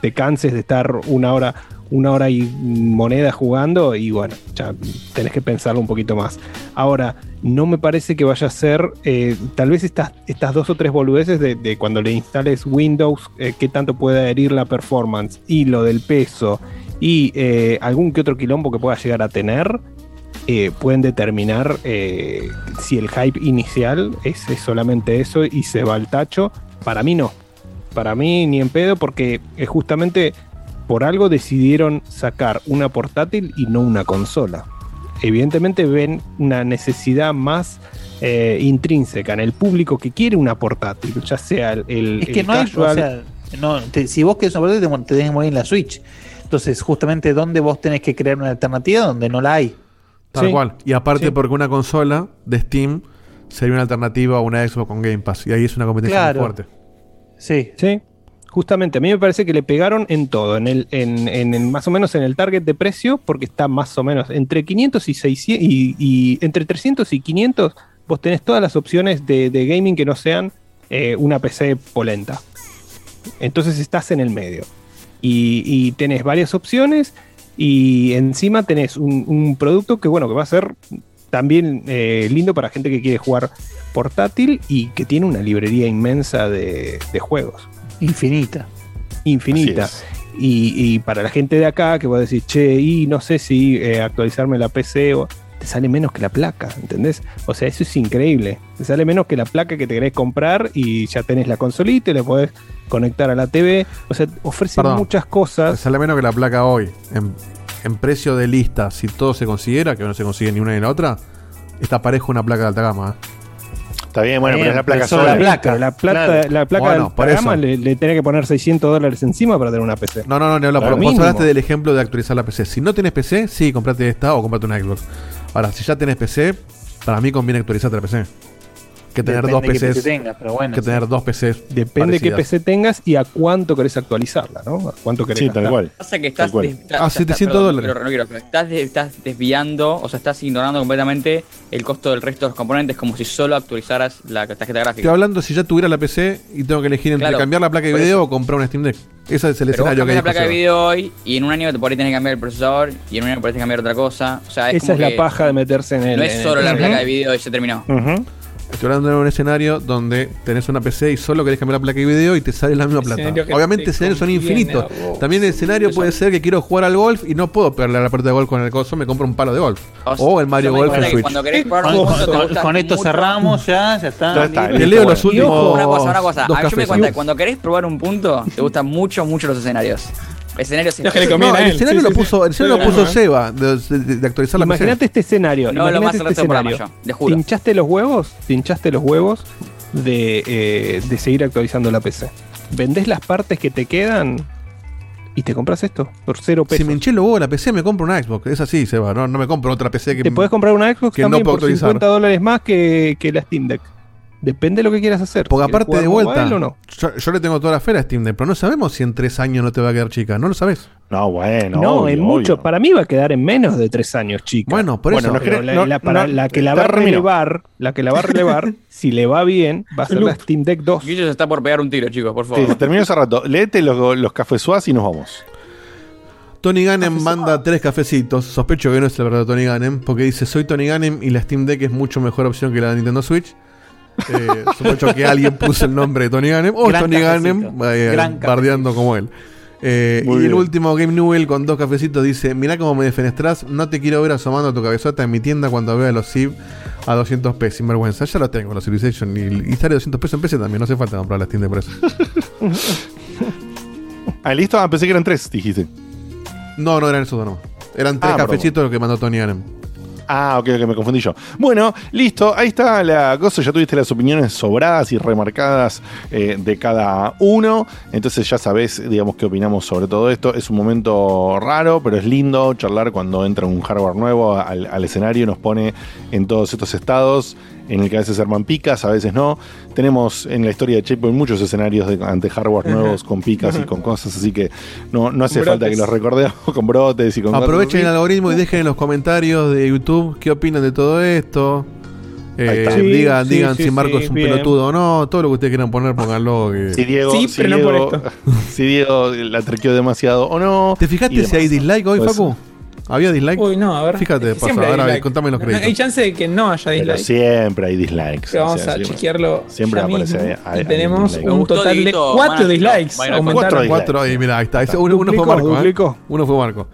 te canses de estar una hora, una hora y moneda jugando y bueno, ya tenés que pensarlo un poquito más. Ahora, no me parece que vaya a ser, eh, tal vez estas, estas dos o tres boludeces de, cuando le instales Windows, eh, qué tanto puede adherir la performance y lo del peso y eh, algún que otro quilombo que pueda llegar a tener, pueden determinar si el hype inicial es, es solamente eso y se va al tacho. Para mí no. Para mí ni en pedo porque eh, justamente por algo decidieron sacar una portátil y no una consola. Evidentemente ven una necesidad más eh, intrínseca en el público que quiere una portátil, ya sea el, el- Es que el no hay, o casual- sea, no, te- si vos querés una portátil, te, te tenés que mover en la Switch. Entonces, justamente, ¿dónde vos tenés que crear una alternativa donde no la hay? Tal cual. Y aparte, porque una consola de Steam sería una alternativa a una Xbox con Game Pass. Y ahí es una competencia Claro. muy fuerte. Sí. Sí. Justamente, a mí me parece que le pegaron en todo, en el, en, en más o menos en el target de precio, porque está más o menos entre 500 y 600 y, entre 300 y 500, vos tenés todas las opciones de, gaming que no sean eh, una PC polenta. Entonces estás en el medio. Y, y tenés varias opciones y encima tenés un, producto que, bueno, que va a ser también eh, lindo para gente que quiere jugar portátil y que tiene una librería inmensa de juegos. Infinita. Infinita. Y, y para la gente de acá que va a decir, che, y no sé si eh, actualizarme la PC o te sale menos que la placa, ¿entendés? O sea, eso es increíble. Te sale menos que la placa que te querés comprar y ya tenés la consolita y le podés conectar a la TV. O sea, ofrece Perdón. muchas cosas. Sale menos que la placa hoy. En, en precio de lista, si todo se considera, que no se consigue ni una ni la otra, está parejo una placa de alta gama. ¿eh? Está bien, bueno, pero es la placa Solo sola. La placa, la, plata, Claro. la placa Bueno, por eso. le, le tenés que poner 600 dólares encima para tener una PC. No, no, no, habla Lo por Vos hablaste del ejemplo de actualizar la PC. Si no tienes PC, sí, comprate esta o comprate una Xbox. Ahora, si ya tenés PC, para mí conviene actualizarte la PC. Que tener Depende dos PCs. PC tengas, pero bueno, que sí. tener dos PCs. Depende de qué. PC tengas y a cuánto querés actualizarla, ¿no? A cuánto querés Sí, tal cual. Pasa que estás, Ah, estás- 700 perdón, dólares. pero no quiero, pero estás, de- estás desviando, o sea, estás ignorando completamente el costo del resto de los componentes, como si solo actualizaras la tarjeta Estoy gráfica. hablando si ya tuviera la PC y tengo que elegir entre Claro, cambiar la placa de video eso. o comprar una Steam Deck. Ese es el Pero vos escenario que cambiás hay la placa de video hoy y en un año te ahí tenés que cambiar el procesador y en un año que cambiar otra cosa. O sea, es Esa como es la que paja de meterse en el. No es solo la placa de video y se terminó. Estoy hablando de un escenario donde tenés una PC y solo querés cambiar la placa de video y te sale la misma plata. Obviamente te escenarios son infinitos. También el escenario puede ser que quiero jugar al golf y no puedo pegarle a la puerta de golf con el coso, me compro un palo de golf. O el Mario Golf en Switch. Cuando querés probar Con, esto mucho. cerramos ya, ya está. Ya está, listo. te leo los últimos una cosa, una cosa. A mí yo me cuenta cuando querés probar un punto, te gustan mucho, mucho los escenarios. Escenarios Los que le No, a el escenario Sí, lo puso, sí. el escenario lo puso. Seba de, de- de actualizar la Imagínate este escenario. No, lo más este escenario. yo, te juro. ¿Te hinchaste los huevos? ¿Te hinchaste los huevos de, eh, de seguir actualizando la PC? Vendés las partes que te quedan y te compras esto por cero Si pesos. me hinché los huevos la PC, me compro una Xbox. Es así, Seba. No, no me compro otra PC que. Te puedes comprar una Xbox que no también puedo por actualizar. 50 dólares más que, que la Steam Deck. Depende de lo que quieras hacer. Porque ¿Quieres aparte de vuelta, mobile o no? yo, yo le tengo toda la fe a Steam Deck, pero no sabemos si en tres años no te va a quedar chica. No lo sabes. No, bueno. No, obvio, en mucho. obvio. Para mí va a quedar en menos de tres años, chica. Bueno, por Bueno, eso. no Pero creo- la, no, la- para- no, la que la va a termino. relevar, la que la va a relevar, <laughs> si le va bien, va a ser la Steam Deck 2. Guillo se está por pegar un tiro, chicos, por Sí, favor. se terminó hace rato. Léete los, los cafesuás y nos vamos. Tony Gannem manda tres cafecitos. Sospecho que no es el verdadero Tony Gannem, porque dice: Soy Tony Gannem y la Steam Deck es mucho mejor opción que la de Nintendo Switch. Eh, sospecho que alguien puso el nombre de Tony Gannem o Gran Tony. Gannem eh, bardeando como él. Eh, y el último Game Newell con dos cafecitos dice: Mirá cómo me defenestrás, no te quiero ver asomando tu cabezota en mi tienda cuando vea los Civ a 200 pesos. Sin vergüenza, ya lo tengo, los Civilization. Y, y sale 200 pesos en PC también, no hace falta comprar la Steam Deck por eso. <laughs> Ah, listo. Ah, pensé que eran tres, dijiste. No, no eran esos dos, no. Eran tres Ah, cafecitos los que mandó Tony Gannem. Ah, ok, ok, me confundí yo. Bueno, listo, ahí está la cosa. Ya tuviste las opiniones sobradas y remarcadas eh, de cada uno. Entonces ya sabés, digamos, qué opinamos sobre todo esto. Es un momento raro, pero es lindo charlar cuando entra un hardware nuevo al, escenario. Nos pone en todos estos estados. En el que a veces se arman picas, a veces no. Tenemos en la historia de Checkpoint muchos escenarios de, ante hardware nuevos con picas y con cosas, así que no, no hace falta que los recordemos con brotes y con cosas Aprovechen el algoritmo y dejen en los comentarios de YouTube qué opinan de todo esto. Eh. Sí, digan sí, digan sí, si Marco sí, es un bien. pelotudo o no. Todo lo que ustedes quieran poner, pónganlo. que- Si Diego, Sí, si pero no por Diego- esto. <laughs> si Diego la trequeó demasiado o no. ¿Te fijaste si hay dislike hoy, Pues, Facu? ¿Había dislike? Uy, no, a ver. Fíjate, Es que pasa, hay ahora contame los No, créditos. Hay chance de que no haya Pero dislike. siempre hay dislikes. Pero vamos O sea, a siempre- chequearlo. Siempre ya aparece mismo. ahí- ahí- y ahí tenemos un gustó, total de cuatro dislikes. cuatro Cuatro, ahí, mira, ahí está. Uno, uno fue Marco. ¿eh? Uno fue Marco.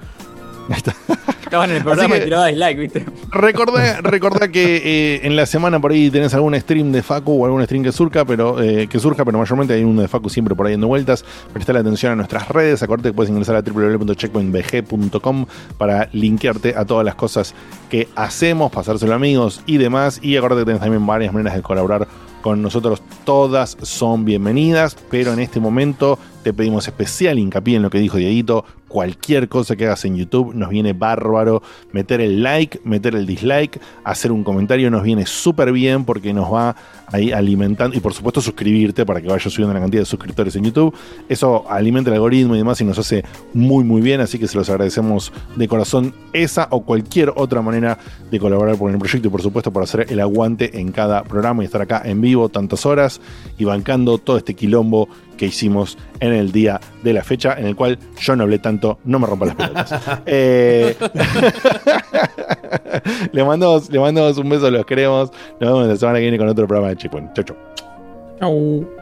Estaban en el programa que- y tiraba dislike, ¿viste? Recordá, <laughs> recordá que eh, en la semana por ahí tenés algún stream de Facu o algún stream que surja, pero eh, que surja, pero mayormente hay uno de Facu siempre por ahí dando vueltas. Prestá atención a nuestras redes. Acordate que puedes ingresar a www.checkpointbg.com para linkearte a todas las cosas que hacemos, pasárselo a amigos y demás. Y acordate que tenés también varias maneras de colaborar con nosotros. Todas son bienvenidas, pero en este momento te pedimos especial hincapié en lo que dijo Dieguito. Cualquier cosa que hagas en YouTube nos viene bárbaro. Meter el like, meter el dislike, hacer un comentario nos viene súper bien porque nos va ahí alimentando. Y por supuesto suscribirte para que vaya subiendo la cantidad de suscriptores en YouTube. Eso alimenta el algoritmo y demás y nos hace muy muy bien. Así que se los agradecemos de corazón esa o cualquier otra manera de colaborar con el proyecto y por supuesto por hacer el aguante en cada programa y estar acá en vivo tantas horas y bancando todo este quilombo que hicimos en el día de la fecha, en el cual yo no hablé tanto, no me rompa las pelotas. <laughs> Eh, <laughs> le, mandamos, le mandamos un beso, los queremos. Nos vemos la semana que viene con otro programa de Checkpoint. Chau, chau. Chau.